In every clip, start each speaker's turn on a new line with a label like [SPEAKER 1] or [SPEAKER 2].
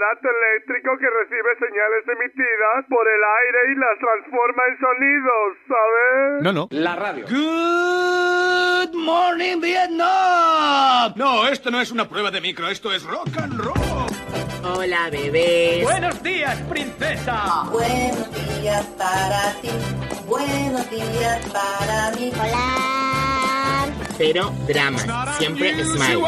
[SPEAKER 1] aparato eléctrico que recibe señales emitidas por el aire y las transforma en sonidos, ¿sabes?
[SPEAKER 2] No, no.
[SPEAKER 3] La radio.
[SPEAKER 2] Good morning, Vietnam. No, esto no es una prueba de micro, esto es rock and roll.
[SPEAKER 4] Hola, bebés.
[SPEAKER 2] Buenos días, princesa.
[SPEAKER 5] Buenos días para ti, buenos días para mí.
[SPEAKER 4] Hola. Pero drama, siempre smile.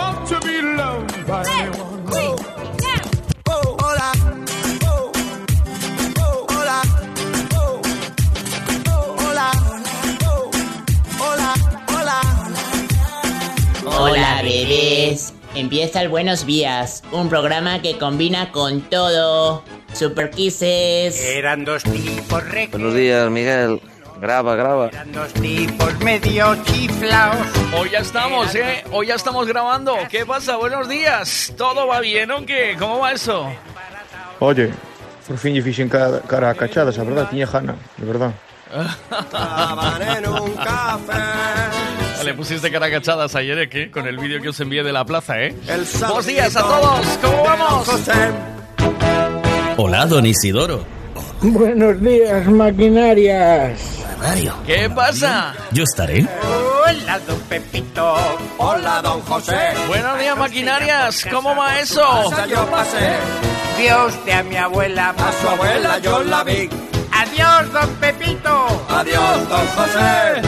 [SPEAKER 6] Hola,
[SPEAKER 4] bebés. Empieza el Buenos Días, un programa que combina con todo. Super Kisses.
[SPEAKER 3] Eran dos tipos rectos.
[SPEAKER 7] Buenos días, Miguel. Graba, graba.
[SPEAKER 3] Eran dos tipos medio chiflaos.
[SPEAKER 8] Hoy ya estamos, ¿eh? Hoy ya estamos grabando. ¿Qué pasa? Buenos días. ¿Todo va bien o qué? ¿Cómo va eso?
[SPEAKER 9] Oye, por fin lle fixen cara, cara a cachadas, a verdad, tiña jana, de verdad.
[SPEAKER 6] Estaban en un café.
[SPEAKER 8] Le pusiste cara cachadas ayer, ¿eh? ¿Qué? Con el vídeo que os envié de la plaza, ¿eh?
[SPEAKER 6] El
[SPEAKER 8] Buenos días a todos. ¿Cómo vamos?
[SPEAKER 6] José.
[SPEAKER 10] Hola, don Isidoro.
[SPEAKER 11] Buenos días, maquinarias.
[SPEAKER 8] ¿Qué pasa?
[SPEAKER 10] Yo estaré.
[SPEAKER 3] Hola, don Pepito.
[SPEAKER 6] Hola, don José.
[SPEAKER 8] Buenos días, maquinarias. ¿Cómo va eso?
[SPEAKER 6] Yo pasé.
[SPEAKER 3] Dios de a mi abuela.
[SPEAKER 6] A su abuela yo la vi.
[SPEAKER 3] Adiós, don Pepito.
[SPEAKER 6] Adiós, don José.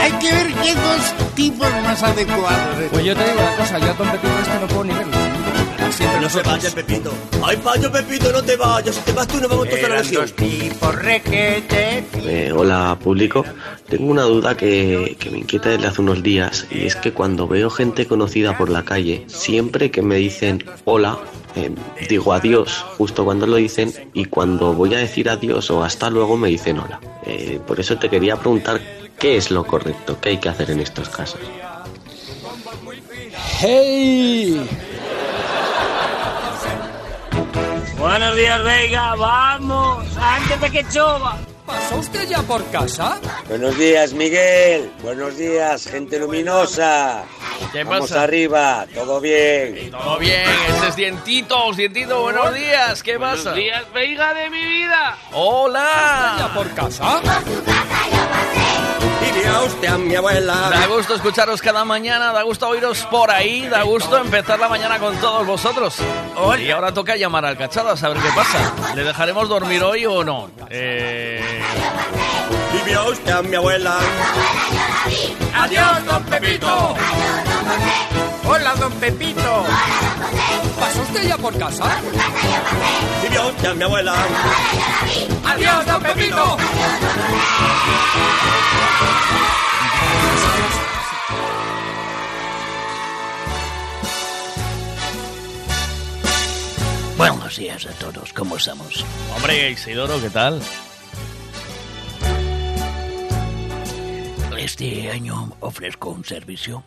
[SPEAKER 11] Hay que ver qué dos tipos más adecuados.
[SPEAKER 2] Pues yo te digo una cosa, yo a Don Pepito este no puedo ni verlo.
[SPEAKER 10] No se vaya, Pepito. Ay, payo, Pepito, no te vayas. Si te vas tú, nos vamos todos a la lesión.
[SPEAKER 3] tipos requete.
[SPEAKER 7] Eh, hola, público. Tengo una duda que, que me inquieta desde hace unos días y es que cuando veo gente conocida por la calle, siempre que me dicen hola, eh, digo adiós justo cuando lo dicen y cuando voy a decir adiós o hasta luego me dicen hola. Eh, por eso te quería preguntar qué es lo correcto, qué hay que hacer en estos casos.
[SPEAKER 11] ¡Hey!
[SPEAKER 3] Buenos días, Veiga. Vamos. Antes de que chova.
[SPEAKER 2] ¿Pasó usted ya por casa?
[SPEAKER 6] Buenos días, Miguel. Buenos días, gente luminosa.
[SPEAKER 8] ¿Qué
[SPEAKER 6] Vamos
[SPEAKER 8] pasa?
[SPEAKER 6] arriba, todo bien.
[SPEAKER 8] Todo bien, ese es Dientitos. Dientito, buenos días. ¿Qué pasa?
[SPEAKER 3] días, Veiga de mi vida.
[SPEAKER 8] ¡Hola!
[SPEAKER 2] ¿Por casa?
[SPEAKER 6] Y usted a mi abuela.
[SPEAKER 8] Da gusto escucharos cada mañana, da gusto oíros por ahí, da gusto empezar la mañana con todos vosotros. Y ahora toca llamar al cachado a saber qué pasa. ¿Le dejaremos dormir hoy o no? Eh...
[SPEAKER 6] Y usted a mi abuela.
[SPEAKER 3] Adiós, don Pepito. Hola, don Pepito.
[SPEAKER 2] ¿Pasó usted ya por casa?
[SPEAKER 6] Y a usted a mi abuela.
[SPEAKER 3] Adiós, don Pepito.
[SPEAKER 10] Buenos días a todos. ¿Cómo estamos?
[SPEAKER 8] Hombre, Isidoro, ¿qué tal?
[SPEAKER 10] Este año ofrezco un servicio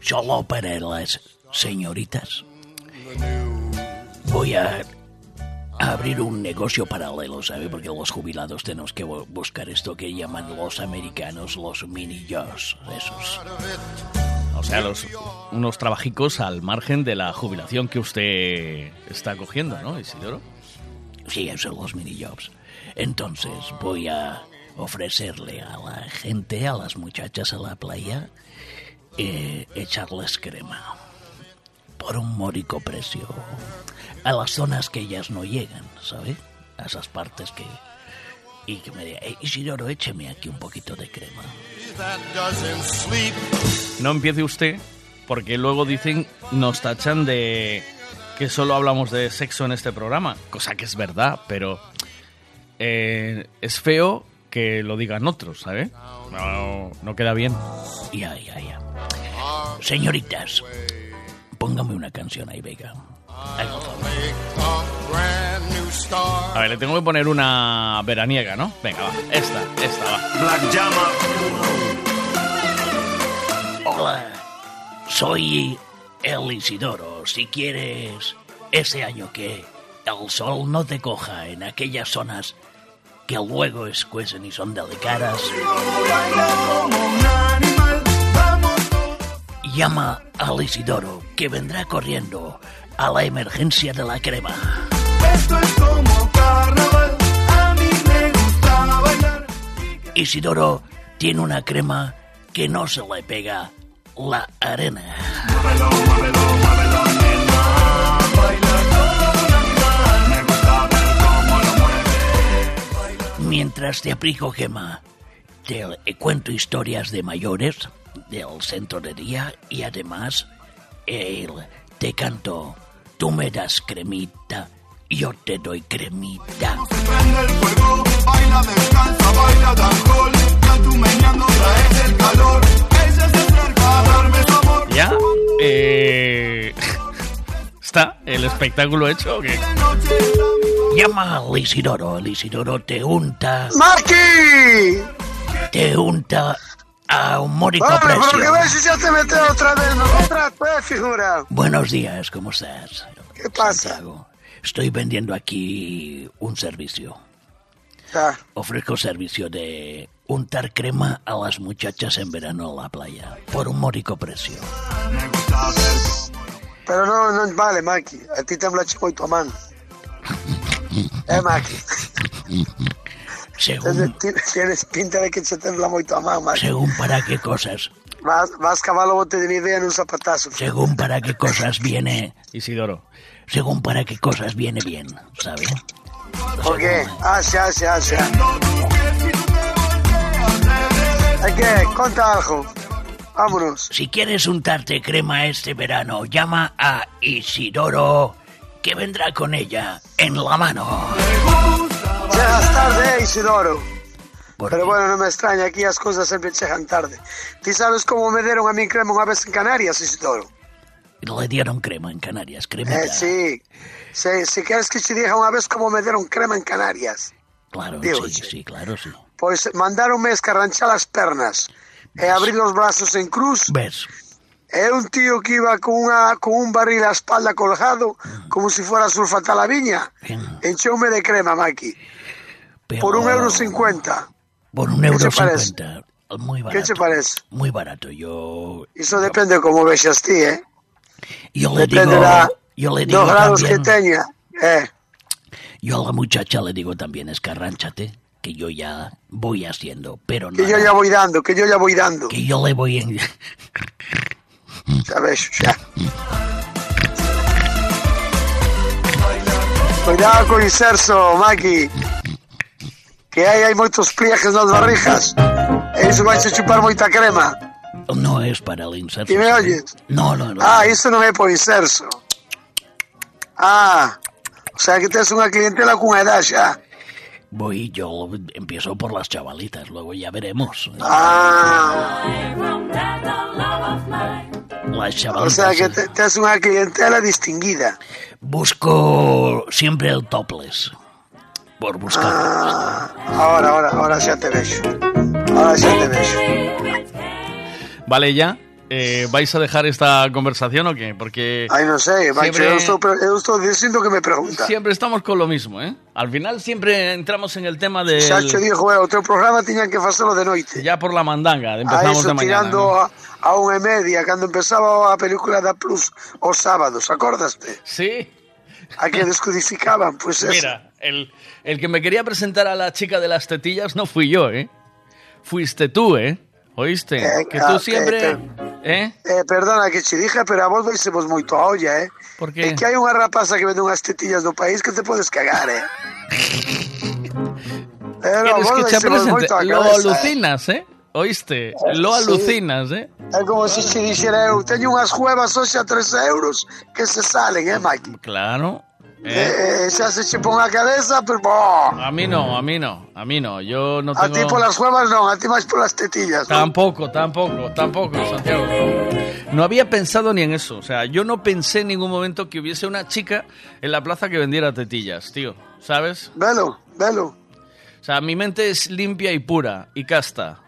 [SPEAKER 10] solo para las señoritas. Voy a abrir un negocio paralelo, ¿sabe? Porque los jubilados tenemos que bu- buscar esto que llaman los americanos los mini jobs, esos.
[SPEAKER 8] O sea, los, unos trabajicos al margen de la jubilación que usted está cogiendo, ¿no, Isidoro?
[SPEAKER 10] Sí, esos son los mini jobs. Entonces voy a ofrecerle a la gente, a las muchachas a la playa, eh, echarles crema por un módico precio a las zonas que ellas no llegan, ¿sabe? A esas partes que... Y que me diga, "Eh, Isidoro, écheme aquí un poquito de crema.
[SPEAKER 8] No empiece usted, porque luego dicen, nos tachan de que solo hablamos de sexo en este programa, cosa que es verdad, pero eh, es feo que lo digan otros, ¿sabe? No, no queda bien.
[SPEAKER 10] Ya, ya, ya. Señoritas, póngame una canción ahí, Vega.
[SPEAKER 8] A ver, le tengo que poner una veraniega, ¿no? Venga, va. Esta, esta, va.
[SPEAKER 12] Black Llama.
[SPEAKER 10] Hola, soy el Isidoro. Si quieres ese año que el sol no te coja en aquellas zonas que luego escuecen y son delicadas, llama al Isidoro que vendrá corriendo a la emergencia de la crema. Isidoro tiene una crema que no se le pega la arena. Mientras te aplico gema, te cuento historias de mayores del centro de día y además el, te canto, tú me das cremita, yo te doy cremita.
[SPEAKER 13] Baila, descansa, baila de alcohol. Ya tú meneando traes el calor. Ella se acerca a darme su amor.
[SPEAKER 8] Ya, eh... ¿Está el espectáculo hecho o qué?
[SPEAKER 10] Llama al Isidoro, el Isidoro te unta,
[SPEAKER 14] ¡Maki!
[SPEAKER 10] te unta a un
[SPEAKER 14] Vale, pero
[SPEAKER 10] precio.
[SPEAKER 14] que ves si ya te metes otra vez, ¿no? Otra vez, figura.
[SPEAKER 10] Buenos días, ¿cómo estás?
[SPEAKER 14] ¿Qué pasa?
[SPEAKER 10] Santiago. Estoy vendiendo aquí un servicio.
[SPEAKER 14] Ah,
[SPEAKER 10] Ofrezco servicio de untar crema a las muchachas en verano en la playa por un módico precio.
[SPEAKER 14] pero no, no vale, Maki. A ti tembla moito a man. Eh, Maki.
[SPEAKER 10] Según,
[SPEAKER 14] Tienes, tienes pinta de que se tembla moito a man, Maki.
[SPEAKER 10] según para qué cosas,
[SPEAKER 14] Vas, vas cabalo bote de idea en un zapatazo.
[SPEAKER 10] según para qué cosas viene,
[SPEAKER 8] Isidoro.
[SPEAKER 10] según para qué cosas viene bien, ¿sabe?
[SPEAKER 14] ¿Por qué? Ah, xa, xa, xa. Hay que, conta algo. Vámonos.
[SPEAKER 10] Si quieres untarte crema este verano, llama a Isidoro, que vendrá con ella en la mano.
[SPEAKER 14] Llegas tarde, eh, Isidoro. Pero bueno, no me extraña, aquí las cosas siempre llegan tarde. ¿Tú sabes cómo me dieron a mí crema una vez en Canarias, Isidoro?
[SPEAKER 10] Le dieron crema en Canarias, crema.
[SPEAKER 14] Eh, sí. sí. Si quieres que te diga una vez cómo me dieron crema en Canarias.
[SPEAKER 10] Claro,
[SPEAKER 14] Digo,
[SPEAKER 10] sí, sí, claro, sí.
[SPEAKER 14] Pues mandaronme escarranchar las pernas e abrir los brazos en cruz.
[SPEAKER 10] ¿Ves?
[SPEAKER 14] É un tío que iba con, una, con un barril a la espalda colgado, como si fuera sulfata la viña. Encheume de crema, Maki. Por un euro cincuenta.
[SPEAKER 10] Por un
[SPEAKER 14] ¿Qué
[SPEAKER 10] euro
[SPEAKER 14] te parece?
[SPEAKER 10] cincuenta. Muy
[SPEAKER 14] ¿Qué
[SPEAKER 10] barato.
[SPEAKER 14] te parece?
[SPEAKER 10] Muy barato. Yo,
[SPEAKER 14] Eso depende de cómo vexas ti, eh?
[SPEAKER 10] yo le
[SPEAKER 14] Depende
[SPEAKER 10] digo,
[SPEAKER 14] da-
[SPEAKER 10] yo le digo
[SPEAKER 14] dos grados que teña. Eh,
[SPEAKER 10] yo a la muchacha le digo también, escarránchate, que yo ya voy haciendo, pero
[SPEAKER 14] que
[SPEAKER 10] no,
[SPEAKER 14] yo ya voy dando, que yo ya voy dando.
[SPEAKER 10] que yo le voy en...
[SPEAKER 14] Sabes, xa. Cuidado con inserso, Maki. Que aí hai moitos pliegues nas barrijas. E iso vai se chupar moita crema.
[SPEAKER 10] No es para el inserto.
[SPEAKER 14] ¿Y me oyes?
[SPEAKER 10] No, no, no.
[SPEAKER 14] Ah, iso non é por inserso. Ah, o sea que tes unha clientela cunha edad xa.
[SPEAKER 10] Voy, yo empiezo por las chavalitas, luego ya veremos.
[SPEAKER 14] Ah,
[SPEAKER 10] Las
[SPEAKER 14] o
[SPEAKER 10] chavalitas.
[SPEAKER 14] sea que te- tes unha clientela distinguida.
[SPEAKER 10] Busco siempre el topless. Por buscar.
[SPEAKER 14] Ah, ahora, ahora, ahora xa te vexo. Ahora xa te vexo.
[SPEAKER 8] Vale, ya. Eh, ¿Vais a dejar esta conversación o qué? Porque
[SPEAKER 14] non sei, macho,
[SPEAKER 8] Siempre-
[SPEAKER 14] pre- eu estou dicindo que me pregunta.
[SPEAKER 8] siempre estamos con lo mismo, ¿eh? Al final siempre entramos en el tema de
[SPEAKER 14] Xa che dixo, eh, o teu programa tiñan que facelo de noite.
[SPEAKER 8] ya por la mandanga,
[SPEAKER 14] A
[SPEAKER 8] empezamos
[SPEAKER 14] iso
[SPEAKER 8] de mañana.
[SPEAKER 14] tirando
[SPEAKER 8] ¿no?
[SPEAKER 14] a, a unha e media, cando empezaba a película da Plus os sábados, acordaste?
[SPEAKER 8] Sí.
[SPEAKER 14] A que descodificaban, pues eso.
[SPEAKER 8] Mira, el, el que me quería presentar a la chica de las tetillas no fui yo, ¿eh? Fuiste tú, ¿eh? ¿Oíste?
[SPEAKER 14] Eh,
[SPEAKER 8] que
[SPEAKER 14] ah,
[SPEAKER 8] tú siempre...
[SPEAKER 14] eh,
[SPEAKER 8] ¿Eh?
[SPEAKER 14] Eh, perdona que che dije, pero a vos veisemos moito a olla, eh?
[SPEAKER 8] Por qué?
[SPEAKER 14] É que hai unha rapaza que vende unhas tetillas no país que te podes cagar, eh? Pero
[SPEAKER 8] ¿Quieres
[SPEAKER 14] vos
[SPEAKER 8] que te presente? Lo
[SPEAKER 14] eh?
[SPEAKER 8] alucinas, ¿eh? ¿Oíste? Lo
[SPEAKER 14] sí.
[SPEAKER 8] alucinas, ¿eh?
[SPEAKER 14] É como se che dixera eu, teño unhas juevas hoxe a 3 euros que se salen, eh, Mike?
[SPEAKER 8] Claro. ¿Eh?
[SPEAKER 14] Eh, eh, se che pon a cabeza, pero...
[SPEAKER 8] A mí no, a mí no, a mí no. Yo no
[SPEAKER 14] A ti polas juevas non, a ti máis polas tetillas. non?
[SPEAKER 8] Tampoco, tampoco, tampoco, Santiago. No había pensado ni en eso. O sea, yo no pensé en ningún momento que hubiese una chica en la plaza que vendiera tetillas, tío. ¿Sabes?
[SPEAKER 14] Velo, velo.
[SPEAKER 8] O sea, mi mente es limpia y pura y casta.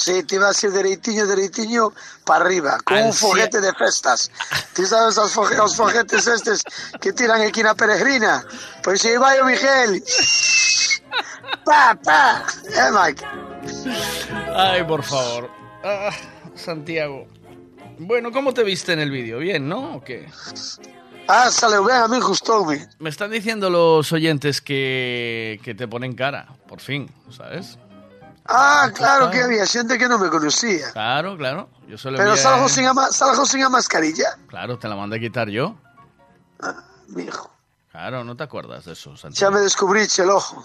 [SPEAKER 14] Sí, te ibas a ir dereitinho, dereitinho para arriba, con un
[SPEAKER 8] Ansia-
[SPEAKER 14] foguete de festas. ¿Tú sabes los, fogue- los foguetes estos que tiran aquí en la peregrina? Pues si va yo, Miguel. Pa, pa. Eh, Mike.
[SPEAKER 8] Ay, por favor. Ah, Santiago. Bueno, ¿cómo te viste en el vídeo? ¿Bien, no? ¿O qué?
[SPEAKER 14] Ah, sale bien, a mí gustóme.
[SPEAKER 8] Me están diciendo los oyentes que, que te ponen cara, por fin, ¿sabes?
[SPEAKER 14] Ah, claro que había gente que no me conocía.
[SPEAKER 8] Claro, claro. Yo solo
[SPEAKER 14] Pero salgo
[SPEAKER 8] eh,
[SPEAKER 14] sin, ama- salgo sin la mascarilla.
[SPEAKER 8] Claro, te la mandé a quitar yo.
[SPEAKER 14] mijo.
[SPEAKER 8] Claro, ¿no te acuerdas de eso,
[SPEAKER 14] Ya
[SPEAKER 8] Santiago?
[SPEAKER 14] me descubriche el ojo.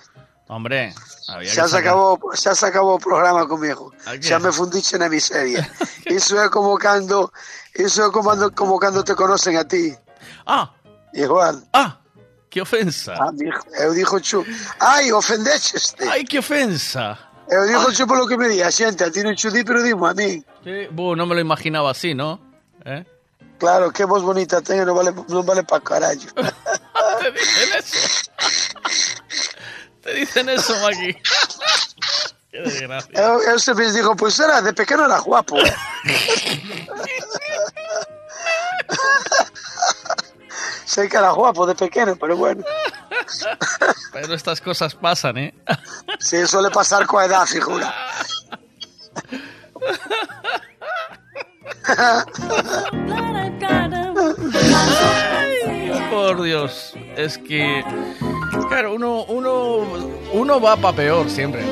[SPEAKER 8] Hombre, había que
[SPEAKER 14] Ya se
[SPEAKER 8] sacar-
[SPEAKER 14] acabó, ya se acabó el programa conmigo.
[SPEAKER 8] ¿A qué?
[SPEAKER 14] Ya me fundiche na miseria. Eso é como cando, eso é como, cando- como cando te conocen a ti.
[SPEAKER 8] Ah.
[SPEAKER 14] Igual.
[SPEAKER 8] Ah, qué ofensa.
[SPEAKER 14] Ah, mijo, eu dixo chu. Ai, ofendecheste.
[SPEAKER 8] Ai, que ofensa.
[SPEAKER 14] Eu dixo chu polo que me di a xente, a ti non chu di, pero dimo a mí.
[SPEAKER 8] Sí, buh, no me lo imaginaba así, ¿no? ¿Eh?
[SPEAKER 14] Claro, que voz bonita ten, non vale, non vale pa carallo.
[SPEAKER 8] Te dicen eso. Te dicen eso, Maki. Qué desgracia.
[SPEAKER 14] Eu, eu sempre les digo, pues era, de pequeno era guapo. eh. Sei que era guapo de pequeno, pero bueno.
[SPEAKER 8] Pero estas cosas pasan, ¿eh?
[SPEAKER 14] Sí, suele pasar coa edad, figura.
[SPEAKER 8] Por Dios, es que... Claro, uno, uno, uno va para peor siempre.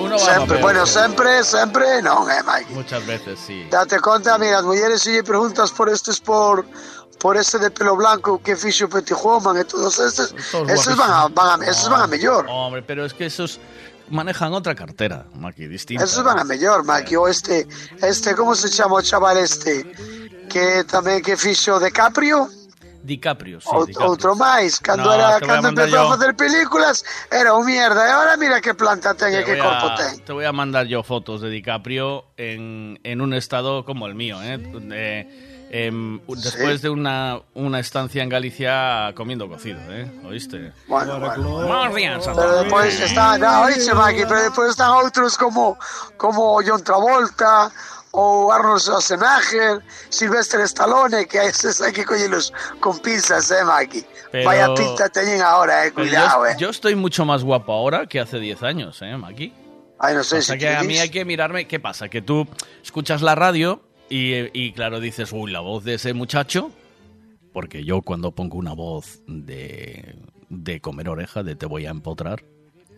[SPEAKER 8] Uno va peor,
[SPEAKER 14] bueno,
[SPEAKER 8] siempre.
[SPEAKER 14] sempre non, eh, Mike.
[SPEAKER 8] Muchas veces, sí.
[SPEAKER 14] Date conta, amiga, as mulleres se lle preguntas por estes por por ese de pelo blanco que fixo Petit e todos estes,
[SPEAKER 8] Todos
[SPEAKER 14] esos van a, van a, esos van a mellor.
[SPEAKER 8] Hombre, pero es que esos manejan otra cartera, Maki, distinta.
[SPEAKER 14] Esos van a mellor, Mike. O este, este, como se chama o chaval este? Que tamén que fixo DiCaprio?
[SPEAKER 8] DiCaprio, sí,
[SPEAKER 14] Ou-
[SPEAKER 8] DiCaprio.
[SPEAKER 14] Outro máis, cando
[SPEAKER 8] No,
[SPEAKER 14] era cando empezou a facer películas, era un mierda. E ahora mira que planta ten e
[SPEAKER 8] Te
[SPEAKER 14] que
[SPEAKER 8] voy,
[SPEAKER 14] corpo
[SPEAKER 8] a,
[SPEAKER 14] ten.
[SPEAKER 8] te voy a mandar yo fotos de DiCaprio en, en un estado como el mío, ¿eh? De- em, después de una, una estancia en Galicia comiendo cocido, ¿eh? ¿Oíste?
[SPEAKER 14] Bueno, bueno. Pero despois está, no, oíche, Maki, pero despois están outros como como John Travolta ou Arnold Schwarzenegger, Sylvester Stallone, que a eses hai que collelos con pinzas, eh, Maki.
[SPEAKER 8] Pero-
[SPEAKER 14] Vaya pinta teñen ahora, eh, cuidado,
[SPEAKER 8] yo,
[SPEAKER 14] eh.
[SPEAKER 8] yo estoy mucho más guapo ahora que hace 10 años, ¿eh, Maki?
[SPEAKER 14] Ay, no sé
[SPEAKER 8] O sea
[SPEAKER 14] si
[SPEAKER 8] que a mí hay que mirarme. ¿Qué pasa? Que tú escuchas la radio y, y, claro, dices, uy, la voz de ese muchacho. Porque yo cuando pongo una voz de, de comer oreja, de te voy a empotrar,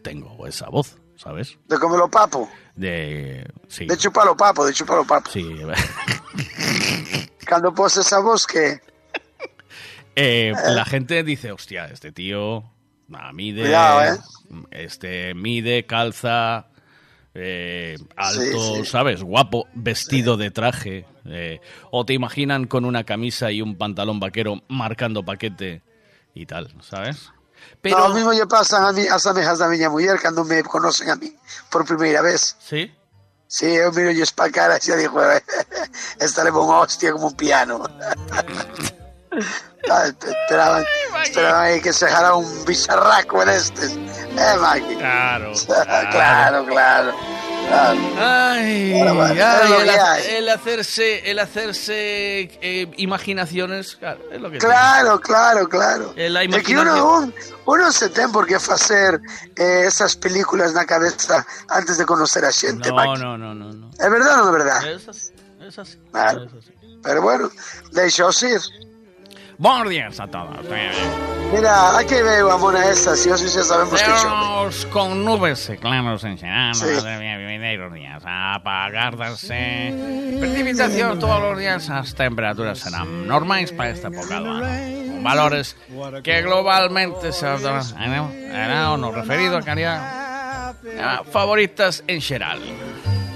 [SPEAKER 8] tengo esa voz, ¿sabes?
[SPEAKER 14] De comelo papo,
[SPEAKER 8] De. Sí.
[SPEAKER 14] de chupalo papo, de chupalo papo.
[SPEAKER 8] Sí.
[SPEAKER 14] Cando pos esa voz que...
[SPEAKER 8] Eh, la gente dice, hostia, este tío mide,
[SPEAKER 14] Cuidado, ¿eh?
[SPEAKER 8] este mide, calza, eh, alto,
[SPEAKER 14] Sí, sí.
[SPEAKER 8] ¿sabes? Guapo, vestido de traje. eh, o te imaginan con una camisa y un pantalón vaquero marcando paquete y tal, ¿sabes? Pero,
[SPEAKER 14] No, o mismo lle pasan a mí, as amigas da miña muller cando me conocen a mí por primeira vez.
[SPEAKER 8] ¿Sí?
[SPEAKER 14] Sí, eu miro yo pa cara e digo, esta leva unha hostia como un piano. Ah, esperaban, esperaban que se jara un bicharraco destes. Eh, Maki.
[SPEAKER 8] Claro,
[SPEAKER 14] claro, claro. claro.
[SPEAKER 8] Ay,
[SPEAKER 14] Bueno, bueno,
[SPEAKER 8] ay,
[SPEAKER 14] es
[SPEAKER 8] el, ha- el hacerse, el hacerse eh, imaginaciones, claro, es lo que
[SPEAKER 14] Claro, claro, claro.
[SPEAKER 8] Eh, la
[SPEAKER 14] É que uno, un, uno se ten por que facer eh, esas películas na cabeza antes de conocer a xente,
[SPEAKER 8] No,
[SPEAKER 14] Maki.
[SPEAKER 8] no, no, no, no.
[SPEAKER 14] É verdade ou non é verdade?
[SPEAKER 8] Es así, es así.
[SPEAKER 14] Claro. Pero bueno, deixaos ir.
[SPEAKER 8] Buenos días a todos.
[SPEAKER 14] Mira, aquí veo a mona esa, si hoxe xa sabemos que.
[SPEAKER 8] Cielos con nubes claros en Serrano,
[SPEAKER 14] Sí.
[SPEAKER 8] bienvenidos días a apagarse. Precipitación todos los días, las temperaturas serán normales para esta época do ano. Con valores que globalmente se o no referido a calidad favoritas en xeral.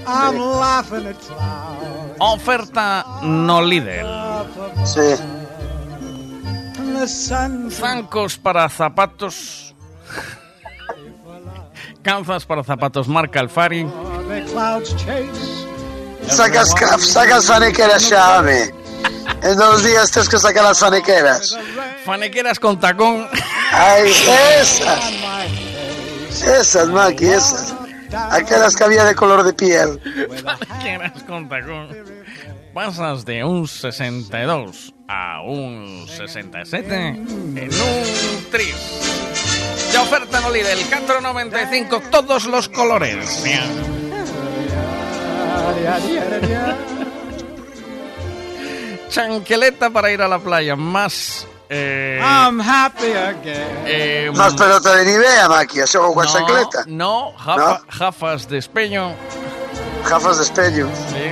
[SPEAKER 15] I'm laughing at.
[SPEAKER 8] Oferta no líder.
[SPEAKER 14] Sí.
[SPEAKER 8] Zancos para zapatos. Calzas para zapatos marca Alfari.
[SPEAKER 14] Sacas, sacas fanequera xa, home. En dos días tienes que sacar las fanequeras.
[SPEAKER 8] Fanequeras con tacón.
[SPEAKER 14] Ay, esas. Esas, Maki, esas. Aquellas que había de color de piel.
[SPEAKER 8] Fanequeras con tacón. Pasas de un 62 a un 67 en un tris. De oferta no líder, el 495, todos los colores. Chanqueleta para ir a la playa, más... Eh,
[SPEAKER 15] I'm happy again.
[SPEAKER 8] eh,
[SPEAKER 14] Más pelota de Nivea, Maki, eso con
[SPEAKER 8] no,
[SPEAKER 14] chancleta.
[SPEAKER 8] no, jafa- jafas de espeño.
[SPEAKER 14] Gafas de espeño.
[SPEAKER 8] Sí.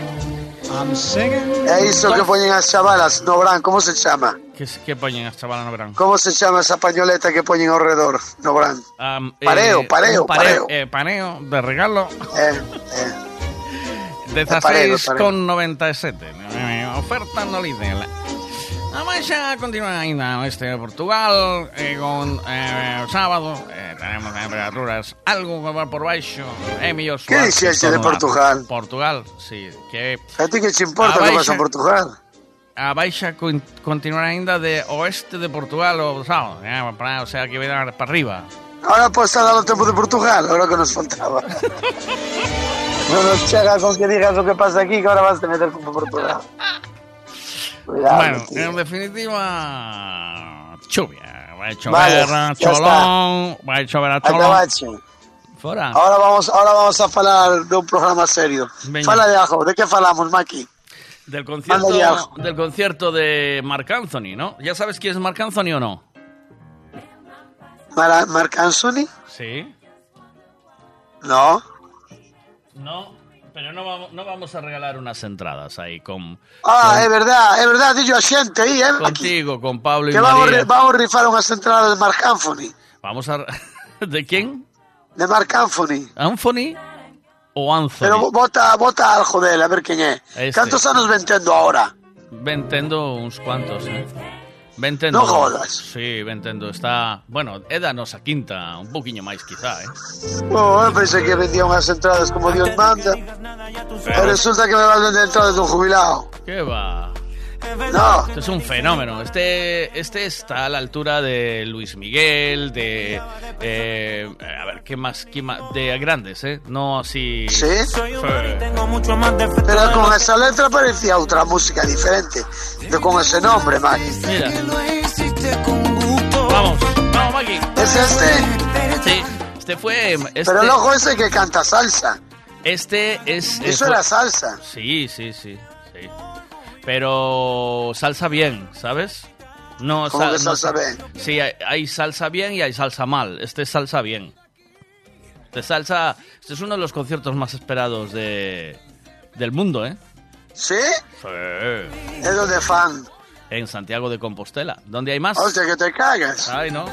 [SPEAKER 15] I'm singing.
[SPEAKER 14] E iso que poñen as chavalas no verán, como se chama?
[SPEAKER 8] ¿Qué, qué ponen a chavala no verán?
[SPEAKER 14] Como se chama esa pañoleta que poñen ao redor no verán?
[SPEAKER 8] Am,
[SPEAKER 14] Pareo,
[SPEAKER 8] eh,
[SPEAKER 14] pareo,
[SPEAKER 8] pareo,
[SPEAKER 14] pareo.
[SPEAKER 8] eh, paneo de regalo.
[SPEAKER 14] Eh, eh. pareo,
[SPEAKER 8] 16,97. Eh, Oferta no líder. Vamos a continuar este de Portugal eh, con eh, sábado eh, tenemos temperaturas algo por baixo é mellor
[SPEAKER 14] Que
[SPEAKER 8] suar
[SPEAKER 14] dixeste de. Portugal?
[SPEAKER 8] Portugal, sí que
[SPEAKER 14] A ti que te importa
[SPEAKER 8] A
[SPEAKER 14] que vas
[SPEAKER 8] baixa-
[SPEAKER 14] a Portugal?
[SPEAKER 8] a baixa con, continuará ainda de oeste de Portugal o sábado eh, para, o sea que dar para arriba
[SPEAKER 14] Ahora pues ha dado tempo de Portugal, ahora que nos faltaba. no nos chega con que digas lo que pasa aquí, que ahora vas a meter como Portugal. Cuidado,
[SPEAKER 8] bueno,
[SPEAKER 14] tío.
[SPEAKER 8] en definitiva chuvia vai chover
[SPEAKER 14] Vale,
[SPEAKER 8] a cholón vai chover a cholón fora
[SPEAKER 14] Ahora vamos, ahora vamos a falar de un programa serio. Fala de ajo, de que falamos, Maki?
[SPEAKER 8] Del concierto,
[SPEAKER 14] algo.
[SPEAKER 8] del concierto de Marc Anthony, ¿no? ¿Ya sabes quién es Marc Anthony o no?
[SPEAKER 14] Marc Anthony?
[SPEAKER 8] Sí.
[SPEAKER 14] No.
[SPEAKER 8] No, pero no vamos, no vamos a regalar unas entradas ahí con,
[SPEAKER 14] Ah,
[SPEAKER 8] con-
[SPEAKER 14] é verdad, é verdad, dillo a xente aí, eh,
[SPEAKER 8] contigo, con Pablo y
[SPEAKER 14] Que vamos,
[SPEAKER 8] María.
[SPEAKER 14] ri- vamos rifar unhas entradas de Marc Anthony.
[SPEAKER 8] Vamos a... ¿De quién?
[SPEAKER 14] De Marc Anthony.
[SPEAKER 8] ¿Anthony o Anthony?
[SPEAKER 14] Pero bota, bota algo dele, a ver quen é.
[SPEAKER 8] Este.
[SPEAKER 14] Cantos anos ventendo ahora?
[SPEAKER 8] Ventendo uns cuantos, eh. Ventendo.
[SPEAKER 14] No jodas.
[SPEAKER 8] Sí, Ventendo. Está... Bueno, é da nosa quinta, un poquinho máis quizá, eh.
[SPEAKER 14] Oh, eu pensei que vendía unhas entradas como Dios manda. E resulta que me van vender entradas dun jubilado.
[SPEAKER 8] ¿Qué va?
[SPEAKER 14] No.
[SPEAKER 8] Este es un fenómeno. Este, este está a la altura de Luis Miguel, de. eh, a ver, ¿qué más? ¿Qué más? De grandes, ¿eh? No así.
[SPEAKER 14] ¿Sí?
[SPEAKER 8] de
[SPEAKER 14] Pero con esa letra parecía outra música diferente. De con ese nombre, Maki.
[SPEAKER 8] Mira. Vamos, vamos, Maki.
[SPEAKER 14] ¿Es este?
[SPEAKER 8] Sí, este fue. Este,
[SPEAKER 14] Pero el ojo ese que canta salsa.
[SPEAKER 8] Este es.
[SPEAKER 14] Eso
[SPEAKER 8] fue-
[SPEAKER 14] era salsa.
[SPEAKER 8] Sí, sí, sí, sí. Pero salsa bien, ¿sabes? No,
[SPEAKER 14] ¿Cómo
[SPEAKER 8] sal-
[SPEAKER 14] que
[SPEAKER 8] no
[SPEAKER 14] salsa
[SPEAKER 8] sa-
[SPEAKER 14] bien?
[SPEAKER 8] Sí, hay, hay salsa bien y hay salsa mal. Este es salsa bien. Este salsa. Este es uno de los conciertos más esperados de del mundo, ¿eh?
[SPEAKER 14] ¿Sí?
[SPEAKER 8] Sí.
[SPEAKER 14] Es donde fan.
[SPEAKER 8] En Santiago de Compostela. ¿Dónde hay más?
[SPEAKER 14] Hostia, que te cagas.
[SPEAKER 8] Ay, no.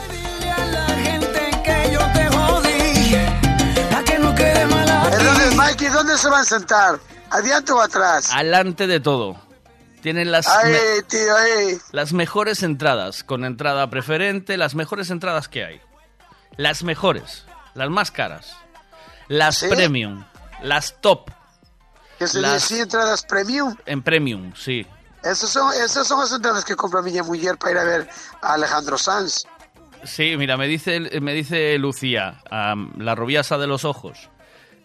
[SPEAKER 14] Entonces, Mikey, ¿dónde se van a sentar? ¿Adiante o atrás?
[SPEAKER 8] Alante de todo. Tienen las,
[SPEAKER 14] Ay,
[SPEAKER 8] me-
[SPEAKER 14] tío, ahí.
[SPEAKER 8] las mejores entradas, con entrada preferente, las mejores entradas que hay. Las mejores, las más caras. Las
[SPEAKER 14] ¿Sí?
[SPEAKER 8] premium, las top
[SPEAKER 14] Que se
[SPEAKER 8] Las-
[SPEAKER 14] dice entradas premium.
[SPEAKER 8] en premium, sí.
[SPEAKER 14] Esas son, esas son las entradas que compra mi mujer para ir a ver a Alejandro Sanz.
[SPEAKER 8] Sí, mira, me dice, me dice Lucía, am, la rubiasa de los ojos,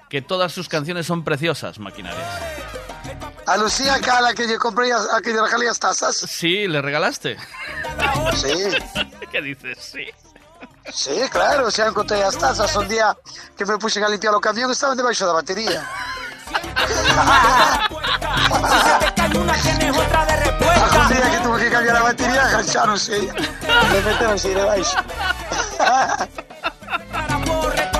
[SPEAKER 8] que todas sus canciones son preciosas, maquinarias.
[SPEAKER 14] A Lucía, que a la que yo compré, a que yo regalé las tazas.
[SPEAKER 8] Sí, ¿le regalaste?
[SPEAKER 14] Sí.
[SPEAKER 8] ¿Qué dices? Sí.
[SPEAKER 14] Sí, claro, o sea, encontré las tazas. Un día que me puse a limpiar los camiones, estaban debajo de la batería. Algún día que tuve que cambiar la batería, agacharonse. Me metemos ahí debajo.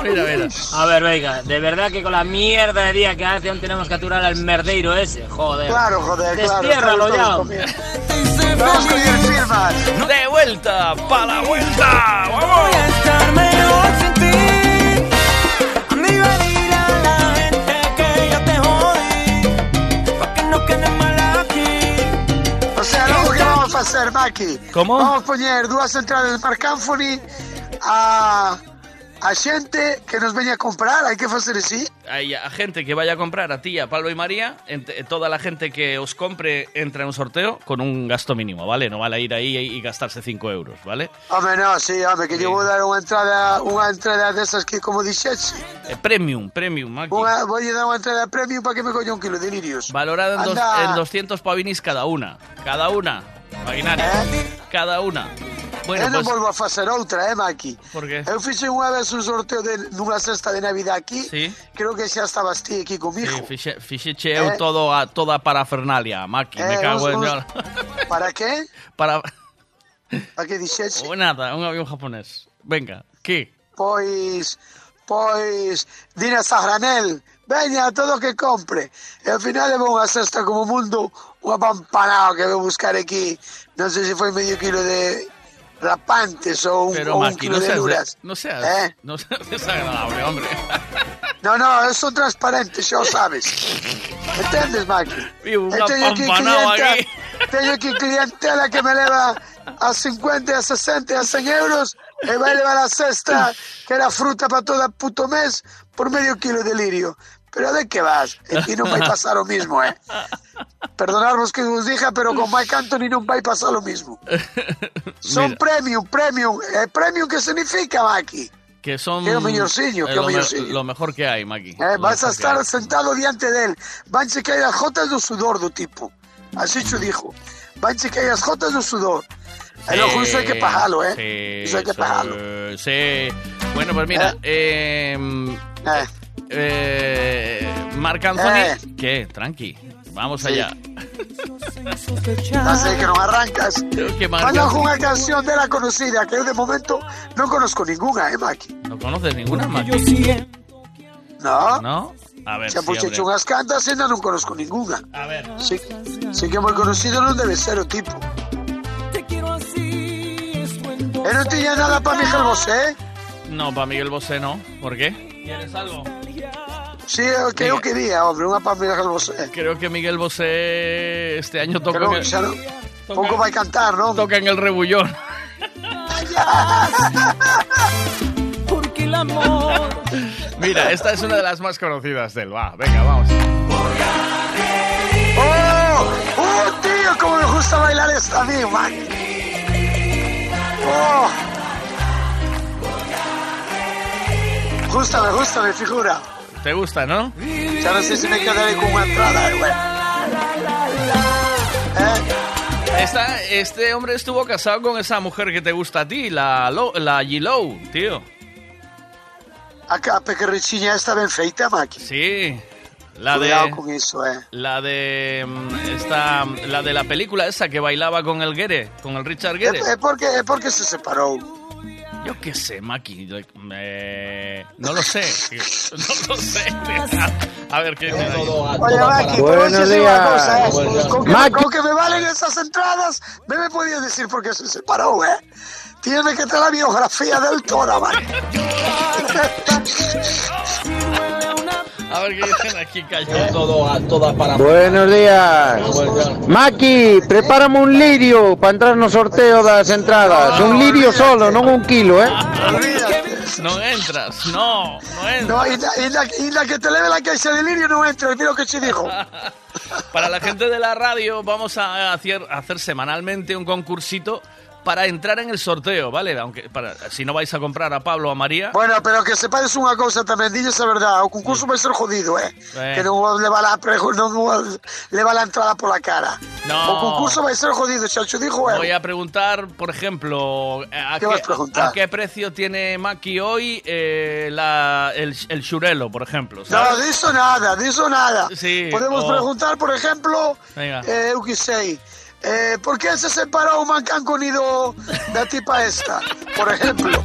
[SPEAKER 8] Mira, mira.
[SPEAKER 3] A ver, venga, de verdad que con la mierda de día que hace aún tenemos que aturar al merdeiro ese, joder.
[SPEAKER 14] Claro, joder, claro.
[SPEAKER 3] Destiérralo
[SPEAKER 14] estamos
[SPEAKER 3] ya.
[SPEAKER 14] Vamos con el firmas.
[SPEAKER 8] De vuelta, para la vuelta. ¡Vamos!
[SPEAKER 14] O sea, logo que vamos a facer, Maki?
[SPEAKER 8] ¿Cómo?
[SPEAKER 14] Vamos a poñer dúas entradas de Marc Anthony a a xente que nos veña a comprar, hai que facer así.
[SPEAKER 8] A gente que vaya a comprar a ti, a Pablo y María, ent- toda la gente que os compre entra en un sorteo con un gasto mínimo, ¿vale? No vale ir ahí y gastarse 5 euros, ¿vale?
[SPEAKER 14] Home, no, sí, home, que
[SPEAKER 8] Sí.
[SPEAKER 14] lle vou dar unha entrada, unha entrada desas que como dixexe.
[SPEAKER 8] Eh, premium, premium, aquí.
[SPEAKER 14] Unha, vou dar unha entrada premium para que me colla un kilo de lirios.
[SPEAKER 8] Valorada en, dos- en 200 pavinis cada una. Cada una. Imaginario. Cada una. Bueno,
[SPEAKER 14] eu non
[SPEAKER 8] pues...
[SPEAKER 14] volvo a facer outra, eh, Maki?
[SPEAKER 8] Por qué?
[SPEAKER 14] Eu fixe unha vez un sorteo de, nunha cesta de Navidad aquí.
[SPEAKER 8] Sí.
[SPEAKER 14] Creo que xa estabas ti aquí comigo.
[SPEAKER 8] Sí, fixe, eu
[SPEAKER 14] Eh.
[SPEAKER 8] todo a, toda parafernalia, Maki, me
[SPEAKER 14] Eh,
[SPEAKER 8] cago
[SPEAKER 14] os-
[SPEAKER 8] en...
[SPEAKER 14] os- Para qué?
[SPEAKER 8] Para...
[SPEAKER 14] Para que dixeche?
[SPEAKER 8] O nada, un avión japonés. Venga, ¿qué?
[SPEAKER 14] Pois, pois, dinas a granel, veña, todo que compre. E ao final levou unha cesta como mundo, unha pampanao que vou buscar aquí. Non sei se foi medio kilo de rapantes ou un,
[SPEAKER 8] Pero
[SPEAKER 14] ou un kilo
[SPEAKER 8] no
[SPEAKER 14] de
[SPEAKER 8] seas,
[SPEAKER 14] luras.
[SPEAKER 8] no seas,
[SPEAKER 14] Eh?
[SPEAKER 8] no seas desagradable, hombre.
[SPEAKER 14] No, no, son transparente, xa o sabes. Entendes, Maki? Teño aquí clienta-
[SPEAKER 8] aquí.
[SPEAKER 14] Teño aquí clientela que me leva a 50, a 60, a 100 euros e vai levar a cesta que era fruta para todo puto mes por medio kilo de lirio. Pero de que vas? En ti non vai pasar o mismo, eh? Perdonarvos que vos dija, pero con Mike Anthony non vai pasar o mismo. Son
[SPEAKER 8] Mira.
[SPEAKER 14] premium, premium. Eh, premium que significa, Maki?
[SPEAKER 8] Que son...
[SPEAKER 14] Que é o mellorciño, que é o
[SPEAKER 8] lo, me- lo mejor que hay, Maki.
[SPEAKER 14] Eh,
[SPEAKER 8] Lo
[SPEAKER 14] vas a
[SPEAKER 8] que
[SPEAKER 14] estar
[SPEAKER 8] hay.
[SPEAKER 14] sentado diante del. Vanche caer as jotas do sudor do tipo. Así cho dijo. Vanche caer as jotas do sudor. E logo iso hai que pagalo, eh?
[SPEAKER 8] Sí,
[SPEAKER 14] Iso hai que
[SPEAKER 8] sí,
[SPEAKER 14] pagalo.
[SPEAKER 8] Sí. Bueno, pues mira, eh, eh, Marc Anthony...
[SPEAKER 14] Eh.
[SPEAKER 8] ¿Qué? Tranqui. Vamos
[SPEAKER 14] Sí.
[SPEAKER 8] allá.
[SPEAKER 14] Sei que non arrancas.
[SPEAKER 8] Anthony-
[SPEAKER 14] unha canción dela conocida que de momento non conozco ninguna, eh, Maki?
[SPEAKER 8] ¿No conoces ninguna, Maki?
[SPEAKER 14] No.
[SPEAKER 8] ¿No? A ver,
[SPEAKER 14] Xa
[SPEAKER 8] sí,
[SPEAKER 14] e ainda non conozco ninguna.
[SPEAKER 8] A ver.
[SPEAKER 14] Sí, sí que moi conocido non debe ser o tipo. E non tiña nada para Miguel Bosé, eh?
[SPEAKER 8] No, para Miguel Bosé no. ¿Por qué? ¿Quieres algo?
[SPEAKER 14] Sí, é o que quería, hombre, unha para Miguel Bosé.
[SPEAKER 8] Creo que Miguel Bosé este año toca,
[SPEAKER 14] Pero
[SPEAKER 8] en, el,
[SPEAKER 14] xa non, pouco vai cantar, non?
[SPEAKER 8] toca en el rebullón.
[SPEAKER 15] Porque el amor.
[SPEAKER 8] Mira, esta es una de las más conocidas del Va, venga, vamos.
[SPEAKER 14] ¡Oh! ¡Oh, tío! Como me gusta bailar esta a mí, man. ¡Oh! Gusta, me gusta, me figura.
[SPEAKER 8] ¿Te gusta, no?
[SPEAKER 14] Ya no sé si me quedaré con una entrada, güey.
[SPEAKER 8] Esta, este hombre estuvo casado con esa mujer que te gusta a ti, la, la G-Low, tío.
[SPEAKER 14] Acá, pequerrichiña esta ben feita, Maki.
[SPEAKER 8] Sí, la
[SPEAKER 14] Cuidado
[SPEAKER 8] de...
[SPEAKER 14] con eso, eh.
[SPEAKER 8] La de... mm, Esta, la de la película esa que bailaba con el Guere, con el Richard Guere.
[SPEAKER 14] É porque, é porque se separou.
[SPEAKER 8] Yo qué sé, Maki. yo- eh, no lo sé. No lo sé. A ver, ¿qué dice?
[SPEAKER 14] Oye, Maki, pero
[SPEAKER 9] Buenos
[SPEAKER 14] eh.
[SPEAKER 9] días.
[SPEAKER 14] Con que,
[SPEAKER 9] Maki.
[SPEAKER 14] con que me valen esas entradas, me me podías decir por qué se separó, eh. Tiene que tener la biografía del toda, Maki.
[SPEAKER 8] A ver qué dicen aquí, calla. Todo a toda para.
[SPEAKER 9] Buenos días. Maki, prepárame un lirio para entrar no sorteo das entradas. Un lirio solo, non un kilo, eh?
[SPEAKER 8] No entras, no, no entras.
[SPEAKER 14] No, y la, y la- y la que te leve la caixa de lirio no entra, mira lo que se dijo.
[SPEAKER 8] Para la gente de la radio, vamos a hacer, a hacer semanalmente un concursito para entrar en el sorteo, ¿vale? Aunque para, si no vais a comprar a Pablo o a María.
[SPEAKER 14] Bueno, pero que sepades unha cousa tamén, dilles a verdade, o concurso vai ser jodido, eh?
[SPEAKER 8] Eh.
[SPEAKER 14] Que non leva la, pre- non leva la entrada pola cara.
[SPEAKER 8] No.
[SPEAKER 14] O concurso vai ser jodido, xa cho dijo eu.
[SPEAKER 8] Voy a preguntar, por ejemplo, ¿a
[SPEAKER 14] ¿Qué vas a preguntar?
[SPEAKER 8] a qué precio tiene Maki hoy eh, la, el, el por ejemplo?
[SPEAKER 14] No,
[SPEAKER 8] ¿sabes?
[SPEAKER 14] diso nada, diso nada.
[SPEAKER 8] Sí,
[SPEAKER 14] Podemos
[SPEAKER 8] o-
[SPEAKER 14] preguntar, por ejemplo,
[SPEAKER 8] Venga.
[SPEAKER 14] eh, eu que sei, eh, por que se separou o Mancán Conido da tipa esta? Por ejemplo.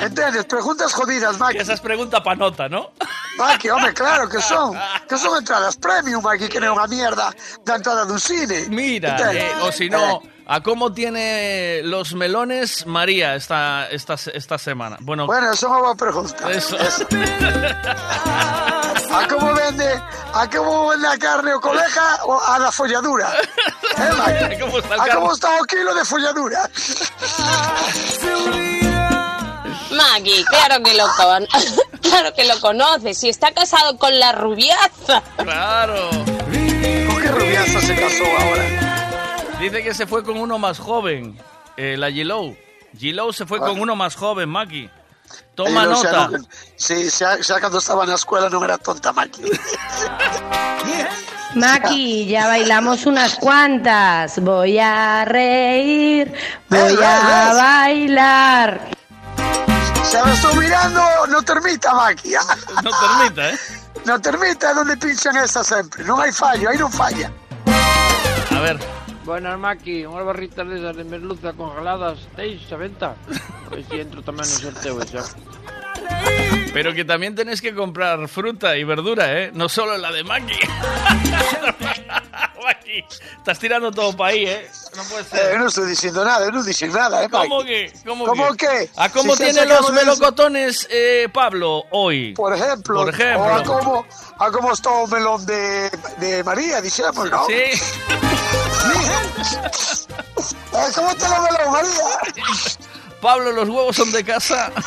[SPEAKER 14] Entendes? Preguntas jodidas, Maki.
[SPEAKER 8] Que esa es pregunta pa' nota, ¿no?
[SPEAKER 14] Maki, hombre, claro que son. Que son entradas premium, Maki, que non é unha mierda da entrada dun cine.
[SPEAKER 8] Mira, eh, o si no,
[SPEAKER 14] Eh,
[SPEAKER 8] ¿a cómo tiene los melones María esta, esta, esta semana? Bueno,
[SPEAKER 14] Bueno, eso é unha boa pregunta.
[SPEAKER 8] Eso.
[SPEAKER 14] A como vende, a como vende a carne o colega o a da folladura. Eh?
[SPEAKER 8] ¿Cómo está el
[SPEAKER 14] a como
[SPEAKER 8] carne?
[SPEAKER 14] está o kilo de folladura.
[SPEAKER 16] Maki, claro que lo con... claro que lo conoce, si está casado con la rubiaza.
[SPEAKER 8] Claro.
[SPEAKER 14] ¿Con qué rubiaza se casó ahora?
[SPEAKER 8] Dice que se fue con uno más joven, eh, la G-Low. G-Low se fue con uno más joven, Maki. Toma
[SPEAKER 14] Ay, no, o sea,
[SPEAKER 8] nota.
[SPEAKER 14] no, sí, ya, ya cuando estaba en la escuela no era tonta, Maki.
[SPEAKER 17] Maki, ya bailamos unas cuantas. Voy a reír, voy
[SPEAKER 14] ¿Ves,
[SPEAKER 17] a
[SPEAKER 14] ves?
[SPEAKER 17] bailar.
[SPEAKER 14] Se me estoy mirando, no termita, Maki.
[SPEAKER 8] No termita, ¿eh?
[SPEAKER 14] No termita, donde pinchan esa siempre. No hay fallo, ahí no falla.
[SPEAKER 8] A ver.
[SPEAKER 18] Buenas, Maki. Unas barritas de esas de merluza congeladas. ¿Teis a venta? A ver si entro también en el sorteo ese.
[SPEAKER 8] Pero que también tenés que comprar fruta y verdura, ¿eh? No solo la de Maki. Maki, estás tirando todo para ahí, ¿eh? No puede ser.
[SPEAKER 14] Eh, no estoy diciendo nada, no dicen nada, ¿eh?
[SPEAKER 8] ¿Cómo que? ¿Cómo,
[SPEAKER 14] ¿Cómo
[SPEAKER 8] que?
[SPEAKER 14] qué?
[SPEAKER 8] ¿A cómo
[SPEAKER 14] Si
[SPEAKER 8] los melocotones eh, Pablo hoy?
[SPEAKER 14] Por ejemplo.
[SPEAKER 8] Por ejemplo.
[SPEAKER 14] O a cómo, a cómo está el melón de, de María, dijéramos, ¿no?
[SPEAKER 8] Sí.
[SPEAKER 14] Eh, ¿Cómo está el melón, María?
[SPEAKER 8] Pablo, los huevos son de casa.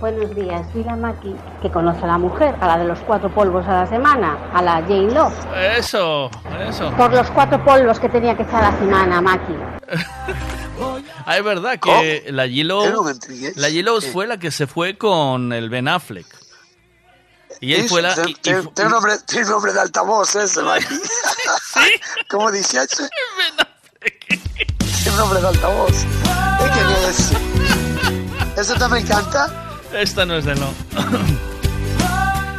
[SPEAKER 19] Buenos días, soy la Maki, que conoce a la mujer, a la de los cuatro polvos a la semana, a la Jane Love.
[SPEAKER 8] Eso, eso.
[SPEAKER 19] Por los cuatro polvos que tenía que echar a la semana, Maki.
[SPEAKER 8] Ah, es verdad que la
[SPEAKER 14] Yo
[SPEAKER 8] G-Lo
[SPEAKER 14] no me intrigues.
[SPEAKER 8] la G-Lo
[SPEAKER 14] Sí.
[SPEAKER 8] fue la que se fue con el Ben Affleck. Y él
[SPEAKER 14] Eso,
[SPEAKER 8] fue la...
[SPEAKER 14] Tiene, tiene nombre, nombre de altavoz ese, Maki. ¿Cómo dice ese? Tiene nombre de altavoz. ¿Eh, ¿Quién es? ¿Ese también canta?
[SPEAKER 8] Esta no es de no.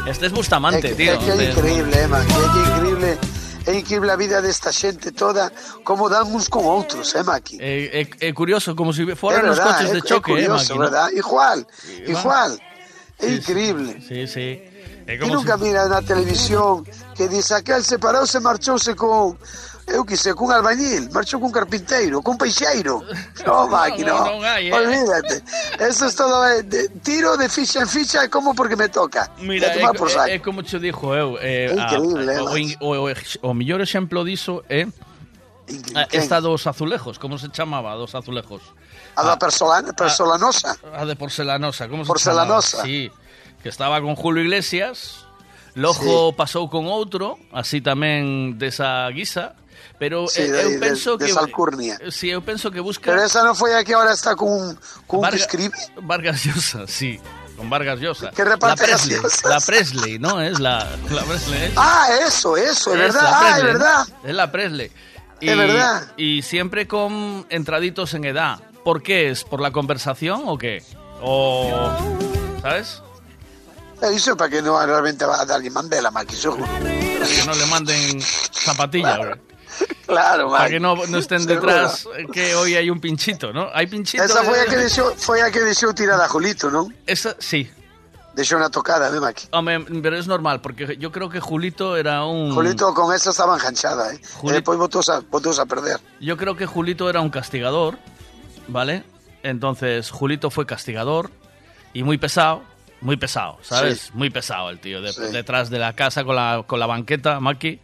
[SPEAKER 8] Este es Bustamante,
[SPEAKER 14] Es
[SPEAKER 8] tío.
[SPEAKER 14] es que es
[SPEAKER 8] es-
[SPEAKER 14] increíble, eh, Maki. É que é increíble. É increíble a vida desta xente toda, como dan uns con outros, eh, Maki?
[SPEAKER 8] Eh, eh, eh, curioso, como si
[SPEAKER 14] É
[SPEAKER 8] fueran los
[SPEAKER 14] verdad,
[SPEAKER 8] coches
[SPEAKER 14] é,
[SPEAKER 8] de
[SPEAKER 14] é
[SPEAKER 8] choque, eh,
[SPEAKER 14] curioso,
[SPEAKER 8] Maki, ¿no?
[SPEAKER 14] verdad? Igual,
[SPEAKER 8] Igual.
[SPEAKER 14] igual. É
[SPEAKER 8] Sí,
[SPEAKER 14] increíble.
[SPEAKER 8] Sí, sí. É
[SPEAKER 14] E
[SPEAKER 8] como
[SPEAKER 14] nunca
[SPEAKER 8] si-
[SPEAKER 14] mira na televisión que dice aquel separouse marchouse con eu que sei, cun albañil, marchou cun carpinteiro, cun peixeiro. No, máquina. No,
[SPEAKER 8] non, non hai, eh.
[SPEAKER 14] Olvídate. Eso es todo eh, de, tiro de ficha en ficha e como porque me toca.
[SPEAKER 8] Mira, é, é, é como che dixo eu, eh,
[SPEAKER 14] é increíble,
[SPEAKER 8] a, a,
[SPEAKER 14] eh,
[SPEAKER 8] o, o, o, o mellor exemplo diso é eh, Esta dos azulejos, como se chamaba, dos azulejos?
[SPEAKER 14] A da ah, persolana, ah, persolanosa.
[SPEAKER 8] A, a de porcelanosa, como se
[SPEAKER 14] porcelanosa.
[SPEAKER 8] chamaba? Sí, que estaba con Julio Iglesias, Lojo sí. pasou con outro, así tamén desa guisa, pero
[SPEAKER 14] Sí, de-
[SPEAKER 8] eu
[SPEAKER 14] de-
[SPEAKER 8] penso
[SPEAKER 14] de
[SPEAKER 8] que
[SPEAKER 14] Salcurnia.
[SPEAKER 8] Si, eu penso que busca
[SPEAKER 14] Pero esa non foi a que ahora está cun que
[SPEAKER 8] Varga-
[SPEAKER 14] escribe.
[SPEAKER 8] Vargas Llosa, sí. Con Vargas Llosa.
[SPEAKER 14] Que reparte
[SPEAKER 8] la Presley, la Presley, ¿no? Es la, la Presley. ¿eh?
[SPEAKER 14] Ah, eso, eso, es
[SPEAKER 8] Es
[SPEAKER 14] verdad.
[SPEAKER 8] la
[SPEAKER 14] Ah, es verdad.
[SPEAKER 8] ¿no? Es la Presley.
[SPEAKER 14] Es verdad.
[SPEAKER 8] Y siempre con entraditos en edad. ¿Por qué? ¿Es por la conversación o qué? O... ¿Sabes?
[SPEAKER 14] Iso para que non realmente va a dar mandela, Maki, seguro.
[SPEAKER 8] Para que no le manden zapatilla. güey.
[SPEAKER 14] Claro,
[SPEAKER 8] Para que no, no estén
[SPEAKER 14] Seguro.
[SPEAKER 8] detrás eh, que hoy hay un pinchito, ¿no? Hay pinchito.
[SPEAKER 14] Esa a
[SPEAKER 8] de-
[SPEAKER 14] que deixou, foi a que deixou tirar a Julito, non?
[SPEAKER 8] Esa, sí.
[SPEAKER 14] Deixou na tocada, eh, Maki.
[SPEAKER 8] Hombre, pero es normal, porque yo creo que Julito era un...
[SPEAKER 14] Julito con esa estaba enganchada, eh.
[SPEAKER 8] Julito-
[SPEAKER 14] E depois botou a, botou a perder.
[SPEAKER 8] Yo creo que Julito era un castigador, ¿vale? Entonces Julito fue castigador y muy pesado, muy pesado, ¿sabes? Muy pesado el tío, de- detrás de la casa con la, con la banqueta, Maki.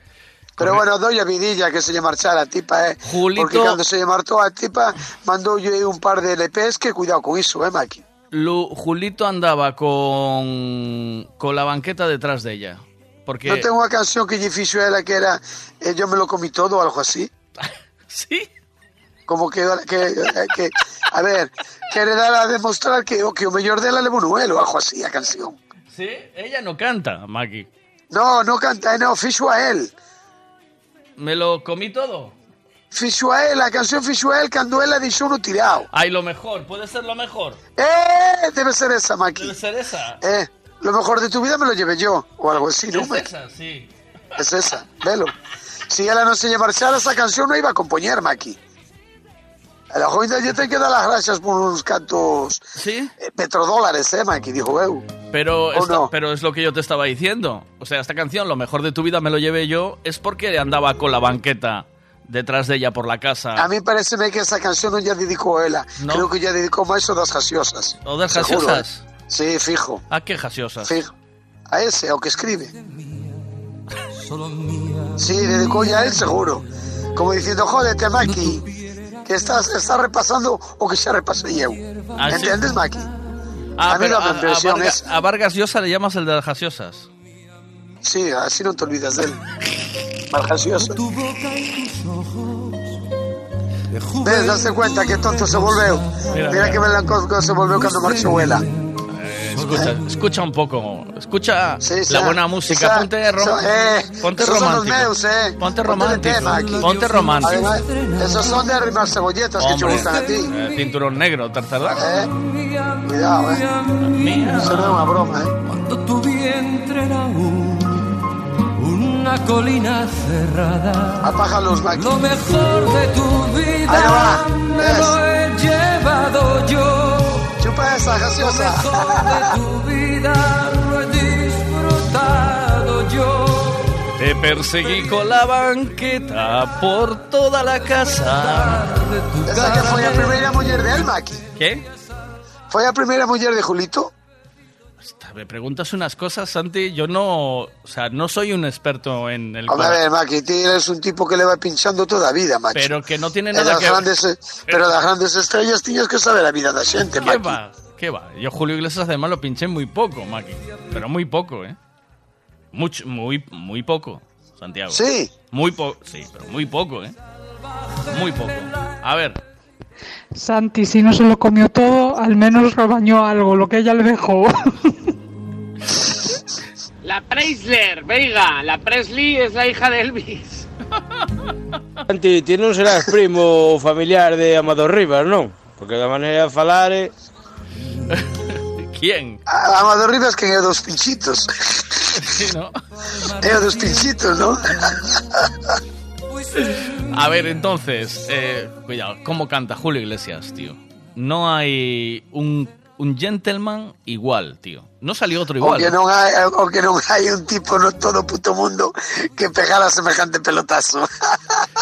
[SPEAKER 14] Pero bueno, doy a vidilla que se lle marchara a tipa, eh.
[SPEAKER 8] Julito-
[SPEAKER 14] Porque cando se lle martou a tipa, mandoulle un par de LPs que cuidado con iso, eh, Maki.
[SPEAKER 8] Lu- Julito andaba con, con la banqueta detrás de ella. Porque...
[SPEAKER 14] Non ten unha canción que lle fixo ela que era eh, Yo me lo comí todo ou algo así.
[SPEAKER 8] ¿Sí?
[SPEAKER 14] Como que, que, que a ver, quere dar a demostrar que o que o mellor dela levou no elo, algo así, a canción.
[SPEAKER 8] Sí, ella no canta, Maki.
[SPEAKER 14] No, no canta, eh, no, fixo a él.
[SPEAKER 8] ¿Me lo comí todo?
[SPEAKER 14] Fixo a él, a canción fixo a él cando ela deixou no tirado.
[SPEAKER 8] Ay, lo mejor, puede ser lo mejor.
[SPEAKER 14] Eh, debe ser esa, Maki.
[SPEAKER 8] Debe ser esa.
[SPEAKER 14] Eh, lo mejor de tu vida me lo llevé yo, o algo así, ¿no?
[SPEAKER 8] Es esa, sí.
[SPEAKER 14] Es esa, velo. Si ela non se lle marchara esa canción non iba a compoñer, Maki. A la joven lle ten que dar las gracias por uns cantos
[SPEAKER 8] ¿Sí?
[SPEAKER 14] eh, petrodólares, eh, Maki, dijo eu.
[SPEAKER 8] Pero,
[SPEAKER 14] ¿O
[SPEAKER 8] esta-
[SPEAKER 14] no?
[SPEAKER 8] pero es lo que yo te estaba diciendo. O sea, esta canción, Lo mejor de tu vida me lo llevé yo, es porque andaba con la banqueta detrás de ella por la casa.
[SPEAKER 14] A mí pareceme que esa canción non lle dedicou ela.
[SPEAKER 8] No.
[SPEAKER 14] Creo que lle dedicou máis o das gaseosas.
[SPEAKER 8] ¿O das gaseosas?
[SPEAKER 14] eh. Sí, fijo.
[SPEAKER 8] ¿A qué gaseosas?
[SPEAKER 14] Fijo. A ese, ao que escribe. Sí, dedicou a él seguro. como diciendo, jódete, Maki, que estás, estás repasando o que se repasé yo.
[SPEAKER 8] Ah, sí.
[SPEAKER 14] ¿Entiendes, Maki?
[SPEAKER 8] Ah,
[SPEAKER 14] a mí
[SPEAKER 8] pero
[SPEAKER 14] la
[SPEAKER 8] a, a
[SPEAKER 14] impresión
[SPEAKER 8] Vargas,
[SPEAKER 14] es...
[SPEAKER 8] a Vargas Llosa le llamas el de las gaseosas.
[SPEAKER 14] Sí, así no te olvidas de él. Vargasioso. ¿Ves? Date cuenta que tonto se volvió.
[SPEAKER 8] Mira,
[SPEAKER 14] Mira,
[SPEAKER 8] mira.
[SPEAKER 14] que melancólico se volvió cuando marchó abuela.
[SPEAKER 8] Escucha, escucha un poco. Escucha
[SPEAKER 14] Sí, sí.
[SPEAKER 8] la buena música.
[SPEAKER 14] Esa-
[SPEAKER 8] Ponte, rom-
[SPEAKER 14] eso, eh,
[SPEAKER 8] ponte
[SPEAKER 14] esos son los
[SPEAKER 8] romántico.
[SPEAKER 14] meus, eh.
[SPEAKER 8] Ponte
[SPEAKER 14] Ponte
[SPEAKER 8] romántico.
[SPEAKER 14] tema aquí.
[SPEAKER 8] Ponte romántico.
[SPEAKER 14] Además, esos son de arrimar cebolletas que te
[SPEAKER 8] Hombre,
[SPEAKER 14] gustan a ti.
[SPEAKER 8] eh, cinturón negro, tercer dan.
[SPEAKER 14] Eh, cuidado, eh. Eso no es una broma, eh.
[SPEAKER 15] Cuando tu vientre era un- una colina cerrada.
[SPEAKER 14] Apaga los.
[SPEAKER 15] Lo mejor de tu vida me lo he llevado yo.
[SPEAKER 14] Chupa esa
[SPEAKER 15] Lo
[SPEAKER 14] gaseosa.
[SPEAKER 15] mejor de tu vida lo he disfrutado yo.
[SPEAKER 8] Te perseguí con la banqueta por toda la casa.
[SPEAKER 14] Esa que fue la primera mujer de él, Maki.
[SPEAKER 8] ¿Qué?
[SPEAKER 14] ¿Fue la primera mujer de Julito?
[SPEAKER 8] Me preguntas unas cosas, Santi. Yo no, o sea, no soy un experto en el
[SPEAKER 14] Hombre, a ver, Maki, eres un tipo que le va pinchando toda vida, macho.
[SPEAKER 8] pero que no tiene
[SPEAKER 14] En
[SPEAKER 8] nada
[SPEAKER 14] las
[SPEAKER 8] que ver.
[SPEAKER 14] grandes, eh, pero las grandes estrellas tienes que saber la vida de la gente,
[SPEAKER 8] ¿Qué
[SPEAKER 14] Maki.
[SPEAKER 8] va? ¿Qué va? Yo Julio Iglesias además lo pinché muy poco, Maki. Pero muy poco, ¿eh? Mucho, muy, muy poco, Santiago.
[SPEAKER 14] Sí.
[SPEAKER 8] Muy poco, sí, pero muy poco, ¿eh? Muy poco. A ver,
[SPEAKER 20] Santi, si no se lo comió todo, al menos rebañó algo, lo que ella le dejó.
[SPEAKER 18] La Preisler, venga, la Presley es la hija de Elvis.
[SPEAKER 21] Santi, ti non serás primo ou familiar de Amador Rivas, non? Porque da maneira de falar é...
[SPEAKER 8] ¿quién?
[SPEAKER 14] Ah, Amador Rivas que é dos pinchitos.
[SPEAKER 8] Sí, ¿no?
[SPEAKER 14] É dos pinchitos, ¿no?
[SPEAKER 8] A ver, entonces, eh, cuidado, ¿cómo canta Julio Iglesias, tío? No hay un, un gentleman igual, tío. No salió otro
[SPEAKER 14] O
[SPEAKER 8] igual.
[SPEAKER 14] que o que non hai un tipo no todo puto mundo que pegara semejante pelotazo.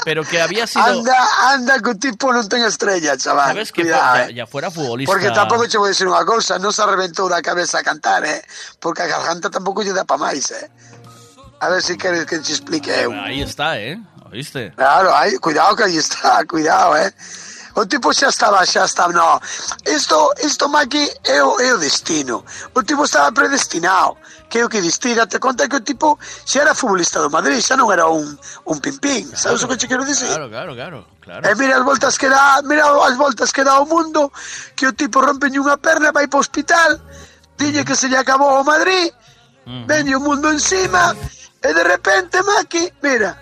[SPEAKER 8] Pero que había sido...
[SPEAKER 14] Anda, anda que un tipo non ten estrella, chaval.
[SPEAKER 8] ¿Sabes que
[SPEAKER 14] Cuidado,
[SPEAKER 8] ya,
[SPEAKER 14] eh.
[SPEAKER 8] ya fuera futbolista...
[SPEAKER 14] Porque tampouco che vou dicir unha cousa, non se reventou da cabeza a cantar, eh? Porque a garganta tampouco lle dá pa máis, eh? A ver se queres que te explique.
[SPEAKER 8] Ahí está, ¿eh? ¿viste?
[SPEAKER 14] Claro, hay, cuidado que ahí está, cuidado, eh. O tipo xa estaba, xa estaba, no. Isto, isto Maki, é o, é o destino. O tipo estaba predestinado. Que é o que destira, te conta que o tipo xa era futbolista do Madrid, xa non era un, un pimpín. Claro, Sabes o que che quero dicir?
[SPEAKER 8] Claro, claro, claro. Claro.
[SPEAKER 14] E mira as voltas que dá, mira as voltas que dá o mundo, que o tipo rompe unha perna, vai para o hospital, dille que se lle acabou o Madrid, uh -huh. vende o mundo encima, e de repente, Maki, mira,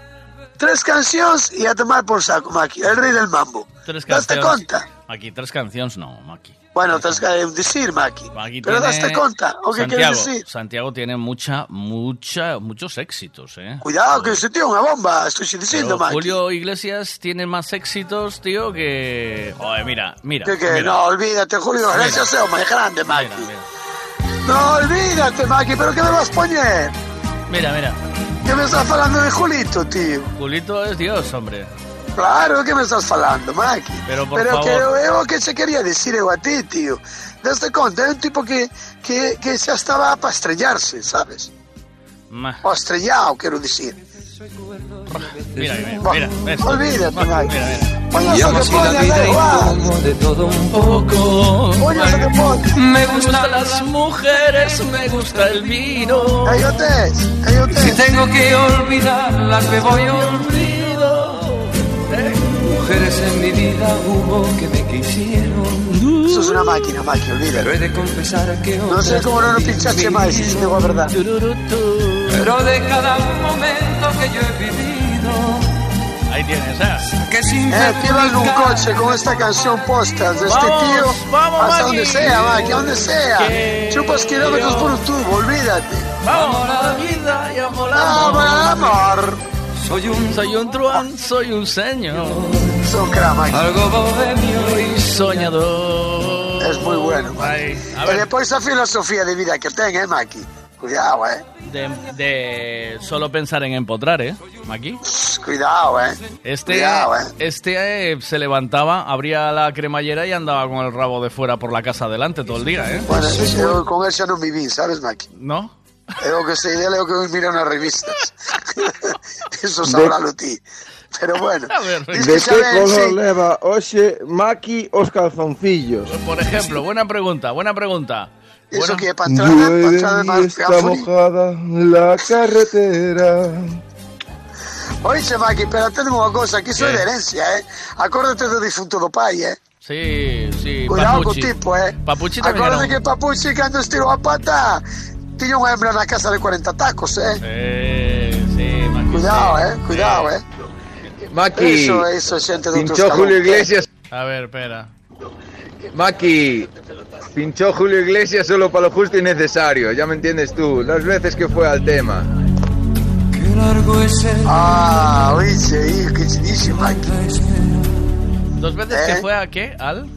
[SPEAKER 14] tres cancións e a tomar por saco, Maki, el rei del mambo.
[SPEAKER 8] Tres
[SPEAKER 14] Daste
[SPEAKER 8] canciones.
[SPEAKER 14] conta?
[SPEAKER 8] Aquí, tres canciones no, Maki.
[SPEAKER 14] Bueno, tens que decir, Maki.
[SPEAKER 8] Aquí
[SPEAKER 14] Pero
[SPEAKER 8] tiene-
[SPEAKER 14] daste conta o
[SPEAKER 8] Santiago,
[SPEAKER 14] queres decir.
[SPEAKER 8] Santiago tiene mucha, mucha, muchos éxitos, ¿eh?
[SPEAKER 14] Cuidado, que ese tío é unha bomba, dicindo,
[SPEAKER 8] Pero
[SPEAKER 14] Maki.
[SPEAKER 8] Julio Iglesias tiene más éxitos, tío, que... Joder, mira, mira.
[SPEAKER 14] Que,
[SPEAKER 8] mira.
[SPEAKER 14] no, olvídate, Julio Iglesias é o máis grande, Maki. No, olvídate, Maki, pero que me vas poñer?
[SPEAKER 8] Mira, mira.
[SPEAKER 14] Que me estás falando de Julito, tío?
[SPEAKER 8] Julito es Dios, hombre.
[SPEAKER 14] Claro, que me estás falando, Maki?
[SPEAKER 8] Pero, por
[SPEAKER 14] Pero que
[SPEAKER 8] favor.
[SPEAKER 14] é o que se quería decir eu a ti, tío. Daste conta, é un tipo que, que, que xa estaba para estrellarse, sabes?
[SPEAKER 8] Ma-
[SPEAKER 14] O estrellado, quero dicir.
[SPEAKER 8] Mira, mira, mira.
[SPEAKER 14] olvídate, Maki.
[SPEAKER 8] Mira, mira.
[SPEAKER 14] Poñas o que
[SPEAKER 15] así la vida
[SPEAKER 14] da
[SPEAKER 15] y de todo un poco. Me
[SPEAKER 8] gustan las mujeres, me gusta el vino.
[SPEAKER 15] Si tengo que olvidarlas, me voy olvido. Mujeres en mi vida hubo que me quisieron.
[SPEAKER 14] Eso es una máquina, Maki, olvídate.
[SPEAKER 15] Pero he de confesar que
[SPEAKER 14] No sé cómo no lo pinchaste máis, si te digo a verdad.
[SPEAKER 15] Pero de cada momento que yo he vivido,
[SPEAKER 8] Ahí tienes, ¿eh?
[SPEAKER 15] que sin
[SPEAKER 14] Eh, nun
[SPEAKER 15] perjudicar-
[SPEAKER 14] coche con esta canción postas de este
[SPEAKER 8] Vamos,
[SPEAKER 14] tío
[SPEAKER 8] vamos,
[SPEAKER 14] hasta
[SPEAKER 8] Maki.
[SPEAKER 14] donde sea, Maki, a donde sea.
[SPEAKER 8] Que
[SPEAKER 14] Chupas kilómetros por un tubo, olvídate.
[SPEAKER 8] Vamos a la vida y amo la
[SPEAKER 14] Vamos al amor.
[SPEAKER 15] Soy un,
[SPEAKER 8] Soy un truán, soy un señor.
[SPEAKER 14] Son cra, Maki.
[SPEAKER 15] algo bohemio
[SPEAKER 8] Y soñador.
[SPEAKER 14] Es muy bueno, Maki.
[SPEAKER 8] Ay, a ver,
[SPEAKER 14] depois a filosofía de vida que ten, eh, Maki. Cuidado, eh.
[SPEAKER 8] De, de solo pensar en empotrar, ¿eh? Aquí.
[SPEAKER 14] Cuidado, eh.
[SPEAKER 8] Este,
[SPEAKER 14] Cuidado, eh.
[SPEAKER 8] este eh, se levantaba, abría la cremallera y andaba con el rabo de fuera por la casa adelante todo el día, ¿eh?
[SPEAKER 14] Bueno, eu con xa non viví, sabes, Maki?
[SPEAKER 8] ¿No?
[SPEAKER 14] É o que sei dele é o que eu miro nas revistas. Eso sabralo ti. Pero bueno.
[SPEAKER 9] De
[SPEAKER 14] Xavier,
[SPEAKER 9] color
[SPEAKER 14] sí.
[SPEAKER 9] leva hoxe Maki os calzoncillos?
[SPEAKER 8] Por ejemplo, buena pregunta, buena pregunta.
[SPEAKER 14] Eso que
[SPEAKER 9] Llueve y
[SPEAKER 14] más
[SPEAKER 9] está mojada la carretera.
[SPEAKER 14] Oíxe, Maki, pero ten unha cosa, que iso é
[SPEAKER 8] ¿Qué?
[SPEAKER 14] de herencia, eh? Acórdate do difunto do pai, eh?
[SPEAKER 8] Sí, sí,
[SPEAKER 14] Cuidado co
[SPEAKER 8] Papuchi.
[SPEAKER 14] tipo, eh?
[SPEAKER 8] Era
[SPEAKER 14] Acórdate
[SPEAKER 8] un-
[SPEAKER 14] que Papuchi, cando estirou a pata, tiña unha hembra na casa de 40 tacos, eh?
[SPEAKER 8] Sí, sí, Maki,
[SPEAKER 14] Cuidado,
[SPEAKER 8] sí.
[SPEAKER 14] eh? Cuidado, eh?
[SPEAKER 22] Maki,
[SPEAKER 14] Eso, eso, xente do
[SPEAKER 22] pinchó Julio Iglesias.
[SPEAKER 8] A ver, espera.
[SPEAKER 22] Maki, pinchó Julio Iglesias solo para lo justo y necesario. Ya me entiendes tú. Las veces que fue al tema.
[SPEAKER 14] Ah, oíxe, hijo, que se Maki.
[SPEAKER 8] Dos veces
[SPEAKER 14] ¿Eh?
[SPEAKER 8] que fue a qué? ¿Al?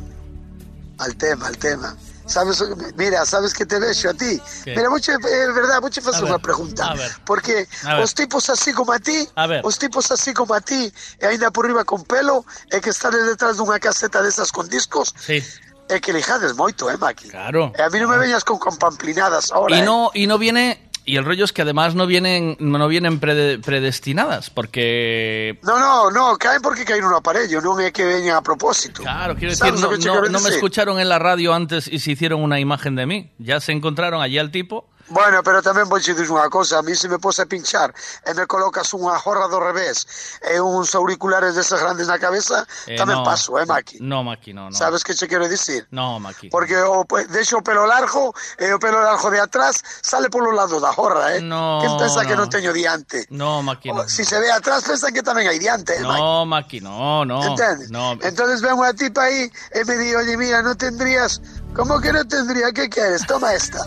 [SPEAKER 14] Al tema, al tema. Sabes, mira, sabes que te vexo a ti.
[SPEAKER 8] ¿Qué?
[SPEAKER 14] Mira, mucho, é verdad, vou facer
[SPEAKER 8] A ver,
[SPEAKER 14] unha pregunta. Porque
[SPEAKER 8] A ver.
[SPEAKER 14] os tipos así como a ti,
[SPEAKER 8] A ver.
[SPEAKER 14] os tipos así como a ti, e ainda por riba con pelo, e que están detrás dunha caseta desas con discos,
[SPEAKER 8] Sí.
[SPEAKER 14] é que lijades moito, eh, Maki?
[SPEAKER 8] Claro.
[SPEAKER 14] E a mí non me veñas con, con pamplinadas ahora,
[SPEAKER 8] Y
[SPEAKER 14] eh.
[SPEAKER 8] no, y no viene. Y el rollo es que además no vienen, no vienen prede- predestinadas, porque.
[SPEAKER 14] No, no, no, caen porque caen un aparello, non é que veñan a propósito.
[SPEAKER 8] Claro, quiero decir,
[SPEAKER 14] ¿Sabes
[SPEAKER 8] no, no- no me escucharon en la radio antes y se hicieron una imagen de mí. Ya se encontraron allí al tipo.
[SPEAKER 14] Bueno, pero tamén vou dicir unha cosa, a mí se me pose a pinchar e me colocas unha jorra do revés e uns auriculares desas grandes na cabeza,
[SPEAKER 8] Eh,
[SPEAKER 14] tamén
[SPEAKER 8] no.
[SPEAKER 14] paso, eh, Maki?
[SPEAKER 8] No, Maki, no, no.
[SPEAKER 14] Sabes que che quero dicir?
[SPEAKER 8] No, Maki.
[SPEAKER 14] Porque o pe- deixo o pelo largo e o pelo largo de atrás sale polo lado da jorra, eh?
[SPEAKER 8] No,
[SPEAKER 14] Quen pensa que
[SPEAKER 8] no.
[SPEAKER 14] non teño diante?
[SPEAKER 8] No, Maki, no.
[SPEAKER 14] Si se ve atrás, pensan que tamén hai diante, eh, Maki?
[SPEAKER 8] No, Maki, no, no.
[SPEAKER 14] ¿Entiendes?
[SPEAKER 8] No,
[SPEAKER 14] Entonces ven una tipa ahí y me dice, oye, mira, no tendrías... ¿Cómo que no tendría? ¿Qué quieres? Toma esta.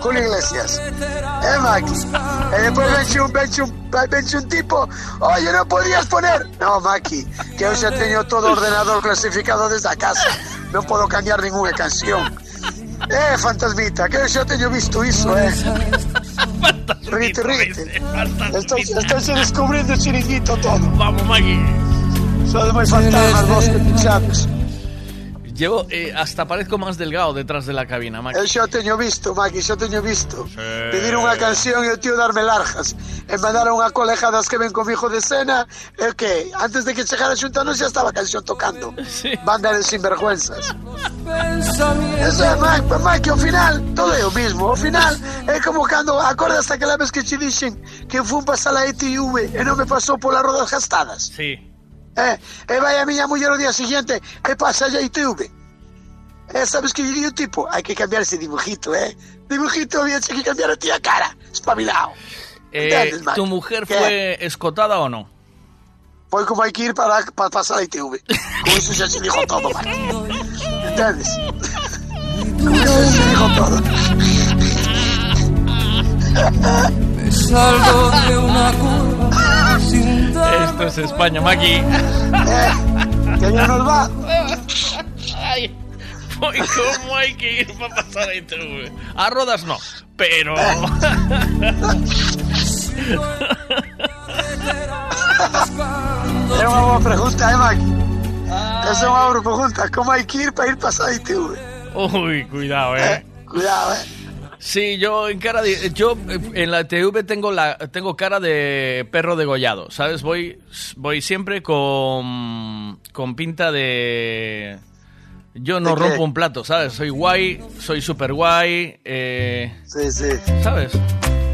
[SPEAKER 14] Julio Iglesias. Eh, Maki. Y después vence un, vence un, vence un tipo, oye, no podías poner... No, Maki, que hoy ya tengo todo ordenador clasificado desde casa. No puedo cambiar ninguna canción. Eh, fantasmita, que yo tengo visto eso, eh. Rite, rite. Estoy, estoy descubriendo el chiringuito todo.
[SPEAKER 8] Vamos, Maki.
[SPEAKER 14] Son muy fantasmas vos que pinchamos.
[SPEAKER 8] Llevo, eh, hasta parezco más delgado detrás de la cabina, Maki.
[SPEAKER 14] Xa teño visto, Maki, xa teño visto. Pedir unha canción e o tío darme largas. E mandaron unha colega das que ven comigo de cena, e que antes de que chegara xuntanos xa estaba a canción tocando. Banda de sinvergüenzas. Eso é, Maki, Maki, ao final, todo é o mismo. Ao final, é como cando, acordas aquela vez que che dixen que fun pasar a ETV e non me pasou polas rodas gastadas?
[SPEAKER 8] Sí.
[SPEAKER 14] Eh, e vai a miña muller o día siguiente e pasa a ITV. Eh, sabes que lle di o tipo? Hai que cambiar ese dibujito, eh? Dibujito, había que cambiar a ti a cara. Espabilado.
[SPEAKER 8] Eh? ¿Tu mujer
[SPEAKER 14] ¿Qué?
[SPEAKER 8] fue escotada o no?
[SPEAKER 14] Pois como hai que ir para, para pasar a ITV. Con eso xa se dijo todo, Maki. Entendes? Con eso se dijo todo.
[SPEAKER 15] Me salgo de una curva sin
[SPEAKER 8] Esto es España, Maki.
[SPEAKER 14] que ya nos va.
[SPEAKER 8] Ay, voy, ¿cómo hay que ir para pasar a ITV? A rodas no, pero...
[SPEAKER 14] É unha boa pregunta, eh, Maki? Esa é unha boa pregunta. Como hai que ir para ir pasar a ITV?
[SPEAKER 8] Uy, cuidado, eh.
[SPEAKER 14] Cuidado, eh.
[SPEAKER 8] Sí, yo en cara de, yo eh, en la TV tengo la tengo cara de perro degollado, ¿sabes? Voy voy siempre con con pinta de yo no rompo un plato, ¿sabes? Soy guay, soy súper guay, eh,
[SPEAKER 14] Sí, sí.
[SPEAKER 8] ¿sabes?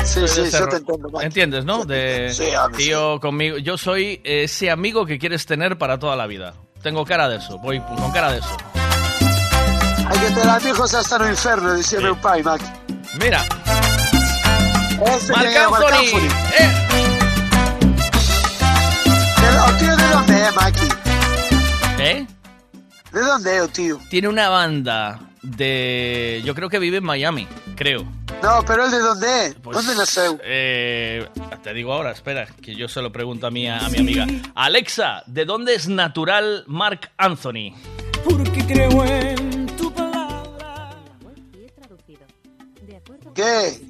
[SPEAKER 14] Sí, sí, yo te entiendo.
[SPEAKER 8] ¿Entiendes, no? De
[SPEAKER 14] Sí,
[SPEAKER 8] tío conmigo, yo soy ese amigo que quieres tener para toda la vida. Tengo cara de eso, voy con cara de eso.
[SPEAKER 14] Hai que ter amigos hasta no inferno, dicía meu pai, Maki.
[SPEAKER 8] Mira,
[SPEAKER 14] Ese
[SPEAKER 8] Marc
[SPEAKER 14] que é Marc
[SPEAKER 8] Anthony,
[SPEAKER 14] Anthony.
[SPEAKER 8] eh,
[SPEAKER 14] tío de onde é, Maki?
[SPEAKER 8] ¿eh?
[SPEAKER 14] De é o tío?
[SPEAKER 8] Tiene una banda de. Yo creo que vive en Miami, creo.
[SPEAKER 14] No, pero el de onde é?
[SPEAKER 8] Pues,
[SPEAKER 14] Onde naceu?
[SPEAKER 8] eh, te digo ahora, espera, que yo se lo pregunto a mi, a mi amiga. Alexa, ¿de dónde es natural Mark Anthony?
[SPEAKER 15] porque creo en
[SPEAKER 14] ¿Qué?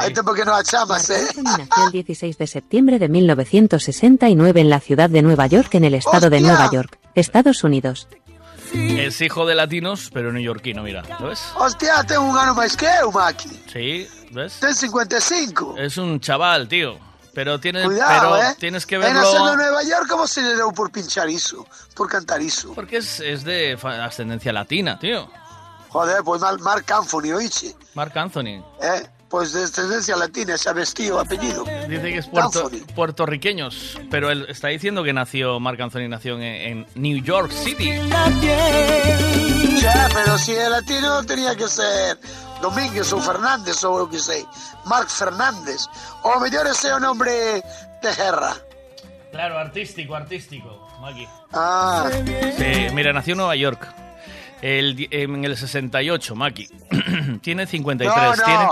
[SPEAKER 14] Hai tempo que non a chamas, eh?
[SPEAKER 23] Nació el 16 de septiembre de 1969 en la ciudad de Nueva York, en el estado de
[SPEAKER 14] ¡Hostia!
[SPEAKER 23] Nueva York, Estados Unidos.
[SPEAKER 8] Es hijo de latinos, pero neoyorquino, mira. ¿Lo ves?
[SPEAKER 14] Hostia, ten un ano máis que eu, Maki.
[SPEAKER 8] Sí, ¿ves?
[SPEAKER 14] Ten 55.
[SPEAKER 8] Es un chaval, tío. Pero tienes,
[SPEAKER 14] Cuidado,
[SPEAKER 8] pero
[SPEAKER 14] eh.
[SPEAKER 8] tienes que
[SPEAKER 14] En
[SPEAKER 8] verlo...
[SPEAKER 14] en Nueva York, ¿cómo se le dio por pinchar eso? Por cantar eso.
[SPEAKER 8] Porque es, es de ascendencia latina, tío.
[SPEAKER 14] Joder, pues Mar- Marc Anthony, oíste.
[SPEAKER 8] Marc Anthony.
[SPEAKER 14] ¿Eh? Pues de descendencia latina, se ha vestido apellido.
[SPEAKER 8] Dice que es puerto, puertorriqueños, pero él está diciendo que nació, Marc Anthony nació en, en New York City.
[SPEAKER 14] Ya, pero si es latino tenía que ser Domínguez o Fernández o lo que sé. Marc Fernández. O mejor sea un hombre de guerra.
[SPEAKER 8] Claro, artístico, artístico.
[SPEAKER 14] Ah.
[SPEAKER 8] Sí, mira, nació en Nueva York. El, en el 68, Maki. tiene 53.
[SPEAKER 14] No, no.
[SPEAKER 8] Tiene,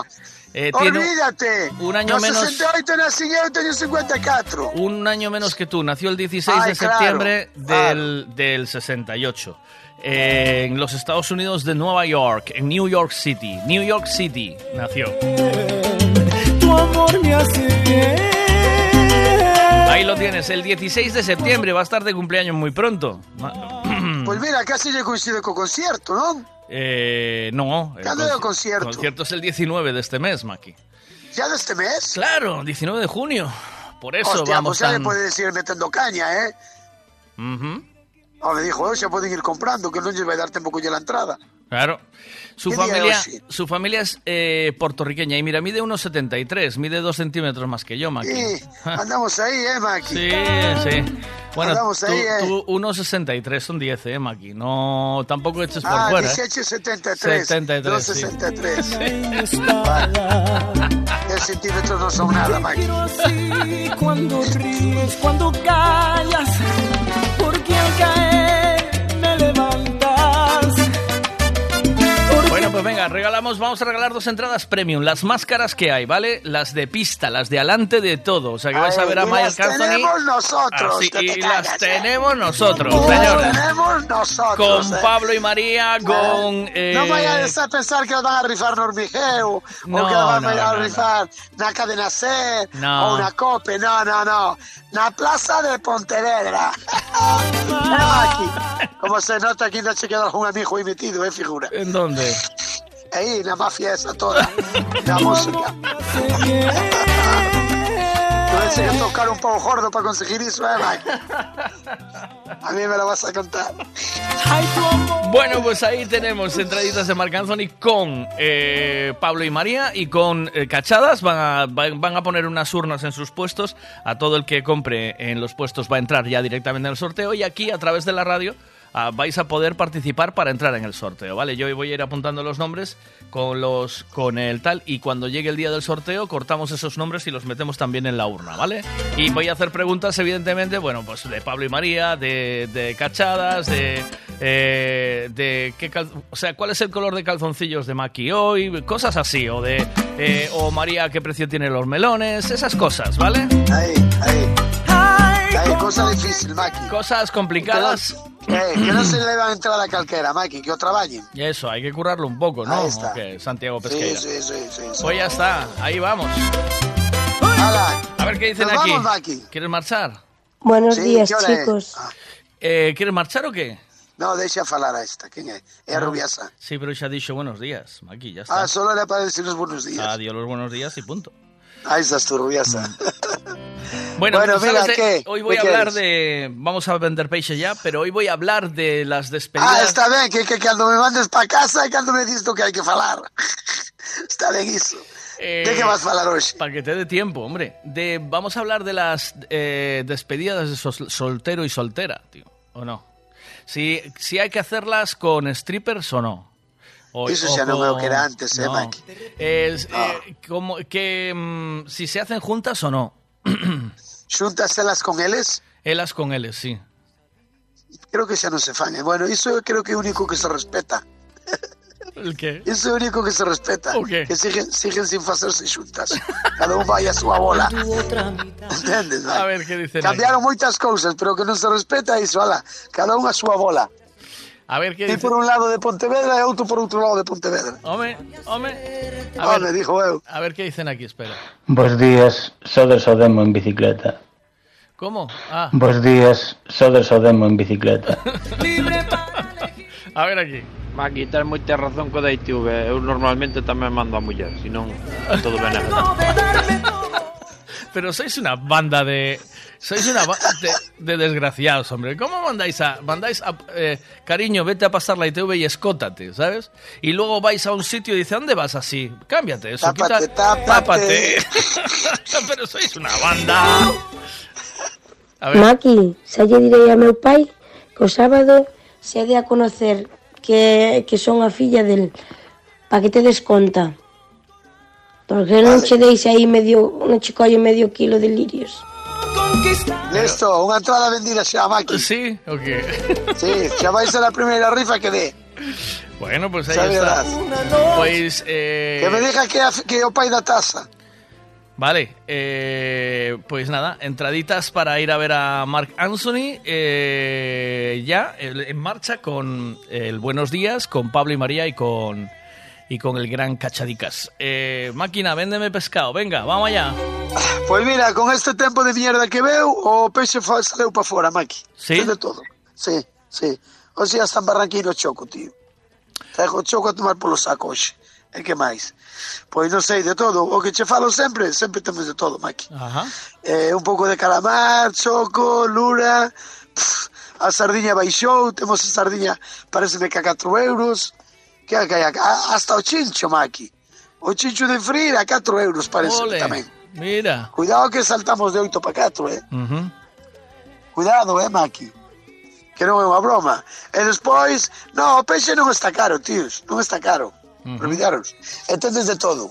[SPEAKER 8] eh, tiene
[SPEAKER 14] Olvídate.
[SPEAKER 8] un año
[SPEAKER 14] no
[SPEAKER 8] menos-
[SPEAKER 14] 68 nací yo, tengo 54.
[SPEAKER 8] un año menos que tú. Nació el 16
[SPEAKER 14] Ay,
[SPEAKER 8] de
[SPEAKER 14] claro,
[SPEAKER 8] septiembre del, del 68. Eh, en los Estados Unidos de Nueva York, en New York City. New York City nació.
[SPEAKER 15] Tu amor me hace
[SPEAKER 8] Ahí lo tienes, el 16 de septiembre. Va a estar de cumpleaños muy pronto.
[SPEAKER 14] Pues mira, casi ya coincide con concierto, ¿no?
[SPEAKER 8] Eh, no. el
[SPEAKER 14] ¿Cuándo es el
[SPEAKER 8] conci-
[SPEAKER 14] concierto?
[SPEAKER 8] concierto es el 19 de este mes, Maki.
[SPEAKER 14] ¿Ya de este mes?
[SPEAKER 8] Claro, 19 de junio. Por eso
[SPEAKER 14] Hostia,
[SPEAKER 8] vamos
[SPEAKER 14] pues ya
[SPEAKER 8] tan...
[SPEAKER 14] le puede decir metiendo caña, ¿eh?
[SPEAKER 8] Ujú,
[SPEAKER 14] O me dijo, "Oh, ya pueden ir comprando, que no les va a dar tiempo con ya la entrada.
[SPEAKER 8] Claro. Su
[SPEAKER 14] ¿Qué día
[SPEAKER 8] familia, su familia es eh, puertorriqueña y mira, mide unos 73, mide 2 centímetros más que yo, Maki.
[SPEAKER 14] Sí, andamos ahí, ¿eh, Maki?
[SPEAKER 8] Sí, sí. Bueno,
[SPEAKER 14] Andamos
[SPEAKER 8] tú,
[SPEAKER 14] ahí, ¿eh?
[SPEAKER 8] tú 1,63 son 10, ¿eh, Maki? No, tampoco eches por
[SPEAKER 14] Ah,
[SPEAKER 8] fuera. ¿eh?
[SPEAKER 14] 1873.
[SPEAKER 8] 73, sí.
[SPEAKER 14] 263. Vale. 10 centímetros no son nada, Maki.
[SPEAKER 15] cuando ríes, cuando callas,
[SPEAKER 8] pues venga, regalamos, vamos a regalar dos entradas premium, las más caras que hay, ¿vale? Las de pista, las de alante de todo. O sea que vais a ver a
[SPEAKER 14] y
[SPEAKER 8] Mike
[SPEAKER 14] las
[SPEAKER 8] Anthony.
[SPEAKER 14] tenemos nosotros,
[SPEAKER 8] Así,
[SPEAKER 14] que te
[SPEAKER 8] y las
[SPEAKER 14] ¿eh?
[SPEAKER 8] tenemos nosotros,
[SPEAKER 14] Las
[SPEAKER 8] señores.
[SPEAKER 14] tenemos nosotros.
[SPEAKER 8] Con
[SPEAKER 14] ¿eh?
[SPEAKER 8] Pablo y María, con... eh,
[SPEAKER 14] No vayas a pensar que nos van a rifar Normigeo
[SPEAKER 8] No,
[SPEAKER 14] o que nos van
[SPEAKER 8] no,
[SPEAKER 14] a
[SPEAKER 8] no,
[SPEAKER 14] rifar una cadena C
[SPEAKER 8] No.
[SPEAKER 14] o una cope. No, no, no. La plaza de Pontevedra. Aquí. Como se nota aquí no se queda un amigo metido, eh, figura.
[SPEAKER 8] ¿En dónde?
[SPEAKER 14] Ahí, la mafia esa toda. La música. Tuve que tocar un poco gordo para conseguir eso, eh, Mike. A mí me lo vas a contar.
[SPEAKER 8] Bueno, pues ahí tenemos entraditas de Marc Anthony con eh, Pablo y María y con eh, Cachadas. Van a, van van a poner unas urnas en sus puestos. A todo el que compre en los puestos va a entrar ya directamente en el sorteo. Y aquí, a través de la radio, ah, vais a poder participar para entrar en el sorteo, ¿vale? Yo voy a ir apuntando los nombres con, los, con el tal. Y cuando llegue el día del sorteo, cortamos esos nombres y los metemos también en la urna, ¿vale? Y voy a hacer preguntas, evidentemente, bueno, pues de Pablo y María, de, de Cachadas, de... eh, de qué cal- o sea, cuál es el color de calzoncillos de Maki hoy, cosas así, o de eh, o María qué precio tienen los melones, esas cosas, ¿vale?
[SPEAKER 14] Ahí, ahí. Ahí, cosa difícil, Maki.
[SPEAKER 8] Cosas complicadas.
[SPEAKER 14] Eh, que no se le va a entrar a calquera, Maki, que.
[SPEAKER 8] Y eso, hay que currarlo un poco, ¿no?
[SPEAKER 14] Ahí está.
[SPEAKER 8] Ok, Santiago
[SPEAKER 14] Sí,
[SPEAKER 8] Pesqueira.
[SPEAKER 14] sí, sí, sí. sí.
[SPEAKER 8] Pues ya está, ahí vamos.
[SPEAKER 14] Hala.
[SPEAKER 8] A ver qué dicen
[SPEAKER 14] Nos
[SPEAKER 8] aquí.
[SPEAKER 14] vamos, Maki.
[SPEAKER 8] ¿Quieres marchar?
[SPEAKER 17] Buenos
[SPEAKER 14] Sí,
[SPEAKER 17] días, chicos.
[SPEAKER 8] Eh, ¿Quieres marchar o qué?
[SPEAKER 14] No, deixa falar a esta. ¿Quién es? Es
[SPEAKER 8] Ah,
[SPEAKER 14] rubiasa.
[SPEAKER 8] Sí, pero ya ha dicho buenos días, Maki, ya está.
[SPEAKER 14] Ah, solo era para decirnos buenos días.
[SPEAKER 8] Adiós los buenos días y punto.
[SPEAKER 14] Ahí estás tú, rubiasa.
[SPEAKER 8] Bueno,
[SPEAKER 14] Bueno,
[SPEAKER 8] ¿sabes
[SPEAKER 14] mira,
[SPEAKER 8] hoy voy
[SPEAKER 14] ¿Qué
[SPEAKER 8] a hablar
[SPEAKER 14] quieres?
[SPEAKER 8] de... Vamos a vender peixe ya, pero hoy voy a hablar de las despedidas...
[SPEAKER 14] Ah, está bien, que, que cuando me mandes para casa y cuando me dices tú que hay que falar. está bien eso.
[SPEAKER 8] Eh,
[SPEAKER 14] ¿De qué vas a hablar hoy?
[SPEAKER 8] Para que te dé tiempo, hombre. De, vamos a hablar de las eh, despedidas de sol- soltero y soltera, tío. ¿O no? Si, si hay que hacerlas con strippers o no. O-
[SPEAKER 14] Eso ya no veo que era antes, ¿eh,
[SPEAKER 8] no.
[SPEAKER 14] Mike?
[SPEAKER 8] Es, eh, como que mm, si se hacen juntas o no.
[SPEAKER 14] ¿Xúntaselas con eles?
[SPEAKER 8] Elas con él, sí.
[SPEAKER 14] Creo que xa non se fan. Bueno, iso creo que o único que se respeta.
[SPEAKER 8] ¿El qué?
[SPEAKER 14] Iso é o único que se respeta.
[SPEAKER 8] O qué?
[SPEAKER 14] Que siguen, siguen sin facerse xuntas. Cada un vai a súa bola. Entendes?
[SPEAKER 8] A
[SPEAKER 14] Mike?
[SPEAKER 8] ver qué dicen.
[SPEAKER 14] Cambiaron moitas cousas, pero que non se respeta iso, ala. Cada un a súa bola.
[SPEAKER 8] A ver qué
[SPEAKER 14] Ti
[SPEAKER 8] dice.
[SPEAKER 14] por un lado de Pontevedra e outro por outro lado de Pontevedra.
[SPEAKER 8] Hombre, hombre. A
[SPEAKER 14] Home,
[SPEAKER 8] ver,
[SPEAKER 14] dijo eu.
[SPEAKER 8] a ver qué dicen aquí, espera.
[SPEAKER 24] Bos días, sodes o demo en bicicleta.
[SPEAKER 8] ¿Cómo? Ah,
[SPEAKER 24] Bos días, sodes o demo en bicicleta.
[SPEAKER 8] a ver aquí.
[SPEAKER 18] Maki, tens moita razón co da ITV. Eu normalmente tamén mando a muller, senón todo ben
[SPEAKER 8] Pero sois una banda de. Sois una banda de, de desgraciados, hombre. ¿Cómo mandáis a. Mandáis a. eh, cariño, vete a pasar la ITV y escótate, ¿sabes? Y luego vais a un sitio y dice, ¿dónde vas así? Cámbiate eso.
[SPEAKER 14] Tápate,
[SPEAKER 8] quita-
[SPEAKER 14] tápate.
[SPEAKER 8] Pero sois una banda. A ver.
[SPEAKER 25] Maki, xa lle direi a meu pai que o sábado se ha de a conocer que, que son a filla del pa que te des conta. Porque non che deixe aí medio, non che colle medio kilo de lirios.
[SPEAKER 14] Listo, unha entrada vendida xa, Maki.
[SPEAKER 8] Sí, ok.
[SPEAKER 14] Sí, xa vai ser a primeira rifa que dé.
[SPEAKER 8] Bueno, pues ahí
[SPEAKER 14] Xa
[SPEAKER 8] está. Pues. eh,
[SPEAKER 14] Que me diga que, que o pai da taza.
[SPEAKER 8] Vale, eh, pues nada, entraditas para ir a ver a Mark Anthony eh, ya en marcha con el Buenos Días, con Pablo y María y con y con el gran Cachadicas. Eh, máquina, véndeme pescado, venga, vamos allá.
[SPEAKER 14] Pois mira, con este tempo de mierda que veu, o peixe saleu para fora, Maki.
[SPEAKER 8] Sí?
[SPEAKER 14] Desde todo. Sí, sí. Oxe, hasta en Barranquino choco, tío. Trajo o choco a tomar polo saco, hoxe. E que máis? Pois non sei, de todo. O que che falo sempre, sempre temos de todo, Maki.
[SPEAKER 8] Ajá.
[SPEAKER 14] Eh, un pouco de calamar, choco, lura... Pff, a sardiña baixou, temos a sardiña, pareceme que a 4 euros. Que hai acá? Hasta o chincho, Maki. O chincho de frir a 4 euros, parece
[SPEAKER 8] Ole.
[SPEAKER 14] tamén.
[SPEAKER 8] Mira.
[SPEAKER 14] Cuidado que saltamos de 8 para 4, eh.
[SPEAKER 8] Ujú.
[SPEAKER 14] Cuidado, eh, Maki. Que non é unha broma. E despois, no, o peixe non está caro, tíos, non está caro. Olvidaros. Entonces de todo.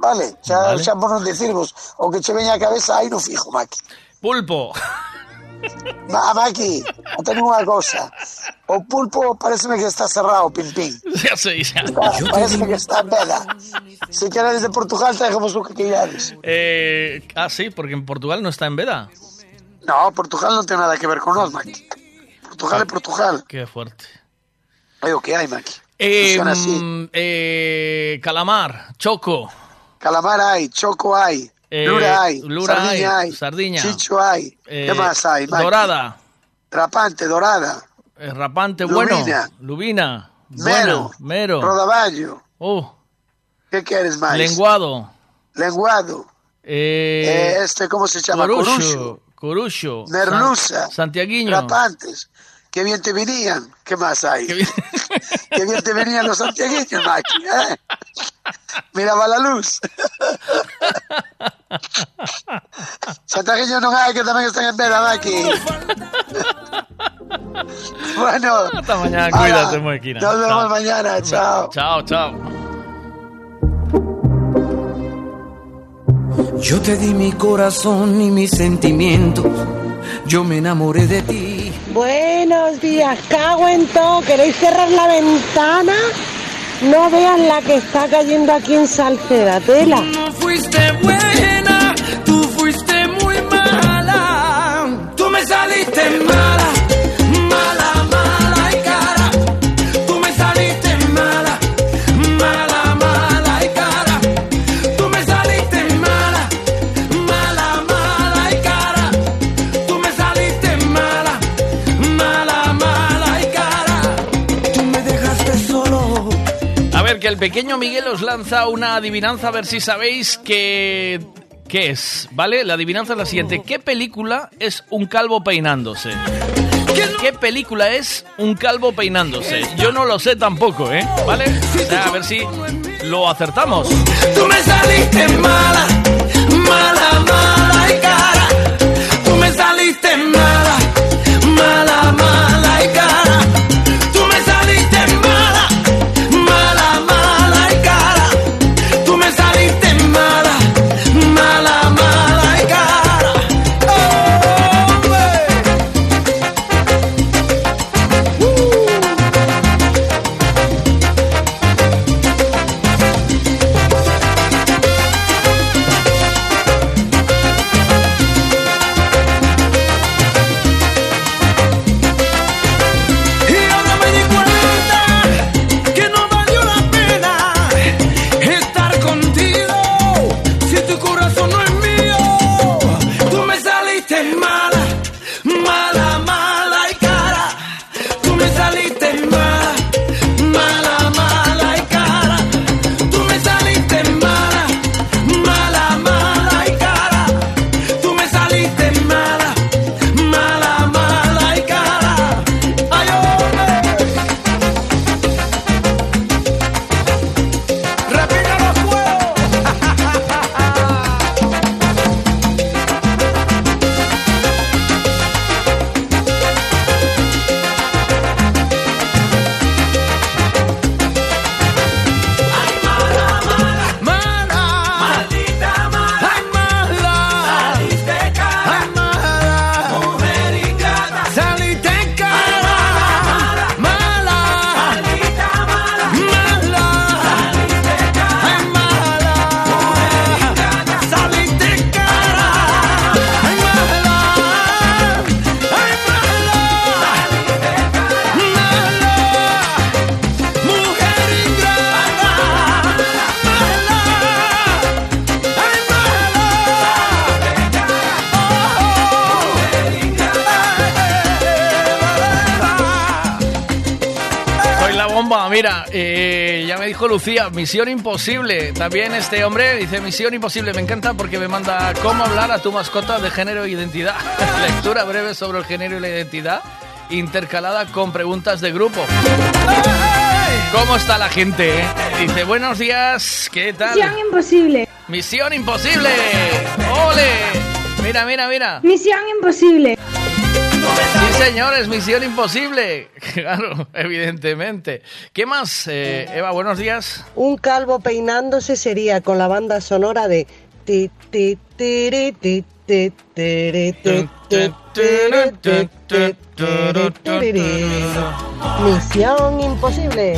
[SPEAKER 14] Vale, xa,
[SPEAKER 8] Vale.
[SPEAKER 14] xa por non dicirvos, o que che veña a cabeza aí no fijo, Maki.
[SPEAKER 8] Pulpo.
[SPEAKER 14] Va, Maki, até unha cosa. O pulpo pareceme que está cerrado, pim pim.
[SPEAKER 8] Ya sei, ya.
[SPEAKER 14] Parece que está en veda. Se queredes de Portugal, traemos o que queirades.
[SPEAKER 8] Eh, ah, sí, porque en Portugal no está en veda.
[SPEAKER 14] No, Portugal non ten nada que ver con nós, Maki. Portugal é Portugal.
[SPEAKER 8] Qué fuerte.
[SPEAKER 14] É o que hai, Maki.
[SPEAKER 8] Eh,
[SPEAKER 14] así.
[SPEAKER 8] mm, eh, calamar, choco.
[SPEAKER 14] Calamar hai, choco hai,
[SPEAKER 8] Eh,
[SPEAKER 14] lura hai,
[SPEAKER 8] lura
[SPEAKER 14] sardiña
[SPEAKER 8] hay, sardiña.
[SPEAKER 14] chicho hai.
[SPEAKER 8] Eh,
[SPEAKER 14] que máis hai, Maki?
[SPEAKER 8] Dorada.
[SPEAKER 14] Rapante, dorada,
[SPEAKER 8] Eh, rapante,
[SPEAKER 14] Lubina.
[SPEAKER 8] bueno. Lubina.
[SPEAKER 14] Mero.
[SPEAKER 8] Bueno, mero.
[SPEAKER 14] rodaballo.
[SPEAKER 8] Oh,
[SPEAKER 14] Que queres máis?
[SPEAKER 8] lenguado.
[SPEAKER 14] Lenguado.
[SPEAKER 8] Eh,
[SPEAKER 14] Eh, este, como se? Coruxo.
[SPEAKER 8] Corucho. Corucho.
[SPEAKER 14] Merluza.
[SPEAKER 8] San- Santiaguiño.
[SPEAKER 14] Rapantes. Que bien te venían. ¿Qué más hay? Que bien, te venían los santiagueños, Maki. ¿eh? Miraba la luz. Santiagueños no hay, que también están en veda, Maki. bueno.
[SPEAKER 8] Hasta mañana,
[SPEAKER 14] ala,
[SPEAKER 8] cuídate, Moequina.
[SPEAKER 14] Nos vemos
[SPEAKER 8] Chao.
[SPEAKER 14] mañana, chao.
[SPEAKER 8] Chao, chao.
[SPEAKER 15] Yo te di mi corazón y mis sentimientos. Yo me enamoré de ti.
[SPEAKER 17] Buenos días, cago en todo. ¿Queréis cerrar la ventana? No vean la que está cayendo aquí en Salceda, tela.
[SPEAKER 15] No fuiste buena, tú fuiste muy mala. Tú me saliste mala,
[SPEAKER 8] el pequeño Miguel os lanza una adivinanza a ver si sabéis qué, qué es, ¿vale? La adivinanza es la siguiente. ¿Qué película es un calvo peinándose? ¿Qué película es un calvo peinándose? Yo no lo sé tampoco, ¿eh? ¿Vale? O a ver si lo acertamos.
[SPEAKER 15] Tú me saliste mala, mala, mala y cara. Tú me saliste mala,
[SPEAKER 8] dijo Lucía, misión imposible. También este hombre dice misión imposible. Me encanta porque me manda cómo hablar a tu mascota de género e identidad. Lectura breve sobre el género y la identidad, intercalada con preguntas de grupo. ¿Cómo está la gente? eh? Dice, buenos días, ¿qué tal?
[SPEAKER 26] Misión imposible.
[SPEAKER 8] Misión imposible. ¡Ole! Mira, mira, mira.
[SPEAKER 26] Misión imposible.
[SPEAKER 8] Señores, misión imposible. Claro, evidentemente. ¿Qué más? Eh, Eva, buenos días.
[SPEAKER 27] Un calvo peinándose sería con la banda sonora de ti, ti, tiri, ti, ti, tiri, ti, ti, tiri, ti, ti, tiri, tiri. Misión imposible.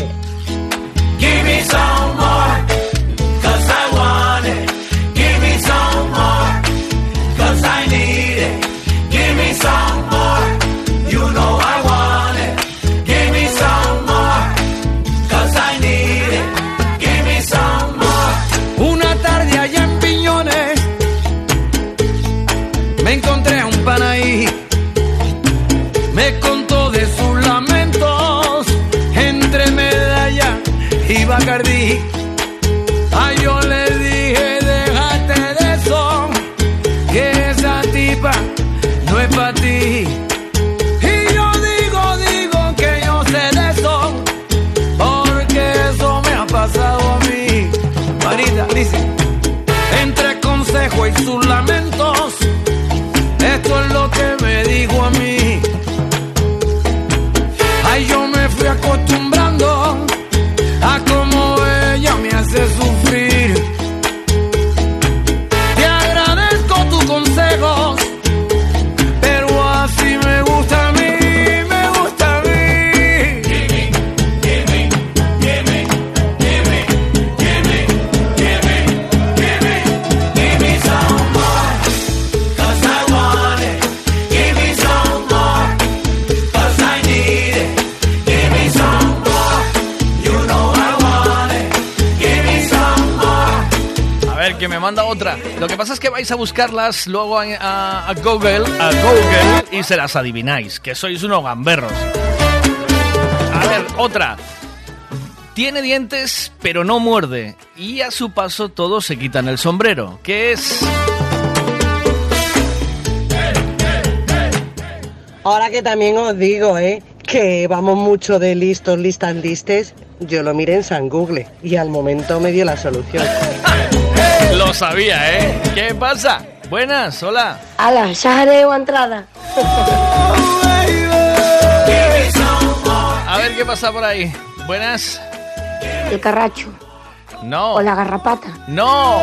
[SPEAKER 28] Give me some more, cause I want it. Give me some more, cause I need it. Give me some more,
[SPEAKER 8] otra. Lo que pasa es que vais a buscarlas luego a, a- a Google, a Google y se las adivináis, que sois unos gamberros. A ver, otra. Tiene dientes, pero no muerde. Y a su paso todos se quitan el sombrero. ¿Qué es?
[SPEAKER 27] Ahora que también os digo, ¿eh? Que vamos mucho de listos, listas, listes. Yo lo miré en San Google y al momento me dio la solución.
[SPEAKER 8] Lo sabía, ¿eh? ¿Qué pasa? Buenas, hola.
[SPEAKER 29] Ala, Sajareo entrada.
[SPEAKER 8] A ver qué pasa por ahí. Buenas.
[SPEAKER 29] El carracho.
[SPEAKER 8] No.
[SPEAKER 29] O la garrapata.
[SPEAKER 8] No.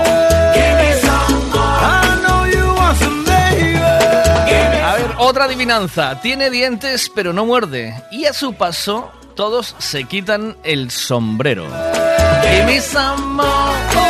[SPEAKER 8] A ver, otra adivinanza. Tiene dientes, pero no muerde. Y a su paso, todos se quitan el sombrero. Give me some more.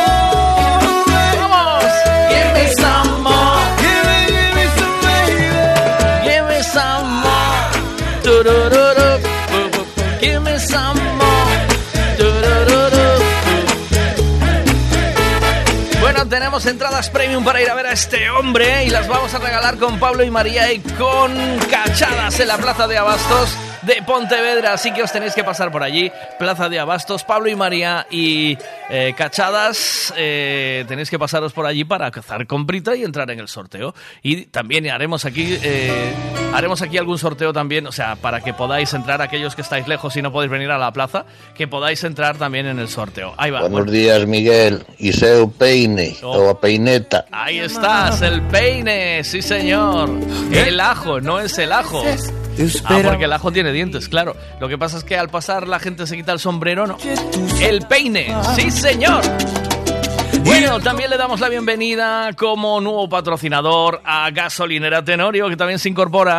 [SPEAKER 8] Tenemos entradas premium para ir a ver a este hombre y las vamos a regalar con Pablo y María y con cachadas en la Plaza de Abastos de Pontevedra. Así que os tenéis que pasar por allí, Plaza de Abastos, Pablo y María y eh, cachadas. eh, tenéis que pasaros por allí para cazar comprita y entrar en el sorteo. Y también haremos aquí, eh, haremos aquí algún sorteo también, o sea, para que podáis entrar aquellos que estáis lejos y no podéis venir a la plaza, que podáis entrar también en el sorteo. Ahí va.
[SPEAKER 30] Buenos días, Miguel. Y seu peine, O a peineta.
[SPEAKER 8] Ahí estás, el peine, sí señor. El ajo, no es el ajo. Ah, porque el ajo tiene dientes, claro. Lo que pasa es que al pasar la gente se quita el sombrero, ¿no? El peine, sí señor. Bueno, también le damos la bienvenida como nuevo patrocinador a Gasolinera Tenorio, que también se incorpora.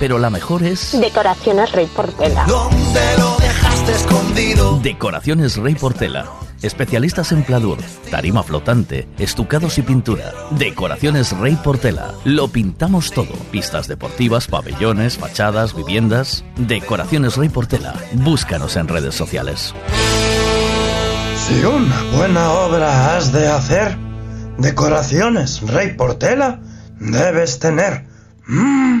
[SPEAKER 31] pero la mejor es...
[SPEAKER 32] Decoraciones Rey Portela.
[SPEAKER 28] ¿Dónde lo dejas
[SPEAKER 33] dejaste escondido.
[SPEAKER 34] Decoraciones Rey Portela. Especialistas en pladur, tarima flotante, estucados y pintura. Decoraciones Rey Portela. Lo pintamos todo. Pistas deportivas, pabellones, fachadas, viviendas. Decoraciones Rey Portela. Búscanos en redes sociales.
[SPEAKER 35] Si una buena obra has de hacer, decoraciones Rey Portela debes tener. Mm.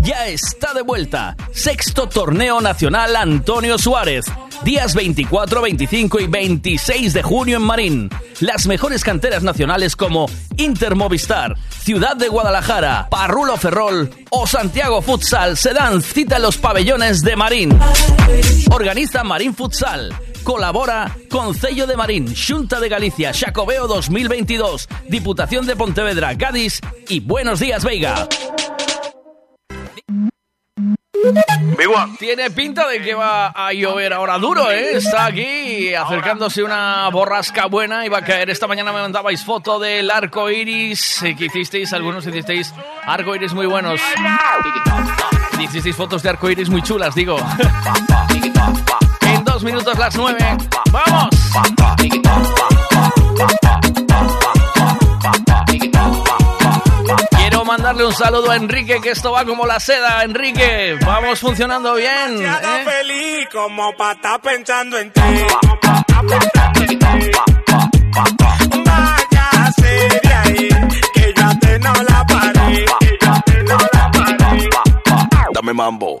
[SPEAKER 8] Ya está de vuelta. Sexto Torneo Nacional Antonio Suárez. Días 24, 25 y 26 de junio en Marín. Las mejores canteras nacionales como Inter Movistar, Ciudad de Guadalajara, Parrulo Ferrol o Santiago Futsal se dan cita en los pabellones de Marín. Organiza Marín Futsal. Colabora Concello de Marín, Junta de Galicia, Xacobeo 2022, Diputación de Pontevedra, Cádiz y Buenos Días Veiga. Tiene pinta de que va a llover ahora duro, ¿eh? Está aquí acercándose una borrasca buena y va a caer. Esta mañana me mandabais foto del arco iris eh, que hicisteis, algunos hicisteis arco iris muy buenos. Hicisteis fotos de arco iris muy chulas, digo. dos minutos las nueve. ¡Vamos! Quiero mandarle un saludo a Enrique, que esto va como la seda. Enrique, vamos funcionando bien. ¿eh?
[SPEAKER 15] feliz como pa' estar pensando en ti. Váyase de ahí, que ya te no la paré, que ya te no la paré.
[SPEAKER 33] Dame mambo.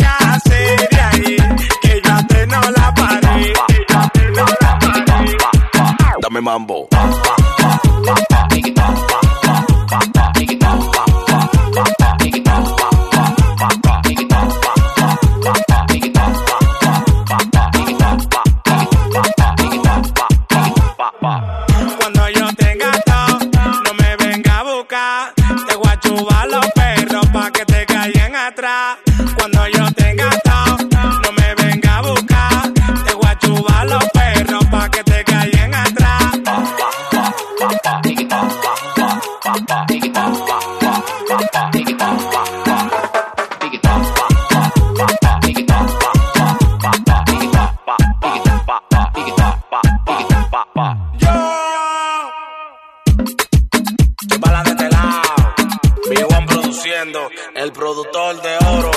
[SPEAKER 33] Dame mambo.
[SPEAKER 15] Cuando yo tenga todo, no me venga a buscar. Te voy a chubar los perros pa' que te caigan atrás.
[SPEAKER 36] El productor de oro.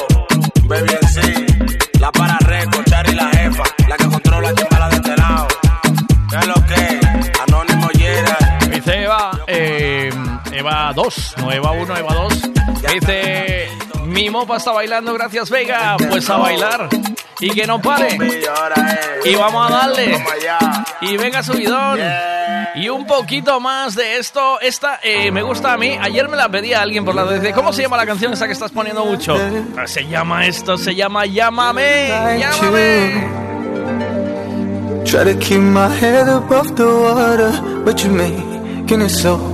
[SPEAKER 8] Eva 2, no Eva 1, Eva 2. Dice, mi mopa está bailando, gracias Vega. Pues a bailar. Y que no pare. Y vamos a darle. Y venga subidón. Y un poquito más de esto. Esta eh, me gusta a mí. Ayer me la pedía alguien por la de ¿Cómo se llama la canción esa que estás poniendo mucho? Ah, Se llama esto, se llama Llámame. Llámame.
[SPEAKER 30] Try to keep my head above the water, but you're making it so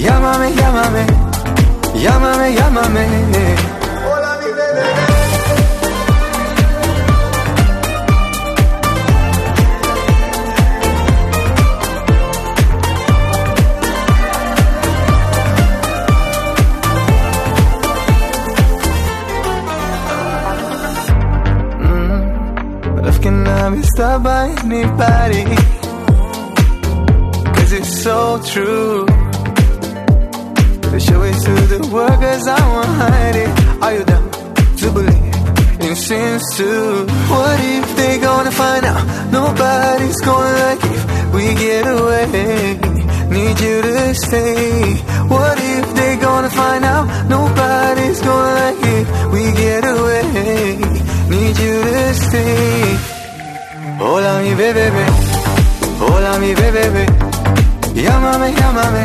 [SPEAKER 30] llámame, llámame, llámame, llámame. Hola mi bebé. Mm, love cannot be stopped by anybody. Cause it's so true. Show it to the cause I won't hide it. Are you down to believe in sins too? What if they gonna find out? Nobody's gonna like if we get away. Need you to stay. What if they gonna find out? Nobody's gonna like if we get away. Need you to stay. Hola mi bebé, hola mi bebé, llámame, llámame,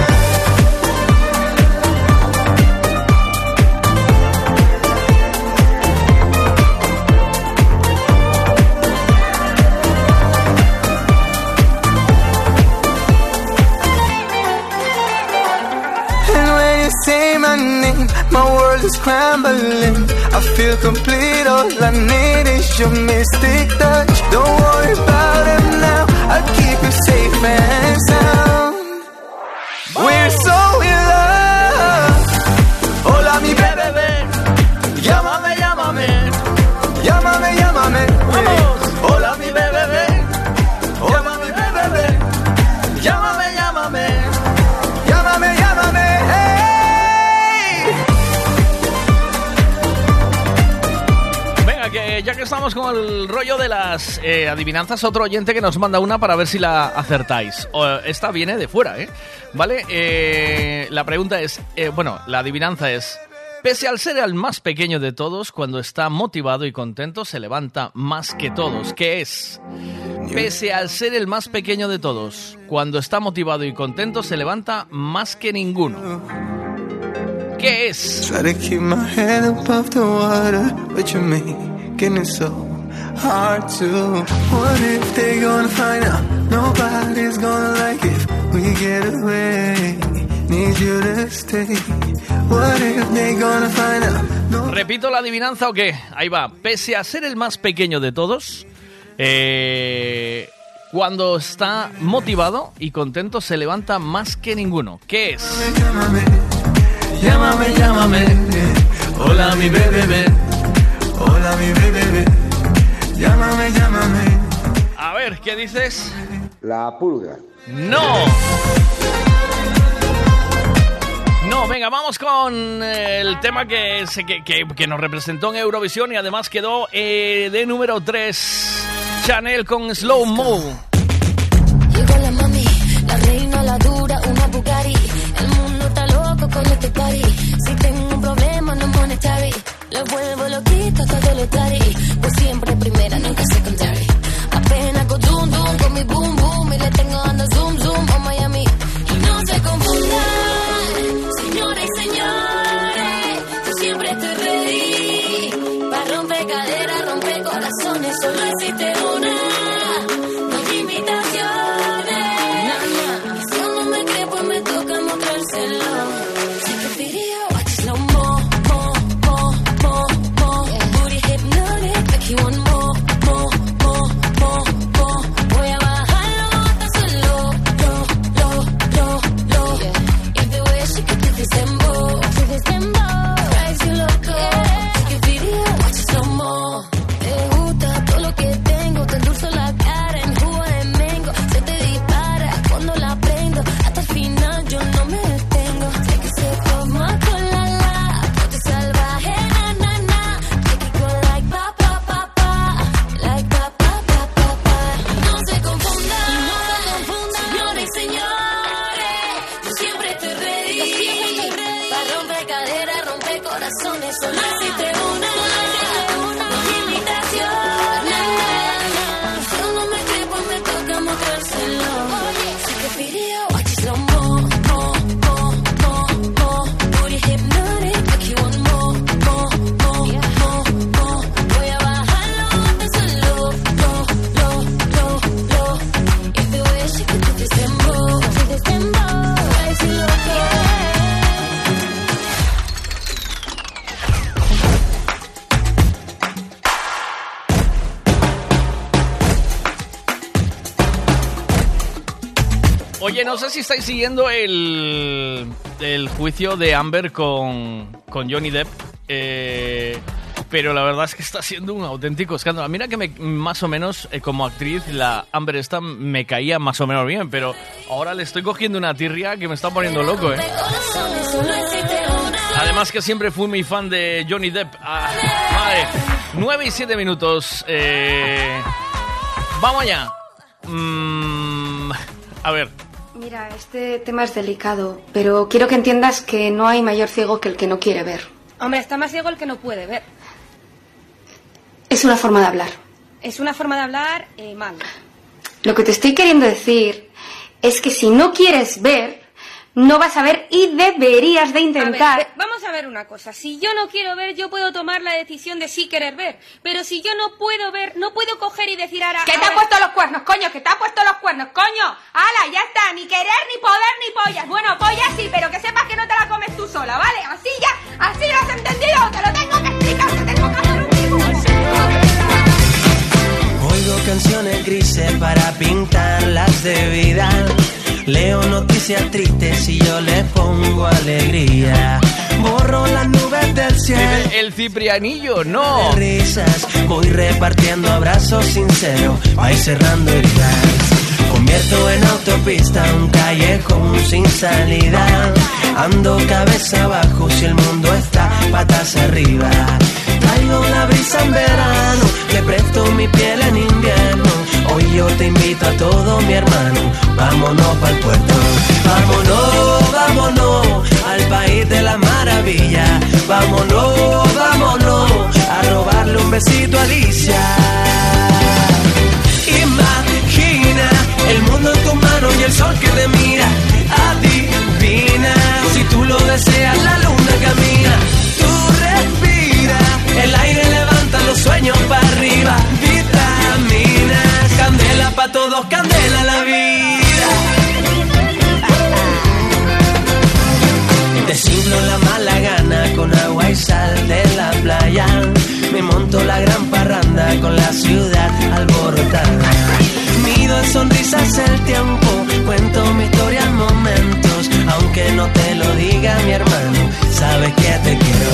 [SPEAKER 30] My world is crumbling. I feel complete, all I need is your mystic touch. Don't worry about it now, I'll keep you safe and sound. We're so
[SPEAKER 8] estamos con el rollo de las eh, adivinanzas, otro oyente que nos manda una para ver si la acertáis. O, esta viene de fuera, ¿eh? ¿Vale? Eh, la pregunta es, eh, bueno, la adivinanza es, pese al ser el más pequeño de todos, cuando está motivado y contento se levanta más que todos. ¿Qué es? Pese al ser el más pequeño de todos, cuando está motivado y contento se levanta más que ninguno. ¿Qué es?
[SPEAKER 30] Try to keep my head above the water, but you're making it so hard to. What if they gonna find out? Nobody's gonna like if we get away. Need you to stay. What if they gonna find out?
[SPEAKER 8] ¿Repito la adivinanza o qué? Ahí va. Pese a ser el más pequeño de todos, eh, cuando está motivado y contento se levanta más que ninguno. ¿Qué es?
[SPEAKER 30] Llámame, llámame. Hola, mi bebé. Hola, mi bebé. Llámame, llámame.
[SPEAKER 8] A ver, ¿qué dices?
[SPEAKER 37] La pulga.
[SPEAKER 8] ¡No! No, venga, vamos con eh, el tema que, se- que, que- que nos representó en Eurovisión y además quedó eh, de número 3. Chanel con Slow Mo.
[SPEAKER 38] Llegó la mami, la reina, la dura,
[SPEAKER 8] estáis siguiendo el, el juicio de Amber con, con Johnny Depp, eh, pero la verdad es que está siendo un auténtico escándalo. Mira que más o menos eh, como actriz la Amber esta me caía más o menos bien, pero ahora le estoy cogiendo una tirria que me está poniendo loco, ¿eh? Además que siempre fui muy fan de Johnny Depp. Ah, madre, 9 y 7 minutos. eh, vamos allá. Mm,
[SPEAKER 39] este tema es delicado, pero quiero que entiendas que no hay mayor ciego que el que no quiere ver.
[SPEAKER 40] Hombre, está más ciego el que no puede ver.
[SPEAKER 39] Es una forma de hablar.
[SPEAKER 40] Es una forma de hablar eh, mal.
[SPEAKER 39] Lo que te estoy queriendo decir es que si no quieres ver, no vas a ver y deberías de
[SPEAKER 40] A ver,
[SPEAKER 39] intentar.
[SPEAKER 40] vamos a ver una cosa. Si yo no quiero ver, yo puedo tomar la decisión de sí querer ver. Pero si yo no puedo ver, no puedo coger y decir ahora.
[SPEAKER 39] ¡Que te ha puesto los cuernos, coño! ¡Que te ha puesto los cuernos, coño! ¡Hala, ya está! Ni querer, ni poder, ni pollas. Bueno, pollas sí, pero que sepas que no te la comes tú sola, ¿vale? Así ya, así lo has entendido. Te lo tengo que explicar, te tengo que hacer un
[SPEAKER 41] Oigo canciones grises para pintarlas de vida. Leo noticias tristes y yo le pongo alegría. Borro las nubes del cielo.
[SPEAKER 8] el, el Ciprianillo, no.
[SPEAKER 41] risas. Voy repartiendo abrazos sinceros, va cerrando heridas. Convierto en autopista un callejón sin salida. Ando cabeza abajo si el mundo está patas arriba. Traigo la brisa en verano, le presto mi piel en invierno. Hoy yo te invito a todo mi hermano, vámonos para el puerto. Vámonos, vámonos al país de la maravilla. Vámonos, vámonos a robarle un besito a Alicia. Imagina el mundo en tu mano y el sol que te mira. Adivina si tú lo deseas, la luna camina. Tú respira, el aire levanta los sueños para arriba. Para todos, candela la vida. Designo la mala gana con agua y sal de la playa. Me monto la gran parranda con la ciudad alborotada. Mido en sonrisas el tiempo, cuento mi historia en momentos. Aunque no te lo diga mi hermano, sabes que te quiero.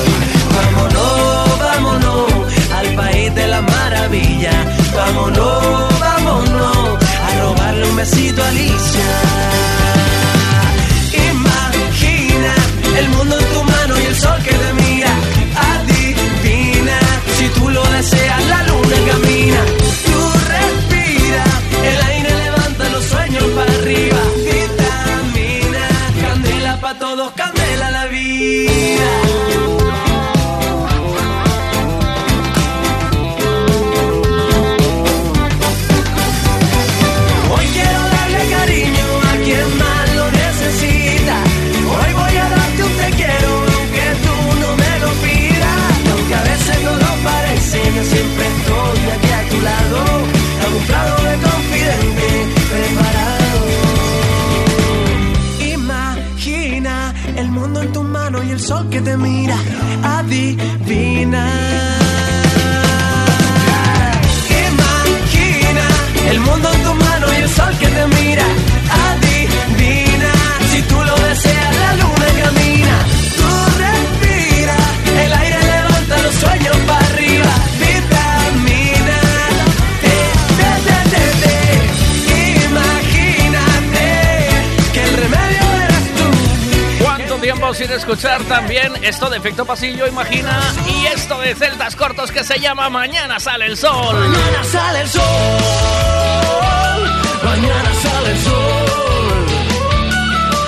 [SPEAKER 41] Vámonos, vámonos al país de la maravilla. Vámonos, besito Alicia. Imagina el mundo en tu mano y el sol que te mira. Adivina si tú lo deseas, la luna camina. Tú respira, el aire levanta los sueños para arriba. Vitamina, candela para todos, candela la vida. Sol que te mira. Adivina. Imagina el mundo en tu mano y el sol que te mira. Adivina si tú lo deseas, la luna
[SPEAKER 8] sin escuchar también esto de efecto pasillo, imagina, y esto de celdas cortos que se llama Mañana sale el sol.
[SPEAKER 41] Mañana sale el sol. Mañana sale el sol.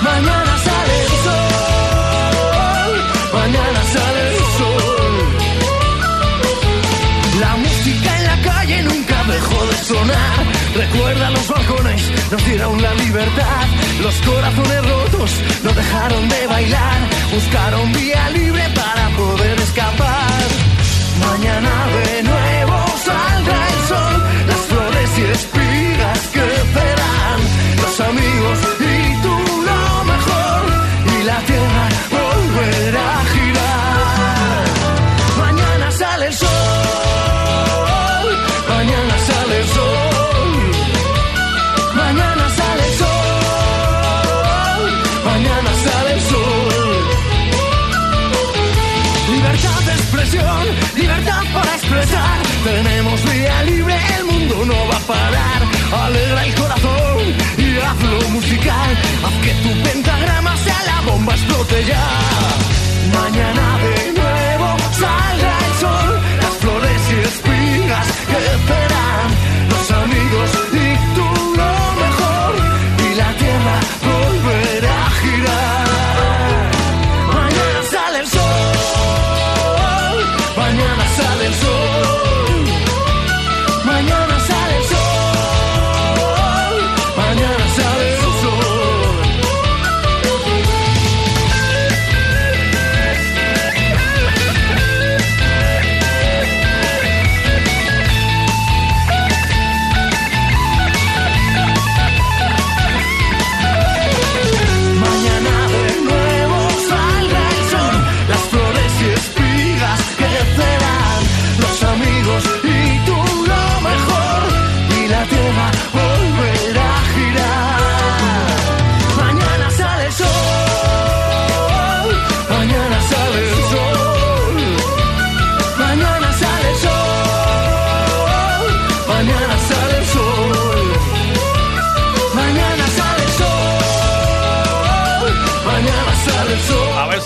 [SPEAKER 41] Mañana sale el sol. Mañana sale el sol.
[SPEAKER 15] La música en la calle nunca dejó de sonar nos dieron la libertad. Los corazones rotos no dejaron de bailar, buscaron vía libre para poder escapar. Mañana de nuevo saldrá el sol, las flores y espigas crecerán, los amigos Tenemos vía libre, el mundo no va a parar. Alegra el corazón y hazlo musical. Haz que tu pentagrama sea la bomba, explote ya. Mañana de nuevo saldrá el sol, las flores y espigas crecerán. Los amigos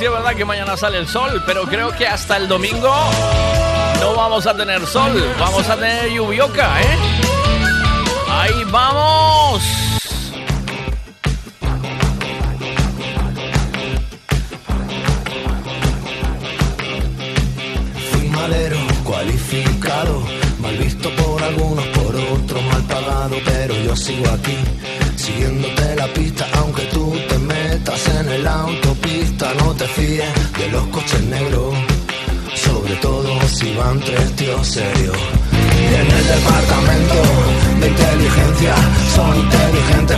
[SPEAKER 8] es verdad que mañana sale el sol, pero creo que hasta el domingo no vamos a tener sol, vamos a tener lluvioca, ¿eh? Ahí vamos.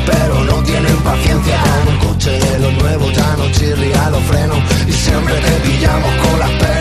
[SPEAKER 41] Pero no tienen paciencia. Con un coche de los nuevos ya no chirría los frenos. Y siempre te pillamos con las pertenencias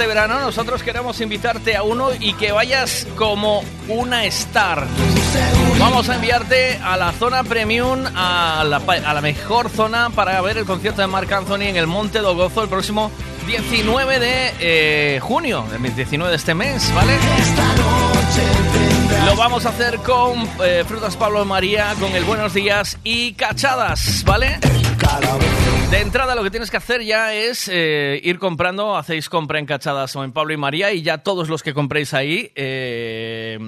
[SPEAKER 8] este verano, nosotros queremos invitarte a uno y que vayas como una star. Vamos a enviarte a la zona premium, a la, mejor zona para ver el concierto de Marc Anthony en el Monte do Gozo el próximo 19 de eh, junio, el 19 de este mes, ¿vale? Lo vamos a hacer con eh, Frutas Pablo María, con el Buenos Días y Cachadas, ¿vale? De entrada lo que tienes que hacer ya es eh, ir comprando, hacéis compra en Cachadas o en Pablo y María y ya todos los que compréis ahí eh,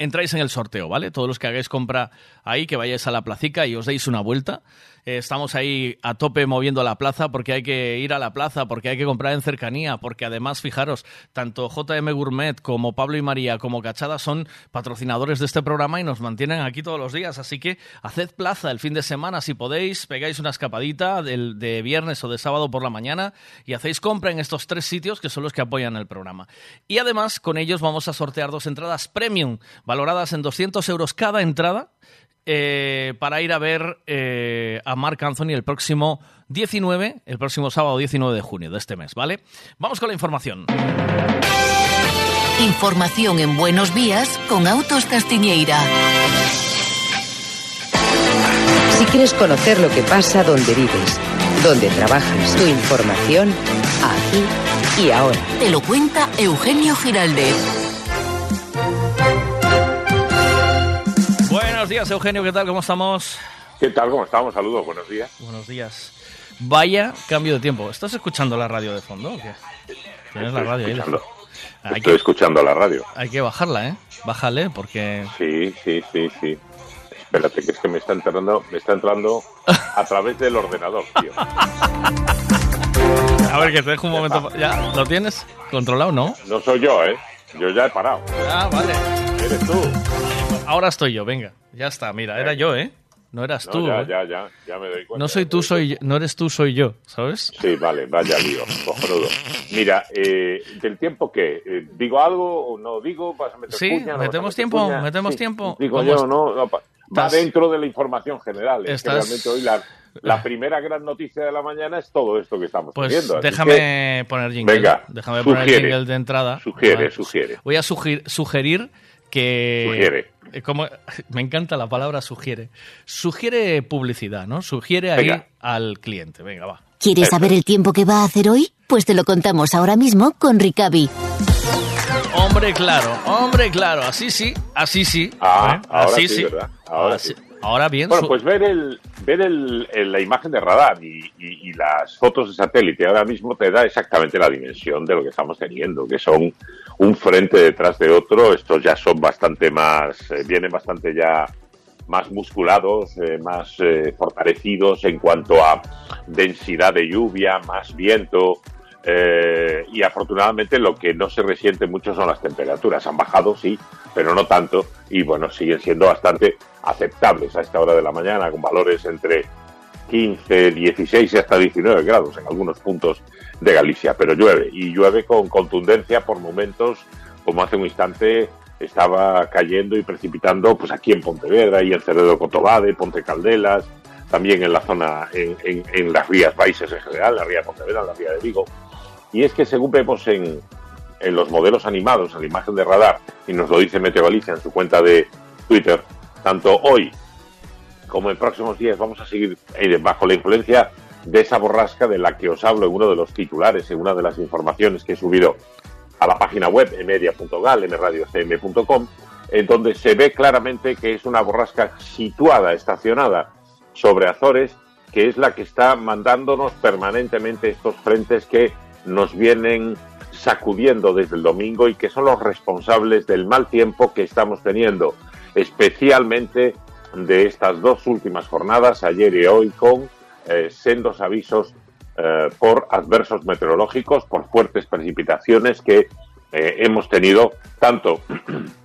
[SPEAKER 8] entráis en el sorteo, ¿vale? Todos los que hagáis compra ahí, que vayáis a la placica y os deis una vuelta. Eh, estamos ahí a tope moviendo la plaza porque hay que ir a la plaza, porque hay que comprar en cercanía, porque además, fijaros, tanto JM Gourmet como Pablo y María como Cachada son patrocinadores de este programa y nos mantienen aquí todos los días. Así que haced plaza el fin de semana si podéis, pegáis una escapadita del, de viernes o de sábado por la mañana y hacéis compra en estos tres sitios que son los que apoyan el programa. Y además, con ellos vamos a sortear dos entradas premium, valoradas en 200 euros cada entrada eh, para ir a ver eh, a Mark Anthony el próximo 19, el próximo sábado 19 de junio de este mes, ¿vale? Vamos con la información.
[SPEAKER 42] Información en Buenos Días con Autos Castiñeira.
[SPEAKER 43] Si quieres conocer lo que pasa donde vives, donde trabajas, tu información, aquí y ahora.
[SPEAKER 42] Te lo cuenta Eugenio Giraldez.
[SPEAKER 8] Buenos días, Eugenio, ¿qué tal? ¿Cómo estamos?
[SPEAKER 44] ¿Qué tal? ¿Cómo estamos? Saludos, buenos días.
[SPEAKER 8] Buenos días. Vaya cambio de tiempo. ¿Estás escuchando la radio de fondo o qué? Tienes la
[SPEAKER 44] Estoy
[SPEAKER 8] radio ahí. de
[SPEAKER 44] escuchando.
[SPEAKER 8] fondo. Hay
[SPEAKER 44] Estoy
[SPEAKER 8] que,
[SPEAKER 44] escuchando la radio.
[SPEAKER 8] hay que bajarla, ¿eh? Bájale porque...
[SPEAKER 44] Sí, sí, sí, sí. Espérate, que es que me está entrando, me está entrando a través del ordenador, tío.
[SPEAKER 8] A ver, que te dejo un momento. ¿Ya? ¿Lo tienes controlado, no?
[SPEAKER 44] No soy yo, ¿eh? Yo ya he parado.
[SPEAKER 8] Ah, vale.
[SPEAKER 44] Eres tú.
[SPEAKER 8] Ahora estoy yo, venga. Ya está, mira, era yo, ¿eh? No eras
[SPEAKER 44] No,
[SPEAKER 8] tú.
[SPEAKER 44] ya,
[SPEAKER 8] ¿eh?
[SPEAKER 44] ya, ya, ya me doy cuenta.
[SPEAKER 8] No soy tú, soy no eres tú, soy yo, ¿sabes?
[SPEAKER 44] Sí, vale, vaya lío, cojonudo. Mira, eh, ¿del tiempo qué? Eh, ¿Digo algo o no digo? ¿Vas a meter
[SPEAKER 8] Sí,
[SPEAKER 44] cuña, no
[SPEAKER 8] metemos tiempo,
[SPEAKER 44] cuña?
[SPEAKER 8] metemos
[SPEAKER 44] Sí,
[SPEAKER 8] tiempo.
[SPEAKER 44] Digo
[SPEAKER 8] ¿Cómo
[SPEAKER 44] yo, no, no, va
[SPEAKER 8] estás-
[SPEAKER 44] dentro de la información general. Es que
[SPEAKER 8] Estás-
[SPEAKER 44] realmente hoy la, la primera gran noticia de la mañana es todo esto que estamos
[SPEAKER 8] Pues
[SPEAKER 44] viendo.
[SPEAKER 8] déjame
[SPEAKER 44] que-
[SPEAKER 8] poner jingle.
[SPEAKER 44] Venga,
[SPEAKER 8] déjame poner
[SPEAKER 44] sugiere.
[SPEAKER 8] jingle de entrada.
[SPEAKER 44] Sugiere,
[SPEAKER 8] Vale.
[SPEAKER 44] sugiere.
[SPEAKER 8] Voy a sugir- sugerir que...
[SPEAKER 44] Sugiere.
[SPEAKER 8] Eh, Como, me encanta la palabra sugiere. Sugiere publicidad, ¿no? Sugiere ahí
[SPEAKER 44] Venga.
[SPEAKER 8] al cliente. Venga, va.
[SPEAKER 42] ¿Quieres saber el tiempo que va a hacer hoy? Pues te lo contamos ahora mismo con Ricavi.
[SPEAKER 8] Hombre, claro, hombre, claro. Así sí, así sí.
[SPEAKER 44] Ah,
[SPEAKER 8] ¿eh?
[SPEAKER 44] ahora
[SPEAKER 8] así
[SPEAKER 44] sí, ¿verdad? Ahora sí.
[SPEAKER 8] Ahora bien.
[SPEAKER 44] Bueno, pues ver el ver el, el- la imagen de radar y, y- y las fotos de satélite ahora mismo te da exactamente la dimensión de lo que estamos teniendo, que son un frente detrás de otro. Estos ya son bastante más, eh, vienen bastante ya más musculados, eh, más eh, fortalecidos en cuanto a densidad de lluvia, más viento. eh, y afortunadamente lo que no se resiente mucho son las temperaturas. Han bajado, sí, pero no tanto. Y bueno, siguen siendo bastante aceptables a esta hora de la mañana, con valores entre 15, 16 y hasta 19 grados en algunos puntos de Galicia. Pero llueve, y llueve con contundencia por momentos, como hace un instante estaba cayendo y precipitando pues aquí en Pontevedra y en Cerredo Cotobade, Ponte Caldelas, también en la zona, en, en- en las rías Baixes en general, la ría de Pontevedra, la ría de Vigo. Y es que según vemos en, en los modelos animados, en la imagen de radar, y nos lo dice Meteo Galicia en su cuenta de Twitter, tanto hoy como en próximos días vamos a seguir eh, bajo la influencia de esa borrasca de la que os hablo en uno de los titulares, en una de las informaciones que he subido a la página web emedia.gal, mradiocm.com, en donde se ve claramente que es una borrasca situada, estacionada sobre Azores, que es la que está mandándonos permanentemente estos frentes que nos vienen sacudiendo desde el domingo y que son los responsables del mal tiempo que estamos teniendo, especialmente de estas dos últimas jornadas, ayer y hoy, con eh, sendos avisos eh, por adversos meteorológicos, por fuertes precipitaciones que eh, hemos tenido tanto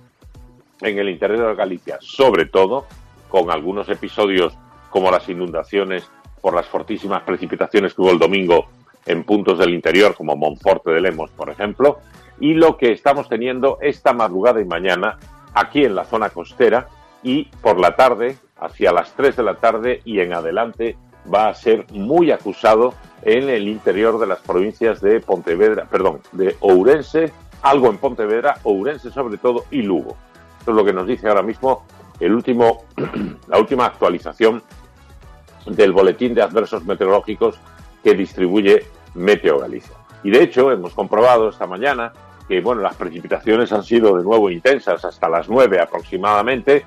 [SPEAKER 44] en el interior de Galicia, sobre todo con algunos episodios como las inundaciones por las fortísimas precipitaciones que hubo el domingo en puntos del interior como Monforte de Lemos, por ejemplo, y lo que estamos teniendo esta madrugada y mañana aquí en la zona costera y por la tarde, hacia las 3 de la tarde y en adelante, va a ser muy acusado en el interior de las provincias de Pontevedra, perdón, de Ourense, algo en Pontevedra, Ourense sobre todo y Lugo. Esto es lo que nos dice ahora mismo el último, la última actualización del boletín de adversos meteorológicos que distribuye Meteo Galicia. Y de hecho, hemos comprobado esta mañana que bueno, las precipitaciones han sido de nuevo intensas hasta las 9 aproximadamente,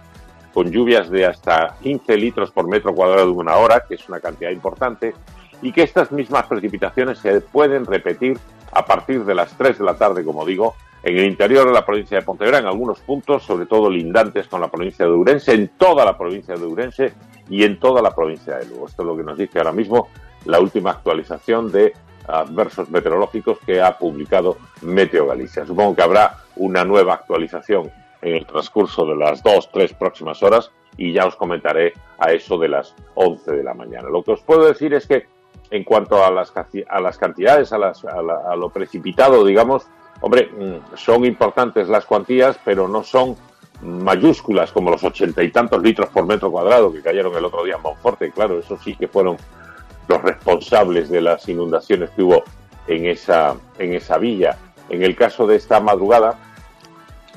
[SPEAKER 44] con lluvias de hasta 15 litros por metro cuadrado de una hora, que es una cantidad importante, y que estas mismas precipitaciones se pueden repetir a partir de las 3 de la tarde, como digo, en el interior de la provincia de Pontevedra, en algunos puntos, sobre todo lindantes con la provincia de Urense, en toda la provincia de Urense y en toda la provincia de Lugo. Esto es lo que nos dice ahora mismo la última actualización de adversos meteorológicos que ha publicado Meteo Galicia. Supongo que habrá una nueva actualización en el transcurso de las dos, tres próximas horas y ya os comentaré a eso de las 11 de la mañana. Lo que os puedo decir es que en cuanto a las, a las cantidades, a, las, a, la, lo precipitado, digamos, hombre, mm, son importantes las cuantías, pero no son mayúsculas como los ochenta y tantos litros por metro cuadrado que cayeron el otro día en Monforte. Claro, eso sí que fueron los responsables de las inundaciones que hubo en esa, en esa villa. En el caso de esta madrugada,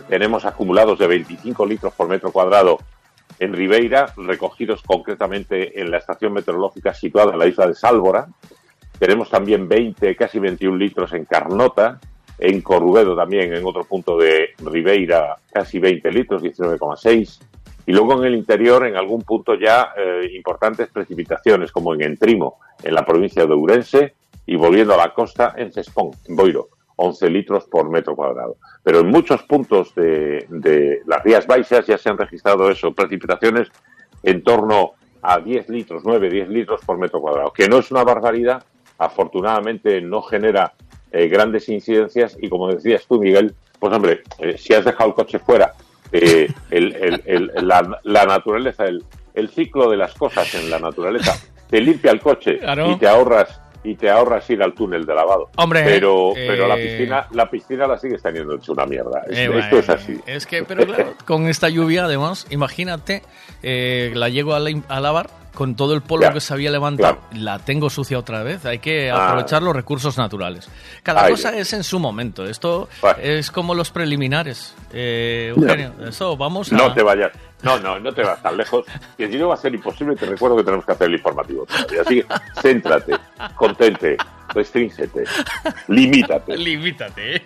[SPEAKER 44] tenemos acumulados de 25 litros por metro cuadrado en Ribeira, recogidos concretamente en la estación meteorológica situada en la isla de Sálvora. Tenemos también 20, casi 21 litros en Carnota, en Corrubedo también, en otro punto de Ribeira, casi 20 litros, 19,6. Y luego en el interior, en algún punto ya eh, importantes precipitaciones, como en Entrimo, en la provincia de Ourense, y volviendo a la costa, en Cespón, en Boiro, 11 litros por metro cuadrado. Pero en muchos puntos de, de las Rías Baixas ya se han registrado eso, precipitaciones en torno a 10 litros, 9, 10 litros por metro cuadrado, que no es una barbaridad, afortunadamente no genera eh, grandes incidencias y como decías tú, Miguel, pues hombre, eh, si has dejado el coche fuera, eh, el, el, el, la, la, naturaleza, el, el, ciclo de las cosas en la naturaleza, te limpia el coche claro. y te ahorras y te ahorras ir al túnel de lavado.
[SPEAKER 8] Hombre,
[SPEAKER 44] pero, eh, pero la piscina, la piscina la sigues teniendo hecho una mierda.
[SPEAKER 8] Eh,
[SPEAKER 44] esto bueno, es así.
[SPEAKER 8] Es que, pero claro, con esta lluvia, además, imagínate, eh, la llego a, la, a lavar con todo el polvo que se había levantado,
[SPEAKER 44] claro.
[SPEAKER 8] la tengo sucia otra vez. Hay que
[SPEAKER 44] Ah.
[SPEAKER 8] aprovechar los recursos naturales. Cada
[SPEAKER 44] Ay,
[SPEAKER 8] cosa es en su momento. Esto
[SPEAKER 44] Bueno.
[SPEAKER 8] es como los preliminares. Eh, Eugenio, eso vamos a...
[SPEAKER 44] No te vayas. No, no, no te vas tan lejos. Que si no va a ser imposible, te recuerdo que tenemos que hacer el informativo todavía. Así que céntrate, contente, restríngete, limítate.
[SPEAKER 8] Limítate.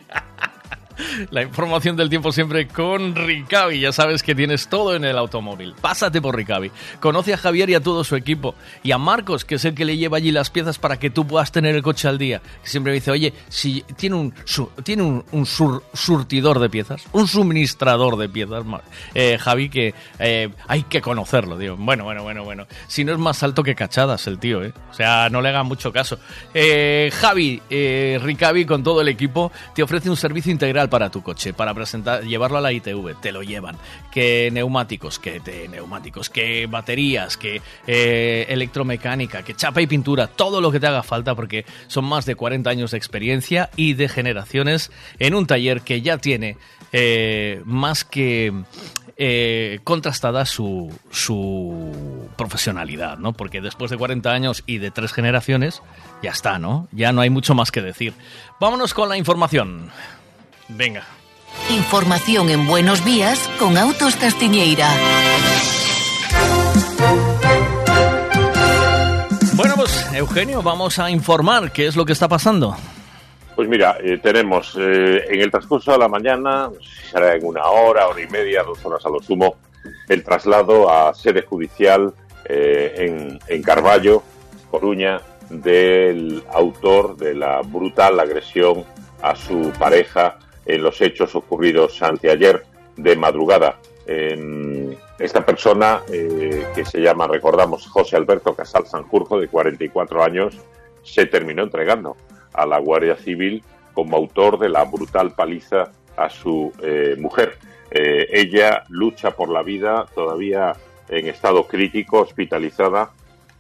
[SPEAKER 8] La información del tiempo siempre con Ricavi. Ya sabes que tienes todo en el automóvil. Pásate por Ricavi. Conoce a Javier y a todo su equipo. Y a Marcos, que es el que le lleva allí las piezas para que tú puedas tener el coche al día. Siempre me dice, oye, si tiene un, tiene un, un sur- surtidor de piezas, un suministrador de piezas, eh, Javi, que eh, hay que conocerlo. Digo, bueno, bueno, bueno, bueno. Si no es más alto que cachadas el tío, ¿eh? O sea, no le hagan mucho caso. Eh, Javi, eh, Ricavi, con todo el equipo, te ofrece un servicio integral para tu coche, para presentar, llevarlo a la ITV, te lo llevan. Que neumáticos, que neumáticos, que baterías, que eh, electromecánica, que chapa y pintura, todo lo que te haga falta, porque son más de 40 años de experiencia y de generaciones en un taller que ya tiene eh, más que eh, contrastada su, su profesionalidad, ¿no? Porque después de 40 años y de tres generaciones, ya está, ¿no? Ya no hay mucho más que decir. Vámonos con la información. Venga.
[SPEAKER 42] Información en Buenos Días con Autos Castiñeira.
[SPEAKER 8] Bueno, pues Eugenio, vamos a informar qué es lo que está pasando.
[SPEAKER 44] Pues mira, eh, tenemos eh, en el transcurso de la mañana, será en una hora, hora y media, dos horas a lo sumo, el traslado a sede judicial eh, en, en Carballo, Coruña, del autor de la brutal agresión a su pareja en los hechos ocurridos anteayer de madrugada. En esta persona, eh, que se llama, recordamos, José Alberto Casal Sanjurjo, de 44 años, se terminó entregando a la Guardia Civil como autor de la brutal paliza a su eh, mujer. Eh, ella lucha por la vida todavía en estado crítico, hospitalizada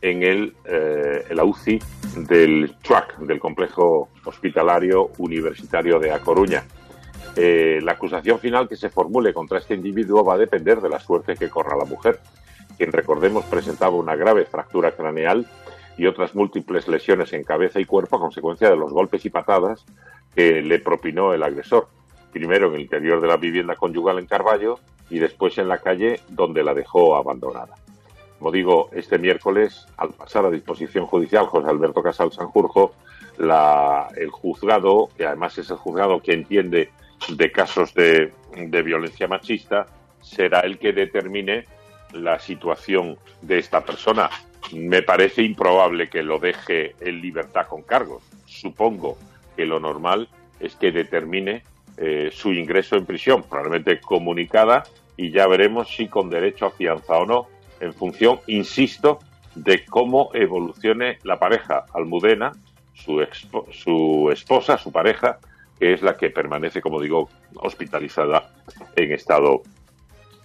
[SPEAKER 44] en el, eh, la UCI del CHUAC, del Complejo Hospitalario Universitario de A Coruña. Eh, la acusación final que se formule contra este individuo va a depender de la suerte que corra la mujer, quien recordemos presentaba una grave fractura craneal y otras múltiples lesiones en cabeza y cuerpo a consecuencia de los golpes y patadas que le propinó el agresor, primero en el interior de la vivienda conyugal en Carballo y después en la calle donde la dejó abandonada. Como digo, este miércoles, al pasar a disposición judicial José Alberto Casal Sanjurjo, el juzgado, que además es el juzgado que entiende de casos de, de violencia machista, será el que determine la situación de esta persona. me parece improbable que lo deje en libertad con cargos. Supongo que lo normal es que determine eh, su ingreso en prisión, probablemente comunicada, y ya veremos si con derecho a fianza o no, en función, insisto, de cómo evolucione la pareja. Almudena, su, expo- su esposa, su pareja, que es la que permanece, como digo, hospitalizada en estado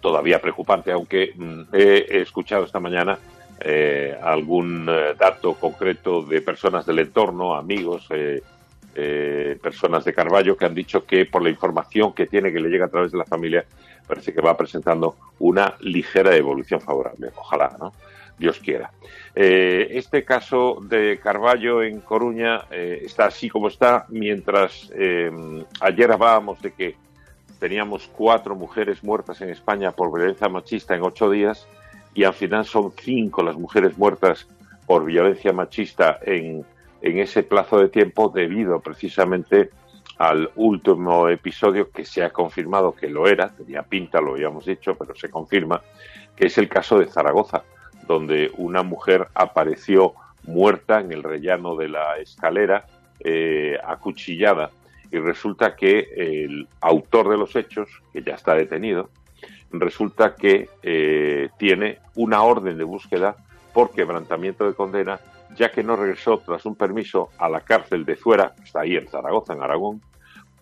[SPEAKER 44] todavía preocupante, aunque mm, he escuchado esta mañana eh, algún eh, dato concreto de personas del entorno, amigos, eh, personas de Carballo, que han dicho que por la información que tiene, que le llega a través de la familia, parece que va presentando una ligera evolución favorable. Ojalá, ¿no? Dios quiera. Eh, este caso de Carballo en Coruña eh, está así como está, mientras eh, ayer hablábamos de que teníamos cuatro mujeres muertas en España por violencia machista en ocho días y al final son cinco las mujeres muertas por violencia machista en, en ese plazo de tiempo debido precisamente al último episodio que se ha confirmado que lo era, tenía pinta, lo habíamos dicho, pero se confirma, que es el caso de Zaragoza, donde una mujer apareció muerta en el rellano de la escalera, eh, acuchillada, y resulta que el autor de los hechos, que ya está detenido, resulta que eh, tiene una orden de búsqueda por quebrantamiento de condena, ya que no regresó tras un permiso a la cárcel de Zuera, está ahí en Zaragoza, en Aragón,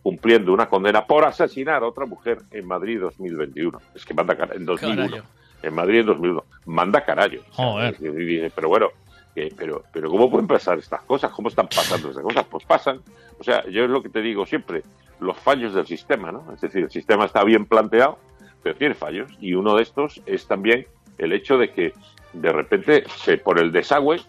[SPEAKER 44] cumpliendo una condena por asesinar a otra mujer en Madrid 2021. Es que manda en 2001.
[SPEAKER 8] Carallo.
[SPEAKER 44] En Madrid en 2001. Manda carallo. O sea,
[SPEAKER 8] Joder.
[SPEAKER 44] y dice, pero bueno, que- pero, pero ¿cómo pueden pasar estas cosas? ¿Cómo están pasando estas cosas? Pues pasan. O sea, yo es lo que te digo siempre, los fallos del sistema, ¿no? Es decir, el sistema está bien planteado, pero tiene fallos. Y uno de estos es también el hecho de que de repente, se, por el desagüe,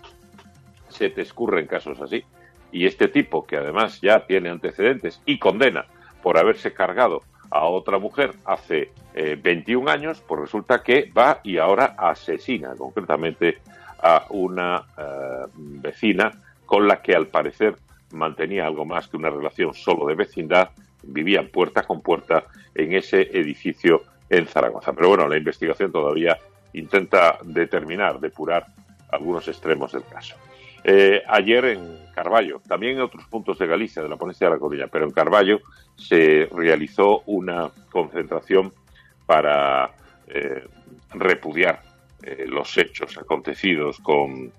[SPEAKER 44] se te escurren casos así. Y este tipo, que además ya tiene antecedentes y condena por haberse cargado a otra mujer hace eh, 21 años, pues resulta que va y ahora asesina concretamente a una eh, vecina con la que al parecer mantenía algo más que una relación solo de vecindad, vivían puerta con puerta en ese edificio en Zaragoza. Pero bueno, la investigación todavía intenta determinar, depurar algunos extremos del caso. Eh, ayer en Carballo, también en otros puntos de Galicia, de la ponencia de la Coruña, pero en Carballo se realizó una concentración para eh, repudiar eh, los hechos acontecidos con,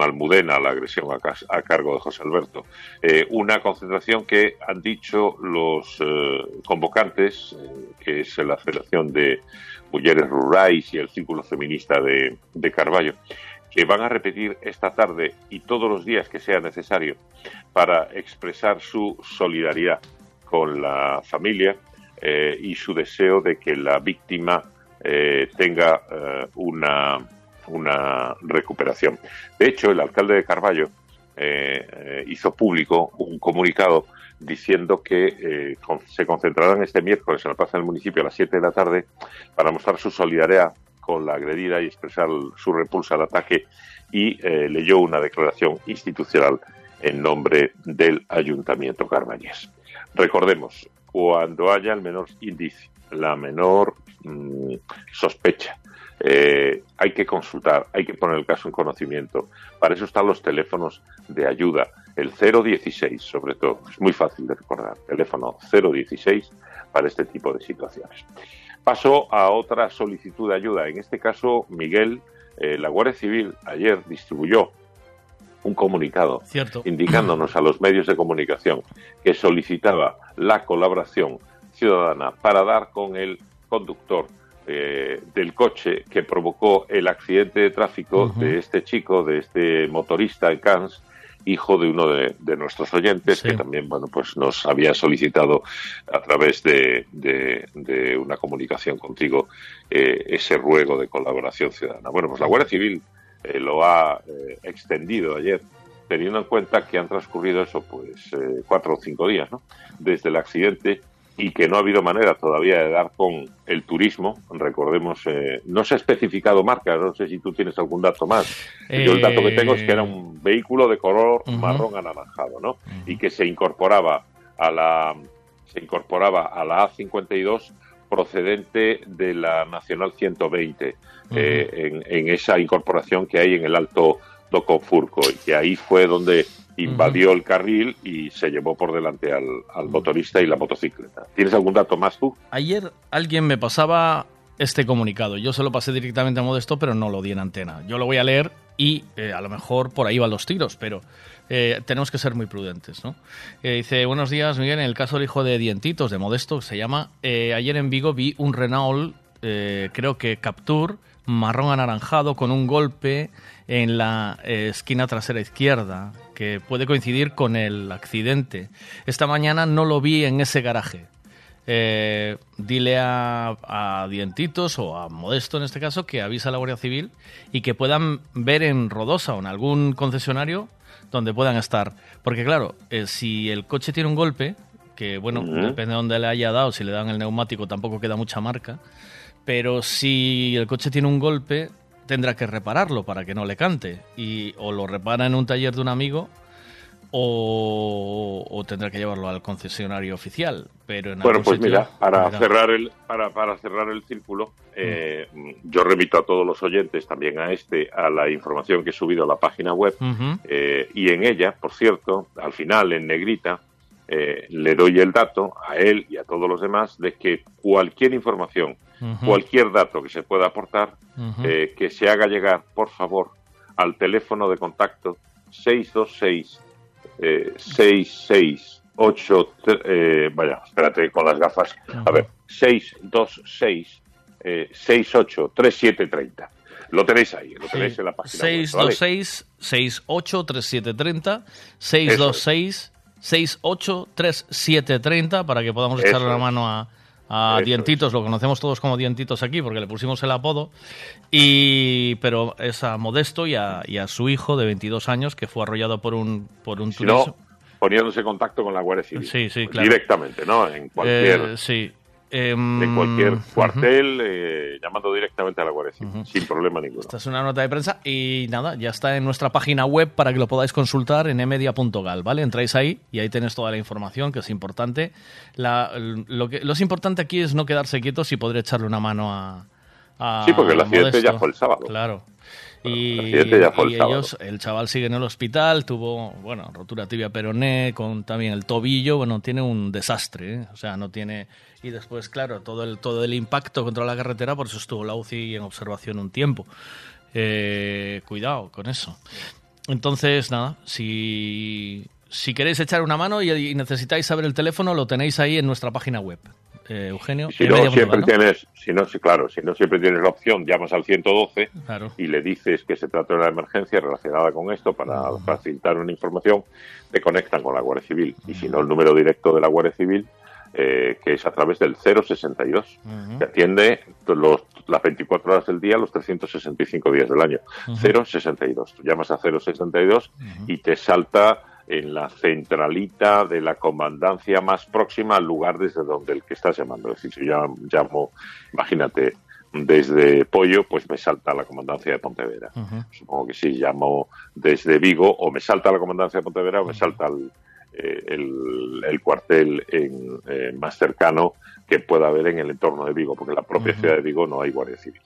[SPEAKER 44] Almudena, la agresión a, a cargo de José Alberto. Una concentración que han dicho los convocantes, que es la Federación de Mujeres Rurales y el Círculo Feminista de Carballo, van a repetir esta tarde y todos los días que sea necesario para expresar su solidaridad con la familia eh, y su deseo de que la víctima eh, tenga eh, una, una recuperación. De hecho, el alcalde de Carballo hizo público un comunicado diciendo que se concentrarán este miércoles en la plaza del municipio a las 7 de la tarde para mostrar su solidaridad con la agredida y expresar su repulsa al ataque y eh, leyó una declaración institucional en nombre del Ayuntamiento Carbañés. Recordemos, cuando haya el menor índice, la menor mm, sospecha, eh, hay que consultar, hay que poner el caso en conocimiento. Para eso están los teléfonos de ayuda, el 016 sobre todo, es muy fácil de recordar, teléfono 016 para este tipo de situaciones. Paso a otra solicitud de ayuda. En este caso, Miguel, eh, la Guardia Civil ayer distribuyó un comunicado
[SPEAKER 8] Cierto.
[SPEAKER 44] indicándonos a los medios de comunicación que solicitaba la colaboración ciudadana para dar con el conductor eh, del coche que provocó el accidente de tráfico de este chico, de este motorista en Cannes, hijo de uno de, de nuestros oyentes que también bueno pues nos había solicitado a través de, de- de una comunicación contigo eh, ese ruego de colaboración ciudadana. Bueno, pues la Guardia Civil eh, lo ha eh, extendido ayer, teniendo en cuenta que han transcurrido eso, pues eh, cuatro o cinco días, ¿no? Desde el accidente y que no ha habido manera todavía de dar con el turismo. Recordemos, eh, no se ha especificado marca, no sé si tú tienes algún dato más. Yo el dato que tengo es que era un vehículo de color marrón anaranjado, ¿no? Y que se incorporaba a la se incorporaba a la A52 procedente de la Nacional 120, eh, en, en esa incorporación que hay en el Alto Docofurco, y que ahí fue donde invadió el carril y se llevó por delante al, al motorista y la motocicleta. ¿Tienes algún dato más tú?
[SPEAKER 8] Ayer alguien me pasaba este comunicado. Yo se lo pasé directamente a Modesto, pero no lo di en antena. Yo lo voy a leer y eh, a lo mejor por ahí van los tiros, pero eh, tenemos que ser muy prudentes. ¿no? Eh, dice, buenos días, Miguel. En el caso del hijo de Dientitos, de Modesto, se llama, eh, ayer en Vigo vi un Renault, eh, creo que Capture, marrón anaranjado, con un golpe en la esquina trasera izquierda, que puede coincidir con el accidente. Esta mañana no lo vi en ese garaje. Eh, dile a, a Dientitos o a Modesto en este caso que avisa a la Guardia Civil y que puedan ver en Rodosa o en algún concesionario donde puedan estar. Porque claro, eh, si el coche tiene un golpe, que bueno, depende de dónde le haya dado, si le dan el neumático tampoco queda mucha marca, pero si el coche tiene un golpe, tendrá que repararlo para que no le cante. Y o lo repara en un taller de un amigo o, o tendrá que llevarlo al concesionario oficial. Pero en
[SPEAKER 44] Bueno, pues
[SPEAKER 8] sitio
[SPEAKER 44] mira, para cerrar el para, para cerrar el círculo, eh, yo remito a todos los oyentes, también a este, a la información que he subido a la página web eh, y en ella, por cierto, al final en negrita eh, le doy el dato a él y a todos los demás de que cualquier información, Cualquier dato que se pueda aportar,
[SPEAKER 8] Ujú.
[SPEAKER 44] eh, que se haga llegar, por favor, al teléfono de contacto 626 eh, 668 eh, vaya, espérate con las gafas. A ver, 626 eh, 683730. Lo tenéis ahí, lo tenéis en la página web, ¿vale?
[SPEAKER 8] 626 683730 626 683730 para que podamos echarle una
[SPEAKER 44] es.
[SPEAKER 8] mano a, a Dientitos, lo conocemos todos como Dientitos aquí porque le pusimos el apodo, y pero es a Modesto y a, y a su hijo de 22 años que fue arrollado por un, por un
[SPEAKER 44] Si
[SPEAKER 8] turismo.
[SPEAKER 44] no, poniéndose en contacto con la Guardia Civil.
[SPEAKER 8] Sí, sí, claro.
[SPEAKER 44] Directamente, ¿no? En cualquier,
[SPEAKER 8] Eh, sí. Em,
[SPEAKER 44] en cualquier cuartel, eh, llamando directamente a la Guardia Civil, sin problema ninguno.
[SPEAKER 8] Esta es una nota de prensa y nada, ya está en nuestra página web para que lo podáis consultar en emedia.gal, ¿vale? Entráis ahí y ahí tenéis toda la información que es importante. La- lo, que, lo es importante aquí es no quedarse quietos y poder echarle una mano a, a
[SPEAKER 44] Sí, porque el accidente ya fue el sábado.
[SPEAKER 8] Claro. Y,
[SPEAKER 44] el accidente ya fue el
[SPEAKER 8] y ellos, el chaval sigue en el hospital, tuvo, bueno, rotura tibia peroné, con también el tobillo, bueno, tiene un desastre, ¿eh? o sea, no tiene... Y después, claro, todo el, todo el impacto contra la carretera, por eso estuvo la UCI en observación un tiempo. Eh, cuidado con eso. Entonces, nada, si, si queréis echar una mano y, y necesitáis saber el teléfono, lo tenéis ahí en nuestra página web. Eh, Eugenio.
[SPEAKER 44] Si no, siempre
[SPEAKER 8] ¿no?
[SPEAKER 44] tienes, si no, sí, claro, si no siempre tienes la opción, llamas al 112
[SPEAKER 8] Claro.
[SPEAKER 44] y le dices que se trata de una emergencia relacionada con esto para facilitar una información, te conectan con la Guardia Civil. Y si no, el número directo de la Guardia Civil, eh, que es a través del 062, que atiende los, las 24 horas del día, los 365 días del año.
[SPEAKER 8] Ujú.
[SPEAKER 44] 062. Tú llamas a 062 y te salta en la centralita de la comandancia más próxima al lugar desde donde el que estás llamando. Es decir, si yo llamo, imagínate, desde Pollo, pues me salta la comandancia de Pontevedra. Supongo que si llamo desde Vigo, o me salta la comandancia de Pontevedra o me salta al, eh, el, el cuartel en, eh, más cercano que pueda haber en el entorno de Vigo, porque en la propia ciudad de Vigo no hay Guardia Civil.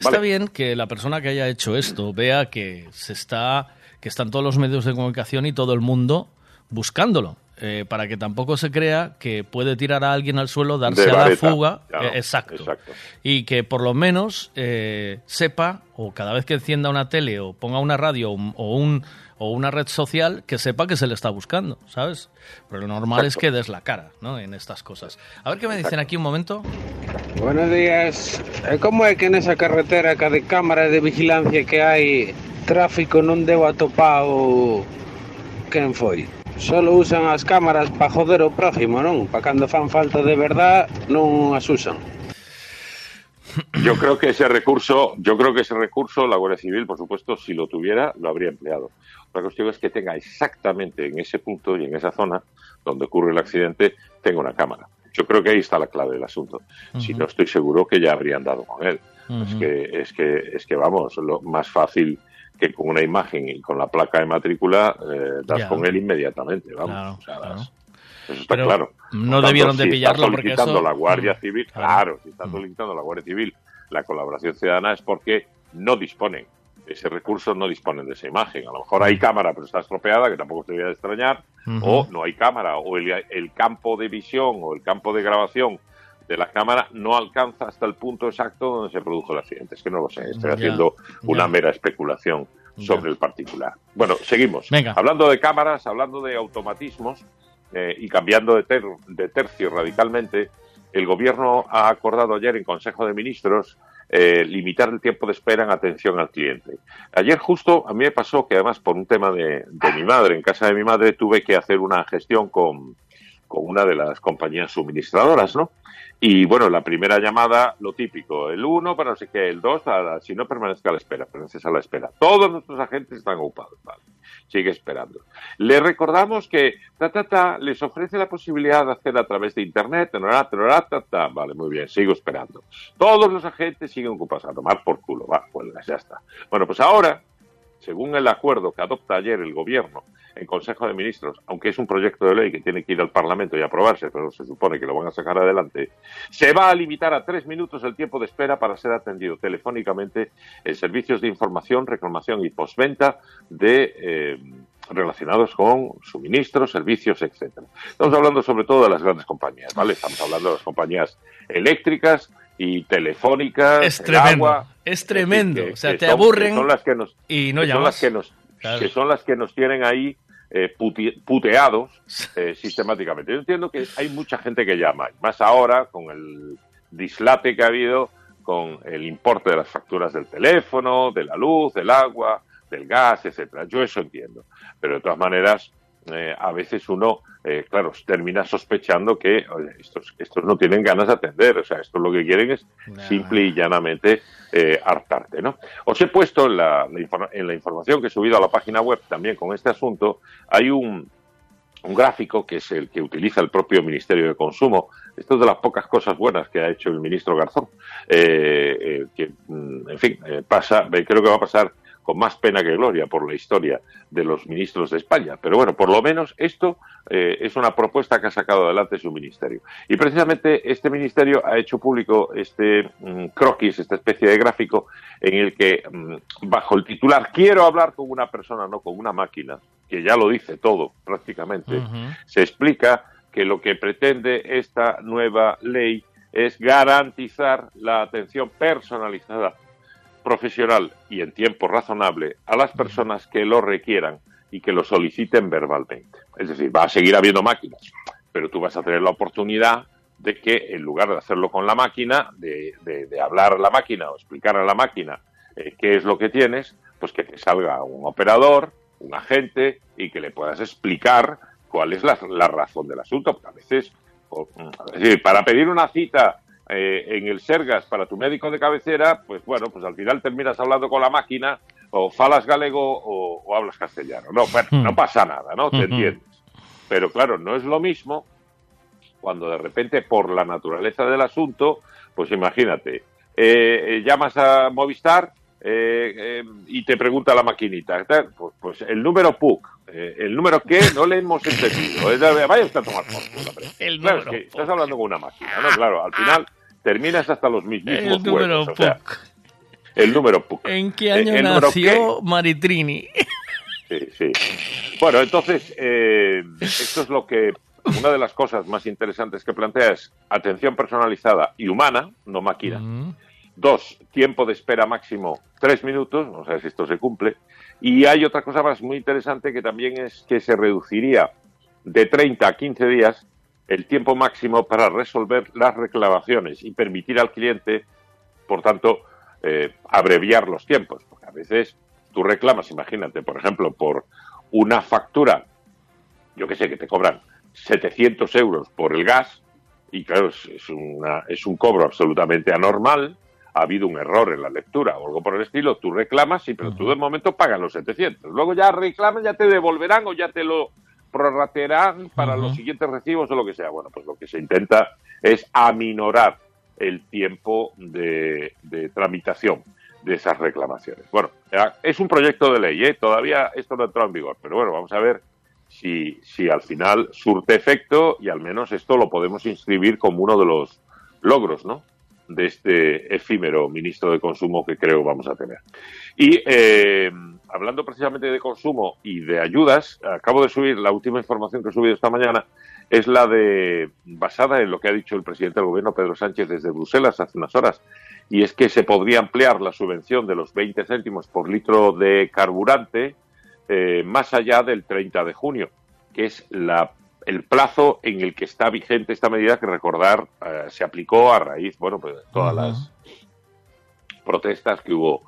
[SPEAKER 8] Está bien que la persona que haya hecho esto vea que se está que están todos los medios de comunicación y todo el mundo buscándolo. eh, para que tampoco se crea que puede tirar a alguien al suelo, darse a la fuga. eh, exacto.
[SPEAKER 44] exacto.
[SPEAKER 8] Y que por lo menos eh, sepa, o cada vez que encienda una tele o ponga una radio o, o un, o una red social, que sepa que se le está buscando, ¿sabes? Pero lo normal es que des la cara ¿no? en estas cosas. A ver qué me dicen aquí un momento.
[SPEAKER 45] Buenos días. E como é que nesa carretera ca de cámara de vigilancia que hai tráfico non deu atopado quen foi? Solo usan as cámaras para joder o prójimo, non? Para cando fan falta de verdad non as usan.
[SPEAKER 44] Yo creo que ese recurso, yo creo que ese recurso, la Guardia Civil, por supuesto, si lo tuviera, lo habría empleado. La cuestión es que tenga exactamente en ese punto y en esa zona donde ocurre el accidente, tenga una cámara. Yo creo que ahí está la clave del asunto. Si no estoy seguro que ya habrían dado con él. Es que, es que, es que vamos, lo más fácil que con una imagen y con la placa de matrícula eh, das
[SPEAKER 8] Ya.
[SPEAKER 44] con él inmediatamente, vamos.
[SPEAKER 8] Claro,
[SPEAKER 44] O sea,
[SPEAKER 8] claro.
[SPEAKER 44] das- Eso está
[SPEAKER 8] Pero
[SPEAKER 44] claro.
[SPEAKER 8] no
[SPEAKER 44] tanto,
[SPEAKER 8] debieron de
[SPEAKER 44] si
[SPEAKER 8] pillarlo
[SPEAKER 44] está
[SPEAKER 8] porque
[SPEAKER 44] solicitando
[SPEAKER 8] eso-
[SPEAKER 44] la Guardia
[SPEAKER 8] Mm,
[SPEAKER 44] Civil,
[SPEAKER 8] claro.
[SPEAKER 44] claro, si está solicitando la Guardia Civil la colaboración ciudadana es porque no disponen ese recurso, no disponen de esa imagen. A lo mejor hay cámara, pero está estropeada, que tampoco se debe de extrañar, o no hay cámara, o el, el campo de visión o el campo de grabación de la cámara no alcanza hasta el punto exacto donde se produjo el accidente. Es que no lo sé, estoy
[SPEAKER 8] Ya,
[SPEAKER 44] haciendo una
[SPEAKER 8] ya.
[SPEAKER 44] mera especulación sobre el particular. Bueno, seguimos.
[SPEAKER 8] Venga.
[SPEAKER 44] Hablando de cámaras, hablando de automatismos eh, y cambiando de, ter- de tercio radicalmente, el Gobierno ha acordado ayer en Consejo de Ministros eh, limitar el tiempo de espera en atención al cliente. Ayer justo a mí me pasó que además por un tema de, de mi madre, en casa de mi madre, tuve que hacer una gestión con, con una de las compañías suministradoras, ¿no? Y bueno, la primera llamada, lo típico, el 1 para no sé qué, el 2, si no permanezca a la espera, permaneces a la espera. Todos nuestros agentes están ocupados, vale. Sigue esperando. Le recordamos que ta, ta, ta, les ofrece la posibilidad de hacer a través de internet, tarará, ta, ta. vale, muy bien, sigo esperando. Todos los agentes siguen ocupados, a tomar por culo, va, cuelgas, ya está. Bueno, pues ahora, según el acuerdo que adopta ayer el gobierno en Consejo de Ministros, aunque es un proyecto de ley que tiene que ir al Parlamento y aprobarse, pero se supone que lo van a sacar adelante, se va a limitar a tres minutos el tiempo de espera para ser atendido telefónicamente en servicios de información, reclamación y postventa de eh, relacionados con suministros, servicios, etcétera. Estamos hablando sobre todo de las grandes compañías, ¿vale? Estamos hablando de las compañías eléctricas y telefónicas,
[SPEAKER 8] Es
[SPEAKER 44] el
[SPEAKER 8] tremendo,
[SPEAKER 44] agua,
[SPEAKER 8] es tremendo.
[SPEAKER 44] que-
[SPEAKER 8] o sea, te
[SPEAKER 44] son-
[SPEAKER 8] aburren
[SPEAKER 44] son las que nos
[SPEAKER 8] y no
[SPEAKER 44] que son las que nos
[SPEAKER 8] Claro.
[SPEAKER 44] que son las que nos tienen ahí eh, puti- puteados eh, sistemáticamente. Yo entiendo que hay mucha gente que llama, más ahora con el dislate que ha habido con el importe de las facturas del teléfono, de la luz, del agua, del gas, etcétera. Yo eso entiendo, pero de todas maneras eh, a veces uno, eh, claro, termina sospechando que oye, estos, estos no tienen ganas de atender, o sea, estos lo que quieren es simple y llanamente eh, hartarte, ¿no? Os he puesto en la, en la información que he subido a la página web también con este asunto, hay un, un gráfico que es el que utiliza el propio Ministerio de Consumo. Esto es de las pocas cosas buenas que ha hecho el ministro Garzón, eh, eh, que, mm, en fin, eh, pasa, creo que va a pasar con más pena que gloria por la historia de los ministros de España. Pero bueno, por lo menos esto eh, es una propuesta que ha sacado adelante su ministerio. Y precisamente este ministerio ha hecho público este mm, croquis, esta especie de gráfico, en el que, mm, bajo el titular, quiero hablar con una persona, no con una máquina, que ya lo dice todo prácticamente, se explica que lo que pretende esta nueva ley es garantizar la atención personalizada, profesional y en tiempo razonable a las personas que lo requieran y que lo soliciten verbalmente. Es decir, va a seguir habiendo máquinas, pero tú vas a tener la oportunidad de que en lugar de hacerlo con la máquina, de, de- de hablar a la máquina o explicar a la máquina eh, qué es lo que tienes, pues que te salga un operador, un agente y que le puedas explicar cuál es la, la razón del asunto. Porque a veces, o- es decir, para pedir una cita eh, en el Sergas para tu médico de cabecera, pues bueno, pues al final terminas hablando con la máquina o falas galego o, o hablas castellano. No, bueno, no pasa nada, ¿no? Te
[SPEAKER 8] Ujú.
[SPEAKER 44] entiendes. Pero claro, no es lo mismo cuando de repente, por la naturaleza del asunto, pues imagínate, eh, eh, llamas a Movistar eh, y te pregunta la maquinita, pues, pues el número PUC, eh, el número que no le hemos entendido. Es de- vaya usted a tomar por culo, hombre.
[SPEAKER 8] El
[SPEAKER 44] Claro, es
[SPEAKER 8] número
[SPEAKER 44] que estás hablando con una máquina, ¿no? Claro, al final terminas hasta los mismos
[SPEAKER 8] El número
[SPEAKER 44] juegos, o sea, el número PUC.
[SPEAKER 8] ¿En qué
[SPEAKER 44] Eh,
[SPEAKER 8] año nació Maritrini?
[SPEAKER 44] Sí, sí. Bueno, entonces, eh, esto es lo que. Una de las cosas más interesantes que plantea es atención personalizada y humana, no máquina. Dos, tiempo de espera máximo tres minutos, no sé si esto se cumple. Y hay otra cosa más muy interesante que también es que se reduciría de 30 a 15 días el tiempo máximo para resolver las reclamaciones y permitir al cliente, por tanto, eh, abreviar los tiempos. Porque a veces tú reclamas, imagínate, por ejemplo, por una factura, yo que sé, que te cobran 700 euros por el gas, y claro, es, es una- es un cobro absolutamente anormal, ha habido un error en la lectura o algo por el estilo, tú reclamas, sí, pero tú de momento pagas los 700. Luego ya reclamas, ya te devolverán o ya te lo prorratearán para los siguientes recibos o lo que sea. Bueno, pues lo que se intenta es aminorar el tiempo de, de tramitación de esas reclamaciones. Bueno, ya, es un proyecto de ley, ¿eh? todavía esto no entrado en vigor, pero bueno, vamos a ver si, si al final surte efecto y al menos esto lo podemos inscribir como uno de los logros, ¿no? de este efímero ministro de Consumo que creo vamos a tener. Y eh, hablando precisamente de consumo y de ayudas, acabo de subir la última información que he subido esta mañana, es la de basada en lo que ha dicho el presidente del gobierno Pedro Sánchez desde Bruselas hace unas horas, y es que se podría ampliar la subvención de los 20 céntimos por litro de carburante eh, más allá del 30 de junio, que es la el plazo en el que está vigente esta medida que recordar eh, se aplicó a raíz, bueno, pues de todas las protestas que hubo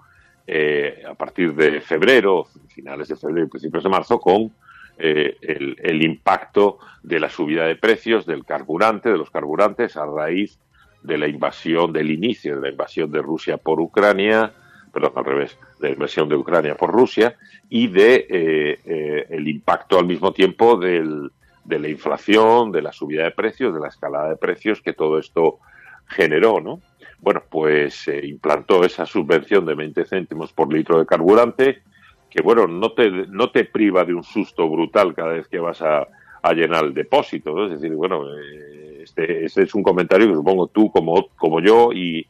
[SPEAKER 44] eh, a partir de febrero, finales de febrero y principios de marzo, con eh, el, impacto de la subida de precios del carburante, de los carburantes, a raíz de la invasión, del inicio de la invasión de Rusia por Ucrania, perdón, al revés, de la invasión de Ucrania por Rusia y de el impacto al mismo tiempo de la inflación, de la subida de precios, de la escalada de precios que todo esto generó, ¿no? Bueno, pues se implantó esa subvención de 20 céntimos por litro de carburante, que bueno, no te, no te priva de un susto brutal cada vez que vas a, llenar el depósito, ¿no? Es decir, bueno, eh, este, este, es un comentario que supongo tú como, como yo y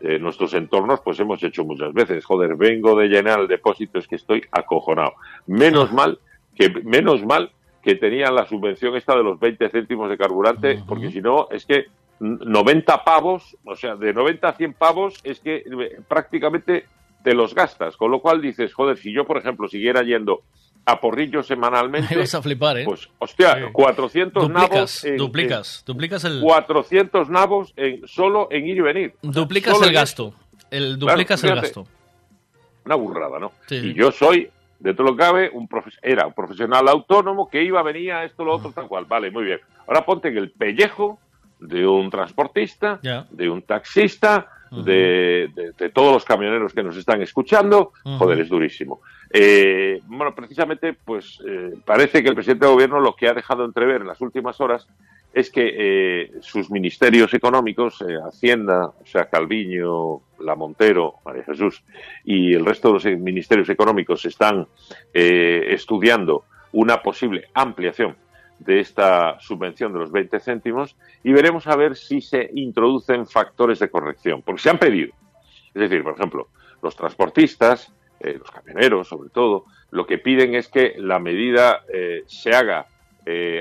[SPEAKER 44] eh, nuestros entornos pues hemos hecho muchas veces. Joder, vengo de llenar el depósito, es que estoy acojonado. Menos ah. mal que, menos mal que tenían la subvención esta de los 20 céntimos de carburante, porque si no, es que 90 pavos, o sea, de 90 a 100 pavos, es que eh, prácticamente te los gastas. Con lo cual dices, joder, si yo, por ejemplo, siguiera yendo a porrillo semanalmente.
[SPEAKER 8] vas a flipar, ¿eh?
[SPEAKER 44] Pues, hostia, 400 nabos.
[SPEAKER 8] duplicas, duplicas el.
[SPEAKER 44] 400 nabos en, solo en ir y venir.
[SPEAKER 8] Duplicas el gasto. El, duplicas el gasto.
[SPEAKER 44] Una burrada, ¿no? Y yo soy de todo lo que cabe, un era un profesional autónomo que iba, venía, esto, lo otro, tal cual. Vale, muy bien. Ahora ponte en el pellejo de un transportista, de un taxista, de, todos los camioneros que nos están escuchando. Joder, es durísimo. Eh, bueno, precisamente, pues eh, parece que el presidente del gobierno lo que ha dejado entrever en las últimas horas es que eh, sus ministerios económicos, eh, Hacienda, o sea, Calviño, La Montero, María Jesús, y el resto de los ministerios económicos están eh, estudiando una posible ampliación de esta subvención de los 20 céntimos y veremos a ver si se introducen factores de corrección, porque se han pedido. Es decir, por ejemplo, los transportistas, los camioneros sobre todo, lo que piden es que la medida se haga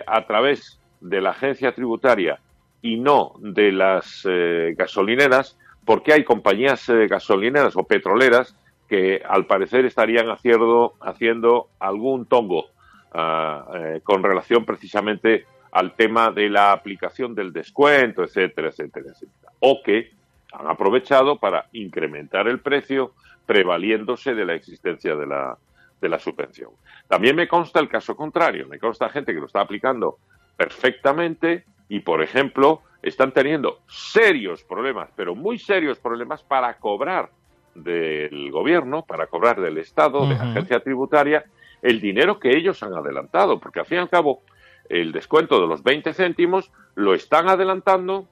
[SPEAKER 44] a través de la agencia tributaria y no de las eh, gasolineras, porque hay compañías eh, gasolineras o petroleras que al parecer estarían haciendo, haciendo algún tongo ah, eh, con relación precisamente al tema de la aplicación del descuento, etcétera, etcétera, etcétera. O que han aprovechado para incrementar el precio prevaliéndose de la existencia de la, de la subvención. También me consta el caso contrario, me consta gente que lo está aplicando perfectamente y, por ejemplo, están teniendo serios problemas, pero muy serios problemas para cobrar del gobierno, para cobrar del Estado, de la agencia tributaria, el dinero que ellos han adelantado, porque al fin y al cabo el descuento de los 20 céntimos lo están adelantando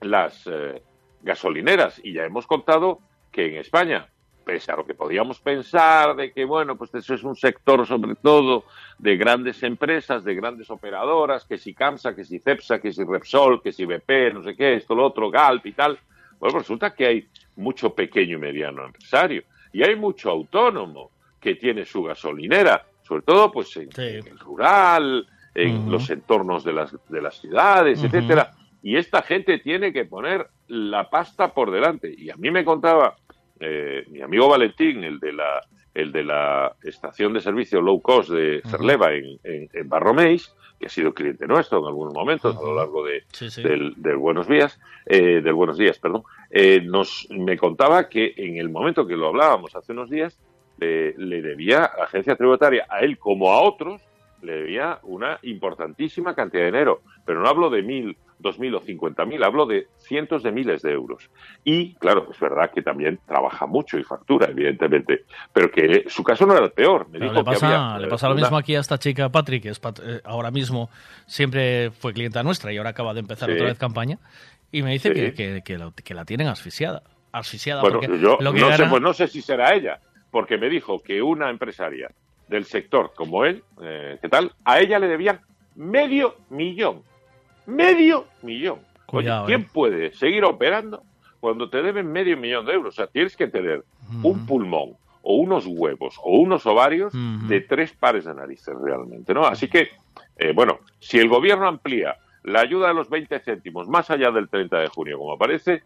[SPEAKER 44] las eh, gasolineras y ya hemos contado que en España pese a lo que podíamos pensar de que, bueno, pues eso es un sector sobre todo de grandes empresas, de grandes operadoras, que si CAMSA, que si CEPSA, que si Repsol, que si BP, no sé qué, esto, lo otro, GALP y tal. Bueno, resulta que hay mucho pequeño y mediano empresario y hay mucho autónomo que tiene su gasolinera, sobre todo pues en, el rural, en los entornos de las, de las ciudades, etcétera. Y esta gente tiene que poner la pasta por delante. Y a mí me contaba eh, mi amigo Valentín, el de la el de la estación de servicio low cost de Cerleva en, en, Barroméis, que ha sido cliente nuestro en algunos momentos a lo largo de, Del, Buenos Días, eh, del Buenos Días, perdón, eh, nos me contaba que en el momento que lo hablábamos hace unos días, le debía a la agencia tributaria, a él como a otros, le debía una importantísima cantidad de dinero. Pero no hablo de mil, dos mil o cincuenta mil, hablo de cientos de miles de euros. Y, claro, es verdad que también trabaja mucho y factura, evidentemente, pero que su caso no era el peor. Me dijo
[SPEAKER 8] le pasa,
[SPEAKER 44] que
[SPEAKER 8] le pasa lo mismo aquí a esta chica Patrick, que es eh, ahora mismo siempre fue clienta nuestra y ahora acaba de empezar otra vez campaña, y me dice que, que, que, la tienen asfixiada. Asfixiada
[SPEAKER 44] bueno, yo no, sé, pues no sé si será ella, porque me dijo que una empresaria del sector como él, eh, ¿qué tal? A ella le debían medio millón. Medio millón. Oye,
[SPEAKER 8] Cuidado,
[SPEAKER 44] ¿quién
[SPEAKER 8] eh.
[SPEAKER 44] puede seguir operando cuando te deben medio millón de euros? O sea, tienes que tener un pulmón o unos huevos o unos ovarios de tres pares de narices realmente, ¿no? Así que, eh, bueno, si el gobierno amplía la ayuda de los 20 céntimos más allá del 30 de junio, como aparece,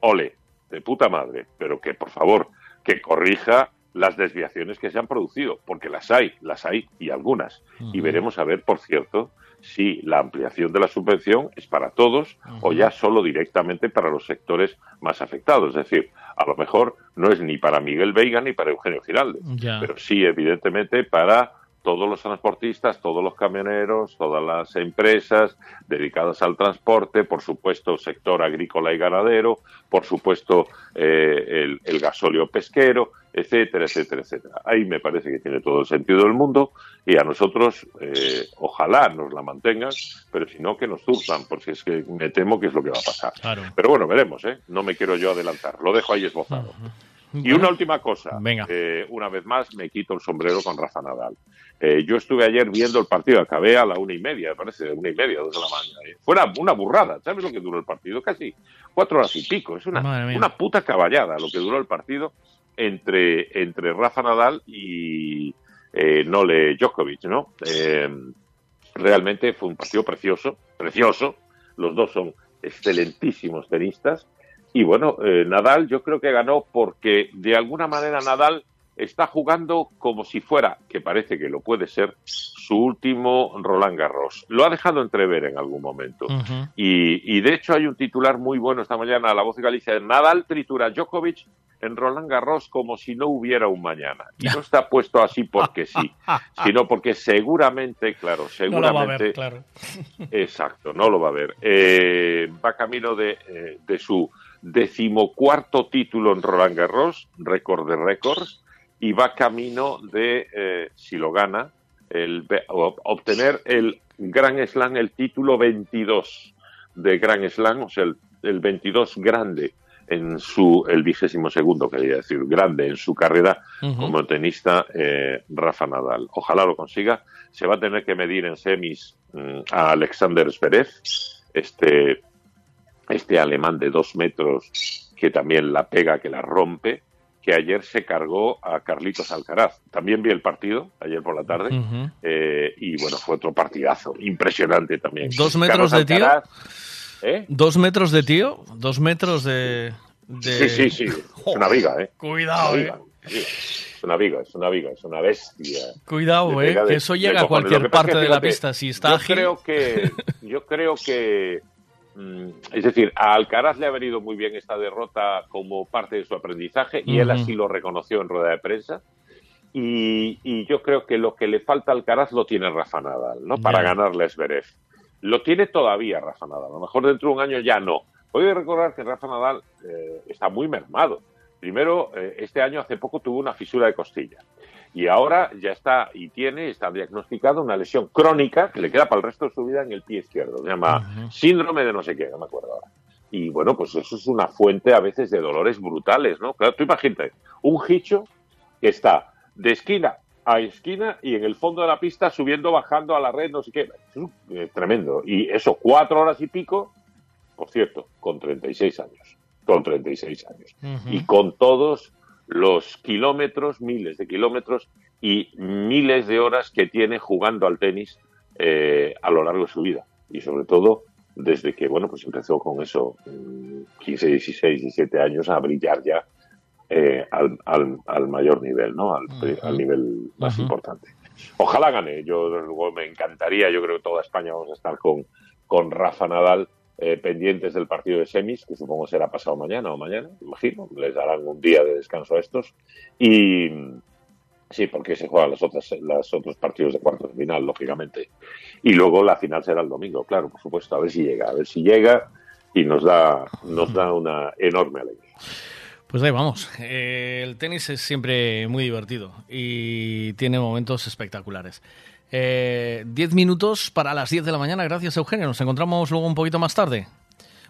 [SPEAKER 44] ole, de puta madre, pero que por favor, que corrija las desviaciones que se han producido, porque las hay, las hay y algunas. Y veremos a ver, por cierto, si la ampliación de la subvención es para todos o ya solo directamente para los sectores más afectados. Es decir, a lo mejor no es ni para Miguel Veiga ni para Eugenio Giraldes,
[SPEAKER 8] Ya.
[SPEAKER 44] pero sí, evidentemente, para todos los transportistas, todos los camioneros, todas las empresas dedicadas al transporte, por supuesto, sector agrícola y ganadero, por supuesto, eh, el, el gasóleo pesquero, etcétera, etcétera, etcétera. Ahí me parece que tiene todo el sentido del mundo y a nosotros, eh, ojalá nos la mantengan, pero si no, que nos turzan, porque es que me temo que es lo que va a pasar.
[SPEAKER 8] Claro.
[SPEAKER 44] Pero bueno, veremos, ¿eh? No me quiero yo adelantar, lo dejo ahí esbozado. Y una última cosa. Eh, una vez más me quito el sombrero con Rafa Nadal. Eh, yo estuve ayer viendo el partido, acabé a la una y media, me parece, una y media, dos de la mañana. eh. Fue una, burrada, ¿sabes lo que duró el partido? Casi cuatro horas y pico. Es una, una puta caballada lo que duró el partido entre, entre Rafa Nadal y eh, Nole Djokovic, ¿no? Eh, realmente fue un partido precioso, precioso. Los dos son excelentísimos tenistas. Y bueno, eh, Nadal yo creo que ganó porque de alguna manera Nadal está jugando como si fuera, que parece que lo puede ser, su último Roland Garros. Lo ha dejado entrever en algún momento. Y, y de hecho hay un titular muy bueno esta mañana a la voz de Galicia. Nadal tritura Djokovic en Roland Garros como si no hubiera un mañana. Y no está puesto así porque sí, sino porque seguramente, claro,
[SPEAKER 8] No
[SPEAKER 44] seguramente...
[SPEAKER 8] lo va a ver, claro.
[SPEAKER 44] Exacto, no lo va a ver. Eh, va camino de, eh, de su decimocuarto título en Roland Garros, récord de récords, y va camino de, eh, si lo gana, el, obtener el Grand Slam, el título 22 de Grand Slam, o sea, el, el 22 grande en su, el vigésimo segundo, quería decir, grande en su carrera como tenista eh, Rafa Nadal. Ojalá lo consiga. Se va a tener que medir en semis mm, a Alexander Zverev, este, este alemán de dos metros que también la pega, que la rompe, que ayer se cargó a Carlitos Alcaraz. También vi el partido ayer por la tarde eh, y bueno, fue otro partidazo, impresionante también.
[SPEAKER 8] ¿Dos metros
[SPEAKER 44] Carlos
[SPEAKER 8] de tío?
[SPEAKER 44] ¿eh?
[SPEAKER 8] ¿Dos metros de tío? ¿Dos metros de...? de-
[SPEAKER 44] Sí, sí, sí, es una viga, ¿eh?
[SPEAKER 8] Cuidado,
[SPEAKER 44] Una
[SPEAKER 8] eh.
[SPEAKER 44] viga, Es una viga, es una viga, es una bestia.
[SPEAKER 8] Cuidado, eh,
[SPEAKER 44] de-
[SPEAKER 8] que eso llega a cualquier parte de la pista. Si está
[SPEAKER 44] yo
[SPEAKER 8] ágil...
[SPEAKER 44] creo que yo creo que es decir a Alcaraz le ha venido muy bien esta derrota como parte de su aprendizaje y él así lo reconoció en rueda de prensa. Y, y yo creo que lo que le falta a Alcaraz lo tiene Rafa Nadal no para
[SPEAKER 8] Ya.
[SPEAKER 44] ganarle a Zverev. Lo tiene todavía Rafa Nadal. A lo mejor dentro de un año ya no. Voy a recordar que Rafa Nadal eh, está muy mermado. Primero eh, este año hace poco tuvo una fisura de costilla y ahora ya está y tiene, está diagnosticado una lesión crónica que le queda para el resto de su vida en el pie izquierdo. Se llama síndrome de no sé qué, no me acuerdo ahora. Y bueno, pues eso es una fuente a veces de dolores brutales, ¿no? Claro, tú imagínate, un hicho que está de esquina a esquina y en el fondo de la pista subiendo, bajando a la red, no sé qué. Es eh, tremendo. Y eso, cuatro horas y pico, por cierto, con 36 años. Con 36 años y con todos los kilómetros, miles de kilómetros y miles de horas que tiene jugando al tenis eh, a lo largo de su vida. Y sobre todo desde que, bueno, pues empezó con eso, mm, 15, 16, 17 años a brillar ya eh, al, al, al mayor nivel, ¿no? Al, al nivel más importante. Ojalá gane. Yo, desde luego, me encantaría. Yo creo que toda España vamos a estar con, con Rafa Nadal eh, pendientes del partido de semis, que supongo será pasado mañana o mañana, imagino. Les darán un día de descanso a estos. Y sí, porque se juegan los otros, los otros partidos de cuartos de final, lógicamente. Y luego la final será el domingo, claro, por supuesto. A ver si llega, a ver si llega y nos da, nos da una enorme alegría.
[SPEAKER 8] Pues ahí vamos. Eh, el tenis es siempre muy divertido y tiene momentos espectaculares. Eh, diez minutos para las 10 de la mañana. Gracias, Eugenio. Nos encontramos luego un poquito más tarde.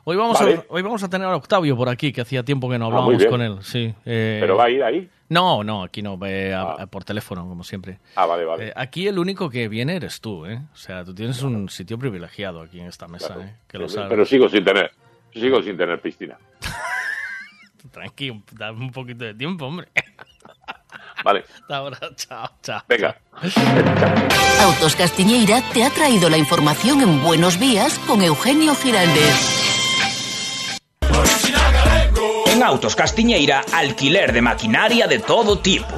[SPEAKER 8] Hoy vamos,
[SPEAKER 44] Vale.
[SPEAKER 8] a, hoy vamos a tener a Octavio por aquí, que hacía tiempo que no
[SPEAKER 44] Ah,
[SPEAKER 8] hablábamos
[SPEAKER 44] bien.
[SPEAKER 8] con él. Sí, eh,
[SPEAKER 44] Pero va a ir ahí.
[SPEAKER 8] No, no, aquí no, eh, a- a- por teléfono, como siempre.
[SPEAKER 44] Ah, vale, vale.
[SPEAKER 8] Eh, aquí el único que viene eres tú, ¿eh? O sea, tú tienes un sitio privilegiado aquí en esta mesa, ¿eh? Que lo sabes.
[SPEAKER 44] pero sigo sin tener, sigo sin tener piscina.
[SPEAKER 8] Tranqui, dame un poquito de tiempo, hombre.
[SPEAKER 44] Vale.
[SPEAKER 8] Hasta ahora, chao, chao.
[SPEAKER 44] Venga.
[SPEAKER 42] Autos Castiñeira te ha traído la información en Buenos Días con Eugenio Giraldez.
[SPEAKER 46] En Autos Castiñeira, alquiler de maquinaria de todo tipo.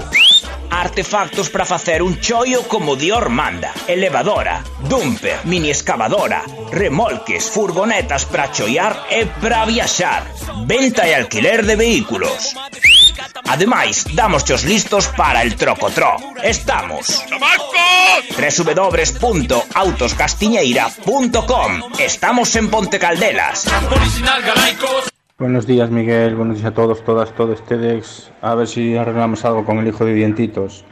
[SPEAKER 46] Artefactos para facer un choio como Dior manda. Elevadora, dumper, mini excavadora, remolques, furgonetas para choiar e para viaxar. Venta e alquiler de vehículos. Ademais, damos os listos para el trocotró. Estamos Estamos en Ponte Caldelas.
[SPEAKER 47] Buenos días, Miguel. Buenos días a todos, todas, todos ustedes. A ver si arreglamos algo con el hijo de Dientitos.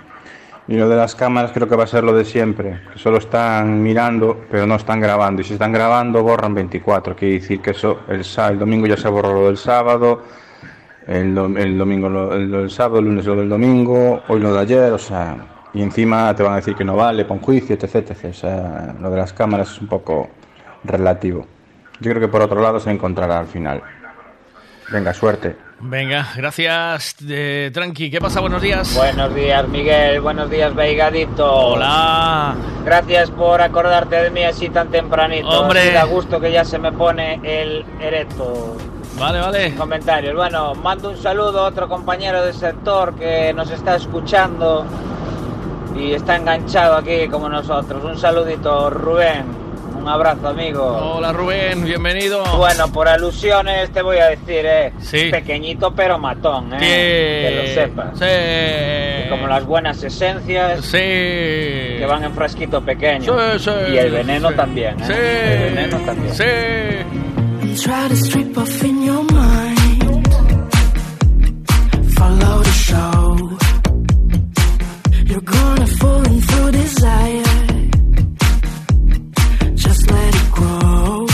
[SPEAKER 47] Y lo de las cámaras creo que va a ser lo de siempre. Solo están mirando, pero no están grabando. Y si están grabando, borran 24. Quiere decir que eso, el, el domingo ya se borró lo del sábado. El, dom- el domingo lo, el- sábado, el lunes lo del domingo. Hoy lo de ayer, o sea. Y encima te van a decir que no vale, pon juicio, etc, etc. O sea, lo de las cámaras es un poco relativo. Yo creo que por otro lado se encontrará al final. Venga, suerte.
[SPEAKER 8] Venga, gracias, eh, Tranqui. ¿Qué pasa? Buenos días.
[SPEAKER 48] Buenos días, Miguel. Buenos días, Veigadito.
[SPEAKER 8] Hola.
[SPEAKER 48] Gracias por acordarte de mí así tan tempranito.
[SPEAKER 8] Hombre.
[SPEAKER 48] Da gusto que ya se me pone el erecto.
[SPEAKER 8] Vale, vale.
[SPEAKER 48] Comentarios. Bueno, mando un saludo a otro compañero del sector que nos está escuchando y está enganchado aquí como nosotros. Un saludito, Rubén. Un abrazo, amigo.
[SPEAKER 8] Hola, Rubén. Bienvenido.
[SPEAKER 48] Bueno, por alusiones te voy a decir, eh.
[SPEAKER 8] Sí.
[SPEAKER 48] Pequeñito pero matón, eh. Que lo sepas.
[SPEAKER 8] Sí.
[SPEAKER 48] Y como las buenas esencias.
[SPEAKER 8] Sí.
[SPEAKER 48] Que van en frasquito pequeño.
[SPEAKER 8] Sí, sí,
[SPEAKER 48] y el veneno
[SPEAKER 8] sí.
[SPEAKER 48] también, eh.
[SPEAKER 8] Sí.
[SPEAKER 48] El veneno también.
[SPEAKER 8] Sí.
[SPEAKER 15] Try to strip off in your mind. Follow the show. You're gonna fall into desire. Just let it grow.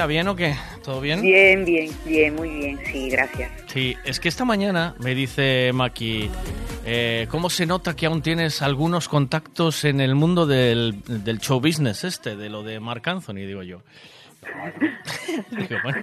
[SPEAKER 8] ¿Cómo estás, María? ¿Bien o qué? ¿Todo bien?
[SPEAKER 49] Bien, bien, bien, muy bien, sí, gracias.
[SPEAKER 8] Sí, es que esta mañana me dice Maki, eh, ¿cómo se nota que aún tienes algunos contactos en el mundo del, del show business este, de lo de Marc Anthony, digo yo? Digo, bueno,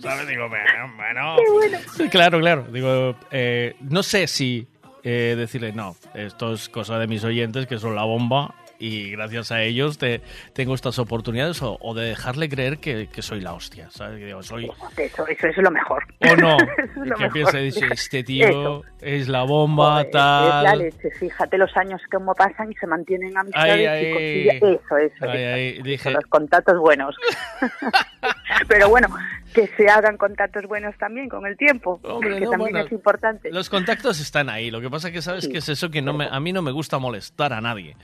[SPEAKER 8] ¿sabes? Digo, bueno, bueno. Claro, claro. Digo, eh, no sé si eh, decirle, no, esto es cosa de mis oyentes que son la bomba y gracias a ellos te, tengo estas oportunidades o, o de dejarle creer que, que soy la hostia, ¿sabes? Que digo, soy...
[SPEAKER 49] Eso, eso es lo mejor.
[SPEAKER 8] O no,
[SPEAKER 49] es lo
[SPEAKER 8] que dice, este tío
[SPEAKER 49] Eso.
[SPEAKER 8] es la bomba,
[SPEAKER 49] Joder, Es la
[SPEAKER 8] tal...
[SPEAKER 49] leche, fíjate los años cómo pasan y se mantienen amistades
[SPEAKER 8] Ay,
[SPEAKER 49] y
[SPEAKER 8] ay.
[SPEAKER 49] Eso, eso,
[SPEAKER 8] Ay,
[SPEAKER 49] eso,
[SPEAKER 8] ay,
[SPEAKER 49] eso,
[SPEAKER 8] dije-
[SPEAKER 49] los contactos buenos. Pero bueno, que se hagan contactos buenos también con el tiempo,
[SPEAKER 8] Hombre,
[SPEAKER 49] que
[SPEAKER 8] no,
[SPEAKER 49] también
[SPEAKER 8] bueno,
[SPEAKER 49] es importante.
[SPEAKER 8] Los contactos están ahí. Lo que pasa que sabes que es eso que no me, a mí no me gusta molestar a nadie,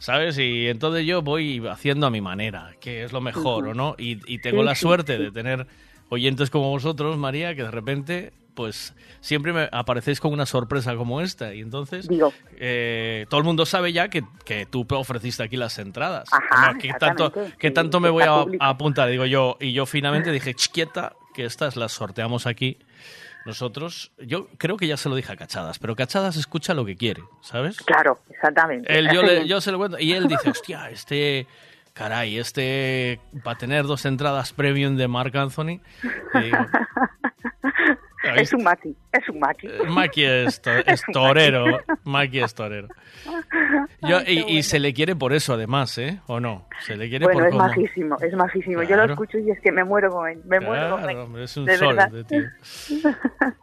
[SPEAKER 8] ¿sabes? Y entonces yo voy haciendo a mi manera, que es lo mejor. ¿o no? Y, y tengo
[SPEAKER 49] Sí,
[SPEAKER 8] la
[SPEAKER 49] sí,
[SPEAKER 8] suerte de tener oyentes como vosotros, María, que de repente, pues siempre me aparecéis con una sorpresa como esta. Y entonces, eh, todo el mundo sabe ya que, que tú ofreciste aquí las entradas.
[SPEAKER 49] Ajá,
[SPEAKER 8] ¿no? que tanto,
[SPEAKER 49] exactamente,
[SPEAKER 8] que
[SPEAKER 49] sí,
[SPEAKER 8] tanto me voy a, a apuntar, digo yo. Y yo finalmente dije, chiquieta, que estas las sorteamos aquí. Nosotros, yo creo que ya se lo dije a Cachadas, pero Cachadas escucha lo que quiere, ¿sabes?
[SPEAKER 49] Claro, exactamente.
[SPEAKER 8] Él, yo, le, yo se lo cuento y él dice, hostia, este, caray, este va a tener dos entradas premium de Mark Anthony. Y digo,
[SPEAKER 49] Es un maqui, es un maqui.
[SPEAKER 8] Maki es, to- es
[SPEAKER 49] un
[SPEAKER 8] torero, Maki es torero. Yo,
[SPEAKER 49] Ay, qué
[SPEAKER 8] y, se le quiere por eso, además, ¿eh? ¿O no? Se le quiere
[SPEAKER 49] Bueno,
[SPEAKER 8] por
[SPEAKER 49] es majísimo, es majísimo. Yo lo escucho y es que me muero con él, me muero con él.
[SPEAKER 8] Hombre, es un
[SPEAKER 49] de
[SPEAKER 8] sol de tío.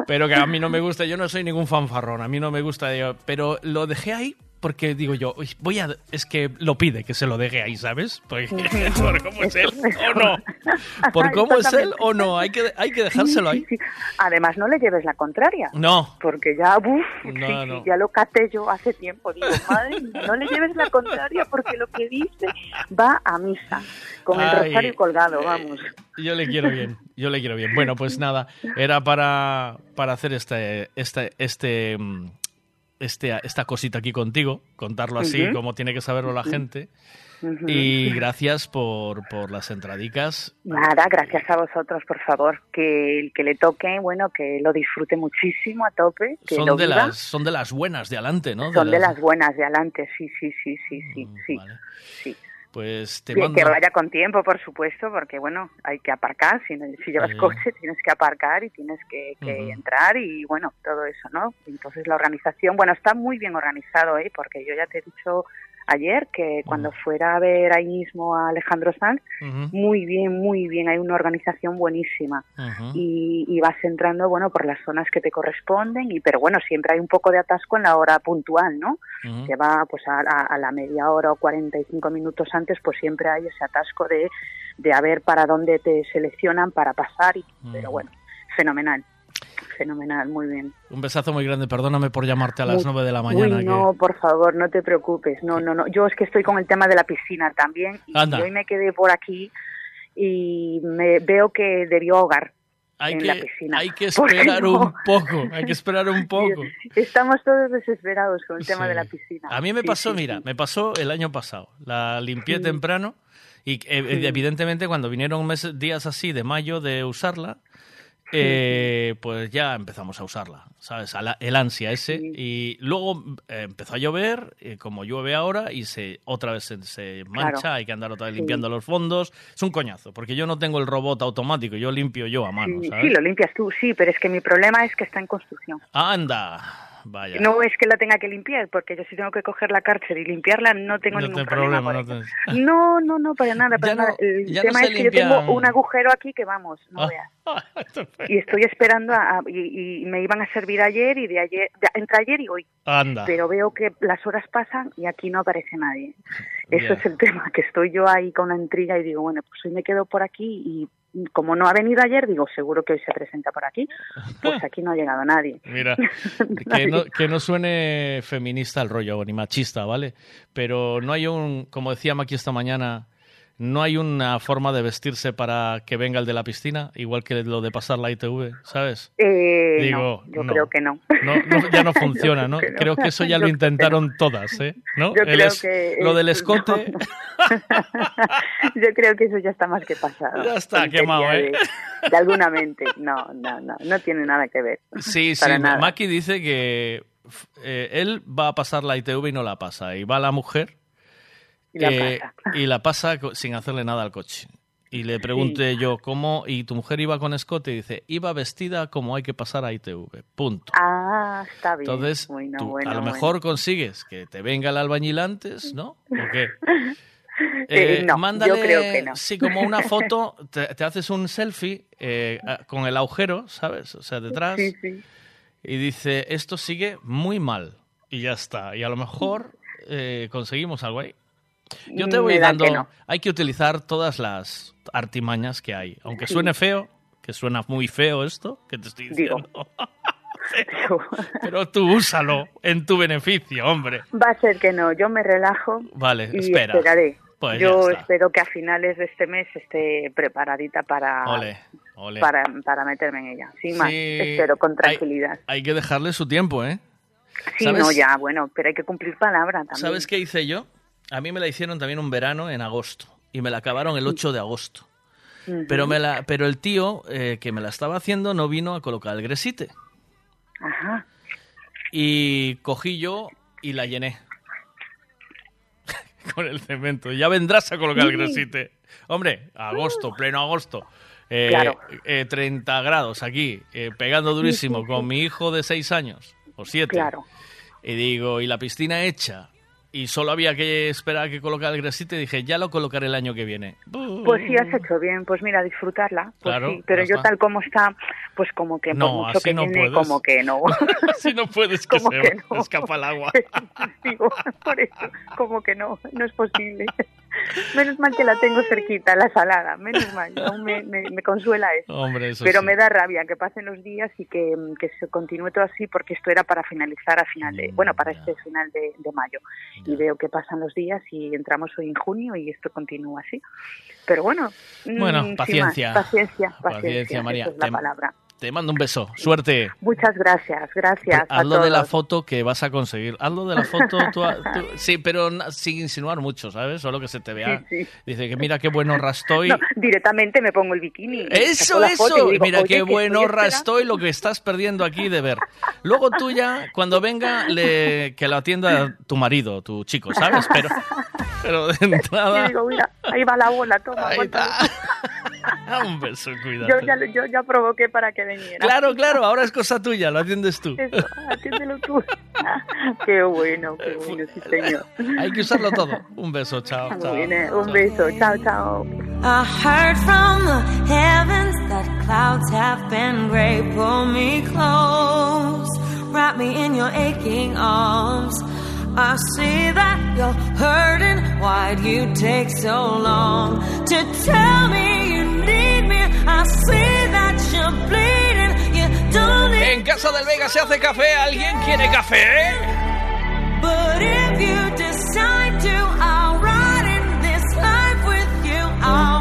[SPEAKER 8] Pero que a mí no me gusta, yo no soy ningún fanfarrón, a mí no me gusta, pero lo dejé ahí porque digo yo, "Uy, voy a, es que lo pide que se lo deje ahí, ¿sabes? Porque, por cómo es él o no, por cómo es él o no, hay que, hay que dejárselo ahí.
[SPEAKER 49] Sí, sí. Además, no le lleves la contraria.
[SPEAKER 8] No,
[SPEAKER 49] Porque ya, uff,
[SPEAKER 8] No,
[SPEAKER 49] ya lo caté yo hace tiempo. Digo, madre no le lleves la contraria porque lo que dice va a misa, con el
[SPEAKER 8] Ay,
[SPEAKER 49] rosario colgado, vamos.
[SPEAKER 8] yo le quiero bien, yo le quiero bien. Bueno, pues nada, era para, para hacer este, este, este, mm, este, esta cosita aquí contigo, contarlo así como tiene que saberlo la gente. Y gracias por, por las entradicas.
[SPEAKER 49] Nada, gracias a vosotros, por favor. Que el que le toque, bueno, que lo disfrute muchísimo a tope. Que lo
[SPEAKER 8] Son de,
[SPEAKER 49] viva.
[SPEAKER 8] las, son de las buenas de adelante, ¿no?
[SPEAKER 49] Son de las buenas de adelante, sí, sí, sí, sí, sí, sí. sí.
[SPEAKER 8] Pues te
[SPEAKER 49] Que,
[SPEAKER 8] mando...
[SPEAKER 49] que vaya con tiempo, por supuesto, porque bueno, hay que aparcar. Si, si llevas coche, tienes que aparcar y tienes que, que entrar y bueno, todo eso, ¿no? Entonces la organización, bueno, está muy bien organizado, ¿eh? Porque yo ya te he dicho ayer que cuando fuera a ver ahí mismo a Alejandro Sanz, muy bien, muy bien, hay una organización buenísima. Y, y vas entrando, bueno, por las zonas que te corresponden, y pero bueno, siempre hay un poco de atasco en la hora puntual, ¿no? Que va pues a, a- a la media hora o 45 minutos antes, pues siempre hay ese atasco de, de a ver para dónde te seleccionan para pasar, y, pero bueno, fenomenal, fenomenal, muy bien.
[SPEAKER 8] Un besazo muy grande, perdóname por llamarte a las 9 de la mañana.
[SPEAKER 49] Uy,
[SPEAKER 8] que-
[SPEAKER 49] no, por favor, no te preocupes. No, no, no. Yo es que estoy con el tema de la piscina también. Y
[SPEAKER 8] Anda.
[SPEAKER 49] hoy me quedé por aquí y me veo que debió ahogar
[SPEAKER 8] Hay
[SPEAKER 49] en
[SPEAKER 8] que,
[SPEAKER 49] la piscina.
[SPEAKER 8] hay que
[SPEAKER 49] ¿Por qué
[SPEAKER 8] esperar
[SPEAKER 49] no?
[SPEAKER 8] un poco, hay que esperar un poco.
[SPEAKER 49] Estamos todos desesperados con el tema de la piscina.
[SPEAKER 8] A mí me
[SPEAKER 49] Sí,
[SPEAKER 8] pasó,
[SPEAKER 49] sí,
[SPEAKER 8] mira, me pasó el año pasado. La limpié temprano y eh, evidentemente cuando vinieron meses, días así de mayo de usarla, eh, pues ya empezamos a usarla, ¿sabes? A la- el ansia ese. Y luego eh, empezó a llover, eh, como llueve ahora, y se otra vez se, se mancha,
[SPEAKER 49] Claro.
[SPEAKER 8] hay que andar otra vez
[SPEAKER 49] Sí.
[SPEAKER 8] limpiando los fondos. Es un coñazo, porque yo no tengo el robot automático, yo limpio yo a mano,
[SPEAKER 49] Sí,
[SPEAKER 8] ¿sabes?
[SPEAKER 49] sí, lo limpias tú, sí, pero es que mi problema es que está en construcción.
[SPEAKER 8] Anda, vaya.
[SPEAKER 49] No es que la tenga que limpiar, porque yo si tengo que coger la cárcel y limpiarla no tengo
[SPEAKER 8] No
[SPEAKER 49] ningún
[SPEAKER 8] te
[SPEAKER 49] problema.
[SPEAKER 8] problema, no te-
[SPEAKER 49] No, no, no, para nada, para
[SPEAKER 8] Ya no-
[SPEAKER 49] nada. El tema es que yo tengo un agujero aquí que vamos, no
[SPEAKER 8] Ah.
[SPEAKER 49] veas. Y estoy esperando a, a- y, y me iban a servir ayer y de ayer, de- entre ayer y hoy.
[SPEAKER 8] Anda.
[SPEAKER 49] Pero veo que las horas pasan y aquí no aparece nadie. Eso es el tema, que estoy yo ahí con la intriga y digo, bueno, pues hoy me quedo por aquí y como no ha venido ayer, digo, seguro que hoy se presenta por aquí. Pues aquí no ha llegado nadie.
[SPEAKER 8] Mira, que no, que no suene feminista el rollo, ni machista, ¿vale? Pero no hay un, como decía Maki esta mañana, no hay una forma de vestirse para que venga el de la piscina, igual que lo de pasar la ITV, ¿sabes?
[SPEAKER 49] Eh,
[SPEAKER 8] Digo,
[SPEAKER 49] no, yo
[SPEAKER 8] no.
[SPEAKER 49] creo que no.
[SPEAKER 8] Ya no funciona, ¿no?
[SPEAKER 49] Creo que no.
[SPEAKER 8] Creo que eso ya lo intentaron todas, ¿eh? ¿No?
[SPEAKER 49] Yo creo
[SPEAKER 8] es-
[SPEAKER 49] que
[SPEAKER 8] lo del escote,
[SPEAKER 49] Yo creo que eso ya está más que pasado.
[SPEAKER 8] Ya está quemado, ¿eh?
[SPEAKER 49] De, de alguna mente. No, no, no, no tiene nada que ver.
[SPEAKER 8] Sí, sí. Maki dice que eh, él va a pasar la ITV y no la pasa. Y va la mujer
[SPEAKER 49] Y la
[SPEAKER 8] eh,
[SPEAKER 49] pasa.
[SPEAKER 8] y la pasa sin hacerle nada al coche. Y le pregunté yo, ¿cómo? ¿Y tu mujer iba con escote? Y dice, iba vestida como hay que pasar a ITV. Punto.
[SPEAKER 49] Ah, está bien.
[SPEAKER 8] Entonces,
[SPEAKER 49] Bueno,
[SPEAKER 8] tú
[SPEAKER 49] bueno,
[SPEAKER 8] a lo
[SPEAKER 49] bueno.
[SPEAKER 8] mejor consigues que te venga el albañil antes, ¿no? ¿O qué?
[SPEAKER 49] Eh, no, yo
[SPEAKER 8] mándale,
[SPEAKER 49] creo que no.
[SPEAKER 8] Sí, como una foto, te, te haces un selfie eh, con el agujero, ¿sabes? O sea, detrás.
[SPEAKER 49] Sí, sí.
[SPEAKER 8] Y dice, esto sigue muy mal. Y ya está. Y a lo mejor eh, conseguimos algo ahí. Yo te voy dando...
[SPEAKER 49] que no.
[SPEAKER 8] Hay que utilizar todas las artimañas que hay. Aunque suene feo, que suena muy feo esto, que te estoy
[SPEAKER 49] Digo.
[SPEAKER 8] diciendo. Pero tú úsalo en tu beneficio, hombre.
[SPEAKER 49] Va a ser que no, yo me relajo
[SPEAKER 8] Vale,
[SPEAKER 49] y
[SPEAKER 8] espera.
[SPEAKER 49] esperaré.
[SPEAKER 8] Pues
[SPEAKER 49] yo espero que a finales de este mes esté preparadita para,
[SPEAKER 8] Ole, ole.
[SPEAKER 49] para, para meterme en ella. Sin más,
[SPEAKER 8] Sí,
[SPEAKER 49] espero con
[SPEAKER 8] hay-
[SPEAKER 49] tranquilidad.
[SPEAKER 8] Hay que dejarle su tiempo, ¿eh?
[SPEAKER 49] Sí,
[SPEAKER 8] ¿sabes?
[SPEAKER 49] no, ya, bueno, pero hay que cumplir palabra también.
[SPEAKER 8] ¿Sabes qué hice yo? A mí me la hicieron también un verano en agosto. Y me la acabaron el 8 de agosto. Pero, me la, pero el tío eh, que me la estaba haciendo no vino a colocar el gresite.
[SPEAKER 49] Ajá.
[SPEAKER 8] Y cogí yo y la llené. Con el cemento. Ya vendrás a colocar el gresite. Hombre, agosto, pleno agosto. Eh,
[SPEAKER 49] Claro.
[SPEAKER 8] eh, 30 grados aquí, eh, pegando durísimo con mi hijo de 6 años o 7.
[SPEAKER 49] Claro.
[SPEAKER 8] Y digo, y la piscina hecha. Y solo había que esperar a que colocara el gresite. Dije, ya lo colocaré el año que viene.
[SPEAKER 49] Pues sí, has hecho bien. Pues mira, disfrutarla. Pues
[SPEAKER 8] Claro,
[SPEAKER 49] sí, pero yo
[SPEAKER 8] está.
[SPEAKER 49] tal como está, pues como que
[SPEAKER 8] No,
[SPEAKER 49] por mucho
[SPEAKER 8] así
[SPEAKER 49] que
[SPEAKER 8] no puedes.
[SPEAKER 49] como que no.
[SPEAKER 8] Así no puedes que
[SPEAKER 49] Como
[SPEAKER 8] se
[SPEAKER 49] que no.
[SPEAKER 8] escapa el agua.
[SPEAKER 49] Digo, por eso, como que no, no es posible. Menos mal que la tengo cerquita, la salada. Menos mal, aún me, me, me consuela eso.
[SPEAKER 8] Hombre, eso
[SPEAKER 49] Pero
[SPEAKER 8] sí.
[SPEAKER 49] me da rabia que pasen los días y que, que se continúe todo así porque esto era para finalizar a final de, bueno, para este final de, de mayo. Y veo que pasan los días y entramos hoy en junio y esto continúa así. Pero bueno, mm,
[SPEAKER 8] Bueno, paciencia.
[SPEAKER 49] más, paciencia, paciencia,
[SPEAKER 8] Paciencia, María.
[SPEAKER 49] esa es la
[SPEAKER 8] Te-
[SPEAKER 49] palabra.
[SPEAKER 8] Te mando un beso. Suerte.
[SPEAKER 49] Muchas gracias, gracias. a
[SPEAKER 8] Hazlo de la foto que vas a conseguir. Hazlo de la foto. tú- tú- sí, pero sin insinuar mucho, ¿sabes? Solo que se te vea.
[SPEAKER 49] Sí, sí.
[SPEAKER 8] Dice que mira qué bueno rastoy.
[SPEAKER 49] No, directamente me pongo el bikini.
[SPEAKER 8] Eso, eso.
[SPEAKER 49] digo,
[SPEAKER 8] Mira
[SPEAKER 49] "Oye,
[SPEAKER 8] qué bueno
[SPEAKER 49] estoy esperando".
[SPEAKER 8] estoy lo que estás perdiendo aquí de ver. Luego tú ya, cuando venga, le, que lo atienda tu marido, tu chico, ¿sabes? Pero, pero de entrada,
[SPEAKER 49] digo, mira, ahí va la bola, toma.
[SPEAKER 8] Ahí
[SPEAKER 49] aguanta.
[SPEAKER 8] un beso, cuídate.
[SPEAKER 49] Yo ya, yo ya provoqué para que viniera.
[SPEAKER 8] Claro, claro, ahora es cosa tuya, lo atiendes tú.
[SPEAKER 49] Eso, atiéndelo tú. qué bueno, qué bueno, sí, señor.
[SPEAKER 8] Hay que usarlo todo. Un beso, chao. chao.
[SPEAKER 49] Muy bien, un beso, chao, chao.
[SPEAKER 38] I heard from the heavens that clouds have been gray. Pull me close, wrap me in your aching arms. I see that you're hurting. Why'd you take so long to tell me you need
[SPEAKER 8] En casa del Vega se hace café. ¿Alguien quiere café?
[SPEAKER 38] But if you decide to, I'll ride in this life with you. I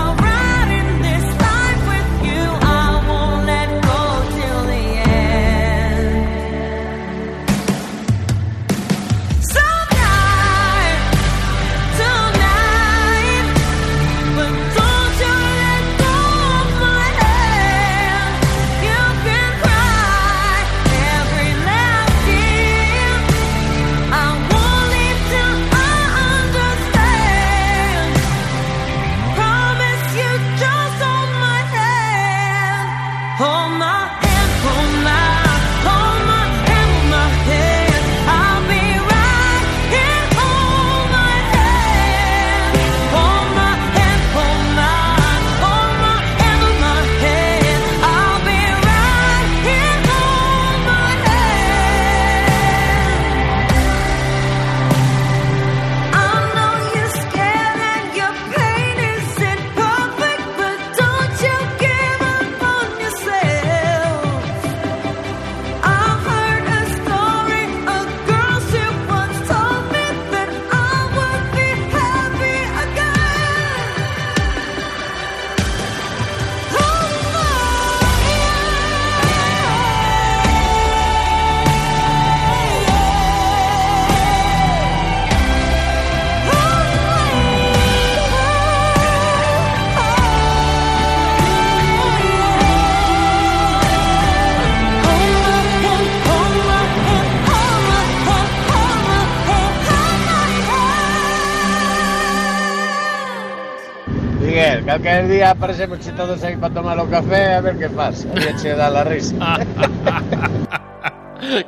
[SPEAKER 50] calquer día aparecemos todos aí para tomar o café a ver que pasa. E che dá la risa.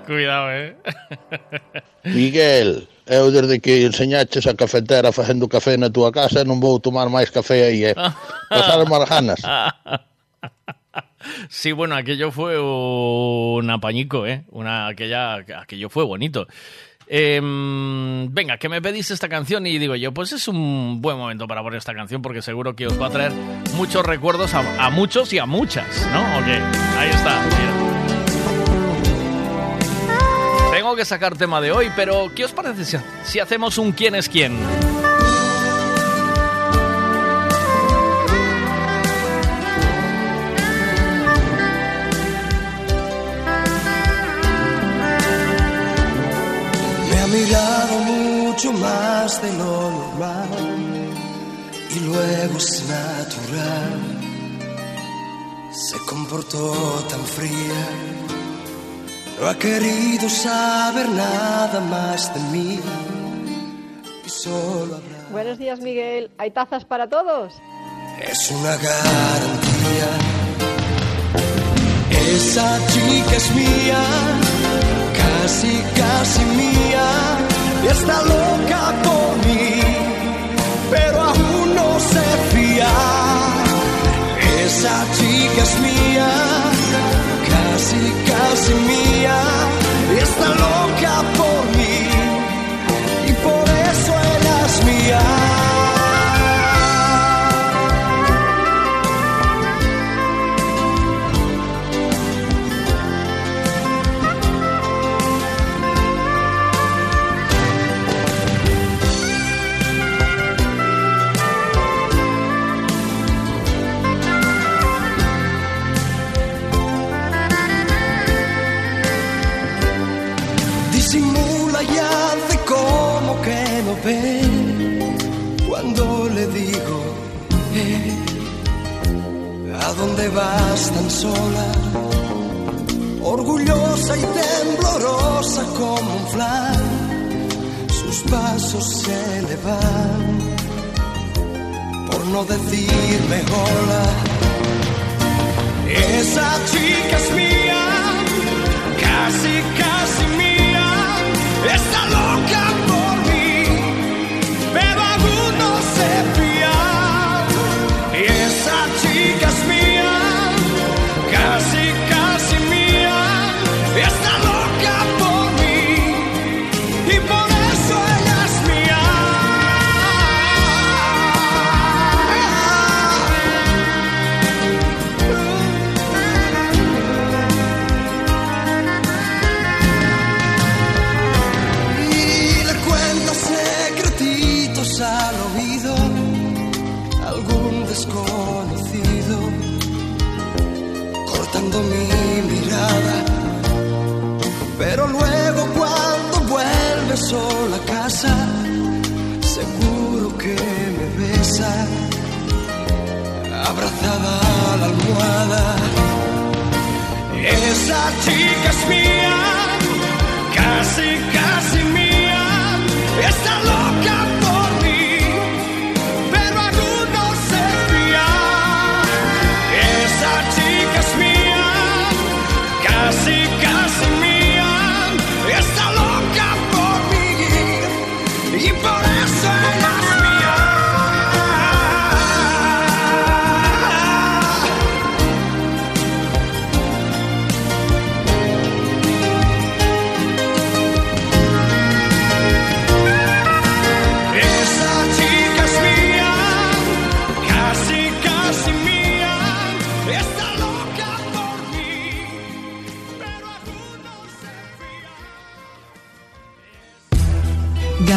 [SPEAKER 8] Cuidado, eh.
[SPEAKER 51] Miguel, eu desde que enseñaches a cafetera facendo café na túa casa non vou tomar máis café aí, eh. Pasaron mal ganas.
[SPEAKER 8] Sí, bueno, aquello fue un apañico, ¿eh? Una, aquella, aquello fue bonito. Em, venga, que me pedís esta canción y digo yo, pues es un buen momento para poner esta canción porque seguro que os va a traer muchos recuerdos a, muchos y a muchas, ¿no? Ok, ahí está. mira. Tengo que sacar tema de hoy, pero ¿qué os parece si hacemos un quién es quién?
[SPEAKER 32] Mirado mucho más de lo normal y luego es natural. Se comportó tan fría, no ha querido saber nada más de mí y solo hablar.
[SPEAKER 52] Buenos días, Miguel. ¿Hay tazas para todos?
[SPEAKER 32] Es una garantía. Esa chica es mía, casi, casi mía, está loca por mí, pero aún no se fía. Esa chica es mía, casi, casi mía, está loca por mí, y por eso ella mía. A dónde vas tan sola orgullosa y temblorosa como un flan sus pasos se le van. Por no decirme hola esa chica es mía casi, casi mía, está loca abrazada a la almohada. Esa chica es mía casi, casi mía, está loca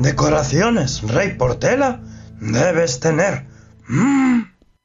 [SPEAKER 53] decoraciones Rey Portela debes tener. Mm.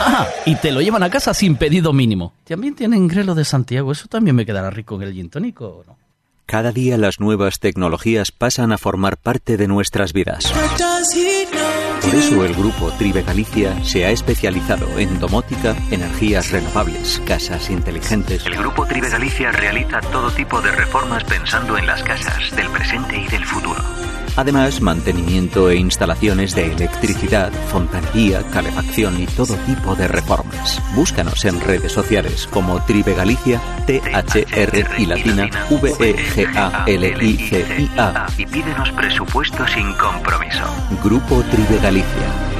[SPEAKER 8] Ah, y te lo llevan a casa sin pedido mínimo. También tienen grelo de Santiago. Eso también me quedará rico en el gin tónico, ¿o no?
[SPEAKER 54] Cada día las nuevas tecnologías pasan a formar parte de nuestras vidas. Por eso el grupo Tribe Galicia se ha especializado en domótica, energías renovables, casas inteligentes. El grupo Tribe Galicia realiza todo tipo de reformas pensando en las casas del presente y del futuro. Además, mantenimiento e instalaciones de electricidad, fontanería, calefacción y todo tipo de reformas. Búscanos en redes sociales como Tribe Galicia, T-H-R y latina E V-E-G-A-L-I-C-I-A. Y pídenos presupuesto sin compromiso. Grupo Tribe Galicia.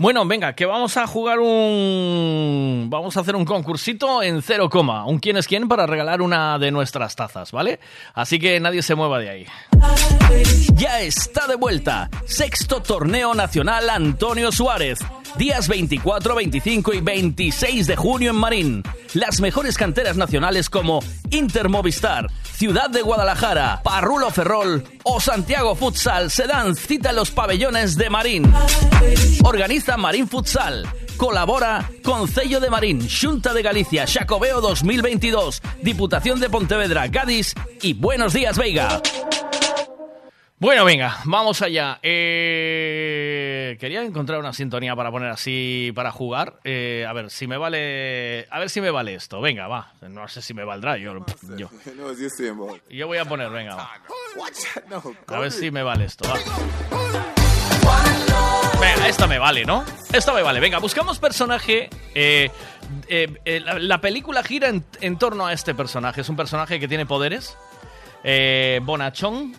[SPEAKER 8] Bueno, venga, que vamos a jugar un... Vamos a hacer un concursito en cero coma. Un quién es quién para regalar una de nuestras tazas, ¿vale? Así que nadie se mueva de ahí. Ya está de vuelta. Sexto Torneo Nacional Antonio Suárez. Días 24, 25 y 26 de junio en Marín. Las mejores canteras nacionales como Inter Movistar, Ciudad de Guadalajara, Parrulo Ferrol o Santiago Futsal se dan cita en los pabellones de Marín. Organiza Marín Futsal. Colabora Concello de Marín, Junta de Galicia, Xacobeo 2022, Diputación de Pontevedra, Cádiz y Buenos Días Veiga. Bueno, venga, vamos allá. Eh, quería encontrar una sintonía para poner así para jugar. Eh, a ver si me vale. A ver si me vale esto. Venga, va. No sé si me valdrá. Yo, yo, yo voy a poner, venga, va. A ver si me vale esto. Va. Venga, esta me vale, ¿no? Esta me vale. Venga, buscamos personaje. eh, eh, eh, la, la película gira en, en torno a este personaje. Es un personaje que tiene poderes. Eh, bonachón.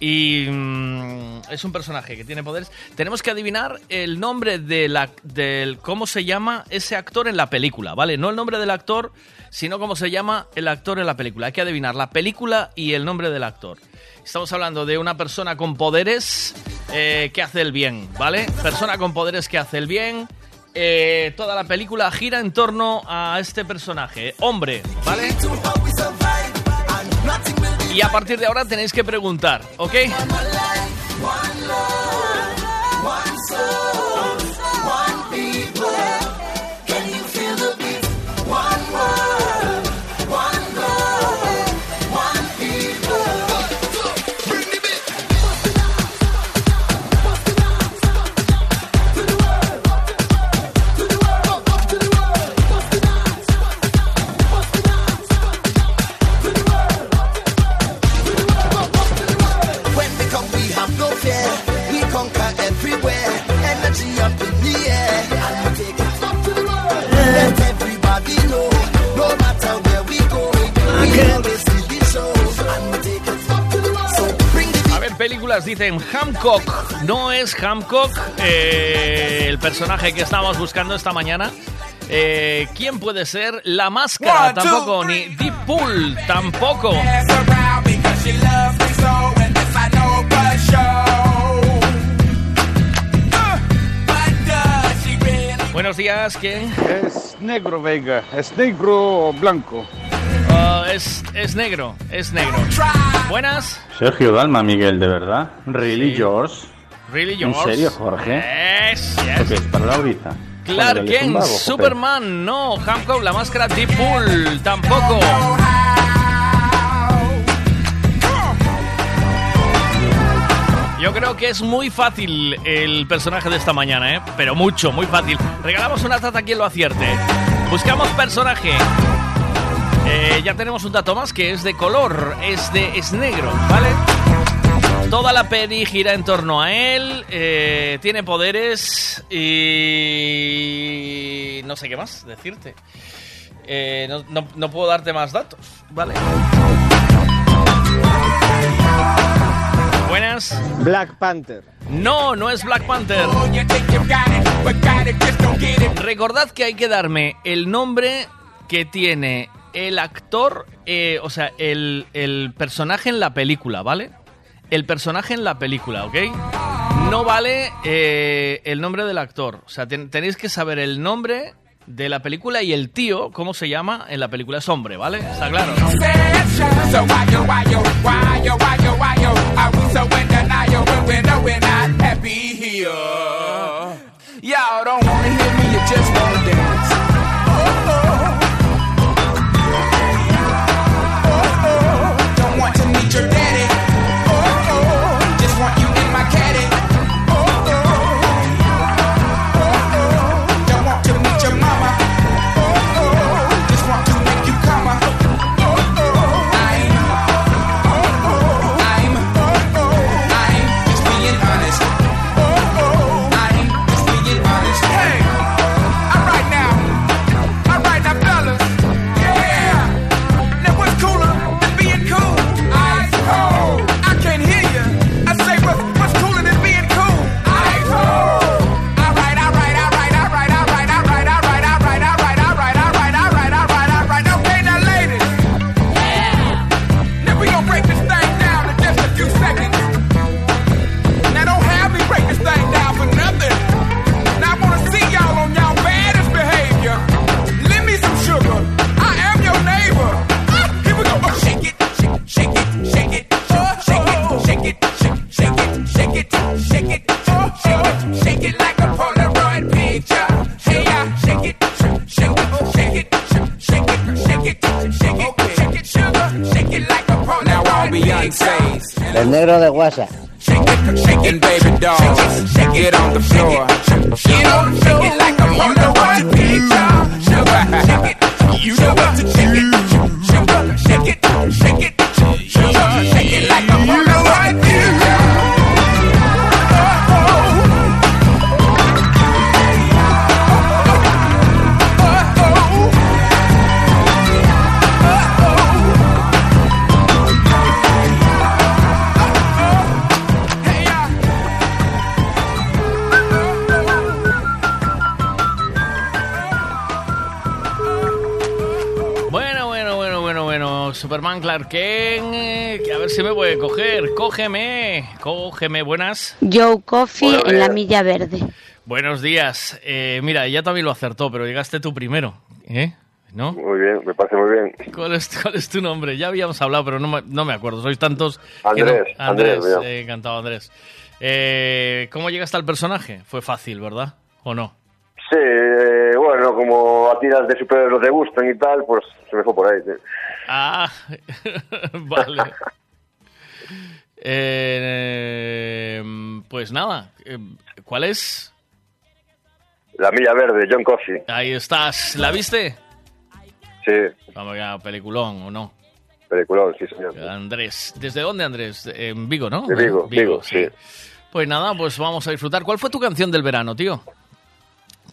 [SPEAKER 8] Y mm, es un personaje que tiene poderes. Tenemos que adivinar el nombre de la, del cómo se llama ese actor en la película, ¿vale? No el nombre del actor, sino cómo se llama el actor en la película. Hay que adivinar la película y el nombre del actor. Estamos hablando de una persona con poderes eh, que hace el bien, ¿vale? Persona con poderes que hace el bien. Eh, toda la película gira en torno a este personaje, hombre, ¿vale? Y a partir de ahora tenéis que preguntar, ¿ok? Películas dicen Hancock. No es Hancock eh, el personaje que estábamos buscando esta mañana. Eh, ¿Quién puede ser? La Máscara
[SPEAKER 15] One, two,
[SPEAKER 8] tampoco, ni Deep Pool tampoco. Buenos días, ¿quién?
[SPEAKER 45] Es negro, Vega. Es negro o blanco.
[SPEAKER 8] Es, es negro, es negro. Buenas.
[SPEAKER 47] Sergio Dalma, Miguel, ¿de verdad? ¿Really, George?
[SPEAKER 8] Really
[SPEAKER 47] ¿En
[SPEAKER 8] yours.
[SPEAKER 47] serio, Jorge?
[SPEAKER 8] Yes,
[SPEAKER 47] ¿Esto qué es para Laurita?
[SPEAKER 8] Clark
[SPEAKER 47] Joder, ¿es un
[SPEAKER 8] Kent. Superman, no. Hancock, la máscara Deadpool, tampoco. Yo creo que es muy fácil el personaje de esta mañana, ¿eh? Pero mucho, muy fácil. Regalamos una taza a quien lo acierte. Buscamos personaje. Eh, ya tenemos un dato más que es de color, es de es negro, ¿vale? Toda la peli gira en torno a él, eh, tiene poderes y no sé qué más decirte. Eh, no, no- no puedo darte más datos, ¿vale? Buenas.
[SPEAKER 55] Black Panther.
[SPEAKER 8] No, no es Black Panther. Recordad que hay que darme el nombre que tiene el actor, eh, o sea, el, el personaje en la película, ¿vale? El personaje en la película, ¿ok? No vale eh, el nombre del actor. O sea, ten- tenéis que saber el nombre de la película y el tío, ¿cómo se llama en la película? Es hombre, ¿vale? Está claro.
[SPEAKER 56] So shake it, oh, shake it, shake it like a Polaroid picture. Hey, yeah, shake it, shake it, shake it, shake shake it, shake it, shake shake it, shake it, sugar, shake it like a Polaroid Now all Beyonce's.
[SPEAKER 55] El negro de WhatsApp.
[SPEAKER 56] Shaking baby doll, get on the floor, get on, shake it like a Polaroid picture. Sugar, shake it, you know what to shake it, sugar, shake it, shake it, sugar, shake it like a Polaroid
[SPEAKER 8] Superman Clark Kent, eh, que a ver si me puede coger. Cógeme, cógeme. Buenas.
[SPEAKER 57] Joe Coffee en la milla verde.
[SPEAKER 8] Buenos días. Eh, mira, ya también lo acertó, pero llegaste tú primero. ¿Eh? ¿No?
[SPEAKER 58] Muy bien, me parece muy bien.
[SPEAKER 8] ¿Cuál es, cuál es tu nombre? Ya habíamos hablado, pero no me, no me acuerdo. Sois tantos.
[SPEAKER 58] Andrés,
[SPEAKER 8] no-
[SPEAKER 58] Andrés,
[SPEAKER 8] Andrés,
[SPEAKER 58] mira.
[SPEAKER 8] eh, encantado, Andrés. Eh, ¿Cómo llegaste al personaje? Fue fácil, ¿verdad? ¿O no?
[SPEAKER 58] Sí, eh, bueno, como a tiras de superhéroes te gustan y tal, pues se me fue por ahí. sí.
[SPEAKER 8] Ah, vale. Eh, pues nada, eh, ¿cuál es?
[SPEAKER 58] La Milla Verde, John Coffey.
[SPEAKER 8] Ahí estás. ¿La viste?
[SPEAKER 58] Sí,
[SPEAKER 8] Vamos ya, peliculón, ¿o no?
[SPEAKER 58] peliculón, sí, señor.
[SPEAKER 8] Andrés. ¿Desde dónde, Andrés? En Vigo, ¿no?
[SPEAKER 58] De Vigo, Vigo, sí.
[SPEAKER 8] Pues nada, pues vamos a disfrutar. ¿Cuál fue tu canción del verano, tío?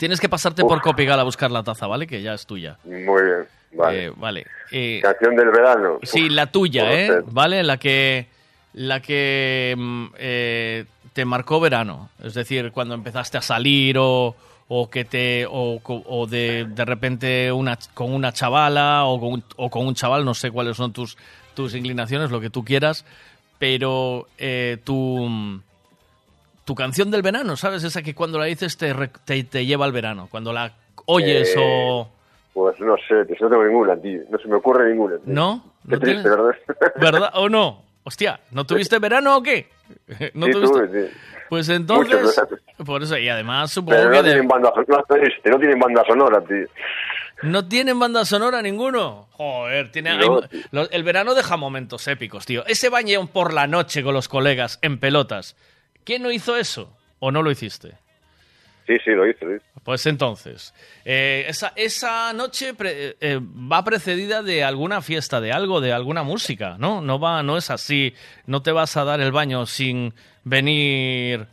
[SPEAKER 8] Tienes que pasarte por Copigal a buscar la taza, ¿vale? Que ya es tuya.
[SPEAKER 58] Muy bien, vale.
[SPEAKER 8] Eh, vale. Eh,
[SPEAKER 58] Canción del verano.
[SPEAKER 8] Sí,
[SPEAKER 58] Uf,
[SPEAKER 8] la tuya, ¿eh? ¿Vale? La que, la que mm, eh, te marcó verano. Es decir, cuando empezaste a salir o, o que te o, o de, de repente una, con una chavala o con, un- o con un chaval, no sé cuáles son tus, tus inclinaciones, lo que tú quieras, pero eh, tu, tu canción del verano, ¿sabes? Esa que cuando la dices te, te, te lleva al verano, cuando la oyes
[SPEAKER 58] Eh,
[SPEAKER 8] o...
[SPEAKER 58] Pues no sé, no tengo ninguna, tío. No se me ocurre ninguna. tío.
[SPEAKER 8] ¿No?
[SPEAKER 58] Qué
[SPEAKER 8] ¿No
[SPEAKER 58] triste,
[SPEAKER 8] tienes?
[SPEAKER 58] ¿verdad?
[SPEAKER 8] ¿Verdad o no? Hostia, ¿no tuviste verano o qué? ¿No
[SPEAKER 58] Sí,
[SPEAKER 8] tuviste?
[SPEAKER 58] tuve, sí.
[SPEAKER 8] Pues entonces, por eso, y además supongo
[SPEAKER 58] Pero
[SPEAKER 8] que
[SPEAKER 58] no
[SPEAKER 8] de-
[SPEAKER 58] tienen banda sonora, no, tienen banda sonora, tío.
[SPEAKER 8] no tienen banda sonora ninguno. Joder, tiene,
[SPEAKER 58] No,
[SPEAKER 8] hay- lo- el verano deja momentos épicos, tío. Ese bañón por la noche con los colegas en pelotas. ¿Quién no hizo eso? ¿O no lo hiciste?
[SPEAKER 58] Sí, sí, lo hice, lo hice.
[SPEAKER 8] Pues entonces, eh, esa, esa noche pre- eh, va precedida de alguna fiesta, de algo, de alguna música, ¿no? No va, no es así. No te vas a dar el baño sin venir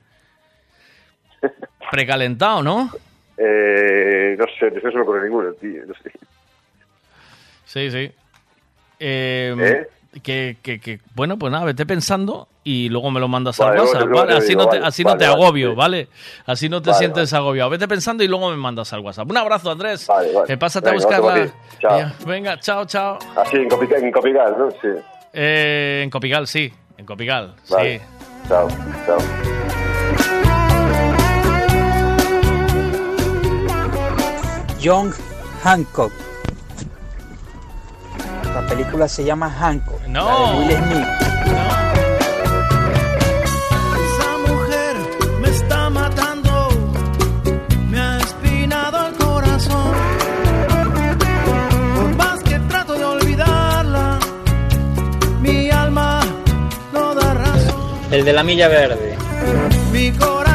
[SPEAKER 8] precalentado, ¿no?
[SPEAKER 58] Eh, no sé, no se me ocurre ninguna, tío. No sé.
[SPEAKER 8] Sí, sí. Eh,
[SPEAKER 58] ¿Eh?
[SPEAKER 8] Que, que, que- bueno, pues nada, vete pensando y luego me lo mandas
[SPEAKER 58] Vale,
[SPEAKER 8] al WhatsApp, ¿vale? Así no te,
[SPEAKER 58] vale,
[SPEAKER 8] así no te
[SPEAKER 58] vale,
[SPEAKER 8] agobio,
[SPEAKER 58] sí.
[SPEAKER 8] ¿vale? Así no te
[SPEAKER 58] Vale,
[SPEAKER 8] sientes agobiado. Vete pensando y luego me mandas al WhatsApp. Un abrazo, Andrés.
[SPEAKER 58] Vale, vale.
[SPEAKER 8] Que pásate a
[SPEAKER 58] Venga,
[SPEAKER 8] buscar
[SPEAKER 58] otro
[SPEAKER 8] la...
[SPEAKER 58] para ti. Chao.
[SPEAKER 8] Ya, Venga, chao, chao.
[SPEAKER 58] Así, en Copical, en Copical, ¿no? Sí.
[SPEAKER 8] Eh, en Copigal, sí. En Copigal,
[SPEAKER 58] Vale.
[SPEAKER 8] sí.
[SPEAKER 58] Chao, chao.
[SPEAKER 59] John Hancock. La película se llama Hancock.
[SPEAKER 8] No.
[SPEAKER 59] La de Will Smith.
[SPEAKER 28] Esa mujer me está matando, me ha espinado el corazón. Por más que trato de olvidarla, mi alma no da razón.
[SPEAKER 48] El de la milla verde.
[SPEAKER 28] Mi corazón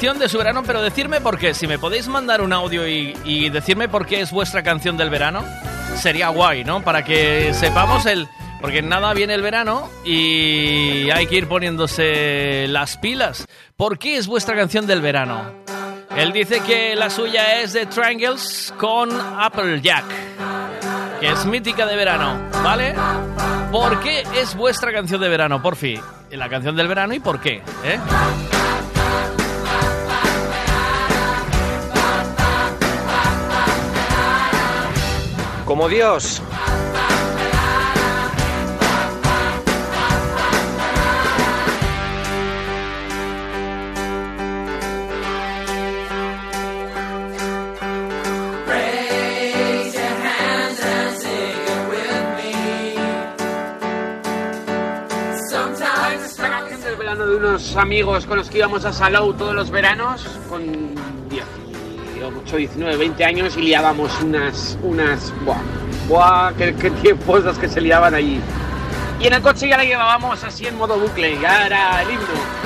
[SPEAKER 8] de su verano, pero decirme por qué. Si me podéis mandar un audio y, y decirme por qué es vuestra canción del verano, sería guay, ¿no? Para que sepamos el... Porque nada viene el verano y hay que ir poniéndose las pilas. ¿Por qué es vuestra canción del verano? Él dice que la suya es de Triangles con Applejack, que es mítica de verano, ¿vale? ¿Por qué es vuestra canción de verano, por fin? La canción del verano y por qué, ¿eh?
[SPEAKER 38] De unos amigos con los que íbamos a Salou todos los veranos, con 18, 19, 20 años y liábamos unas, unas, buah, buah, qué, qué tiempos los que se liaban allí. Y en el coche ya la llevábamos así en modo bucle, ya era el himno.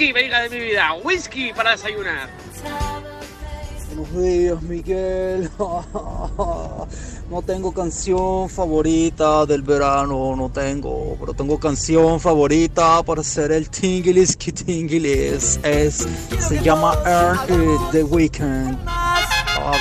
[SPEAKER 38] Whisky, venga de mi vida, whisky para desayunar.
[SPEAKER 60] Buenos días, Miguel. No tengo canción favorita del verano, no tengo, pero tengo canción favorita para hacer el tingilis que tingilis. Es, se llama Earn It The Weekend. Ah,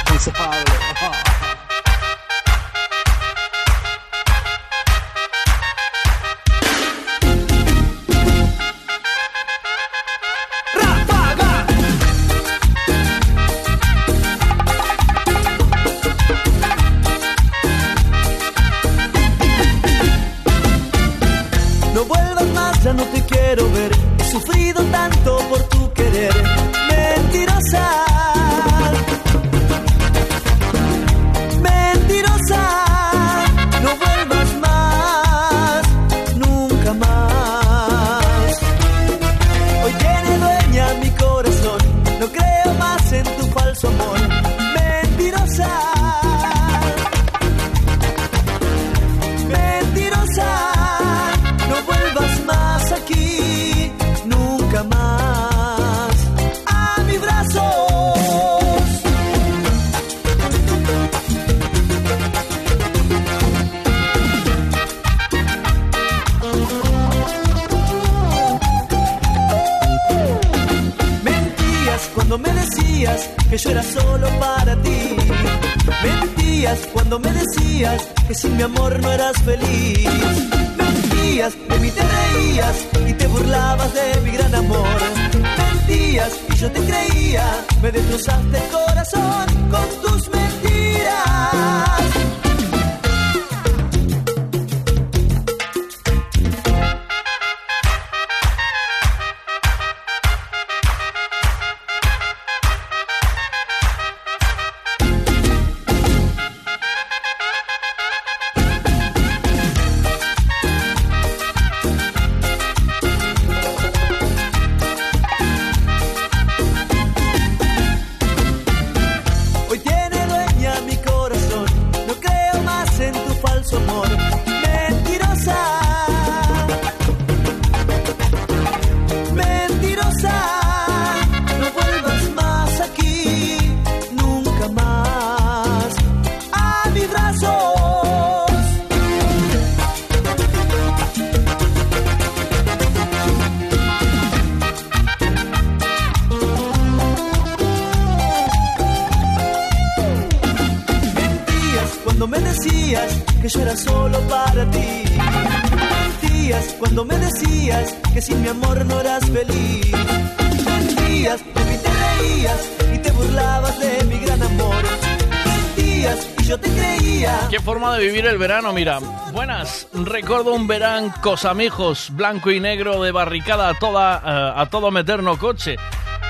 [SPEAKER 8] verano, mira. Buenas, recuerdo un verán cosamijos, blanco y negro de barricada a, toda, eh, a todo meter no coche.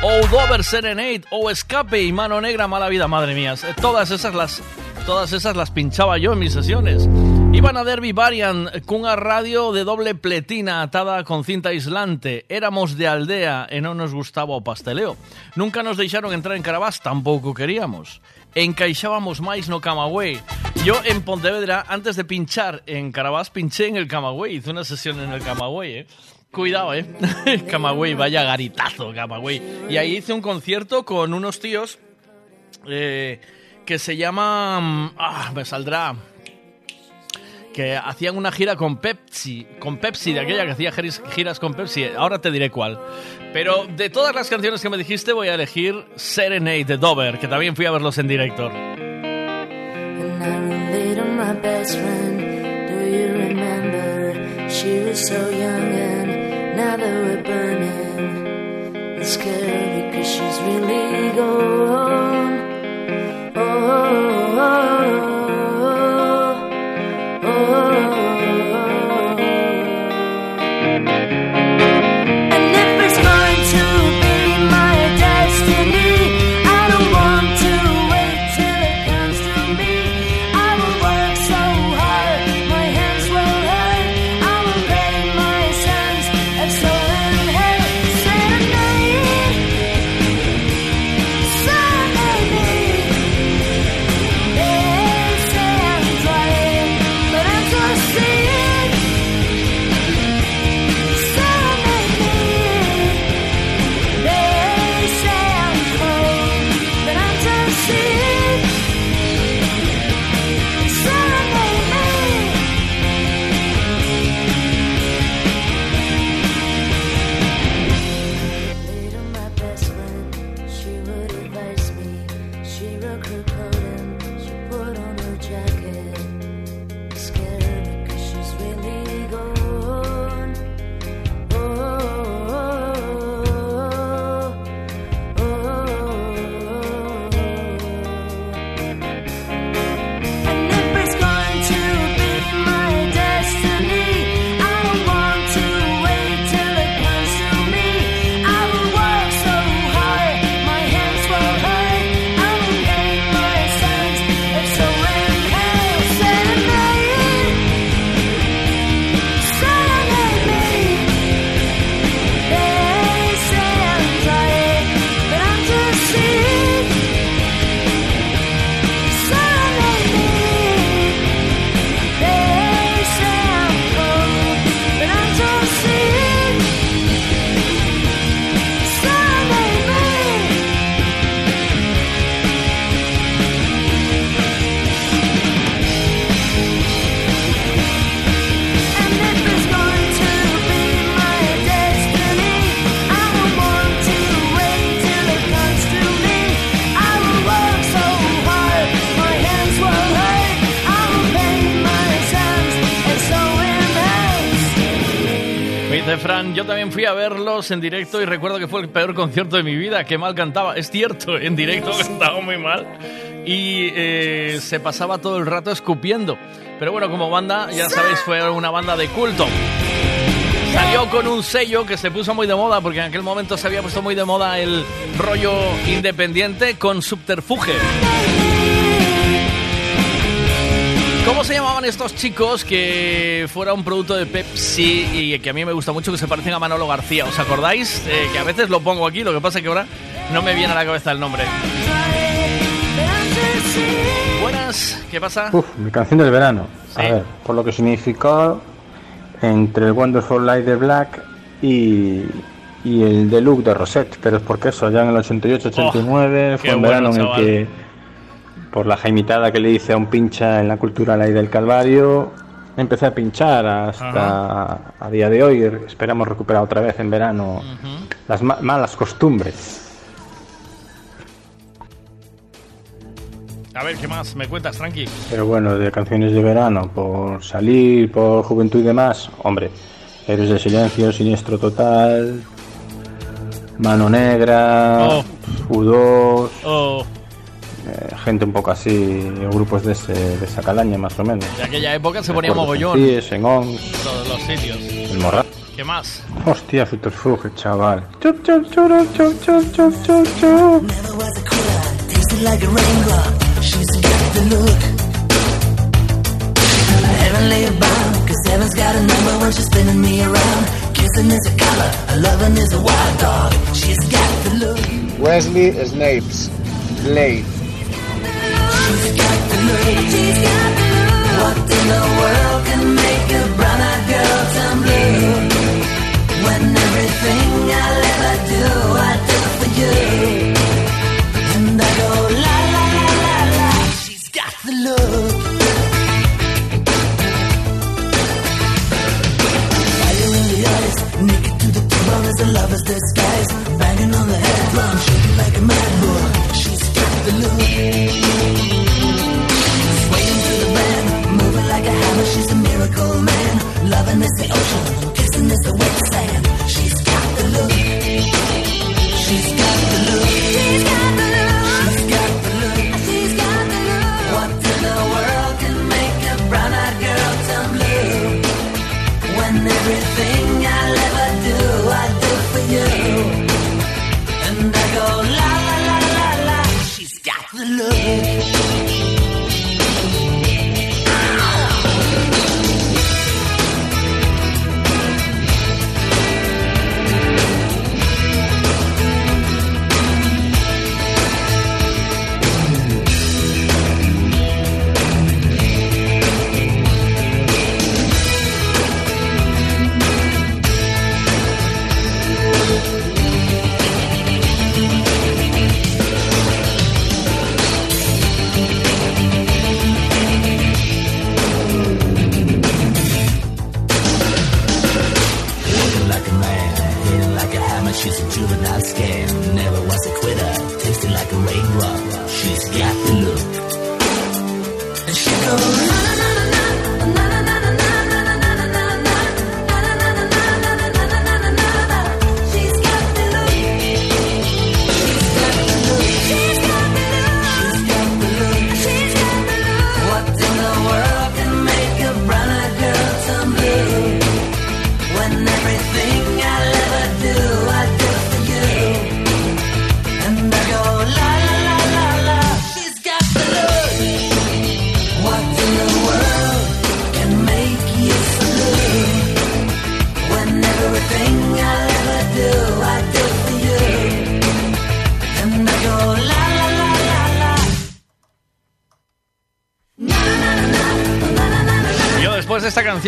[SPEAKER 8] O Dover Serenade, o Escape y Mano Negra, Mala Vida, madre mía. eh, Todas esas las, todas esas las pinchaba yo en mis sesiones. Iban a Derby Varian cunha radio de doble pletina atada con cinta aislante. Éramos de aldea e non nos gustaba o pasteleo. Nunca nos deixaron entrar en Carabás, tampouco queríamos. Encaixábamos máis no Camagüey. Yo en Pontevedra, antes de pinchar en Carabás, pinché en el Camagüey. Hice una sesión en el Camagüey, eh. Cuidado, eh. Camagüey, vaya garitazo, Camagüey. Y ahí hice un concierto con unos tíos eh, que se llaman... Ah, me saldrá que hacían una gira con Pepsi, con Pepsi, de aquella que hacía giras- con Pepsi. Ahora te diré cuál. Pero de todas las canciones que me dijiste, voy a elegir Serenade de Dover, que también fui a verlos en directo.
[SPEAKER 38] I relate on my best friend. Do you remember? She was so young, and now that we're burning, it's scary because she's really gone.
[SPEAKER 8] Yo también fui a verlos en directo y recuerdo que fue el peor concierto de mi vida. Qué mal cantaba. Es cierto, en directo cantaba muy mal y eh, se pasaba todo el rato escupiendo. Pero bueno, como banda, ya sabéis, fue una banda de culto. Salió con un sello que se puso muy de moda, porque en aquel momento se había puesto muy de moda el rollo independiente con subterfuge. ¿Cómo se llamaban estos chicos que fuera un producto de Pepsi y que a mí me gusta mucho, que se parecen a Manolo García? ¿Os acordáis? Eh, que a veces lo pongo aquí, lo que pasa es que ahora no me viene a la cabeza el nombre. Buenas, ¿qué pasa?
[SPEAKER 47] Uf, mi canción del verano.
[SPEAKER 8] Sí.
[SPEAKER 47] A ver, por lo que significó entre el Wonderful Light de Black y, y el The Look de Rosette. Pero es porque eso, ya en el 88-89
[SPEAKER 8] Oh, qué
[SPEAKER 47] fue un
[SPEAKER 8] bueno,
[SPEAKER 47] verano en el que, por la jaimitada que le hice a un pincha en la cultura Light del Calvario, empecé a pinchar hasta a día de hoy. Esperamos recuperar otra vez en verano las ma- malas costumbres.
[SPEAKER 8] A ver, ¿qué más? ¿Me cuentas, tranqui?
[SPEAKER 47] Pero bueno, de canciones de verano, por salir, por juventud y demás, hombre, Héroes de Silencio, Siniestro Total, Mano Negra,
[SPEAKER 8] Oh.
[SPEAKER 47] U2,
[SPEAKER 8] Oh,
[SPEAKER 47] eh, gente un poco así, grupos de, ese, de esa calaña más o menos.
[SPEAKER 8] de aquella época se ponía mogollón.
[SPEAKER 47] Sentíes, en Ons,
[SPEAKER 8] Todos los sitios.
[SPEAKER 47] el Morral.
[SPEAKER 8] ¿Qué más?
[SPEAKER 47] Hostia, Subterfuge, chaval. Chup, chup, chup, chup, chup, chup, chup.
[SPEAKER 61] Tasted like a raindrop. She's got the look. Heavenly bound, cause heaven's got a number when she's spinning me around. Kissing is a color, a loving is a wild dog. She's got the look.
[SPEAKER 62] Wesley Snipes, Blade.
[SPEAKER 61] Disguise. Banging on the head drum, shaking like a mad bull. She's got the look. Loving is the ocean, kissing is the wet sand. She's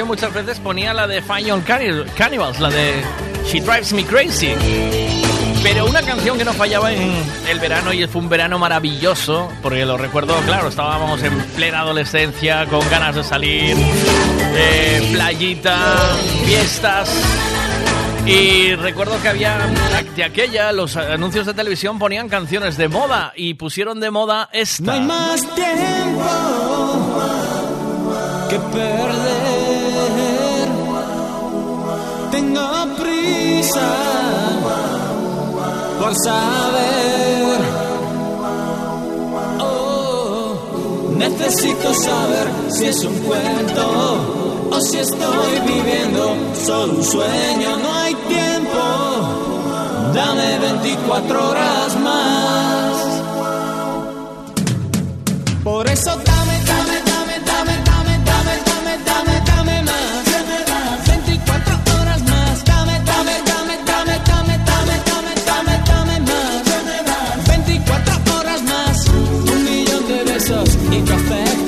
[SPEAKER 8] muchas veces ponía la de Fine Canni- Cannibals, la de She Drives Me Crazy. Pero una canción que no fallaba en el verano y fue un verano maravilloso, porque lo recuerdo, claro, estábamos en plena adolescencia, con ganas de salir, eh, playita, fiestas. Y recuerdo que había de aquella, los anuncios de televisión ponían canciones de moda y pusieron de moda esta.
[SPEAKER 63] Hay más tiempo que perder.
[SPEAKER 15] Por saber. Oh, necesito saber si es un cuento o si estoy viviendo solo un sueño. No hay tiempo, dame 24 horas más. Por eso photographic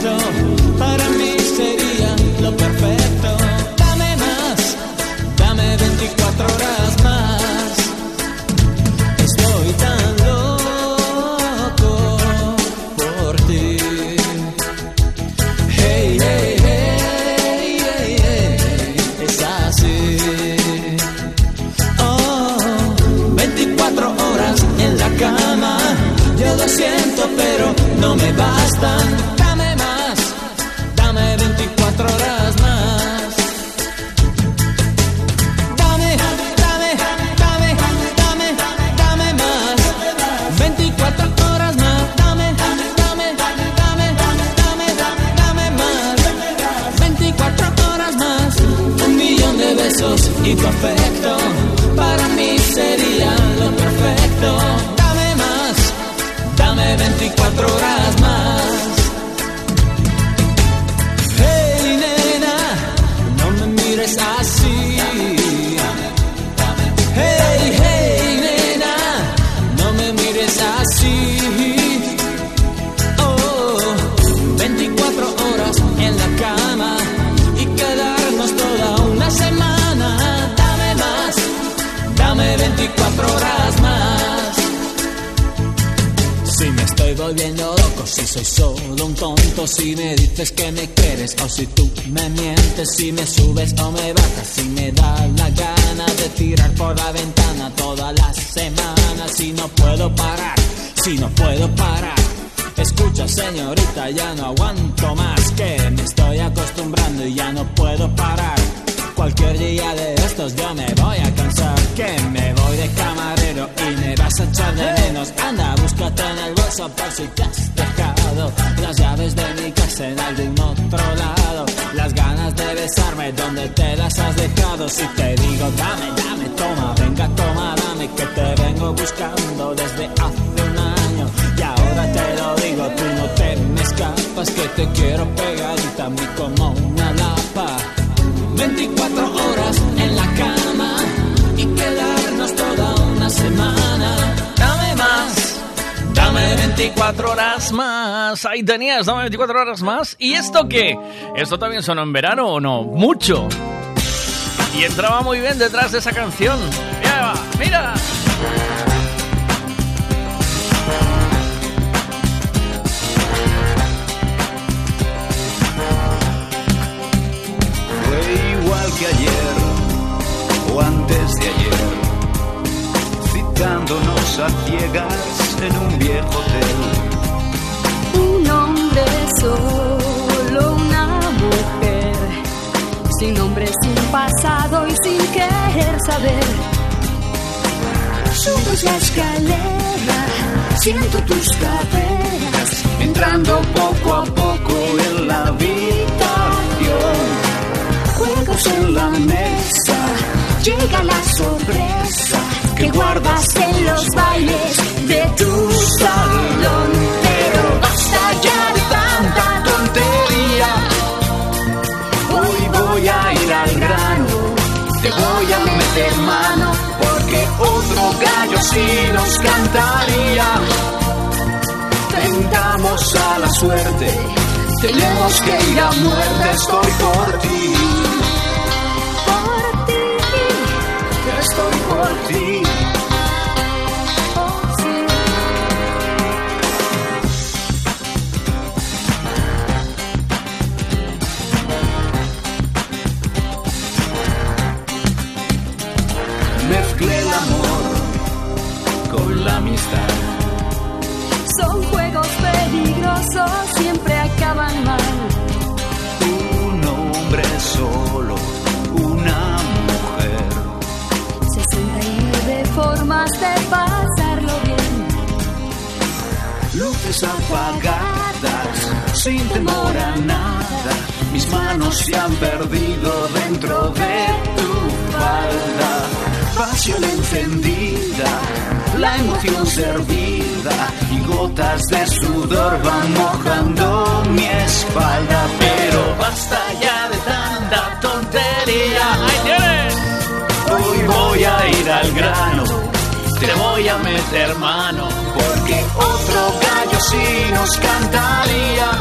[SPEAKER 15] tu afecto. Para mí sería lo perfecto. Dame más. Dame 24 horas 24 horas más. Si me estoy volviendo loco, si soy solo un tonto, si me dices que me quieres o si tú me mientes, si me subes o me bajas, si me da la gana de tirar por la ventana todas las semanas, si no puedo parar, si no puedo parar. Escucha señorita, ya no aguanto más, que me estoy acostumbrando y ya no puedo parar. Cualquier día de estos yo me voy a cansar. Que me voy de camarero y me vas a echar de menos. Anda, búscate en el bolso por si te has dejado Las llaves de mi casa en algún otro lado. Las ganas de besarme donde te las has dejado Si te digo dame, dame, toma, venga, toma, dame Que te vengo buscando desde hace un año. Y ahora te lo digo, tú no te me escapas Que te quiero pegadita a mí como una lapa 24 horas en la cama y quedarnos toda una semana.
[SPEAKER 8] Dame más. Dame 24 horas más. Ahí tenías, dame 24 horas más. ¿Y esto qué? ¿Esto también sonó en verano o no? Mucho. Y entraba muy bien detrás de esa canción. Mira, mira.
[SPEAKER 64] Ayer o antes de ayer, citándonos a ciegas en un viejo hotel.
[SPEAKER 38] Un hombre solo, una mujer, sin nombre, sin pasado y sin querer saber. Subes la escalera, siento tus caderas,
[SPEAKER 64] Entrando poco a poco en la
[SPEAKER 38] juegos en la mesa, llega la sorpresa que guardas en los bailes de tu salón. Pero basta ya de tanta tontería.
[SPEAKER 64] hoy voy a ir al grano, te voy a meter mano, porque otro gallo sí nos cantaría. Tentamos a la suerte, tenemos que ir a muerte, estoy por ti.
[SPEAKER 38] Por ti.
[SPEAKER 64] de pasarlo
[SPEAKER 38] bien.
[SPEAKER 64] Luces apagadas, sin temor a nada, mis manos se han perdido dentro de tu falda. Pasión encendida, la emoción servida y gotas de sudor van mojando mi espalda. Pero basta ya de tanta tontería. Hoy voy a ir al grano te voy a meter mano, porque otro gallo sí nos cantaría.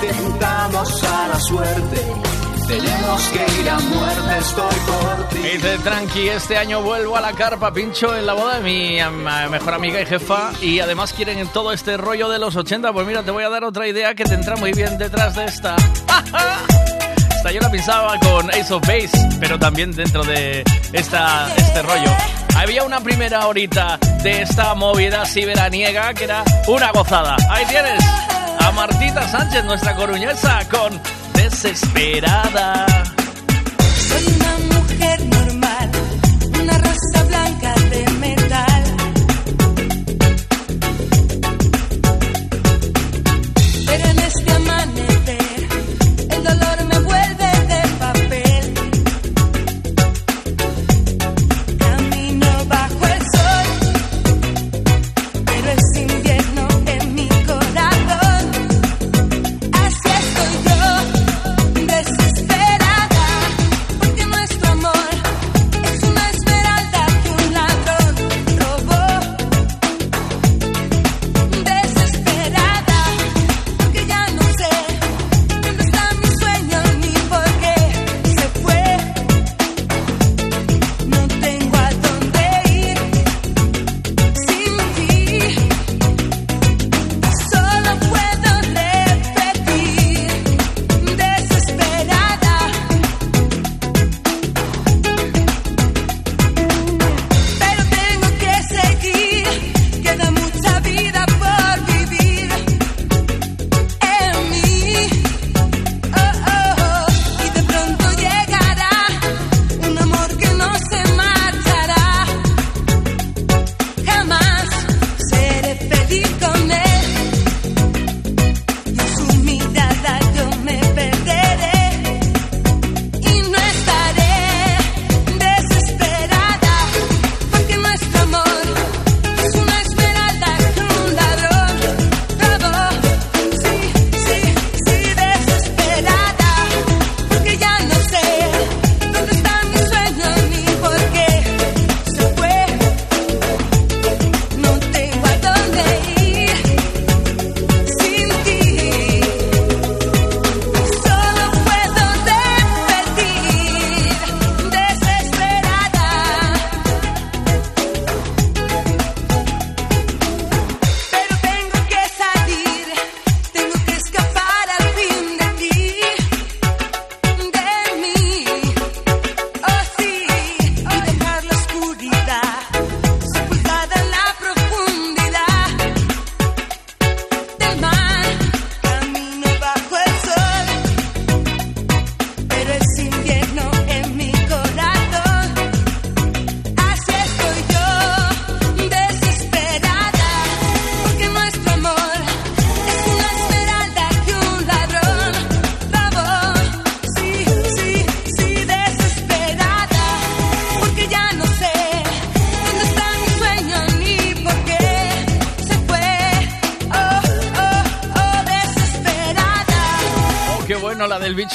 [SPEAKER 64] Tentamos a la suerte, tenemos que ir a muerte, estoy por ti.
[SPEAKER 8] Dice tranqui, este año vuelvo a la carpa, pincho en la boda de mi mejor amiga y jefa y además quieren en todo este rollo de los 80, pues mira, te voy a dar otra idea que te entra muy bien detrás de esta. Esta yo la pensaba con Ace of Base, pero también dentro de esta, este rollo. Había una primera horita de esta movida así veraniega que era una gozada. Ahí tienes a Martita Sánchez, nuestra coruñesa,
[SPEAKER 65] con Desesperada.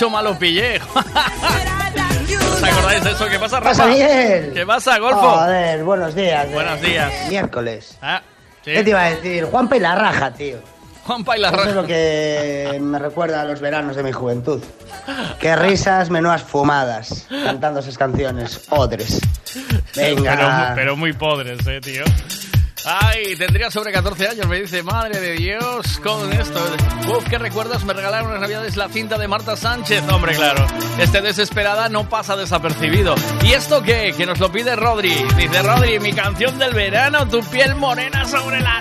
[SPEAKER 8] Bueno, la del bicho malo pillé. ¿Os acordáis de eso? ¿Qué pasa,
[SPEAKER 66] pasa,
[SPEAKER 8] Rafa?
[SPEAKER 66] Miguel?
[SPEAKER 8] ¿Qué pasa, Golfo?
[SPEAKER 66] Joder, buenos días. eh.
[SPEAKER 8] Buenos días.
[SPEAKER 66] Miércoles.
[SPEAKER 8] Ah, sí.
[SPEAKER 66] ¿Qué te iba a decir? Juanpa y la raja, tío.
[SPEAKER 8] Juanpa y la
[SPEAKER 66] Eso es
[SPEAKER 8] raja.
[SPEAKER 66] lo que me recuerda a los veranos de mi juventud. Qué risas, menudas fumadas, cantando esas canciones. Odres. Venga.
[SPEAKER 8] Pero, pero muy podres, eh, tío. Ay, tendría sobre 14 años, me dice, madre de Dios, con esto. Uf, ¿qué recuerdas? Me regalaron unas navidades la cinta de Marta Sánchez. Hombre, claro, este desesperada no pasa desapercibido. ¿Y esto qué? Que nos lo pide Rodri. Dice, Rodri, mi canción del verano, tu piel morena sobre la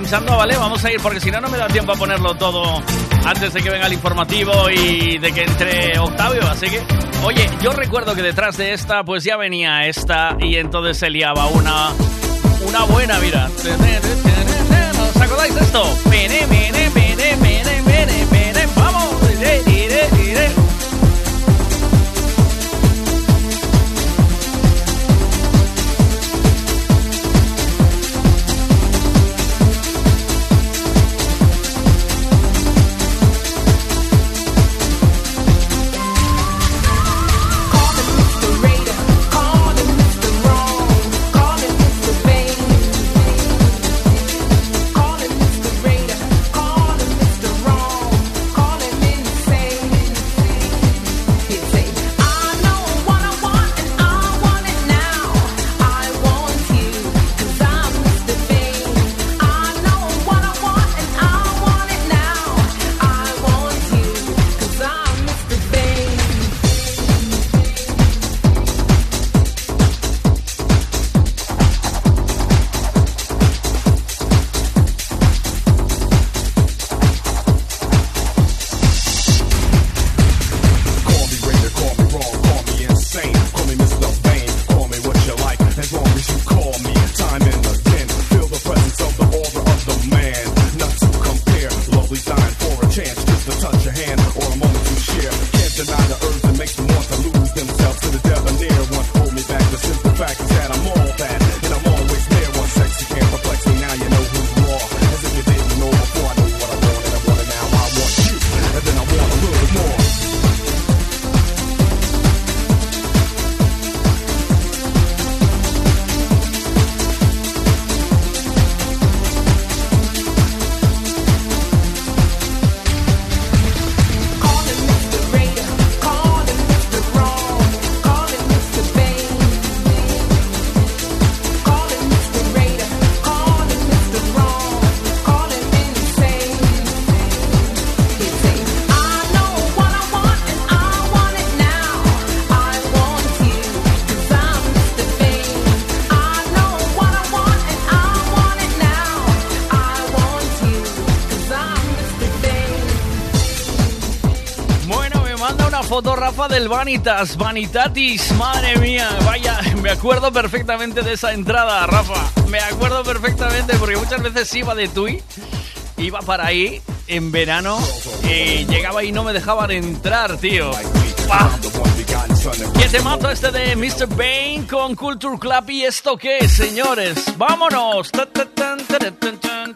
[SPEAKER 67] pinchando, ¿vale? Vamos a ir porque si no, no me da tiempo a ponerlo todo antes de que venga el informativo y de que entre Octavio. Así que, oye, yo recuerdo que detrás de esta, pues ya venía esta y entonces se liaba una, una buena, mira. ¿Os acordáis de esto? Vamos. Del Vanitas, Vanitatis, madre mía, vaya, me acuerdo perfectamente de esa entrada, Rafa, me acuerdo perfectamente porque muchas veces iba de Tui, iba para ahí en verano y llegaba y no me dejaban entrar, tío. ¡Pah! ¿Qué te mato este de Mr. Bane con Culture Club y esto qué, señores? ¡Vámonos! Ta, ta, tan, tan, tan,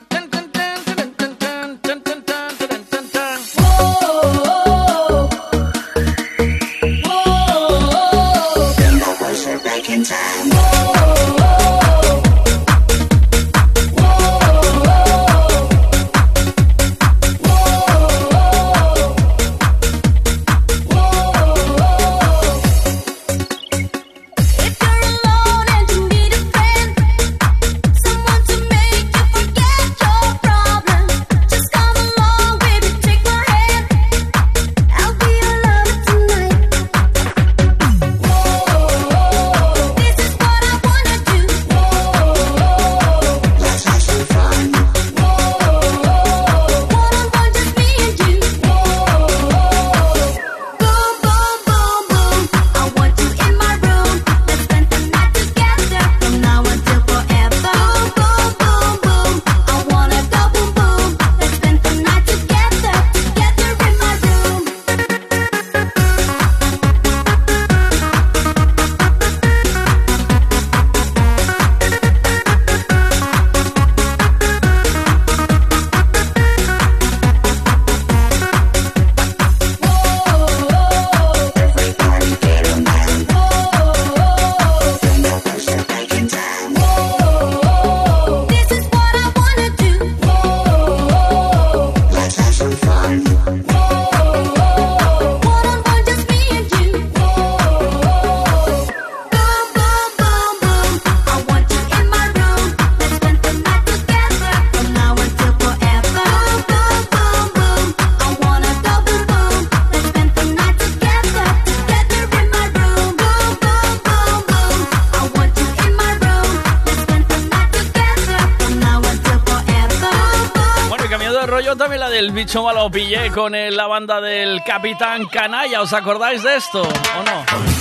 [SPEAKER 8] bicho malo pillé con el- la banda del Capitán Canalla. ¿Os acordáis de esto o no?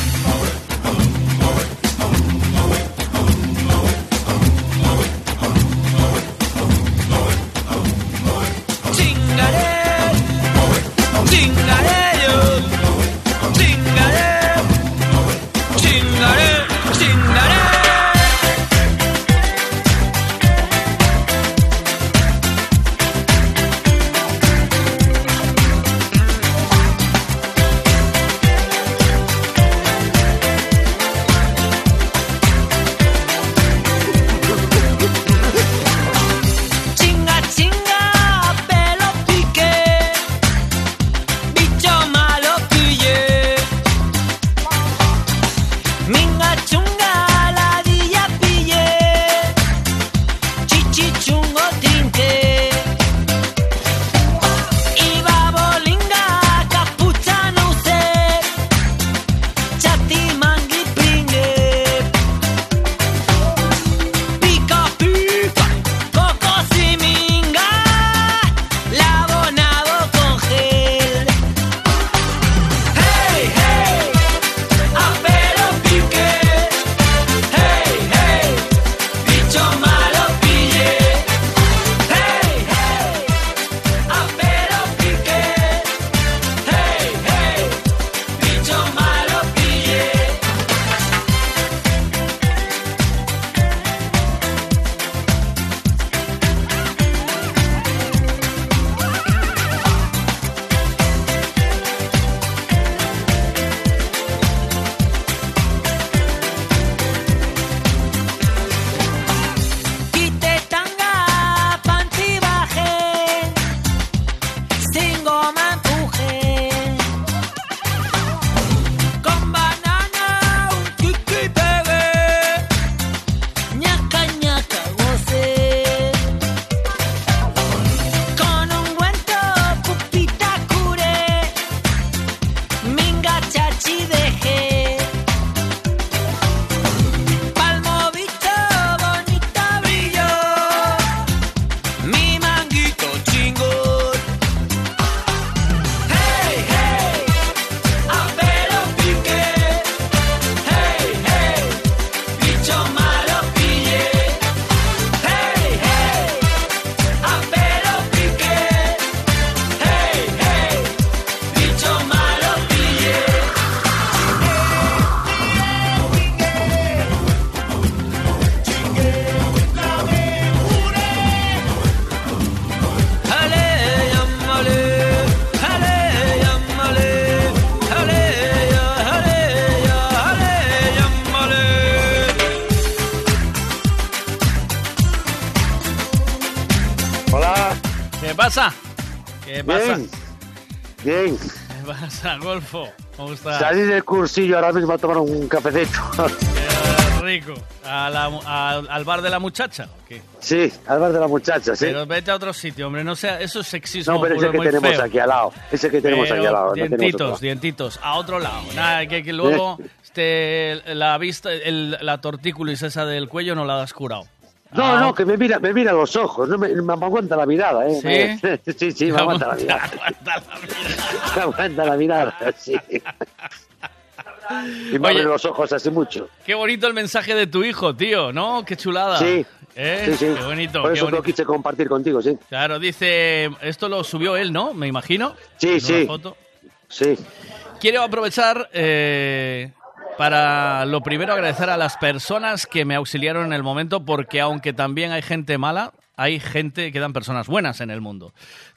[SPEAKER 8] pasa, Golfo? ¿Cómo estás?
[SPEAKER 68] Salí del cursillo ahora mismo a tomar un cafecito.
[SPEAKER 8] Qué rico. ¿A la a- ¿Al bar de la muchacha? ¿o qué?
[SPEAKER 68] Sí, al bar de la muchacha, sí.
[SPEAKER 8] Pero vete a otro sitio, hombre. No sea, eso es sexismo
[SPEAKER 68] No, pero ese que tenemos
[SPEAKER 8] feo.
[SPEAKER 68] aquí al lado. Ese que tenemos
[SPEAKER 8] Pero
[SPEAKER 68] aquí al lado. no
[SPEAKER 8] dientitos,
[SPEAKER 68] otro.
[SPEAKER 8] dientitos. A otro lado. Nada, que, que luego este, la vista, el, la tortícolis esa del cuello no la has curado.
[SPEAKER 68] No,
[SPEAKER 8] Ah,
[SPEAKER 68] no, que me mira, me mira los ojos, no me, me aguanta la mirada, ¿eh?
[SPEAKER 8] ¿Sí?
[SPEAKER 68] sí, sí, me aguanta la mirada. Aguanta la mirada, sí. Y me
[SPEAKER 8] Oye.
[SPEAKER 68] abre los ojos así mucho.
[SPEAKER 8] Qué bonito el mensaje de tu hijo, tío, ¿no? Qué chulada.
[SPEAKER 68] Sí,
[SPEAKER 8] ¿Eh?
[SPEAKER 68] sí, sí.
[SPEAKER 8] Qué bonito,
[SPEAKER 68] Por eso
[SPEAKER 8] bonito.
[SPEAKER 68] lo quise compartir contigo, sí.
[SPEAKER 8] Claro, dice, esto lo subió él, ¿no? Me imagino.
[SPEAKER 68] Sí, sí.
[SPEAKER 8] foto.
[SPEAKER 68] Sí.
[SPEAKER 8] Quiero aprovechar eh, para lo primero agradecer a las personas que me auxiliaron en el momento, porque aunque también hay gente mala, hay gente, quedan personas buenas en el mundo.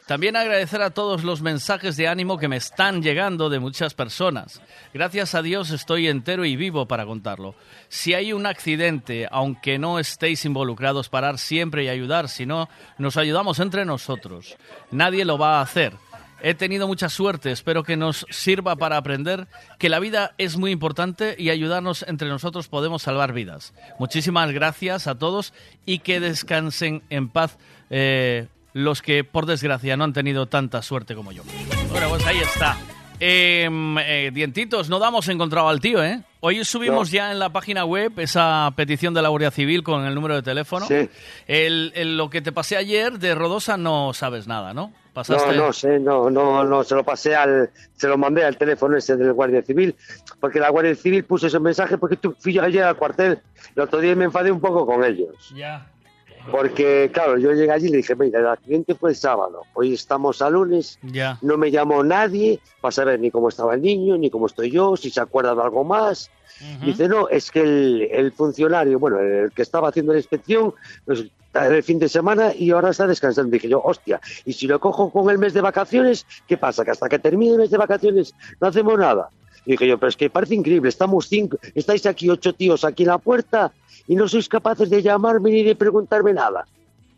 [SPEAKER 8] También agradecer a todos los mensajes de ánimo que me están llegando de muchas personas. Gracias a Dios estoy entero y vivo para contarlo. Si hay un accidente, aunque no estéis involucrados, parar siempre y ayudar, si no, nos ayudamos entre nosotros. Nadie lo va a hacer. He tenido mucha suerte, espero que nos sirva para aprender que la vida es muy importante y ayudarnos entre nosotros podemos salvar vidas. Muchísimas gracias a todos y que descansen en paz eh, los que por desgracia no han tenido tanta suerte como yo. Bueno, pues ahí está. Em, eh, dientitos, no damos encontrado al tío, ¿eh? Hoy subimos ya en la página web esa petición de la Guardia Civil con el número de teléfono.
[SPEAKER 68] Sí.
[SPEAKER 8] El, el- lo que te pasé ayer de Rodosa no sabes nada, ¿no? Pasaste...
[SPEAKER 68] No, no sé, no, no, no, se lo pasé al, se lo mandé al teléfono ese del Guardia Civil, porque la Guardia Civil puso ese mensaje porque tú fui yo ayer al cuartel, el otro día me enfadé un poco con ellos.
[SPEAKER 8] Ya.
[SPEAKER 68] Porque, claro, yo llegué allí y le dije, mira, el accidente fue el sábado, hoy estamos a lunes,
[SPEAKER 8] Ya.
[SPEAKER 68] no me llamó nadie para saber ni cómo estaba el niño, ni cómo estoy yo, si se acuerda de algo más. Dice, no, es que el, el funcionario, bueno, el que estaba haciendo la inspección, pues, está el fin de semana y ahora está descansando. Dije yo, hostia, y si lo cojo con el mes de vacaciones, ¿qué pasa? Que hasta que termine el mes de vacaciones no hacemos nada. Y dije yo, pero es que parece increíble, estamos cinco, estáis aquí ocho tíos aquí en la puerta y no sois capaces de llamarme ni de preguntarme nada.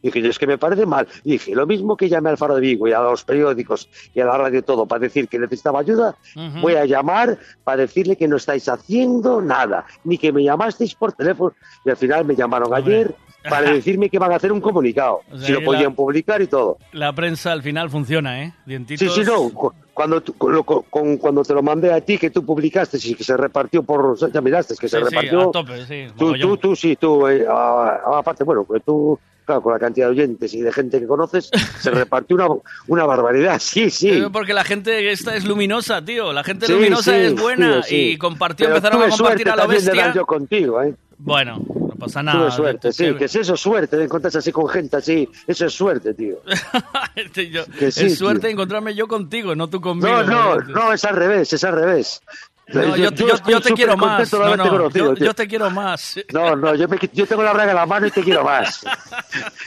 [SPEAKER 68] Dije, yo, es que me parece mal. Y dije, lo mismo que llamé al Faro de Vigo y a los periódicos y a la radio y todo para decir que necesitaba ayuda, voy a llamar para decirle que no estáis haciendo nada, ni que me llamasteis por teléfono. Y al final me llamaron ayer para decirme que van a hacer un comunicado,
[SPEAKER 8] O sea,
[SPEAKER 68] si lo podían
[SPEAKER 8] la-
[SPEAKER 68] publicar y todo.
[SPEAKER 8] La prensa al final funciona, ¿eh? Dientitos...
[SPEAKER 68] Sí, sí, no. Cu- Cuando, tú- lo- con- cuando te lo mandé a ti, que tú publicaste y que se repartió por. Ya miraste, que se
[SPEAKER 8] Sí, sí,
[SPEAKER 68] repartió.
[SPEAKER 8] a tope, sí,
[SPEAKER 68] Tú, tú, tú, sí, tú. eh, aparte, bueno, pues tú, claro, con la cantidad de oyentes y de gente que conoces, se repartió una, una barbaridad. Sí, sí.
[SPEAKER 8] Porque la gente esta es luminosa, tío. La gente
[SPEAKER 68] Sí,
[SPEAKER 8] luminosa
[SPEAKER 68] sí,
[SPEAKER 8] es buena
[SPEAKER 68] sí, sí.
[SPEAKER 8] y compartió,
[SPEAKER 68] Pero
[SPEAKER 8] empezaron a compartir a la
[SPEAKER 68] de
[SPEAKER 8] bestia.
[SPEAKER 68] dar yo contigo, ¿eh?
[SPEAKER 8] Bueno, no pasa
[SPEAKER 68] Tuve
[SPEAKER 8] nada.
[SPEAKER 68] suerte, sí, que es eso, suerte de encontrarse así con gente así. Eso es suerte, tío.
[SPEAKER 8] Este, yo-
[SPEAKER 68] que sí,
[SPEAKER 8] es suerte
[SPEAKER 68] tío.
[SPEAKER 8] encontrarme yo contigo, no tú conmigo.
[SPEAKER 68] No, no, no, es al revés, es al revés.
[SPEAKER 8] No, yo, yo- yo te quiero más. No, no,
[SPEAKER 68] conocido,
[SPEAKER 8] yo, te quiero más.
[SPEAKER 68] No, no, yo, me yo tengo la braga en la mano y te quiero más.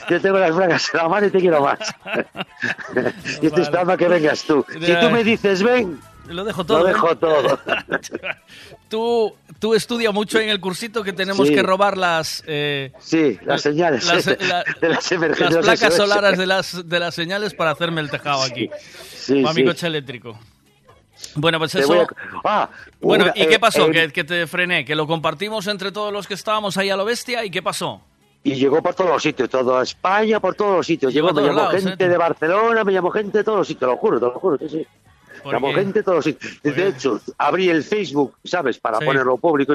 [SPEAKER 68] Yo tengo las bragas en la mano y te quiero más. Yo estoy esperando a que vengas tú. Si tú me dices ven,
[SPEAKER 8] Lo dejo todo.
[SPEAKER 68] lo
[SPEAKER 8] ¿eh?
[SPEAKER 68] dejo todo.
[SPEAKER 8] Tú, tú estudia mucho en el cursito que tenemos
[SPEAKER 68] Sí.
[SPEAKER 8] que robar las... eh,
[SPEAKER 68] Sí, las señales
[SPEAKER 8] las,
[SPEAKER 68] de
[SPEAKER 8] la-
[SPEAKER 68] las emergencias.
[SPEAKER 8] las placas solares de las, de las señales para hacerme el tejado aquí.
[SPEAKER 68] Sí,
[SPEAKER 8] para mi coche eléctrico. Bueno, pues eso...
[SPEAKER 68] a- Ah,
[SPEAKER 8] Bueno,
[SPEAKER 68] una-
[SPEAKER 8] ¿y qué pasó? que, que te frené, que lo compartimos entre todos los que estábamos ahí a lo bestia, ¿y qué pasó?
[SPEAKER 68] Y llegó por todos los sitios, toda España, por todos los sitios.
[SPEAKER 8] Llegó
[SPEAKER 68] me llamó
[SPEAKER 8] lados,
[SPEAKER 68] gente
[SPEAKER 8] ¿eh?
[SPEAKER 68] de Barcelona, me llamó gente de todos los sitios, te lo juro, te lo juro, sí, sí. Gente de todos. De hecho, abrí el Facebook, ¿sabes? Para
[SPEAKER 8] Sí.
[SPEAKER 68] ponerlo público.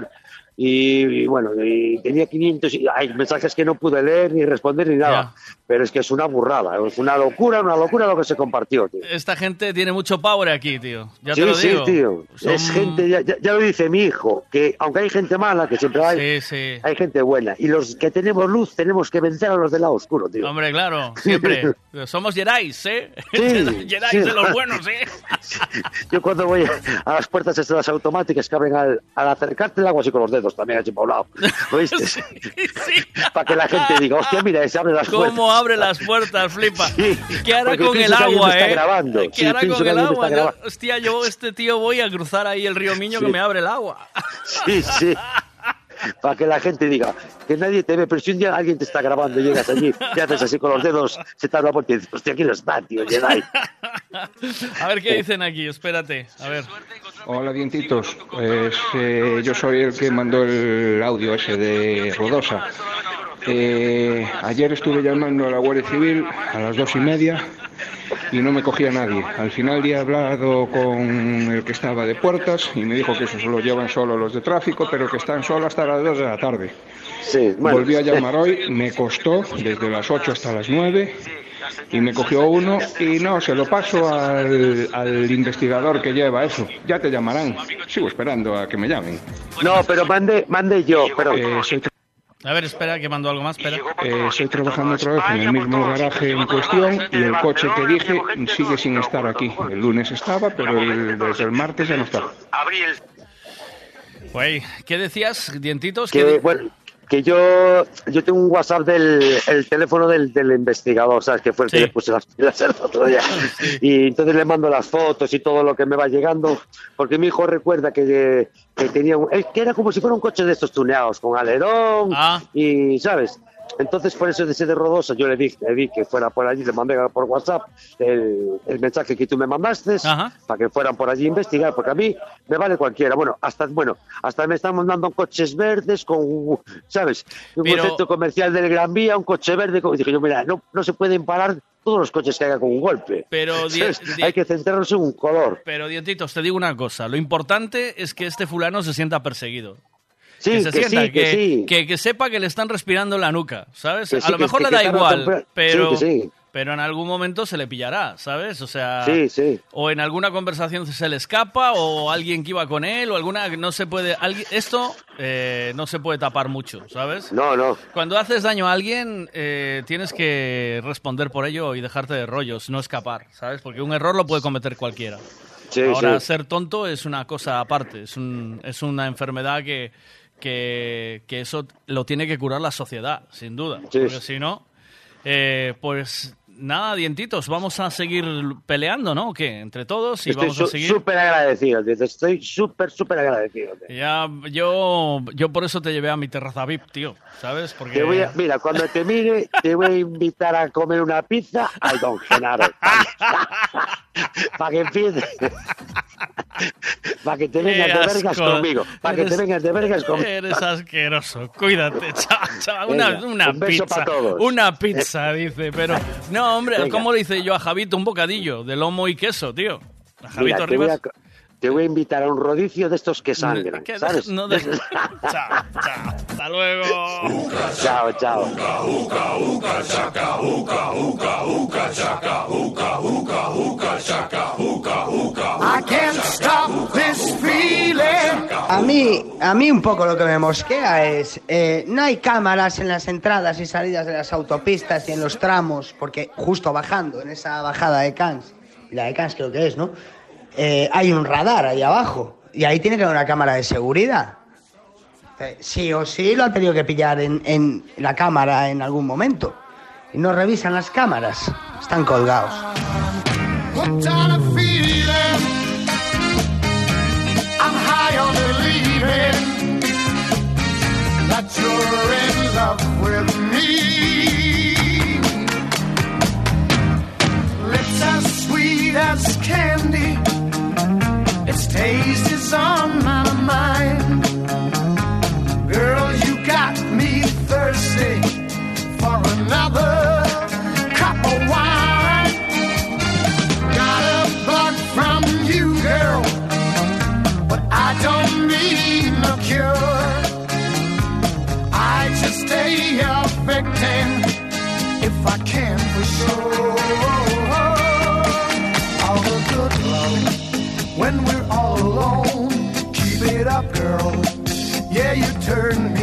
[SPEAKER 68] Y, y bueno, y tenía 500 y hay mensajes que no pude leer ni responder ni nada. Pero es que es una burrada, es una locura, una locura lo que se compartió, tío.
[SPEAKER 8] Esta gente tiene mucho power aquí, tío. Ya
[SPEAKER 68] sí,
[SPEAKER 8] te lo
[SPEAKER 68] sí,
[SPEAKER 8] digo.
[SPEAKER 68] tío.
[SPEAKER 8] Son-
[SPEAKER 68] Es gente, ya, ya- lo dice mi hijo, que aunque hay gente mala, que siempre hay,
[SPEAKER 8] Sí, sí.
[SPEAKER 68] hay gente buena. Y los que tenemos luz tenemos que vencer a los del lado oscuro, tío.
[SPEAKER 8] Hombre, claro, siempre. Somos Jedi, ¿eh?
[SPEAKER 68] Sí,
[SPEAKER 8] Jedi de los buenos, ¿eh?
[SPEAKER 68] Yo cuando voy a las puertas estas automáticas que abren al, al acercarte el agua así con los dedos también así para un lado. ¿Lo viste? Para que la gente diga, hostia, mira, se abren las puertas.
[SPEAKER 8] ¿Cómo abre las puertas, flipa? ¿Qué hará con el agua, eh?
[SPEAKER 68] grabando.
[SPEAKER 8] ¿Qué
[SPEAKER 68] Sí,
[SPEAKER 8] hará con el agua? Hostia, yo, este tío, voy a cruzar ahí el río Miño que
[SPEAKER 68] Sí.
[SPEAKER 8] me abre el agua.
[SPEAKER 68] Sí, sí. Para que la gente diga que nadie te ve, pero si un día alguien te está grabando y llegas allí y haces así con los dedos, se te abre la puerta y dices, hostia, aquí no está, tío, Jedi.
[SPEAKER 8] A ver qué dicen aquí, espérate. A ver.
[SPEAKER 47] Hola, dientitos. Pues eh, yo soy el que mandó el audio ese de Rodosa. Eh, ayer estuve llamando a la Guardia Civil a las dos y media y no me cogía nadie. Al final he hablado con el que estaba de puertas y me dijo que eso se lo llevan solo los de tráfico, pero que están solo hasta las dos de la tarde.
[SPEAKER 68] Sí, bueno.
[SPEAKER 47] Volví a llamar hoy, me costó desde las 8 hasta las 9 y me cogió uno y no, se lo paso al, al investigador que lleva eso. Ya te llamarán. Sigo esperando a que me llamen.
[SPEAKER 68] No, pero mande, mande yo, pero...
[SPEAKER 47] Eh, soy,
[SPEAKER 8] A ver, espera, que mando algo más, espera.
[SPEAKER 47] eh, estoy trabajando otra vez en el mismo garaje en cuestión y el coche que dije sigue sin estar aquí. El lunes estaba, pero el- desde el martes ya no está.
[SPEAKER 8] Güey, ¿qué decías, dientitos?
[SPEAKER 68] que,
[SPEAKER 8] ¿Qué-
[SPEAKER 68] bueno, que yo yo tengo un WhatsApp del el teléfono del, del investigador, ¿sabes? Que fue el que
[SPEAKER 8] Sí.
[SPEAKER 68] le puse las pilas el otro día. Y entonces le mando las fotos y todo lo que me va llegando, porque mi hijo recuerda que, que tenía un, que era como si fuera un coche de estos tuneados, con alerón
[SPEAKER 8] Ah.
[SPEAKER 68] y, ¿sabes? Entonces, por eso de ese de Rodosa, yo le di, le di que fuera por allí, le mandé por WhatsApp el, el mensaje que tú me mandaste, para que fueran por allí a investigar, porque a mí me vale cualquiera. Bueno, hasta bueno, hasta me están mandando coches verdes con, ¿sabes? Un
[SPEAKER 8] Pero-
[SPEAKER 68] centro comercial del Gran Vía, un coche verde. con- dije yo, mira, no, no se pueden parar todos los coches que haya con un golpe.
[SPEAKER 8] Pero
[SPEAKER 68] hay que centrarnos en un color.
[SPEAKER 8] Pero, dientitos, te digo una cosa. Lo importante es que este fulano se sienta perseguido.
[SPEAKER 68] Sí,
[SPEAKER 8] que se
[SPEAKER 68] que
[SPEAKER 8] sienta,
[SPEAKER 68] sí, que sí.
[SPEAKER 8] que- que sepa que le están respirando en la nuca, ¿sabes? A lo mejor le da igual, pero, pero en algún momento se le pillará, ¿sabes? O sea, o en alguna conversación se le escapa, o alguien que iba con él, o alguna no se puede, alguien, esto eh, no se puede tapar mucho, ¿sabes?
[SPEAKER 68] No, no.
[SPEAKER 8] Cuando haces daño a alguien, eh, tienes que responder por ello y dejarte de rollos, no escapar, ¿sabes? Porque un error lo puede cometer cualquiera. Ahora, ser tonto es una cosa aparte, es, un, es una enfermedad que, que, que eso lo tiene que curar la sociedad, sin duda.
[SPEAKER 68] Sí.
[SPEAKER 8] Porque si no, eh, pues nada, dientitos, vamos a seguir peleando, ¿no? ¿O ¿Qué? Entre todos y
[SPEAKER 68] Estoy
[SPEAKER 8] vamos a seguir.
[SPEAKER 68] súper agradecido, tío, estoy súper, súper agradecido. tío.
[SPEAKER 8] Ya, yo, yo por eso te llevé a mi terraza VIP, tío, ¿sabes? Porque...
[SPEAKER 68] Te voy a- mira, cuando te mire, te voy a invitar a comer una pizza al Don Genaro. Para que empieces. Para que te vengas de vergas conmigo. Para que te vengas de vergas conmigo.
[SPEAKER 8] Eres asqueroso, cuídate, chaval, chaval. Una,
[SPEAKER 68] Venga,
[SPEAKER 8] una
[SPEAKER 68] un beso
[SPEAKER 8] pizza,
[SPEAKER 68] todos.
[SPEAKER 8] una pizza, dice, pero no, hombre,
[SPEAKER 68] Venga.
[SPEAKER 8] ¿cómo le hice yo a Javito un bocadillo de lomo y queso, tío? A
[SPEAKER 68] Mira,
[SPEAKER 8] Javito
[SPEAKER 68] te, voy
[SPEAKER 8] Rivas.
[SPEAKER 68] Te voy a invitar a un rodicio de estos que sangran,
[SPEAKER 8] ¿Qué?
[SPEAKER 68] ¿sabes?
[SPEAKER 8] No de- chao, chao, hasta luego.
[SPEAKER 68] Chao, chao.
[SPEAKER 69] I can't stop this feeling.
[SPEAKER 70] A mí, a mí un poco lo que me mosquea es, eh, no hay cámaras en las entradas y salidas de las autopistas y en los tramos, porque justo bajando, en esa bajada de Cans, la de Cans creo que es, ¿no? Eh, hay un radar ahí abajo, y ahí tiene que haber una cámara de seguridad. Eh, sí o sí lo han tenido que pillar en, en la cámara en algún momento. Y no revisan las cámaras, están colgados.
[SPEAKER 69] As sweet as candy. Its taste is on my mind. Girl, you got me thirsty for another cup of wine. Got a bug from you, girl, but I don't need no cure. I just stay a victim if I can for sure. Turn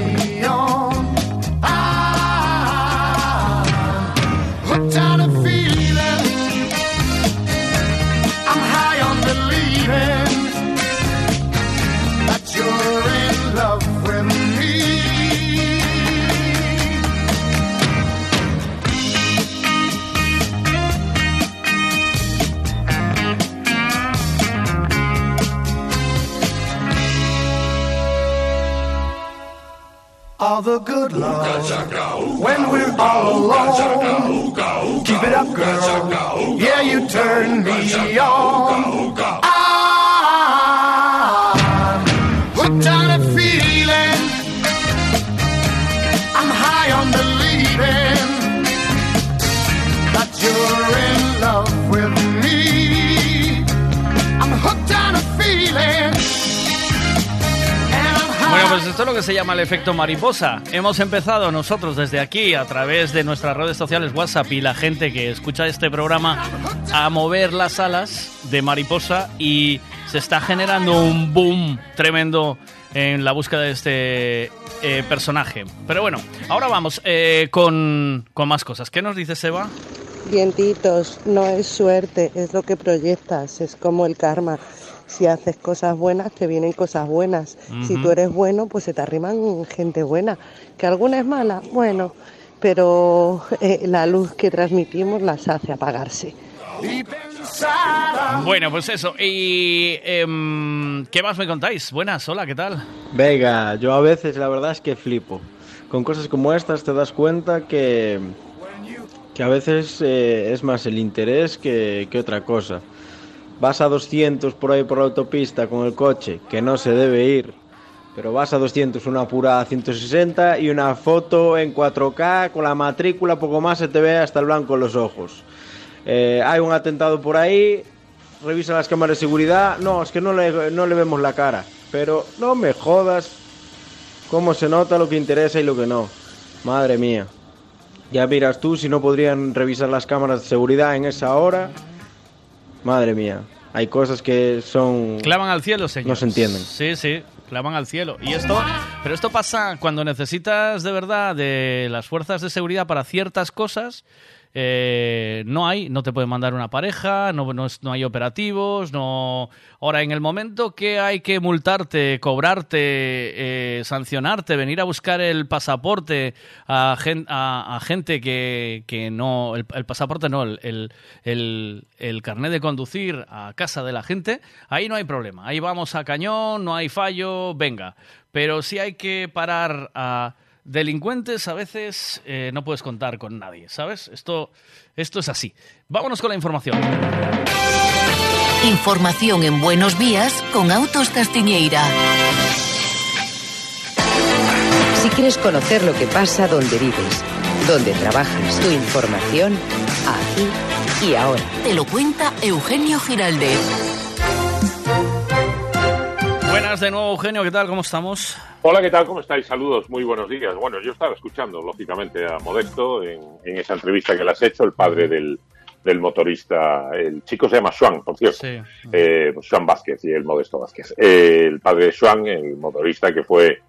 [SPEAKER 69] the good love when we're all alone. Keep it up, girl. Yeah, you turn me on. I'm hooked on a
[SPEAKER 8] pues esto es lo que se llama el efecto mariposa. Hemos empezado nosotros desde aquí, a través de nuestras redes sociales, WhatsApp y la gente que escucha este programa, a mover las alas de mariposa y se está generando un boom tremendo en la búsqueda de este eh, personaje. Pero bueno, ahora vamos eh, con, con más cosas. ¿Qué nos dice Seba?
[SPEAKER 27] Dientitos, no es suerte, es lo que proyectas, es como el karma. Si haces cosas buenas, te vienen cosas buenas. Si tú eres bueno, pues se te arriman gente buena. Que alguna es mala, bueno, pero eh, la luz que transmitimos las hace apagarse.
[SPEAKER 8] Bueno, pues eso. ¿Y em, qué más me contáis? Buenas, hola, ¿qué tal?
[SPEAKER 55] Venga, yo a veces la verdad es que flipo. Con cosas como estas te das cuenta que, que a veces eh, es más el interés que, que otra cosa. Vas a 200 por ahí por la autopista con el coche, que no se debe ir, pero vas a 200 una pura a 160 y una foto en 4K con la matrícula, poco más se te ve hasta el blanco en los ojos. Eh, hay un atentado por ahí, revisan las cámaras de seguridad, no, es que no le, no le vemos la cara. Pero no me jodas cómo se nota lo que interesa y lo que no. Madre mía. Ya miras tú si no podrían revisar las cámaras de seguridad en esa hora. Madre mía. Hay cosas que son...
[SPEAKER 8] Clavan al cielo, señor.
[SPEAKER 55] No se entienden.
[SPEAKER 8] Sí, sí, clavan al cielo. Y esto, pero esto pasa cuando necesitas de verdad de las fuerzas de seguridad para ciertas cosas. Eh, no hay, no te pueden mandar una pareja, no, no, no hay operativos, no. Ahora, en el momento que hay que multarte, cobrarte, eh, sancionarte, venir a buscar el pasaporte a, gen- a- a gente que, que no, el, pasaporte no, el, el, el, el carnet de conducir a casa de la gente, ahí no hay problema. Ahí vamos a cañón, no hay fallo, venga. Pero si hay que parar a delincuentes, a veces eh, no puedes contar con nadie, ¿sabes? Esto, esto es así. Vámonos con la información.
[SPEAKER 71] Información en Buenos Días con Autos Castiñeira.
[SPEAKER 70] Si quieres conocer lo que pasa donde vives, donde trabajas, tu información, aquí y ahora.
[SPEAKER 71] Te lo cuenta Eugenio Giraldez.
[SPEAKER 8] Buenas de nuevo, Eugenio, ¿qué tal? ¿Cómo estamos?
[SPEAKER 44] Hola, ¿qué tal? ¿Cómo estáis? Saludos, muy buenos días. Bueno, yo estaba escuchando, lógicamente, a Modesto en, en esa entrevista que le has hecho, el padre del, del motorista, el chico se llama Swan, por cierto,
[SPEAKER 8] Sí.
[SPEAKER 44] Eh, pues Swan Vázquez y el Modesto Vázquez. Eh, el padre de Swan, el motorista que fue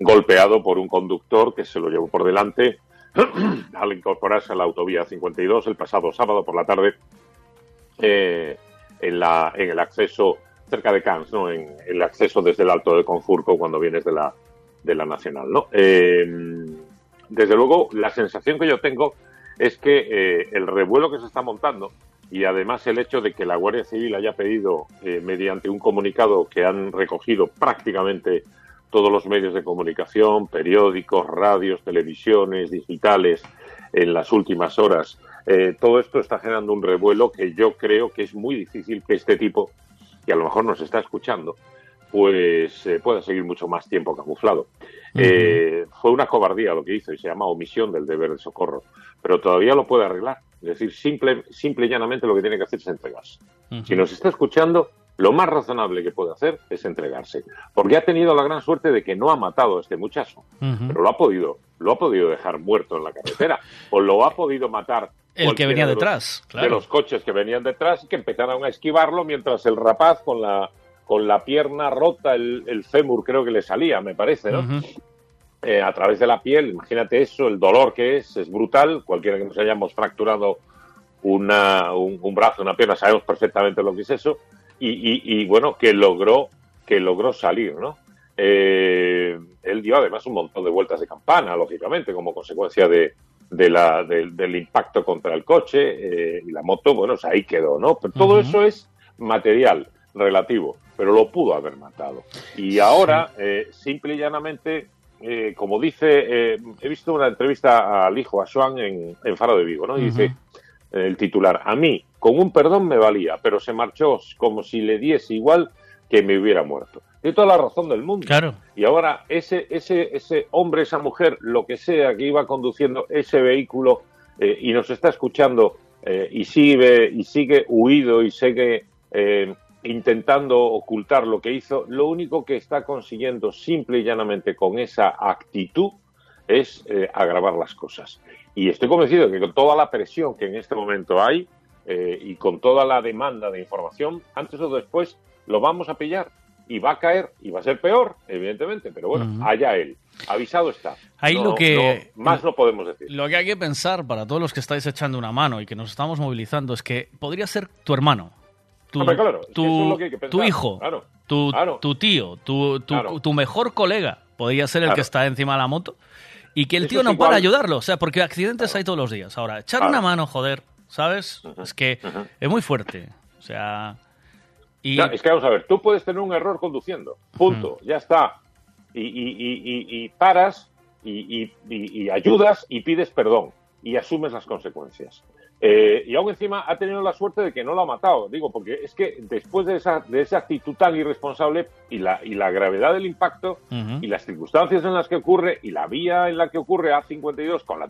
[SPEAKER 44] golpeado por un conductor que se lo llevó por delante al incorporarse a la autovía 52 el pasado sábado por la tarde eh, en, la, en el acceso cerca de Cannes, ¿no? En el acceso desde el Alto de Confurco cuando vienes de la, de la Nacional, ¿no? Eh, desde luego, la sensación que yo tengo es que eh, el revuelo que se está montando y además el hecho de que la Guardia Civil haya pedido, eh, mediante un comunicado que han recogido prácticamente todos los medios de comunicación, periódicos, radios, televisiones, digitales, en las últimas horas, eh, todo esto está generando un revuelo que yo creo que es muy difícil que este tipo, que a lo mejor nos está escuchando, pues eh, pueda seguir mucho más tiempo camuflado. Eh, fue una cobardía lo que hizo y se llama omisión del deber de socorro, pero todavía lo puede arreglar. Es decir, simple, simple y llanamente lo que tiene que hacer es entregarse. Si nos está escuchando, lo más razonable que puede hacer es entregarse, porque ha tenido la gran suerte de que no ha matado a este muchacho, pero lo ha podido, lo ha podido dejar muerto en la carretera, o lo ha podido matar
[SPEAKER 8] El que venía
[SPEAKER 44] de los-
[SPEAKER 8] detrás,
[SPEAKER 44] de
[SPEAKER 8] claro.
[SPEAKER 44] los coches que venían detrás y que empezaron a esquivarlo mientras el rapaz con la con la pierna rota, el, el fémur creo que le salía, me parece, ¿no? Eh, a través de la piel, imagínate eso, el dolor que es, es brutal. Cualquiera que nos hayamos fracturado una, un, un brazo, una pierna, sabemos perfectamente lo que es eso. Y, y- y, bueno, que logró, que logró salir, ¿no? Eh, él dio además un montón de vueltas de campana, lógicamente, como consecuencia de, de la, del- del impacto contra el coche eh, y la moto, bueno, pues ahí quedó, ¿no? Pero todo eso es material, relativo, pero lo pudo haber matado. Y ahora, eh, simple y llanamente, eh, como dice, eh, he visto una entrevista al hijo, a Swan, en, en Faro de Vigo, ¿no? Y dice el titular, a mí, con un perdón me valía, pero se marchó como si le diese igual que me hubiera muerto. Tiene toda la razón del mundo.
[SPEAKER 8] Claro.
[SPEAKER 44] Y ahora ese, ese, ese hombre, esa mujer, lo que sea que iba conduciendo ese vehículo eh, y nos está escuchando eh, y sigue y sigue huido y sigue eh, intentando ocultar lo que hizo, lo único que está consiguiendo simple y llanamente con esa actitud es agravar las cosas. Y estoy convencido que con toda la presión que en este momento hay y con toda la demanda de información, antes o después lo vamos a pillar y va a caer y va a ser peor, evidentemente, pero bueno, allá él. Avisado está.
[SPEAKER 8] Ahí
[SPEAKER 44] No-
[SPEAKER 8] lo que-
[SPEAKER 44] no- más no podemos decir.
[SPEAKER 8] Lo que hay que pensar para todos los que estáis echando una mano y que nos estamos movilizando es que podría ser tu hermano, tu,
[SPEAKER 44] Hombre, claro,
[SPEAKER 8] tu,
[SPEAKER 44] eso es lo que hay que pensar,
[SPEAKER 8] tu hijo,
[SPEAKER 44] claro,
[SPEAKER 8] tu,
[SPEAKER 44] claro.
[SPEAKER 8] tu tío, tu, tu, mejor colega podría ser el que está encima de la moto y que el
[SPEAKER 44] Eso
[SPEAKER 8] tío no para ayudarlo. O sea, porque accidentes hay todos los días. Ahora, echar una mano, joder, ¿sabes? Es que es muy fuerte. O sea... Y,
[SPEAKER 44] es que vamos a ver, tú puedes tener un error conduciendo, punto, ya está. Y, paras y, ayudas y pides perdón y asumes las consecuencias. Eh, y aún encima ha tenido la suerte de que no lo ha matado, digo, porque es que después de esa, de esa actitud tan irresponsable y la, y la gravedad del impacto y las circunstancias en las que ocurre y la vía en la que ocurre A52 con la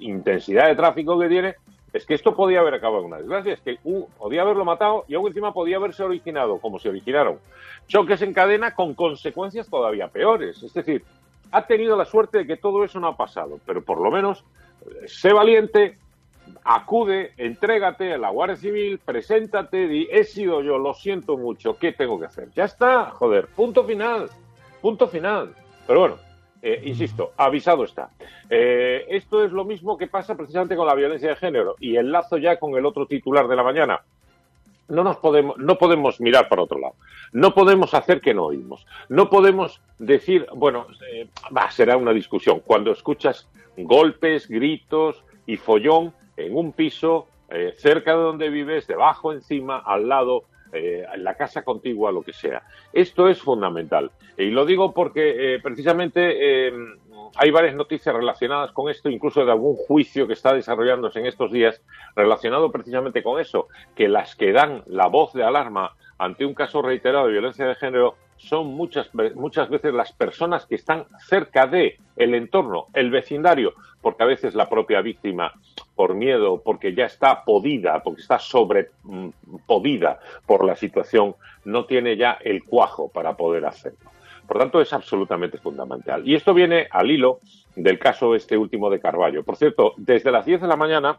[SPEAKER 44] intensidad de tráfico que tiene, es que esto podía haber acabado en una desgracia, es que uh, podía haberlo matado y aún encima podía haberse originado, como se originaron, choques en cadena con consecuencias todavía peores. Es decir, ha tenido la suerte de que todo eso no ha pasado, pero por lo menos eh, sé valiente, acude, entrégate a la Guardia Civil, preséntate, di, he sido yo, lo siento mucho, ¿qué tengo que hacer? Ya está, joder, punto final, punto final. Pero bueno, eh, insisto, avisado está. Eh, esto es lo mismo que pasa precisamente con la violencia de género y enlazo ya con el otro titular de la mañana. No nos podemos, no podemos mirar para otro lado. No podemos hacer que no oímos. No podemos decir, bueno, eh, será una discusión. Cuando escuchas golpes, gritos y follón en un piso, eh, cerca de donde vives, debajo, encima, al lado, eh, la casa contigua, lo que sea. Esto es fundamental. Y lo digo porque eh, precisamente eh, hay varias noticias relacionadas con esto, incluso de algún juicio que está desarrollándose en estos días relacionado precisamente con eso, que las que dan la voz de alarma ante un caso reiterado de violencia de género son muchas, muchas veces las personas que están cerca de el entorno, el vecindario, porque a veces la propia víctima, por miedo, porque ya está podida, porque está sobre mm, por la situación, no tiene ya el cuajo para poder hacerlo. Por tanto, es absolutamente fundamental. Y esto viene al hilo del caso este último de Carballo. Por cierto, desde las 10 de la mañana,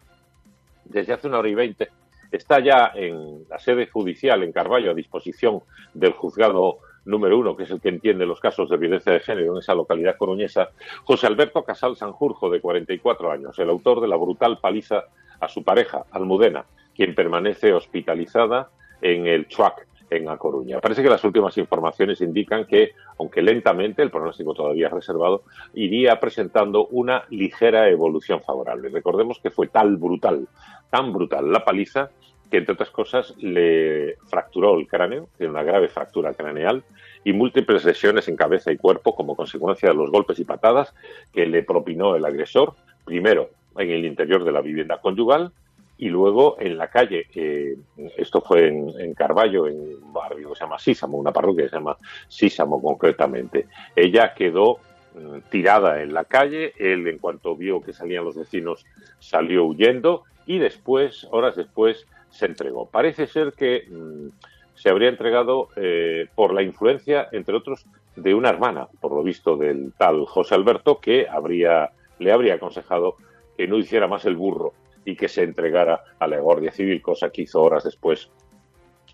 [SPEAKER 44] desde hace una hora y veinte, está ya en la sede judicial en Carballo a disposición del juzgado número uno, que es el que entiende los casos de violencia de género en esa localidad coruñesa, José Alberto Casal Sanjurjo, de 44 años, el autor de la brutal paliza a su pareja, Almudena, quien permanece hospitalizada en el Chuac, en A Coruña. Parece que las últimas informaciones indican que, aunque lentamente, el pronóstico todavía es reservado, iría presentando una ligera evolución favorable. Recordemos que fue tal brutal, tan brutal la paliza, que entre otras cosas le fracturó el cráneo, tiene una grave fractura craneal, y múltiples lesiones en cabeza y cuerpo como consecuencia de los golpes y patadas que le propinó el agresor, primero en el interior de la vivienda conyugal y luego en la calle. eh, esto fue en, en Carballo, en un barrio que se llama Sísamo, una parroquia que se llama Sísamo concretamente. Ella quedó mm, tirada en la calle, él en cuanto vio que salían los vecinos salió huyendo y después, horas después, se entregó. Parece ser que mm, se habría entregado eh, por la influencia, entre otros, de una hermana, por lo visto, del tal José Alberto, que habría, le habría aconsejado que no hiciera más el burro y que se entregara a la Guardia Civil, cosa que hizo horas después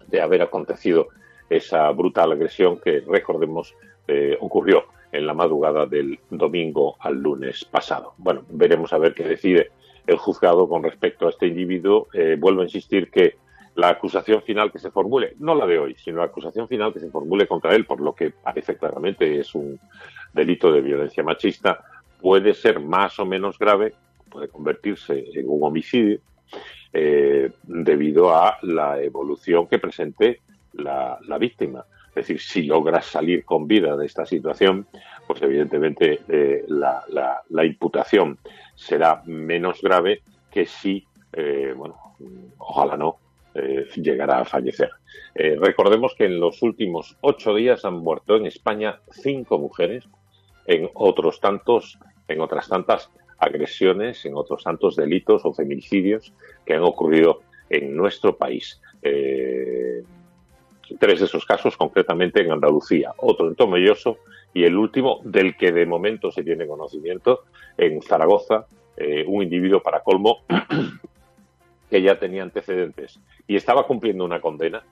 [SPEAKER 44] de haber acontecido esa brutal agresión que, recordemos, eh, ocurrió en la madrugada del domingo al lunes pasado. Bueno, veremos a ver qué decide el juzgado con respecto a este individuo. Eh, vuelvo a insistir que la acusación final que se formule, no la de hoy, sino la acusación final que se formule contra él, por lo que parece claramente es un delito de violencia machista, puede ser más o menos grave, puede convertirse en un homicidio, eh, debido a la evolución que presente la, la víctima. Es decir, si logra salir con vida de esta situación, pues evidentemente eh, la, imputación será menos grave que si, eh, bueno, ojalá no, eh, llegará a fallecer. Eh, recordemos que en los últimos ocho días han muerto en España cinco mujeres, en otros tantos, en otras tantas agresiones, en otros tantos delitos o feminicidios que han ocurrido en nuestro país. Tres de esos casos concretamente en Andalucía, otro en Tomelloso y el último del que de momento se tiene conocimiento en Zaragoza, eh, un individuo para colmo que ya tenía antecedentes y estaba cumpliendo una condena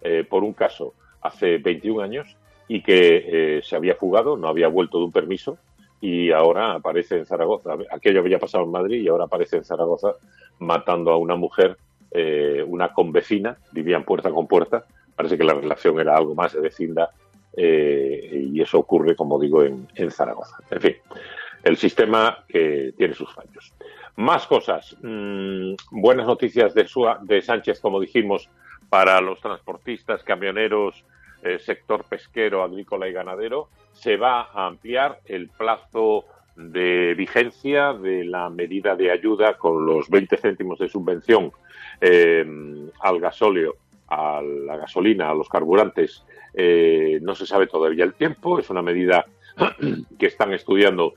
[SPEAKER 44] eh, por un caso hace 21 años y que eh, se había fugado, no había vuelto de un permiso y ahora aparece en Zaragoza. Aquello había pasado en Madrid y ahora aparece en Zaragoza matando a una mujer, eh, una convecina, vivían puerta con puerta. Parece que la relación era algo más de vecindad eh, y eso ocurre, como digo, en, en Zaragoza. En fin, el sistema que tiene sus fallos. Más cosas. Mm, buenas noticias de, Sua- de Sánchez, como dijimos, para los transportistas, camioneros, eh, sector pesquero, agrícola y ganadero. Se va a ampliar el plazo de vigencia de la medida de ayuda con los 20 céntimos de subvención eh, al gasóleo, a la gasolina, a los carburantes. Eh, no se sabe todavía el tiempo, es una medida que están estudiando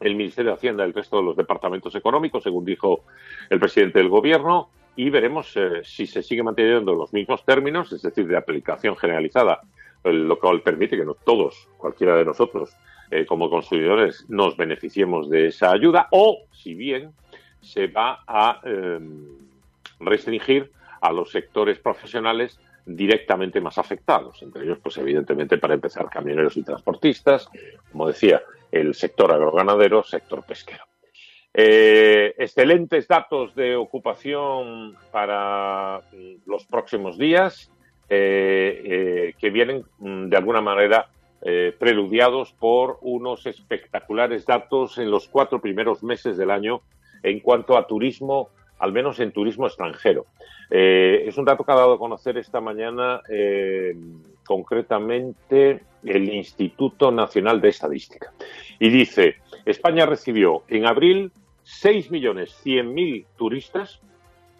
[SPEAKER 44] el Ministerio de Hacienda y el resto de los departamentos económicos, según dijo el presidente del Gobierno, y veremos eh, si se sigue manteniendo los mismos términos, es decir, de aplicación generalizada, eh, lo cual permite que no todos, cualquiera de nosotros, como consumidores, nos beneficiemos de esa ayuda, o si bien se va a eh, restringir a los sectores profesionales directamente más afectados, entre ellos, pues evidentemente, para empezar, camioneros y transportistas, como decía, el sector agroganadero, sector pesquero. Eh, excelentes datos de ocupación para mm, los próximos días, eh, eh, que vienen mm, de alguna manera preludiados por unos espectaculares datos en los cuatro primeros meses del año en cuanto a turismo, al menos en turismo extranjero. Eh, es un dato que ha dado a conocer esta mañana eh, concretamente el Instituto Nacional de Estadística. Y dice, España recibió en abril 6.100.000 turistas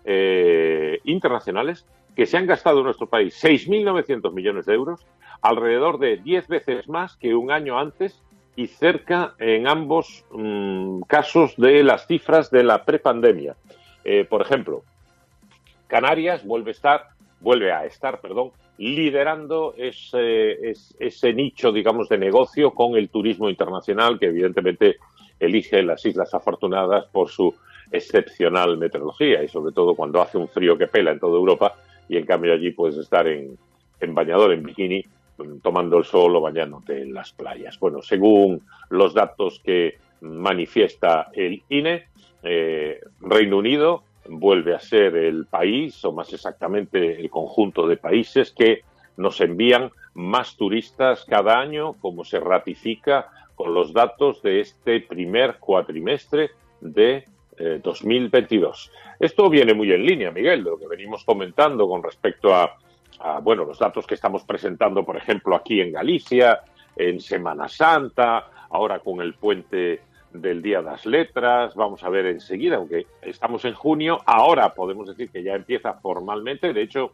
[SPEAKER 44] eh, internacionales que se han gastado en nuestro país 6.900 millones de euros, alrededor de 10 veces más que un año antes y cerca en ambos mm, casos de las cifras de la prepandemia. Eh, por ejemplo, Canarias vuelve a estar, vuelve a estar, perdón, liderando ese, es- ese nicho, digamos, de negocio con el turismo internacional, que evidentemente elige las Islas Afortunadas por su excepcional meteorología y sobre todo cuando hace un frío que pela en toda Europa y en cambio allí puedes estar en, en bañador, en bikini, mm, tomando el sol o bañándote en las playas. Bueno, según los datos que manifiesta el INE, eh, Reino Unido vuelve a ser el país, o más exactamente el conjunto de países que nos envían más turistas cada año, como se ratifica con los datos de este primer cuatrimestre de eh, 2022. Esto viene muy en línea, Miguel, de lo que venimos comentando con respecto a, a, bueno, los datos que estamos presentando, por ejemplo, aquí en Galicia, en Semana Santa, ahora con el puente del Día de las Letras, vamos a ver enseguida, aunque estamos en junio, ahora podemos decir que ya empieza formalmente, de hecho,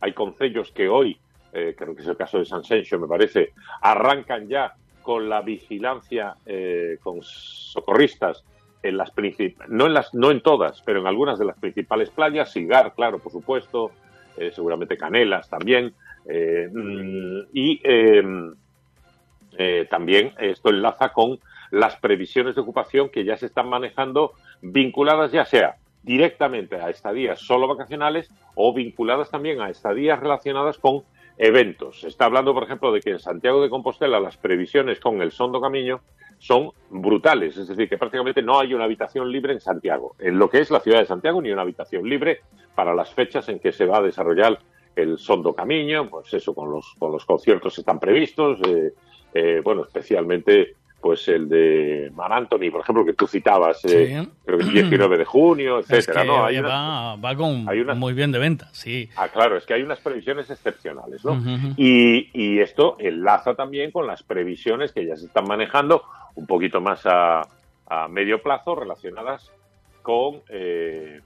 [SPEAKER 44] hay concellos que hoy, eh, creo que es el caso de San Sencho, me parece, arrancan ya con la vigilancia eh, con socorristas en las princip- no en las no en todas, pero en algunas de las principales playas, Silgar, claro, por supuesto, eh, seguramente Canelas también, mm, y también esto enlaza con las previsiones de ocupación que ya se están manejando vinculadas ya sea directamente a estadías solo vacacionales o vinculadas también a estadías relacionadas con eventos. Se está hablando, por ejemplo, de que en Santiago de Compostela las previsiones con el Sondo Camino son brutales, es decir, que prácticamente no hay una habitación libre en Santiago, en lo que es la ciudad de Santiago, ni una habitación libre para las fechas en que se va a desarrollar el Sondo Camino, pues eso, con los, con los conciertos están previstos, eh, eh, bueno, especialmente pues el de Mar Anthony, por ejemplo, que tú citabas, eh,
[SPEAKER 8] Sí.
[SPEAKER 44] creo que el 19 de junio,
[SPEAKER 8] Es
[SPEAKER 44] etcétera,
[SPEAKER 8] que
[SPEAKER 44] ¿no? Hay unas-
[SPEAKER 8] va, va con
[SPEAKER 44] hay unas-
[SPEAKER 8] muy bien de venta, sí.
[SPEAKER 44] Ah, claro, es que hay unas previsiones excepcionales, ¿no? Y, y esto enlaza también con las previsiones que ya se están manejando un poquito más a, a medio plazo relacionadas con eh,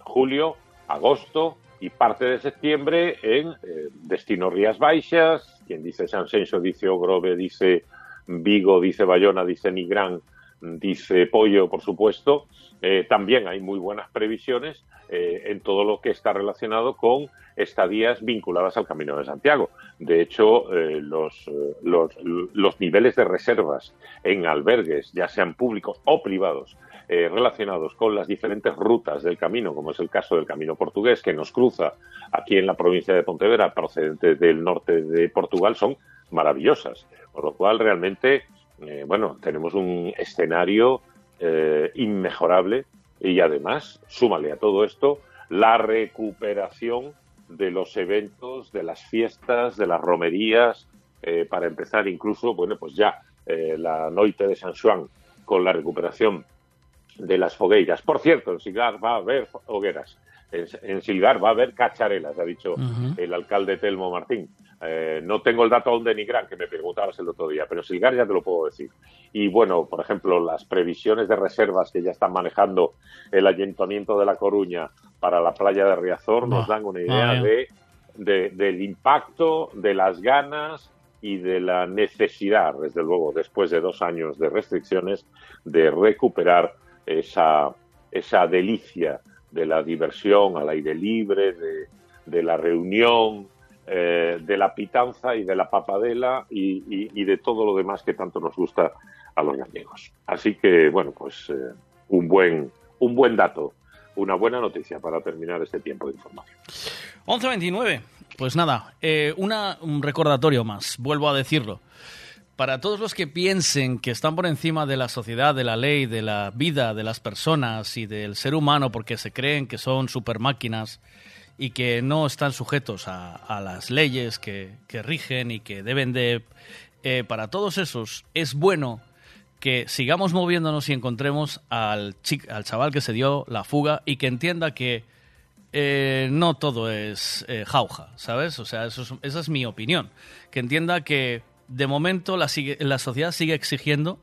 [SPEAKER 44] julio, agosto y parte de septiembre en eh, destino Rías Baixas, quien dice San Senso, dice Ogrove, dice Vigo, dice Bayona, dice Nigrán, dice Pollo, por supuesto. Eh, también hay muy buenas previsiones eh, en todo lo que está relacionado con estadías vinculadas al Camino de Santiago. De hecho, eh, los, los, los niveles de reservas en albergues, ya sean públicos o privados, relacionados con las diferentes rutas del camino, como es el caso del camino portugués que nos cruza aquí en la provincia de Pontevedra, procedente del norte de Portugal, son maravillosas. Por lo cual, realmente, eh, bueno, tenemos un escenario eh, inmejorable y además, súmale a todo esto, la recuperación de los eventos, de las fiestas, de las romerías, eh, para empezar incluso, bueno, pues ya la noite de San Juan con la recuperación de las fogueiras. Por cierto, en Silgar va a haber hogueras. En, en Silgar va a haber cacharelas, ha dicho el alcalde Telmo Martín. Eh, no tengo el dato aún de Nigrán, que me preguntabas el otro día, pero Silgar ya te lo puedo decir. Y bueno, por ejemplo, las previsiones de reservas que ya están manejando el Ayuntamiento de La Coruña para la playa de Riazor nos dan una idea
[SPEAKER 8] vaya.
[SPEAKER 44] de, de- del impacto, de las ganas y de la necesidad, desde luego, después de dos años de restricciones, de recuperar esa, esa delicia de la diversión al aire libre, de, de la reunión, eh, de la pitanza y de la papadela y, de todo lo demás que tanto nos gusta a los gallegos. Así que, bueno, pues eh, un, buen, un buen dato, una buena noticia para terminar este tiempo de información.
[SPEAKER 8] 11.29. Pues nada, eh, una, un recordatorio más, vuelvo a decirlo. Para todos los que piensen que están por encima de la sociedad, de la ley, de la vida de las personas y del ser humano porque se creen que son super máquinas y que no están sujetos a, a las leyes que, rigen y que deben de... eh, para todos esos es bueno que sigamos moviéndonos y encontremos al, al chaval que se dio la fuga y que entienda que eh, no todo es eh, jauja, ¿sabes? O sea, eso es- esa es mi opinión. Que entienda que de momento la, sigue- la sociedad sigue exigiendo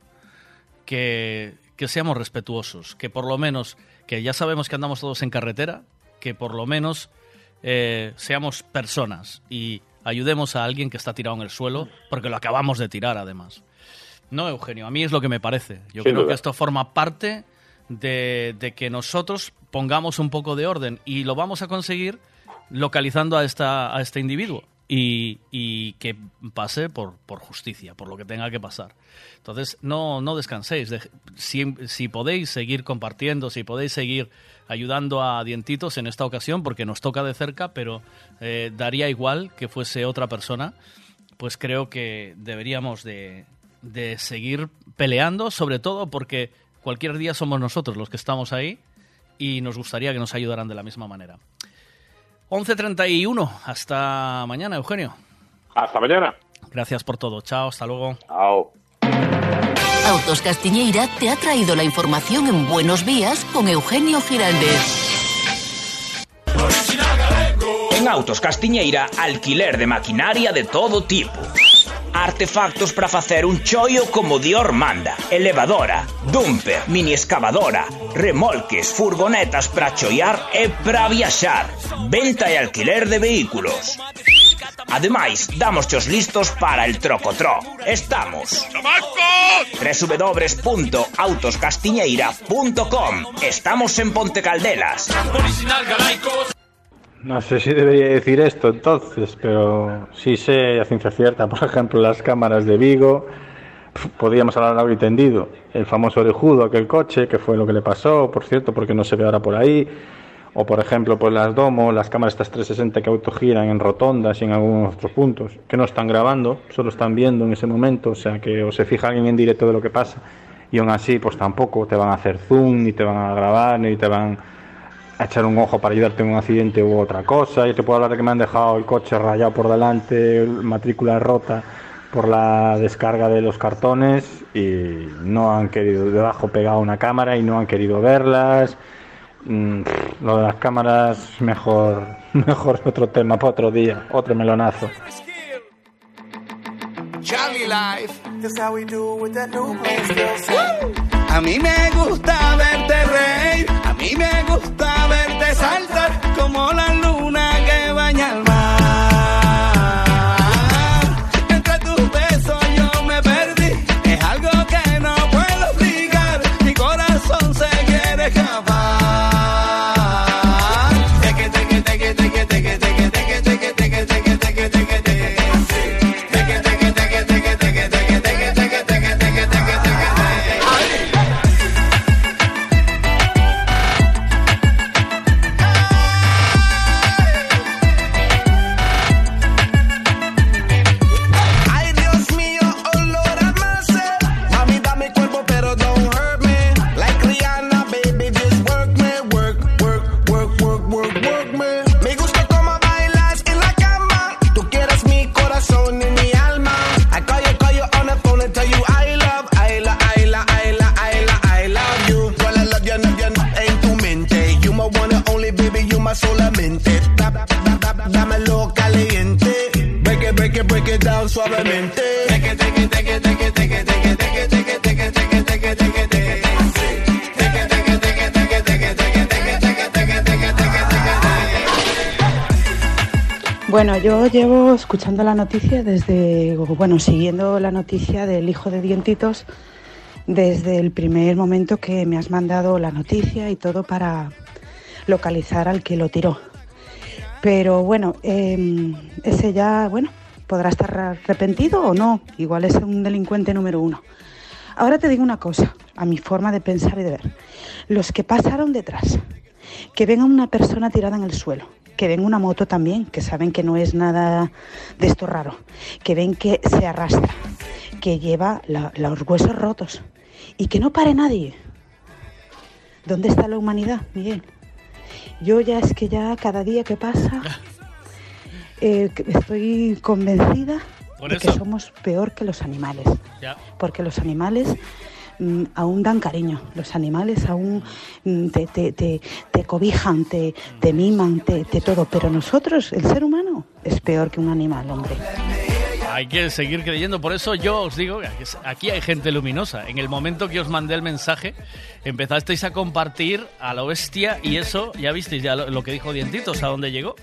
[SPEAKER 8] que, que seamos respetuosos, que por lo menos, que ya sabemos que andamos todos en carretera, que por lo menos eh, seamos personas y ayudemos a alguien que está tirado en el suelo, porque lo acabamos de tirar además. No, Eugenio, a mí es lo que me parece. Yo
[SPEAKER 44] Sin
[SPEAKER 8] creo
[SPEAKER 44] duda.
[SPEAKER 8] que esto forma parte de, de que nosotros pongamos un poco de orden y lo vamos a conseguir localizando a, esta, a este individuo y, que pase por, justicia, por lo que tenga que pasar. Entonces, no, no descanséis. Si, podéis seguir compartiendo, si podéis seguir ayudando a Dientitos en esta ocasión, porque nos toca de cerca, pero eh, daría igual que fuese otra persona, pues creo que deberíamos de, de seguir peleando, sobre todo porque cualquier día somos nosotros los que estamos ahí y nos gustaría que nos ayudaran de la misma manera. 11.31, hasta mañana, Eugenio.
[SPEAKER 44] Hasta mañana.
[SPEAKER 8] Gracias por todo, chao, hasta luego.
[SPEAKER 44] Chao.
[SPEAKER 71] Autos Castiñeira te ha traído la información en Buenos Días con Eugenio Giraldez.
[SPEAKER 46] En Autos Castiñeira, alquiler de maquinaria de todo tipo. artefactos para facer un choio como Dior manda, elevadora, dumper, mini excavadora, remolques, furgonetas para choiar e para viaxar, venta e alquiler de vehículos. Ademais, damos os listos para el trocotró. Estamos. www.autoscastiñeira.com Estamos en Ponte Caldelas.
[SPEAKER 47] No sé si debería decir esto entonces, pero sí sé a ciencia cierta, por ejemplo, las cámaras de Vigo. Podríamos hablar largo y tendido. El famoso orejudo, aquel coche, que fue lo que le pasó, por cierto, porque no se ve ahora por ahí. O, por ejemplo, pues las Domo, las cámaras estas 360 que autogiran en rotondas y en algunos otros puntos, que no están grabando, solo están viendo en ese momento. O sea, que o se fija alguien en directo de lo que pasa. Y aún así, pues tampoco te van a hacer zoom, ni te van a grabar, ni te van a echar un ojo para ayudarte en un accidente u otra cosa. Yo te puedo hablar de que me han dejado el coche rayado por delante, matrícula rota por la descarga de los cartones y no han querido, debajo pegado una cámara y no han querido verlas. Mm, Lo de las cámaras, mejor, mejor otro tema para otro día, otro melonazo.
[SPEAKER 72] Charlie Life. That's how we do with that new A mí me gusta verte reír, mí me gusta verte saltar como la luna que baña el mar. It.
[SPEAKER 73] Bueno, yo llevo escuchando la noticia desde, bueno, siguiendo la noticia del hijo de Dientitos desde el primer momento que me has mandado la noticia y todo para localizar al que lo tiró. Pero bueno, eh, ese ya, bueno, podrá estar arrepentido o no. Igual es un delincuente número uno. Ahora te digo una cosa, a mi forma de pensar y de ver. Los que pasaron detrás, que ven a una persona tirada en el suelo, que ven una moto también, que saben que no es nada de esto raro, que ven que se arrastra, que lleva los huesos rotos y que no pare nadie. ¿Dónde está la humanidad, Miguel? Yo ya es que ya cada día que pasa eh, estoy convencida de que somos peor que los animales
[SPEAKER 8] Ya.
[SPEAKER 73] porque los animales mm, aún dan cariño, los animales aún mm, te, te- te- te cobijan, te, te miman, te, te todo, pero nosotros, el ser humano, es peor que un animal, hombre.
[SPEAKER 8] Hay que seguir creyendo, por eso yo os digo aquí hay gente luminosa. En el momento que os mandé el mensaje, empezasteis a compartir a la bestia y eso, ya visteis ya lo, lo que dijo Dientitos, a dónde llegó.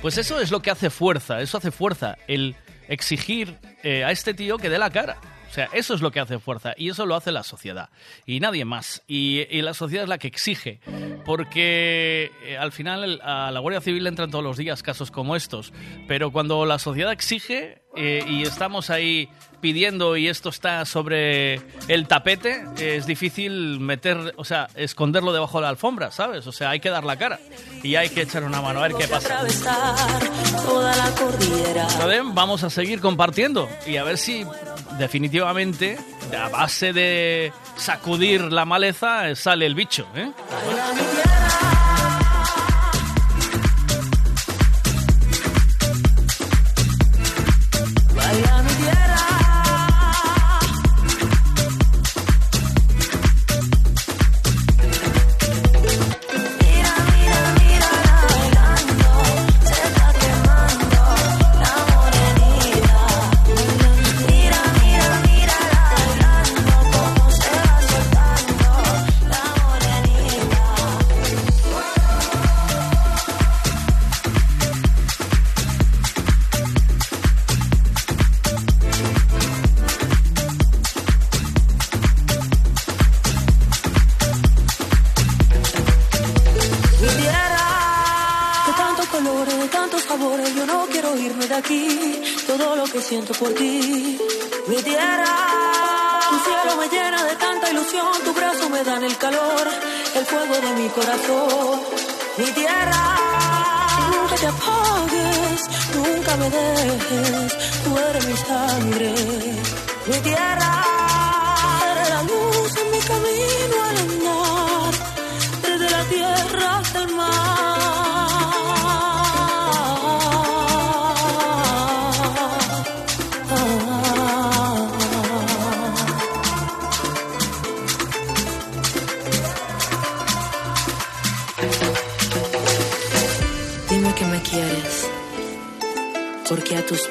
[SPEAKER 8] Pues eso es lo que hace fuerza, eso hace fuerza, el exigir eh, a este tío que dé la cara. O sea, eso es lo que hace fuerza y eso lo hace la sociedad y nadie más. Y, la sociedad es la que exige, porque eh, al final a la Guardia Civil le entran todos los días casos como estos, pero cuando la sociedad exige eh, y estamos ahí pidiendo y esto está sobre el tapete, es difícil meter, o sea, esconderlo debajo de la alfombra, ¿sabes? O sea, hay que dar la cara y hay que echar una mano a ver qué pasa. Entonces, vamos a seguir compartiendo y a ver si definitivamente a base de sacudir la maleza sale el bicho, ¿eh?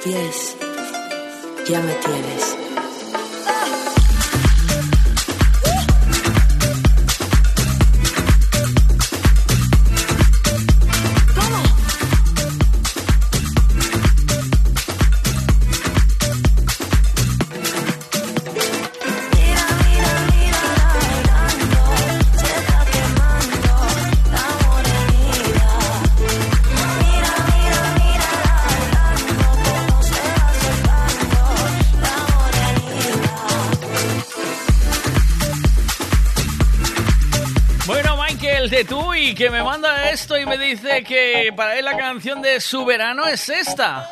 [SPEAKER 38] Pies ya me tienes.
[SPEAKER 8] Dice que para él la canción de su verano es esta.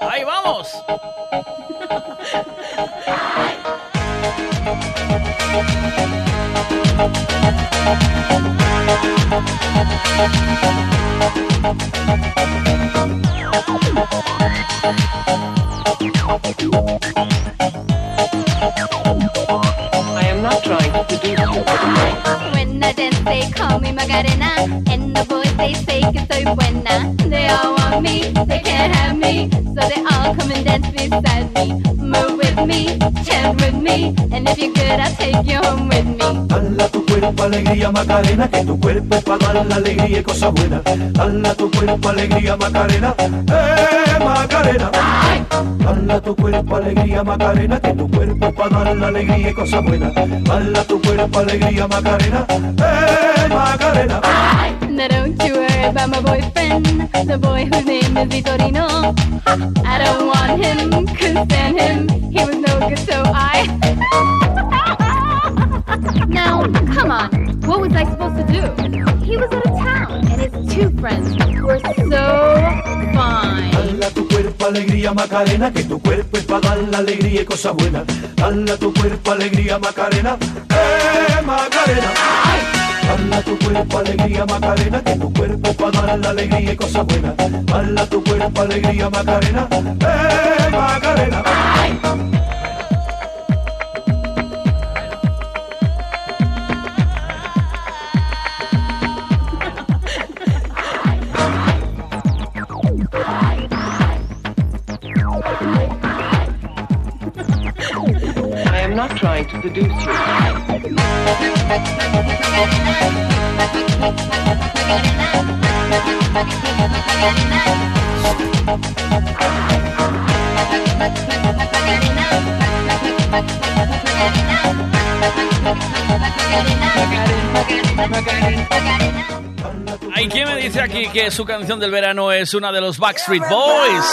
[SPEAKER 8] Ahí vamos.
[SPEAKER 74] I am not trying to do
[SPEAKER 75] When I dance, they call me Macarena. And the they say que soy buena. They all want me, they can't have me. So they all come and dance beside me. Move with me, chant with me. And if you're good, I'll take you home with me.
[SPEAKER 76] cuerpo alegría Macarena, que tu cuerpo es para dar la alegría y cosas buenas. Dale a tu cuerpo alegría Macarena, eh Macarena. Dale a tu cuerpo alegría Macarena, que tu cuerpo es para dar la alegría y cosas buenas. Dale a tu cuerpo alegría Macarena, eh Macarena.
[SPEAKER 75] Now don't about my boyfriend, the boy whose name is Vitorino. I don't want him, couldn't stand him, he was no good, so I. now, come on, what was I supposed to do? He was out of town, and his two friends were so fine.
[SPEAKER 76] Dale a tu cuerpo alegría Macarena, que tu cuerpo es para dar la alegría y cosas buenas. Dale a tu cuerpo alegría Macarena, eh Macarena. Dale a tu cuerpo alegría Macarena, que tu cuerpo para dar la alegría y cosas buenas. Dale a tu cuerpo alegría Macarena, eh Macarena.
[SPEAKER 8] Hay quien me dice aquí que su canción del verano es una de los Backstreet Boys.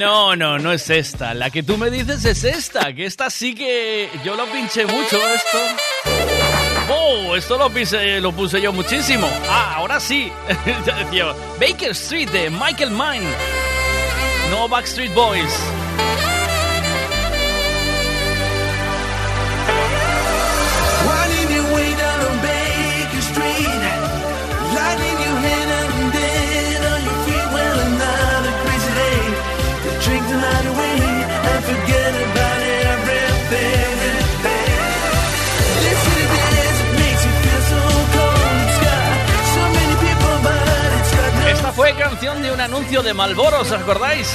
[SPEAKER 8] No, no, no es esta. La que tú me dices es esta, que esta sí que yo lo pinché mucho esto. Oh, esto lo, pise- lo puse yo muchísimo. Ah, ahora sí. Baker Street de Michael Mine. No Backstreet Boys. De un anuncio de Malboro, ¿os acordáis?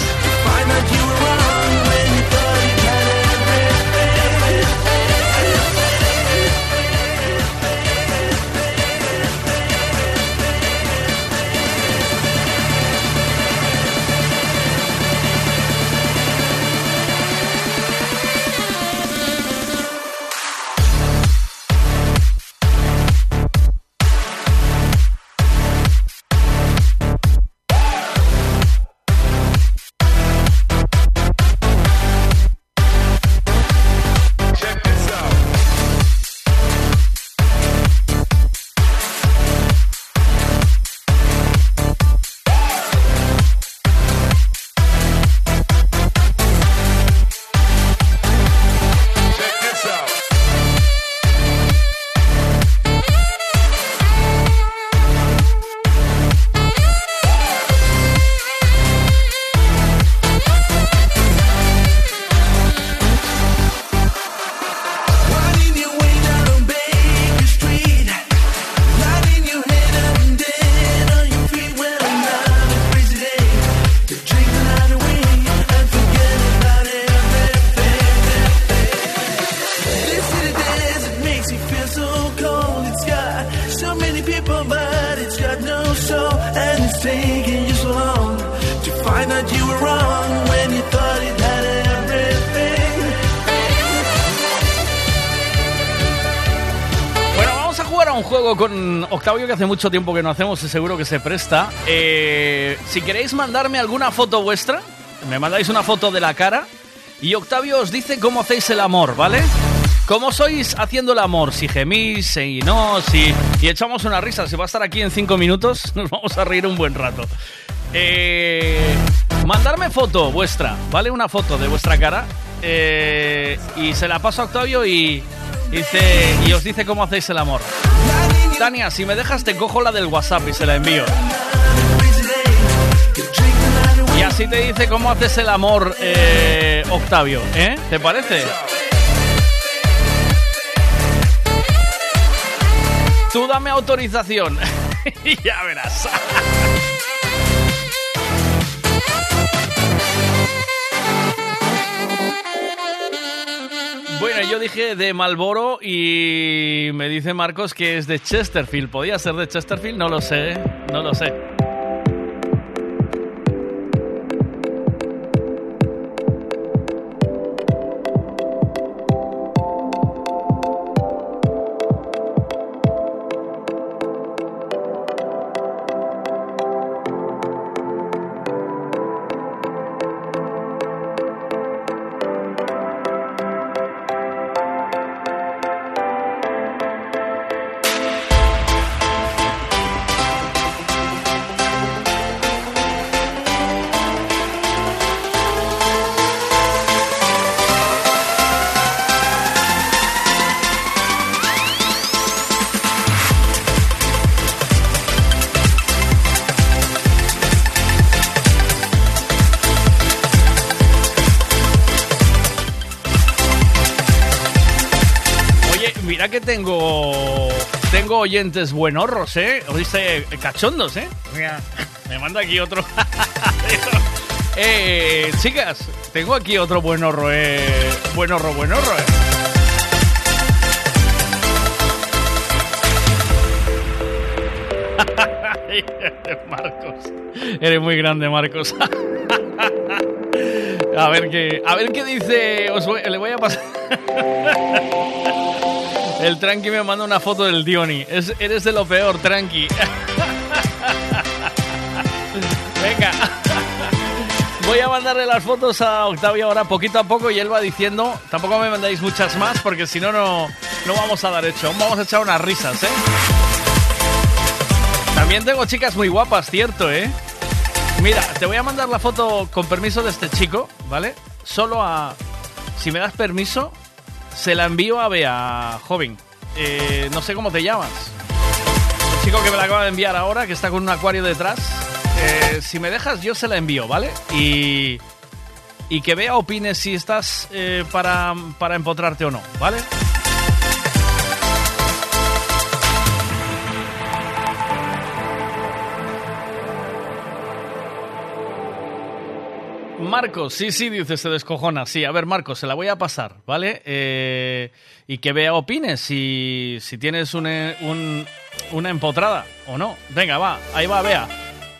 [SPEAKER 8] Hace mucho tiempo que no hacemos y seguro que se presta. Eh, si queréis mandarme alguna foto vuestra, me mandáis una foto de la cara y Octavio os dice cómo hacéis el amor, ¿vale? ¿Cómo sois haciendo el amor? Si gemís, si no, si... Y echamos una risa. Si va a estar aquí en cinco minutos, nos vamos a reír un buen rato. Eh, mandarme foto vuestra, ¿vale? Una foto de vuestra cara. eh, y se la paso a Octavio y, dice, y os dice cómo hacéis el amor. Tania, si me dejas te cojo la del WhatsApp y se la envío. Y así te dice cómo haces el amor, eh, Octavio, ¿eh? ¿Te parece? Tú dame autorización y ya verás. Dije de Malboro y me dice Marcos que es de Chesterfield. ¿Podía ser de Chesterfield? No lo sé, no lo sé. Oyentes buenorros, ¿eh? Oíste cachondos, ¿eh? Mira, me manda aquí otro. eh, chicas, tengo aquí otro buenorro, ¿eh? Buenorro, buenorro, ¿eh? Marcos, eres muy grande, Marcos. a ver qué, a ver qué dice. Os voy- le voy a pasar. El Tranqui me manda una foto del Dioni. Es- eres de lo peor, Tranqui. Venga. Voy a mandarle las fotos a Octavio ahora poquito a poco y él va diciendo. Tampoco me mandáis muchas más porque si no, no vamos a dar hecho. Vamos a echar unas risas, ¿eh? También tengo chicas muy guapas, cierto, ¿eh? Mira, te voy a mandar la foto con permiso de este chico, ¿vale? Solo a... Si me das permiso, se la envío a Bea, joven. Eh, no sé cómo te llamas. El chico que me la acaba de enviar ahora, que está con un acuario detrás. eh, si me dejas, yo se la envío, ¿vale? Y... Y que Bea opine si estás eh, para, para empotrarte o no, ¿vale? Marcos, sí, sí, dice, se descojona. Sí, a ver, Marcos, se la voy a pasar, ¿vale? Eh, y que vea opines si, si tienes una, un- una empotrada o no. Venga, va, ahí va, vea.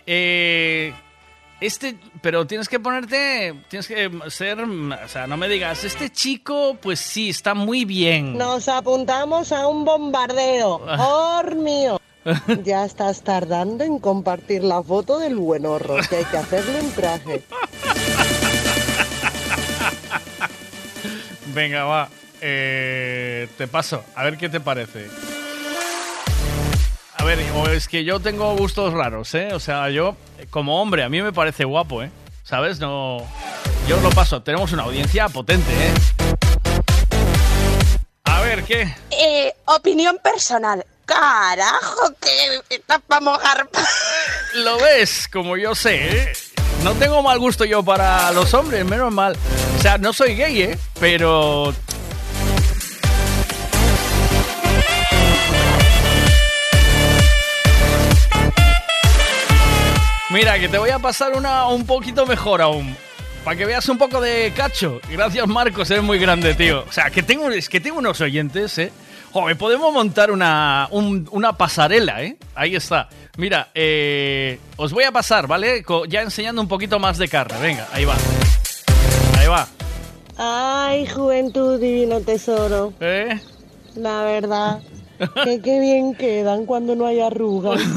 [SPEAKER 8] Eh, este, pero tienes que ponerte, tienes que ser, o sea, no me digas, este chico, pues sí, está muy bien.
[SPEAKER 27] Nos apuntamos a un bombardeo. ¡Or mío! Ya estás tardando en compartir la foto del buen horror, que hay que hacerle un traje.
[SPEAKER 8] Venga, va. Eh, te paso, a ver qué te parece. A ver, o es que yo tengo gustos raros, ¿eh? O sea, yo, como hombre, a mí me parece guapo, ¿eh? ¿Sabes? No. Yo lo paso. Tenemos una audiencia potente, ¿eh? A ver, ¿qué?
[SPEAKER 77] Eh, opinión personal. Carajo, que está para mojar.
[SPEAKER 8] ¿Lo ves? Como yo sé, ¿eh? No tengo mal gusto yo para los hombres, menos mal. O sea, no soy gay, ¿eh? Pero Mira, que te voy a pasar una un poquito mejor aún. Para que veas un poco de cacho. Gracias, Marcos, eres muy grande, tío. O sea, que tengo, es que tengo unos oyentes, ¿eh? Joder, podemos montar una, un- una pasarela, ¿eh? Ahí está. Mira, eh, os voy a pasar, ¿vale? Ya enseñando un poquito más de carne. Venga, ahí va. Ahí va.
[SPEAKER 27] Ay, juventud, divino tesoro.
[SPEAKER 8] ¿Eh?
[SPEAKER 27] La verdad, que qué bien quedan cuando no hay arrugas.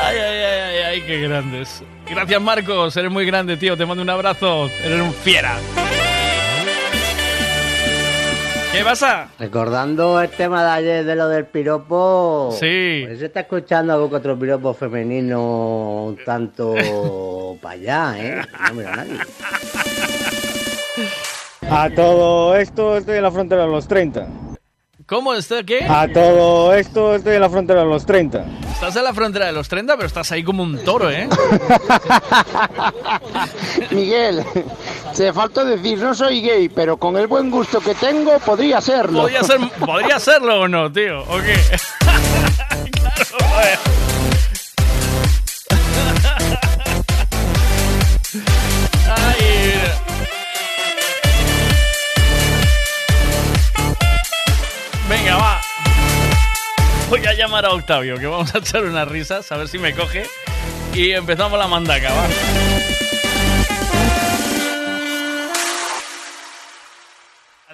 [SPEAKER 8] Ay, ay, ay, ay, ay, qué grandes. Gracias, Marcos. Eres muy grande, tío. Te mando un abrazo. Eres un fiera. ¿Qué pasa?
[SPEAKER 78] Recordando el tema de ayer de lo del piropo.
[SPEAKER 8] Sí.
[SPEAKER 78] Pues se está escuchando algún que otro piropo femenino un tanto para allá, ¿eh? No mira a nadie.
[SPEAKER 79] A todo esto estoy en la frontera de los 30.
[SPEAKER 8] ¿Cómo está qué?
[SPEAKER 79] A todo esto estoy en la frontera de los 30.
[SPEAKER 8] Estás en la frontera de los 30, pero estás ahí como un toro, ¿eh?
[SPEAKER 80] Miguel, se falta decir, no soy gay, pero con el buen gusto que tengo podría serlo.
[SPEAKER 8] ¿Podría, ser, ¿Podría serlo o no, tío? ¿O qué? claro, Voy a llamar a Octavio, que vamos a echar unas risas, a ver si me coge. Y empezamos la mandaca, va.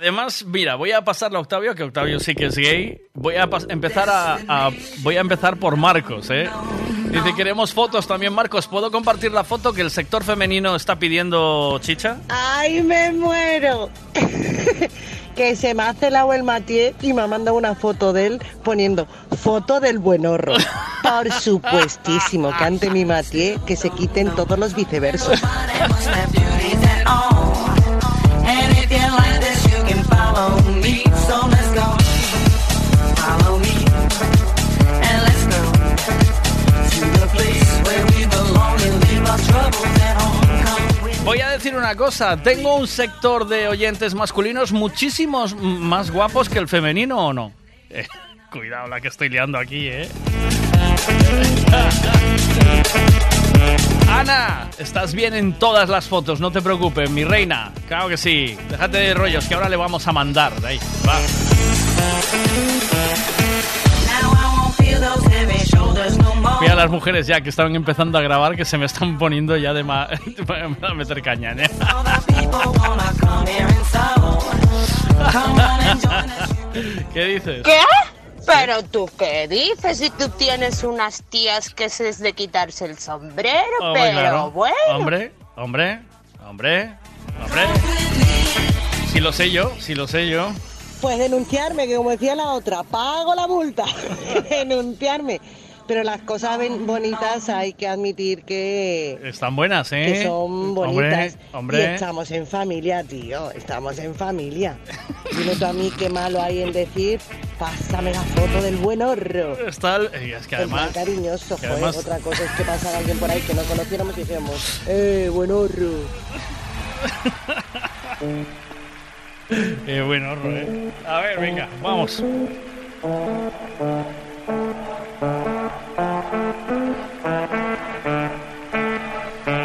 [SPEAKER 8] Además, mira, voy a pasarle a Octavio, que Octavio sí que es gay. Voy a empezar a, a- voy a empezar por Marcos, ¿eh? Dice, queremos fotos también, Marcos. ¿Puedo compartir la foto que el sector femenino está pidiendo chicha?
[SPEAKER 27] ¡Ay, me muero! que se me hace el agua el Matié y me ha mandado una foto de él poniendo foto del buenorro. Por supuestísimo, que ante mi Matié que se quiten todos los viceversos.
[SPEAKER 8] decir una cosa, tengo un sector de oyentes masculinos muchísimos más guapos que el femenino o no. Eh, cuidado la que estoy liando aquí, ¿eh? Ana, estás bien en todas las fotos, no te preocupes, mi reina. Claro que sí. Déjate de rollos, que ahora le vamos a mandar. De ahí, va.
[SPEAKER 81] Now I won't feel those
[SPEAKER 8] Mira las mujeres ya que estaban empezando a grabar que se me están poniendo ya de ma- a meter caña, ¿eh? ¿Qué dices?
[SPEAKER 77] ¿Qué? ¿Pero tú qué dices? Si tú tienes unas tías que se es de quitarse el sombrero, pero
[SPEAKER 8] claro.
[SPEAKER 77] bueno.
[SPEAKER 8] Hombre, hombre, hombre, hombre. Si lo sé yo, si lo sé yo.
[SPEAKER 27] Pues denunciarme, que como decía la otra, pago la multa. denunciarme. Pero las cosas bonitas hay que admitir que,
[SPEAKER 8] Están buenas, ¿eh?
[SPEAKER 27] que son bonitas.
[SPEAKER 8] Hombre, hombre.
[SPEAKER 27] Y estamos en familia, tío. Estamos en familia. Dime tú a mí qué malo hay en decir, pásame la foto del buen horro.
[SPEAKER 8] Está, el- eh, es que además...
[SPEAKER 27] cariñoso,
[SPEAKER 8] que
[SPEAKER 27] joder.
[SPEAKER 8] además-
[SPEAKER 27] Otra cosa es que pasara alguien por ahí que no conociéramos y dijéramos, eh, buen horro.
[SPEAKER 8] Eh, buen horror, ¿eh? A ver, venga, vamos.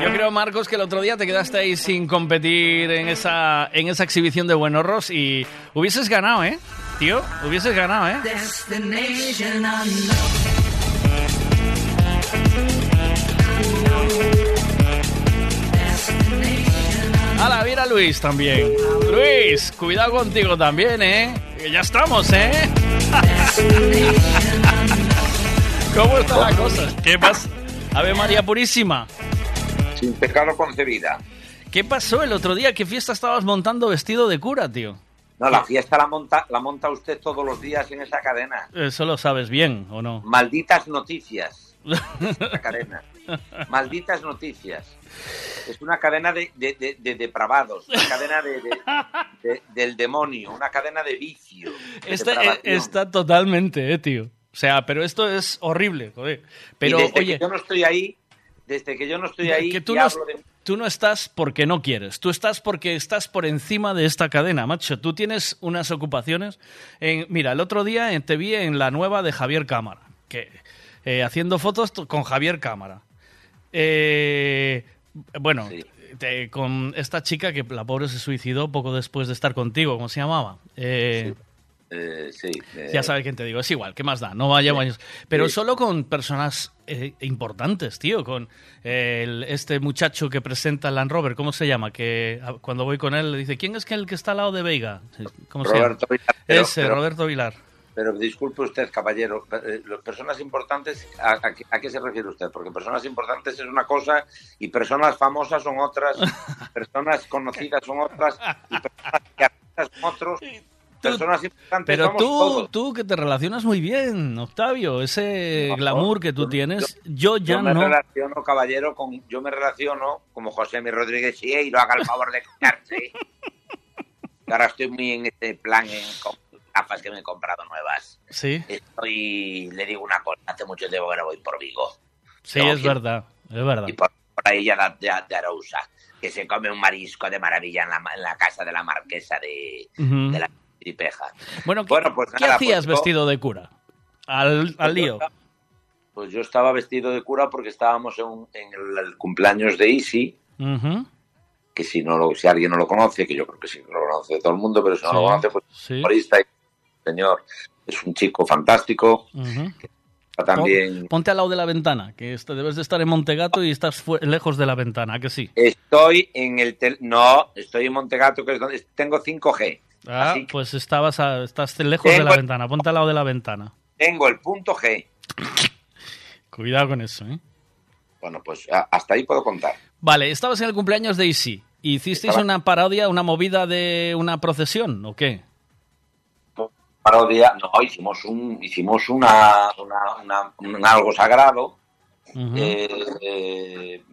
[SPEAKER 8] Yo creo, Marcos, que el otro día te quedaste ahí sin competir en esa, en esa exhibición de buenorros y hubieses ganado, ¿eh? Tío, hubieses ganado, ¿eh?
[SPEAKER 81] Destination unknown.
[SPEAKER 8] ¡Hala, mira a Luis también! Luis, cuidado contigo también, ¿eh? Que ya estamos, ¿eh? ¿Cómo está la cosa? ¿Qué pasa? Ave María Purísima.
[SPEAKER 82] Sin pecado concebida.
[SPEAKER 8] ¿Qué pasó el otro día? ¿Qué fiesta estabas montando vestido de cura, tío?
[SPEAKER 82] No, la fiesta la monta, la monta usted todos los días en esa cadena.
[SPEAKER 8] Eso lo sabes bien, ¿o no?
[SPEAKER 82] Malditas noticias. Esa cadena. Malditas noticias. Es una cadena de, de- de- de depravados, una cadena de, de- de- del demonio, una cadena de vicio.
[SPEAKER 8] Está, eh, está totalmente, eh, tío. O sea, pero esto es horrible, joder. Pero,
[SPEAKER 82] y desde
[SPEAKER 8] oye,
[SPEAKER 82] que yo no estoy ahí, desde que yo no estoy ahí,
[SPEAKER 8] que tú no,
[SPEAKER 82] hablo de-
[SPEAKER 8] tú no estás porque no quieres, tú estás porque estás por encima de esta cadena, macho. Tú tienes unas ocupaciones. En, mira, el otro día te vi en la nueva de Javier Cámara, que eh, haciendo fotos con Javier Cámara. Eh, bueno, te- con esta chica que la pobre se suicidó poco después de estar contigo, ¿cómo se llamaba? Eh,
[SPEAKER 82] Eh, sí, eh,
[SPEAKER 8] ya sabes quién te digo, es igual, ¿qué más da? No vaya años. Pero solo con personas eh, importantes, tío, con eh, el- este muchacho que presenta Land Rover, ¿cómo se llama? Que a- cuando voy con él le dice, ¿quién es que el que está al lado de Veiga? ¿Cómo
[SPEAKER 82] Roberto
[SPEAKER 8] se llama?
[SPEAKER 82] Vilar, pero-
[SPEAKER 8] Ese,
[SPEAKER 82] pero-
[SPEAKER 8] Roberto Vilar.
[SPEAKER 82] Pero disculpe usted, caballero, eh, las personas importantes, ¿a, a qué- a qué se refiere usted? Porque personas importantes es una cosa y personas famosas son otras, personas conocidas son otras y personas que son otros. Personas importantes
[SPEAKER 8] Pero tú,
[SPEAKER 82] todos.
[SPEAKER 8] tú que te relacionas muy bien, Octavio, ese glamour que tú
[SPEAKER 82] yo-
[SPEAKER 8] tienes, yo, ya
[SPEAKER 82] yo me
[SPEAKER 8] no.
[SPEAKER 82] relaciono, caballero, con, yo me relaciono como José Mi Rodríguez y lo haga el favor de callarse. Ahora estoy muy en este plan en gafas que me he comprado nuevas.
[SPEAKER 8] Sí,
[SPEAKER 82] Estoy, le digo una cosa, hace mucho tiempo que no voy por Vigo.
[SPEAKER 8] sí,
[SPEAKER 82] Tengo
[SPEAKER 8] es
[SPEAKER 82] que-
[SPEAKER 8] verdad, es verdad.
[SPEAKER 82] Y por, por ahí ya de, de, de Arousa, que se come un marisco de maravilla en la, en la casa de la marquesa de,
[SPEAKER 8] Ujú.
[SPEAKER 82] de la Tripeja.
[SPEAKER 8] Bueno, ¿qué,
[SPEAKER 82] Bueno, pues
[SPEAKER 8] qué
[SPEAKER 82] nada,
[SPEAKER 8] hacías
[SPEAKER 82] pues
[SPEAKER 8] vestido de cura? Al, al lío.
[SPEAKER 82] Pues yo estaba vestido de cura porque estábamos en, un- en el, el cumpleaños de Isi,
[SPEAKER 8] Ujú.
[SPEAKER 82] que si no lo, si alguien no lo conoce, que yo creo que sí lo conoce todo el mundo, pero si no
[SPEAKER 8] Sí,
[SPEAKER 82] lo conoce, pues
[SPEAKER 8] sí.
[SPEAKER 82] humorista y señor es un chico fantástico. También
[SPEAKER 8] Pon- Ponte al lado de la ventana, que esto- debes de estar en Montegato y estás lejos de la ventana, ¿a que sí?
[SPEAKER 82] estoy en el tel- no, estoy en Montegato, que es donde tengo 5G.
[SPEAKER 8] Ah,
[SPEAKER 82] que
[SPEAKER 8] pues estabas a- estás lejos de la ventana, ponte al lado de la ventana.
[SPEAKER 82] tengo el punto G.
[SPEAKER 8] Cuidado con eso, ¿eh?
[SPEAKER 82] Bueno, pues hasta ahí puedo contar.
[SPEAKER 8] Vale, estabas en el cumpleaños de Isi. ¿Hicisteis
[SPEAKER 82] Estaba-
[SPEAKER 8] una parodia, una movida de una procesión o qué?
[SPEAKER 82] Parodia, no, hicimos un, hicimos una, una, una- un algo sagrado eh, eh,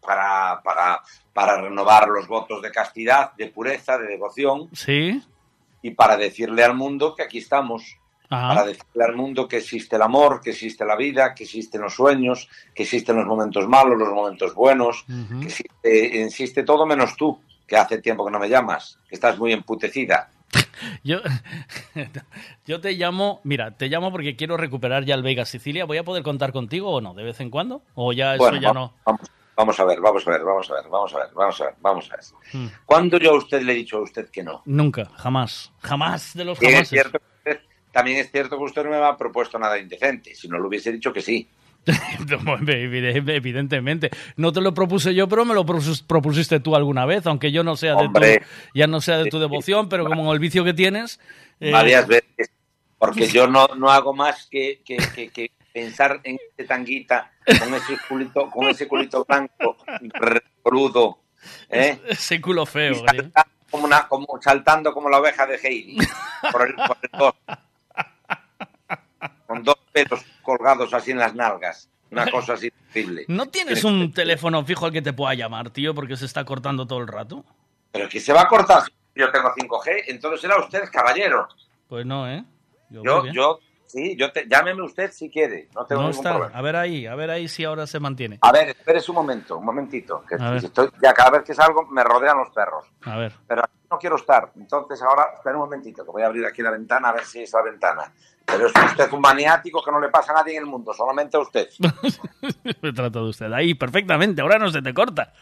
[SPEAKER 82] para, para, para renovar los votos de castidad, de pureza, de devoción
[SPEAKER 8] ¿Sí?
[SPEAKER 82] y para decirle al mundo que aquí estamos.
[SPEAKER 8] Ajá.
[SPEAKER 82] Para decirle al mundo que existe el amor, que existe la vida, que existen los sueños, que existen los momentos malos, los momentos buenos, que existe, existe todo menos tú, que hace tiempo que no me llamas, que estás muy emputecida.
[SPEAKER 8] Yo, yo te llamo, mira, te llamo porque quiero recuperar ya el Vega Sicilia. ¿Voy a poder contar contigo o no? ¿De vez en cuando? ¿O ya eso ya
[SPEAKER 82] vamos,
[SPEAKER 8] no?
[SPEAKER 82] vamos, vamos a ver, vamos a ver, vamos a ver, vamos a ver, vamos a ver, vamos a ver.
[SPEAKER 8] Hmm.
[SPEAKER 82] ¿Cuándo yo a usted le he dicho a usted que no?
[SPEAKER 8] Nunca, jamás. Jamás de los
[SPEAKER 82] usted- también es cierto que usted no me ha propuesto nada indecente, si no lo hubiese dicho que sí.
[SPEAKER 8] Evide- Evidentemente. No te lo propuse yo, pero me lo propus- propusiste tú alguna vez, aunque yo no sea de
[SPEAKER 82] Hombre.
[SPEAKER 8] tu, ya no sea de tu devoción, pero como el vicio que tienes. eh,
[SPEAKER 82] Varias veces, porque yo no, no hago más que, que- que- que pensar en ese tanguita con ese culito, con ese culito blanco, crudo, ¿eh?
[SPEAKER 8] Ese culo feo.
[SPEAKER 82] Saltando como, una, como saltando como la oveja de Heidi por el, por el. Con dos pelos colgados así en las nalgas una cosa así terrible
[SPEAKER 8] ¿No tienes un teléfono fijo al que te pueda llamar, tío, porque se está cortando todo el rato?
[SPEAKER 82] pero que se va a cortar yo tengo 5G entonces será usted caballero
[SPEAKER 8] Pues no, ¿eh? Yo,
[SPEAKER 82] yo yo sí yo te, llámeme usted si quiere no tengo
[SPEAKER 8] no
[SPEAKER 82] ningún
[SPEAKER 8] está.
[SPEAKER 82] problema
[SPEAKER 8] A ver ahí, a ver ahí si ahora se mantiene.
[SPEAKER 82] a ver espérese un momento un momentito que estoy, ya cada vez que salgo me rodean los perros
[SPEAKER 8] A ver.
[SPEAKER 82] pero no quiero estar. Entonces ahora, espera un momentito, que voy a abrir aquí la ventana a ver si es la ventana. Pero es usted un maniático que no le pasa a nadie en el mundo, solamente a usted.
[SPEAKER 8] Me trato de usted. Ahí, perfectamente. Ahora no se te corta.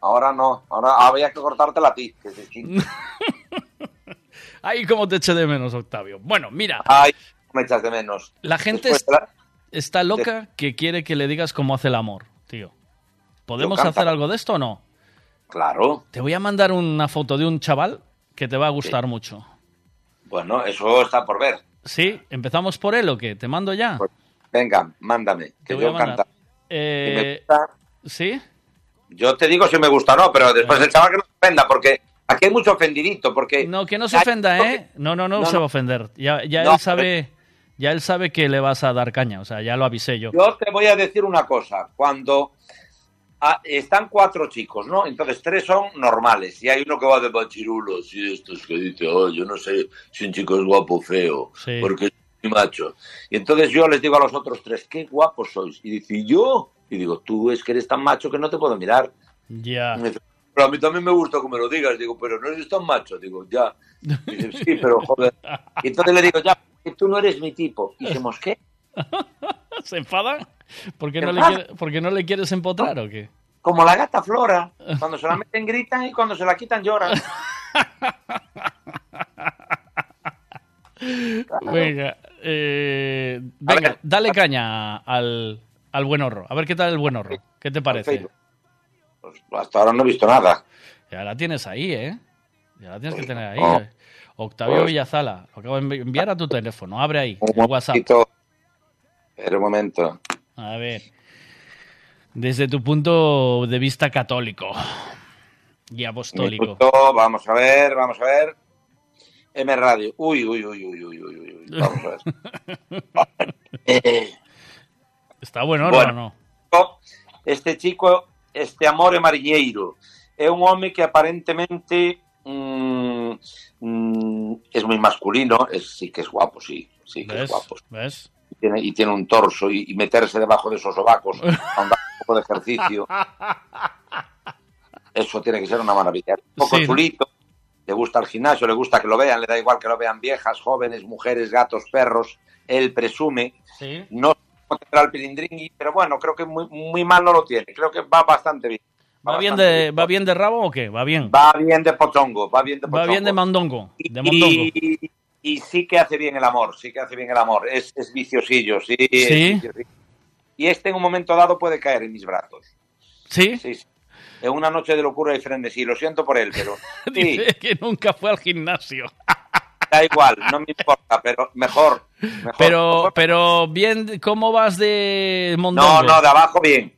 [SPEAKER 82] Ahora no, ahora había que cortártela a ti, que es distinto.
[SPEAKER 8] Ay, cómo te eché de menos, Octavio. Bueno, mira,
[SPEAKER 82] Ay, me echas de menos.
[SPEAKER 8] la gente
[SPEAKER 82] la-
[SPEAKER 8] está loca que quiere que le digas cómo hace el amor, tío. ¿Podemos hacer algo de esto o no?
[SPEAKER 82] Claro,
[SPEAKER 8] Te voy a mandar una foto de un chaval que te va a gustar mucho.
[SPEAKER 82] bueno, eso está por ver.
[SPEAKER 8] ¿Sí? ¿Empezamos por él o qué? ¿Te mando ya?
[SPEAKER 82] Venga, mándame, que yo
[SPEAKER 8] mandar.
[SPEAKER 82] canta.
[SPEAKER 8] Eh, ¿Sí?
[SPEAKER 82] Yo te digo si me gusta o no, pero después el chaval que no se ofenda, porque aquí hay mucho ofendidito, porque...
[SPEAKER 8] No, que no se ofenda, ¿eh? No, no, no,
[SPEAKER 82] No,
[SPEAKER 8] se va a ofender. Ya, ya
[SPEAKER 82] No,
[SPEAKER 8] él sabe... Ya él sabe que le vas a dar caña, o sea, ya lo avisé yo.
[SPEAKER 82] Yo te voy a decir una cosa. Cuando ah, están cuatro chicos, ¿no? Entonces tres son normales y hay uno que va de machirulo, así de estos que dice, oh, yo no sé si un chico es guapo o feo,
[SPEAKER 8] Sí.
[SPEAKER 82] porque es muy macho. Y entonces yo les digo a los otros tres, qué guapos sois. Y dice, ¿y yo? Y digo, tú es que eres tan macho que no te puedo mirar.
[SPEAKER 8] Ya.
[SPEAKER 82] Y me dice, pero a mí también me gusta que me lo digas. Digo, pero no eres tan macho. Digo, ya. Y dice, sí, pero joder. Y entonces le digo, ya, que tú no eres mi tipo. Y se mosquea.
[SPEAKER 8] ¿Se enfada? ¿Por qué no, le
[SPEAKER 82] enfada.
[SPEAKER 8] quiere- por qué no le quieres empotrar o qué?
[SPEAKER 82] Como la gata Flora. Cuando se la meten gritan y cuando se la quitan lloran.
[SPEAKER 8] Venga, eh, venga, dale caña al, al buen horro. A ver qué tal el buen horro. ¿Qué te parece?
[SPEAKER 82] Pues hasta ahora no he visto nada.
[SPEAKER 8] Ya la tienes ahí, ¿eh? Ya la tienes que tener ahí.
[SPEAKER 82] no.
[SPEAKER 8] eh. Octavio
[SPEAKER 82] Pues-
[SPEAKER 8] Villazala, lo acabo de envi- enviar a tu teléfono. Abre ahí,
[SPEAKER 82] Un
[SPEAKER 8] el WhatsApp.
[SPEAKER 82] Espera un momento.
[SPEAKER 8] A ver. Desde tu punto de vista católico y apostólico.
[SPEAKER 82] Vamos a ver, vamos a ver. M Radio. Uy, uy, uy, uy, uy, uy, uy, uy. Vamos a ver.
[SPEAKER 8] ¿Está bueno,
[SPEAKER 82] Bueno.
[SPEAKER 8] no?
[SPEAKER 82] este chico, este amore mariñeiro, é un home que aparentemente mm, mm, es muy masculino, es, sí que es guapo, sí, sí que es guapo.
[SPEAKER 8] ¿Ves?
[SPEAKER 82] Y tiene, y tiene un torso y, y meterse debajo de esos sobacos, ahondar un poco de ejercicio. Eso tiene que ser una maravilla. Un poco
[SPEAKER 8] Sí.
[SPEAKER 82] chulito, le gusta el gimnasio, le gusta que lo vean, le da igual que lo vean viejas, jóvenes, mujeres, gatos, perros. Él presume.
[SPEAKER 8] Sí.
[SPEAKER 82] No tendrá el pilindringui, pero bueno, creo que muy, muy mal no lo tiene. Creo que va bastante bien.
[SPEAKER 8] ¿Va bien, de, ¿Va bien de rabo o qué? Va bien.
[SPEAKER 82] Va bien de pochongo, va bien de
[SPEAKER 8] Va
[SPEAKER 82] pochongo.
[SPEAKER 8] bien de mandongo. De.
[SPEAKER 82] Y, y sí que hace bien el amor, sí que hace bien el amor. Es, es viciosillo, sí. es viciosillo. Y este en un momento dado puede caer en mis brazos.
[SPEAKER 8] ¿Sí?
[SPEAKER 82] Sí, sí. En una noche de locura y frenesí. Lo siento por él, pero sí,
[SPEAKER 8] Dice que nunca fue al gimnasio.
[SPEAKER 82] da igual, no me importa, pero mejor. mejor.
[SPEAKER 8] Pero, pero bien, ¿cómo vas de mondongo?
[SPEAKER 82] No, no, de abajo bien.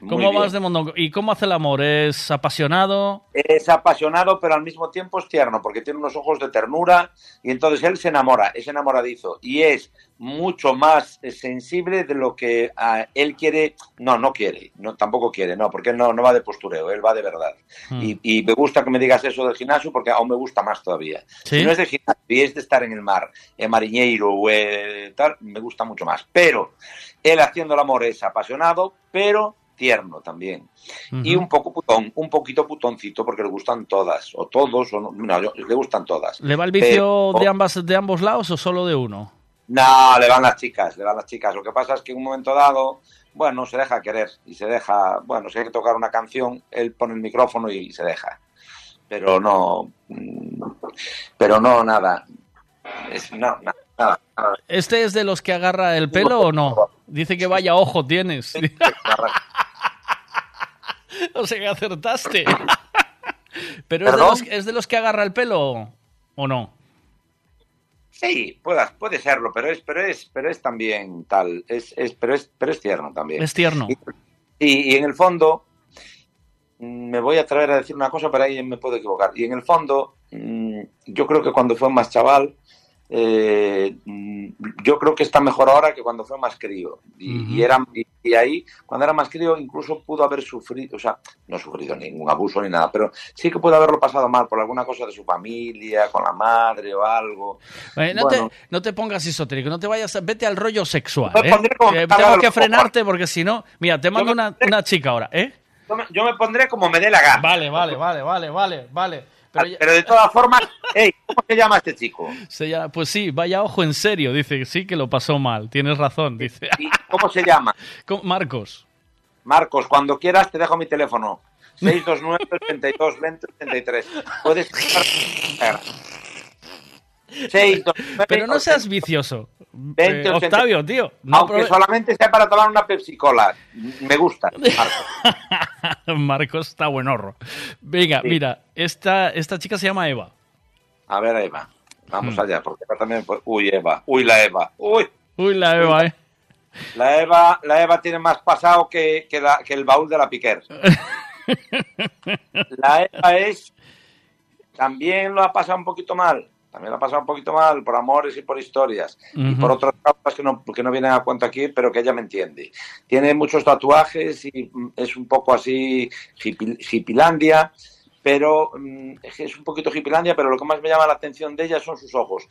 [SPEAKER 8] ¿Cómo vas de mondongo? ¿Y cómo hace el amor? ¿Es apasionado?
[SPEAKER 82] Es apasionado, pero al mismo tiempo es tierno, porque tiene unos ojos de ternura y entonces él se enamora, es enamoradizo y es mucho más sensible de lo que ah, él quiere. No, no quiere, no, tampoco quiere, no, porque él no, no va de postureo, él va de verdad.
[SPEAKER 8] Hmm.
[SPEAKER 82] Y, y me gusta que me digas eso del gimnasio porque aún me gusta más todavía.
[SPEAKER 8] ¿Sí?
[SPEAKER 82] Si no es de gimnasio y es de estar en el mar, en mariñeiro o eh, tal, me gusta mucho más. Pero él haciendo el amor es apasionado, pero tierno también. Y un poco putón, un poquito putoncito, porque le gustan todas, o todos, o no, no, le gustan todas.
[SPEAKER 8] ¿Le va el vicio
[SPEAKER 82] Pero-
[SPEAKER 8] de, ambas, de ambos lados o solo de uno?
[SPEAKER 82] No, le van las chicas, le van las chicas. Lo que pasa es que en un momento dado, bueno, se deja querer y se deja, bueno, si hay que tocar una canción, él pone el micrófono y se deja. Pero no, mm, pero no, nada. Es, no, na- nada, nada.
[SPEAKER 8] ¿Este es de los que agarra el pelo o no? Dice que vaya ojo tienes. o sea que acertaste. Pero es de, los, es de los que agarra el pelo o no?
[SPEAKER 82] Sí, pueda- puede serlo, pero es, pero es, pero es también tal, es, es, pero es, pero es tierno también.
[SPEAKER 8] Es tierno.
[SPEAKER 82] Y, y en el fondo, mm, me voy a atrever a decir una cosa, pero ahí me puedo equivocar. Y en el fondo, mm, yo creo que cuando fue más chaval, eh, mm, yo creo que está mejor ahora que cuando fue más crío. Y,
[SPEAKER 8] Ujú.
[SPEAKER 82] y era, y, y ahí, cuando era más crío, incluso pudo haber sufrido, o sea, no ha sufrido ningún abuso ni nada, pero sí que pudo haberlo pasado mal por alguna cosa de su familia, con la madre o algo.
[SPEAKER 8] Eh, no,
[SPEAKER 82] Bueno.
[SPEAKER 8] te, no te pongas esotérico, no te vayas, vete al rollo sexual. ¿eh? Que tengo que frenarte porque si no, mira, te mando una chica ahora, ¿eh?
[SPEAKER 82] Yo me, yo me pondré como me dé la gana.
[SPEAKER 8] Vale, vale, vale, vale, vale, vale. Pero, ya-
[SPEAKER 82] Pero de todas formas, hey, ¿cómo se llama este chico?
[SPEAKER 8] se llama- pues sí, vaya ojo en serio, dice, sí que lo pasó mal, tienes razón, dice.
[SPEAKER 82] ¿Y cómo se llama?
[SPEAKER 8] Marcos.
[SPEAKER 82] Marcos, cuando quieras te dejo mi teléfono. 629 82 20 83. Puedes. 629
[SPEAKER 8] Pero no seas vicioso.
[SPEAKER 82] 20,
[SPEAKER 8] Eh,
[SPEAKER 82] 80.
[SPEAKER 8] Octavio, tío. No
[SPEAKER 82] Aunque solamente sea para tomar una Pepsi Cola. Me gusta. Marcos.
[SPEAKER 8] Marcos está buenorro. Venga,
[SPEAKER 82] Sí.
[SPEAKER 8] mira, esta, esta chica se llama Eva.
[SPEAKER 82] A ver, Eva. Vamos
[SPEAKER 8] Hmm.
[SPEAKER 82] allá, porque también. Uy, Eva. Uy, la Eva. Uy.
[SPEAKER 8] Uy, la Eva, ¿eh?
[SPEAKER 82] La Eva, la Eva tiene más pasado que, que, la- que el baúl de la Piquer. La Eva es. También lo ha pasado un poquito mal. También lo ha pasado un poquito mal por amores y por historias. Y por otras causas que no, que no vienen a cuento aquí, pero que ella me entiende. Tiene muchos tatuajes y mm, es un poco así hippilandia. Pero mm, es un poquito hippilandia, pero lo que más me llama la atención de ella son sus ojos.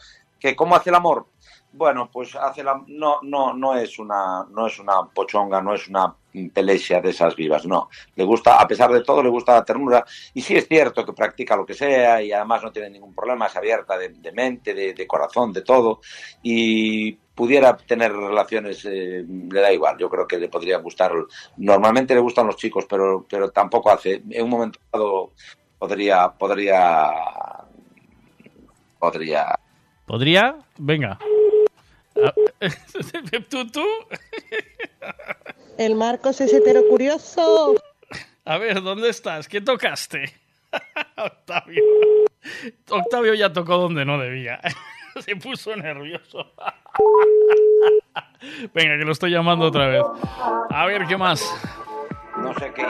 [SPEAKER 82] ¿Que ¿Cómo hace el amor? Bueno, pues hace la, no, no, no es una, no es una pochonga, no es una pelesia de esas vivas, no. Le gusta, a pesar de todo, le gusta la ternura. Y sí es cierto que practica lo que sea y además no tiene ningún problema, es abierta de, mente, de, de corazón, de todo. Y pudiera tener relaciones, eh, le da igual. Yo creo que le podría gustar. Normalmente le gustan los chicos, pero, pero tampoco hace. En un momento dado podría, podría, podría.
[SPEAKER 8] ¿Podría? Venga. ¿Tú, tú?
[SPEAKER 27] El Marcos es hetero curioso.
[SPEAKER 8] A ver, ¿dónde estás? ¿Qué tocaste? Octavio. Octavio ya tocó donde no debía. Se puso nervioso. Venga, que lo estoy llamando otra vez. A ver, ¿qué más?
[SPEAKER 82] No sé qué.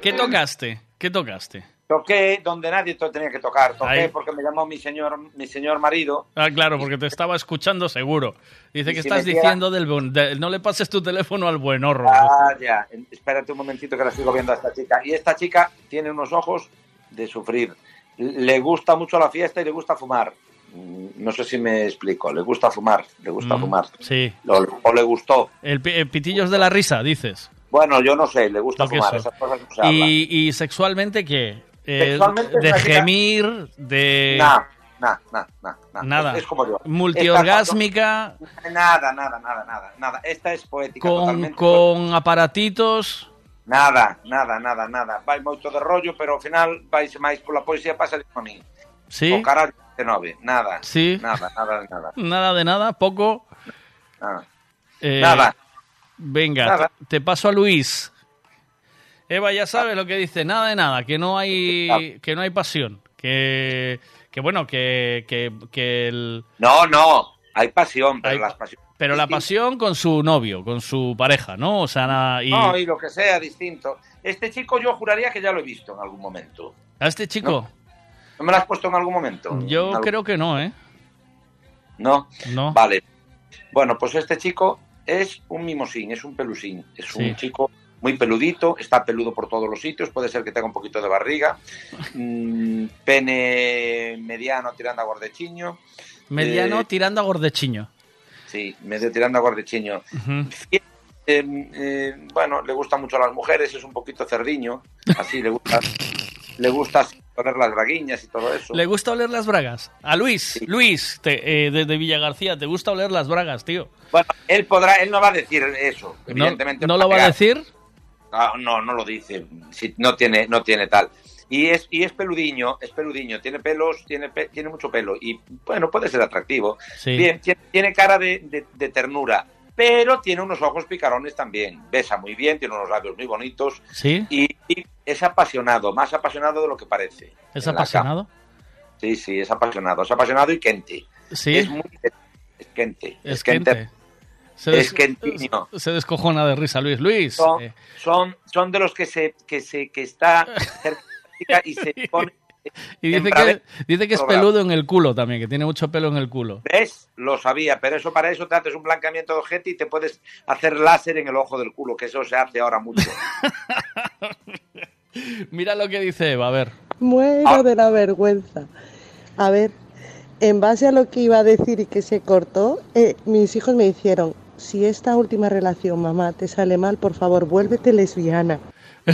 [SPEAKER 8] ¿Qué tocaste? ¿Qué tocaste?
[SPEAKER 82] Toqué donde nadie tenía que tocar. Toqué
[SPEAKER 8] Ahí.
[SPEAKER 82] porque me llamó mi señor, mi señor marido.
[SPEAKER 8] Ah, claro, porque te estaba escuchando seguro. Dice que
[SPEAKER 82] si
[SPEAKER 8] estás
[SPEAKER 82] queda-
[SPEAKER 8] diciendo del buen- de- no le pases tu teléfono al buen horror.
[SPEAKER 82] Ah, ya. Espérate un momentito que la sigo viendo a esta chica. Y esta chica tiene unos ojos de sufrir. le gusta mucho la fiesta y le gusta fumar. Mm, No sé si me explico. Le gusta fumar, le gusta
[SPEAKER 8] Mm,
[SPEAKER 82] fumar.
[SPEAKER 8] Sí.
[SPEAKER 82] O, o le gustó.
[SPEAKER 8] El, pi- eh, pitillos de la risa, dices.
[SPEAKER 82] Bueno, yo no sé, le gusta fumar.
[SPEAKER 8] eso.
[SPEAKER 82] Esas cosas no se
[SPEAKER 8] y sexualmente qué? Eh, de gemir, de...
[SPEAKER 82] Nah, nah, nah, nah.
[SPEAKER 8] Nada.
[SPEAKER 82] Es, es como yo.
[SPEAKER 8] Multiorgásmica,
[SPEAKER 82] Esta- Nada, nada, nada, nada, nada. Esta es poética
[SPEAKER 8] con,
[SPEAKER 82] totalmente.
[SPEAKER 8] con aparatitos...
[SPEAKER 82] Nada, nada, nada, nada. Vai moito de rollo, pero ao final vais máis pola poesía pasa a mí.
[SPEAKER 8] Sí.
[SPEAKER 82] O carallo de nove, nada.
[SPEAKER 8] Sí.
[SPEAKER 82] Nada, nada, nada.
[SPEAKER 8] Nada de nada, poco.
[SPEAKER 82] nada.
[SPEAKER 8] Eh,
[SPEAKER 82] Nada.
[SPEAKER 8] Venga,
[SPEAKER 82] Nada.
[SPEAKER 8] Te paso a Luis. Eva ya sabe lo que dice, nada de nada, que no hay, que no hay pasión, que, que bueno, que, que, que el,
[SPEAKER 82] No, no, hay pasión, pero
[SPEAKER 8] Hay-
[SPEAKER 82] las pasiones.
[SPEAKER 8] pero la pasión con su novio, con su pareja, ¿no? O sea, nada, y
[SPEAKER 82] No, y lo que sea distinto. Este chico yo juraría que ya lo he visto en algún momento.
[SPEAKER 8] a este chico,
[SPEAKER 82] ¿No me lo has puesto en algún momento?
[SPEAKER 8] yo
[SPEAKER 82] algún-
[SPEAKER 8] creo que no, ¿eh?
[SPEAKER 82] No.
[SPEAKER 8] No.
[SPEAKER 82] Vale. Bueno, pues este chico es un mimosín, es un pelusín. Es
[SPEAKER 8] Sí.
[SPEAKER 82] un chico muy peludito, está peludo por todos los sitios, puede ser que tenga un poquito de barriga, mm, pene mediano tirando a gordechiño.
[SPEAKER 8] Mediano
[SPEAKER 82] Eh,
[SPEAKER 8] tirando a gordechiño.
[SPEAKER 82] sí, medio tirando a gordechiño. Eh, eh, bueno, le gustan mucho a las mujeres, es un poquito cerdiño, así le gusta, le gusta poner las braguiñas y todo eso.
[SPEAKER 8] ¿Le gusta oler las bragas? A Luis, Luis, te- eh, desde Villa García, ¿te gusta oler las bragas, tío?
[SPEAKER 82] Bueno, él podrá, él no va a decir eso,
[SPEAKER 8] ¿No,
[SPEAKER 82] evidentemente.
[SPEAKER 8] ¿no lo va a decir?
[SPEAKER 82] Ah, no, no lo dice. Si no tiene, no tiene tal. Y es, y es peludiño, es peludiño, tiene pelos, tiene, pe- tiene mucho pelo. Y bueno, puede ser atractivo.
[SPEAKER 8] Sí.
[SPEAKER 82] Bien, tiene, tiene cara de, de- de ternura, pero tiene unos ojos picarones también. Besa muy bien, tiene unos labios muy bonitos.
[SPEAKER 8] ¿Sí?
[SPEAKER 82] Y, y es apasionado, más apasionado de lo que parece.
[SPEAKER 8] ¿Es apasionado?
[SPEAKER 82] Sí, sí, es apasionado. Es apasionado y quente.
[SPEAKER 8] Sí.
[SPEAKER 82] Es muy es quente.
[SPEAKER 8] Es. Se, des-
[SPEAKER 82] Es quentiño.
[SPEAKER 8] se descojona de risa, Luis. Luis,
[SPEAKER 82] son,
[SPEAKER 8] eh,
[SPEAKER 82] son, son de los que se, que se, que está cerca y se pone.
[SPEAKER 8] y dice que, dice que es
[SPEAKER 82] programa.
[SPEAKER 8] peludo en el culo también, que tiene mucho pelo en el culo.
[SPEAKER 82] ¿Ves? Lo sabía, pero eso para eso te haces un blanqueamiento de ojete y te puedes hacer láser en el ojo del culo, que eso se hace ahora mucho.
[SPEAKER 8] Mira lo que dice Eva, a ver.
[SPEAKER 27] Muero
[SPEAKER 82] Ah.
[SPEAKER 27] de la vergüenza. A ver, en base a lo que iba a decir y que se cortó, eh, mis hijos me dijeron, si esta última relación, mamá, te sale mal, por favor, vuélvete lesbiana.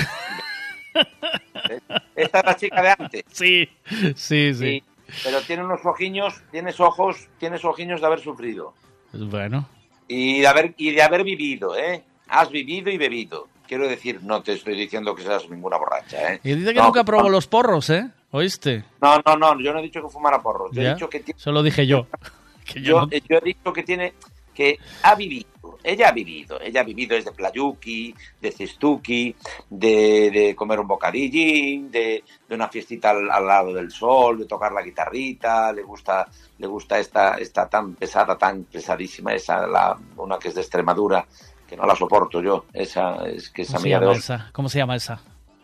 [SPEAKER 82] Esta es la chica de antes.
[SPEAKER 8] Sí, sí, sí.
[SPEAKER 82] Pero tiene unos ojiños, tienes ojos, tienes ojiños de haber sufrido.
[SPEAKER 8] Bueno,
[SPEAKER 82] Y de haber, y de haber vivido, ¿eh? Has vivido y bebido. Quiero decir, no te estoy diciendo que seas ninguna borracha, ¿eh?
[SPEAKER 8] y dice que
[SPEAKER 82] No,
[SPEAKER 8] nunca probó
[SPEAKER 82] no.
[SPEAKER 8] los porros, ¿eh? ¿Oíste?
[SPEAKER 82] No, no, no, yo no he dicho que fumara porros. Yo
[SPEAKER 8] Ya,
[SPEAKER 82] he dicho que tiene
[SPEAKER 8] Solo dije yo. Que yo
[SPEAKER 82] yo,
[SPEAKER 8] no-
[SPEAKER 82] yo he dicho que tiene que ha vivido, ella ha vivido, ella ha vivido desde Playuki, de Cestuki, de, de comer un bocadillín, de, de una fiestita al, al lado del sol, de tocar la guitarrita, le gusta, le gusta esta, esta tan pesada, tan pesadísima, esa, la, una que es de Extremadura, que no la soporto yo, esa es que es
[SPEAKER 8] ¿Cómo se
[SPEAKER 82] amiga de
[SPEAKER 8] esa? ¿Cómo se llama esa?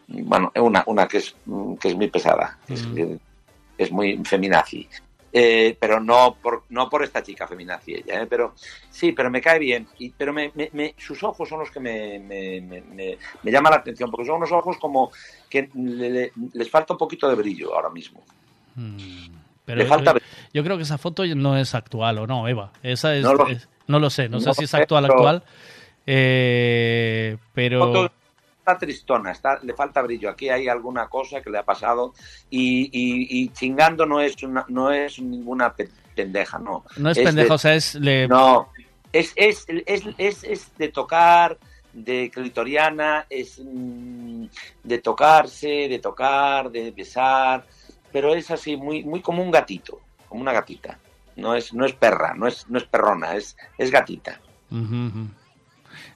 [SPEAKER 82] Bueno, una, una que es que es muy pesada, es,
[SPEAKER 8] Mm.
[SPEAKER 82] es muy feminazi. Eh, pero no por, no por esta chica feminazi ella, ¿eh? pero sí, pero me cae bien. Y, pero me, me- me- sus ojos son los que me, me, me, me- me llaman la atención, porque son unos ojos como que le- le- les falta un poquito de brillo ahora mismo.
[SPEAKER 8] Pero
[SPEAKER 82] Le falta
[SPEAKER 8] yo, yo creo que esa foto no es actual, ¿o no, Eva? Esa es,
[SPEAKER 82] No lo-
[SPEAKER 8] es- no lo sé, no, sé si es actual, actual. Eh, pero...
[SPEAKER 82] Foto- está tristona, está, le falta brillo. Aquí hay alguna cosa que le ha pasado y, y- y chingando no es una, no es ninguna pe- pendeja, no.
[SPEAKER 8] No es
[SPEAKER 82] de-
[SPEAKER 8] pendejo, o sea, es... Le...
[SPEAKER 82] No, es, es, es, es, es de tocar, de clitoriana, es mm, de tocarse, de tocar, de besar, pero es así, muy, muy como un gatito, como una gatita. No es, no es perra, no es, no es perrona, es, es gatita.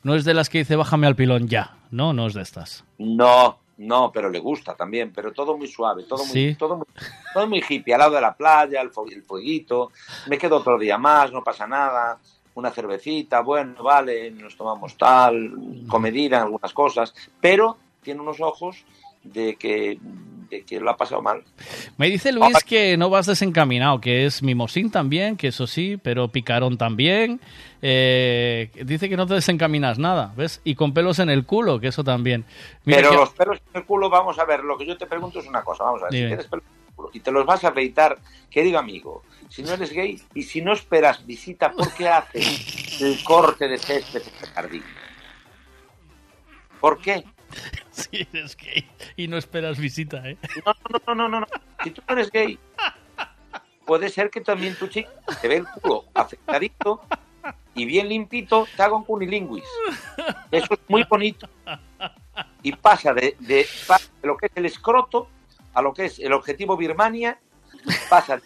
[SPEAKER 8] No es de las que dice bájame al pilón ya, no, no es de estas.
[SPEAKER 82] No, no, pero le gusta también, pero todo muy suave, todo muy,
[SPEAKER 8] Sí.
[SPEAKER 82] todo muy, todo muy hippie, al lado de la playa, el, el fueguito, me quedo otro día más, no pasa nada, una cervecita, bueno, vale, nos tomamos tal, comedida en algunas cosas, pero tiene unos ojos de que, que lo ha pasado mal.
[SPEAKER 8] Me dice Luis que no vas desencaminado, que es mimosín también, que eso sí, pero picarón también. Eh, dice que no te desencaminas nada, ¿ves? Y con pelos en el culo, que eso también. Mira
[SPEAKER 82] pero
[SPEAKER 8] que-
[SPEAKER 82] los pelos en el culo, vamos a ver, lo que yo te pregunto es una cosa, vamos a ver, si tienes pelos, pedúnculo y te los vas a afeitar, querido amigo, si no eres gay y si no esperas visita, ¿por qué haces el corte de césped en el jardín? ¿Por qué?
[SPEAKER 8] Si eres gay y no esperas visita, ¿eh?
[SPEAKER 82] No, no, no, no, no. Si tú no eres gay, puede ser que también tu chica te ve el culo afeitadito y bien limpito, te haga un cunilinguis. Eso es muy bonito. Y pasa de, de- pasa de lo que es el escroto a lo que es el objetivo Birmania, pasa,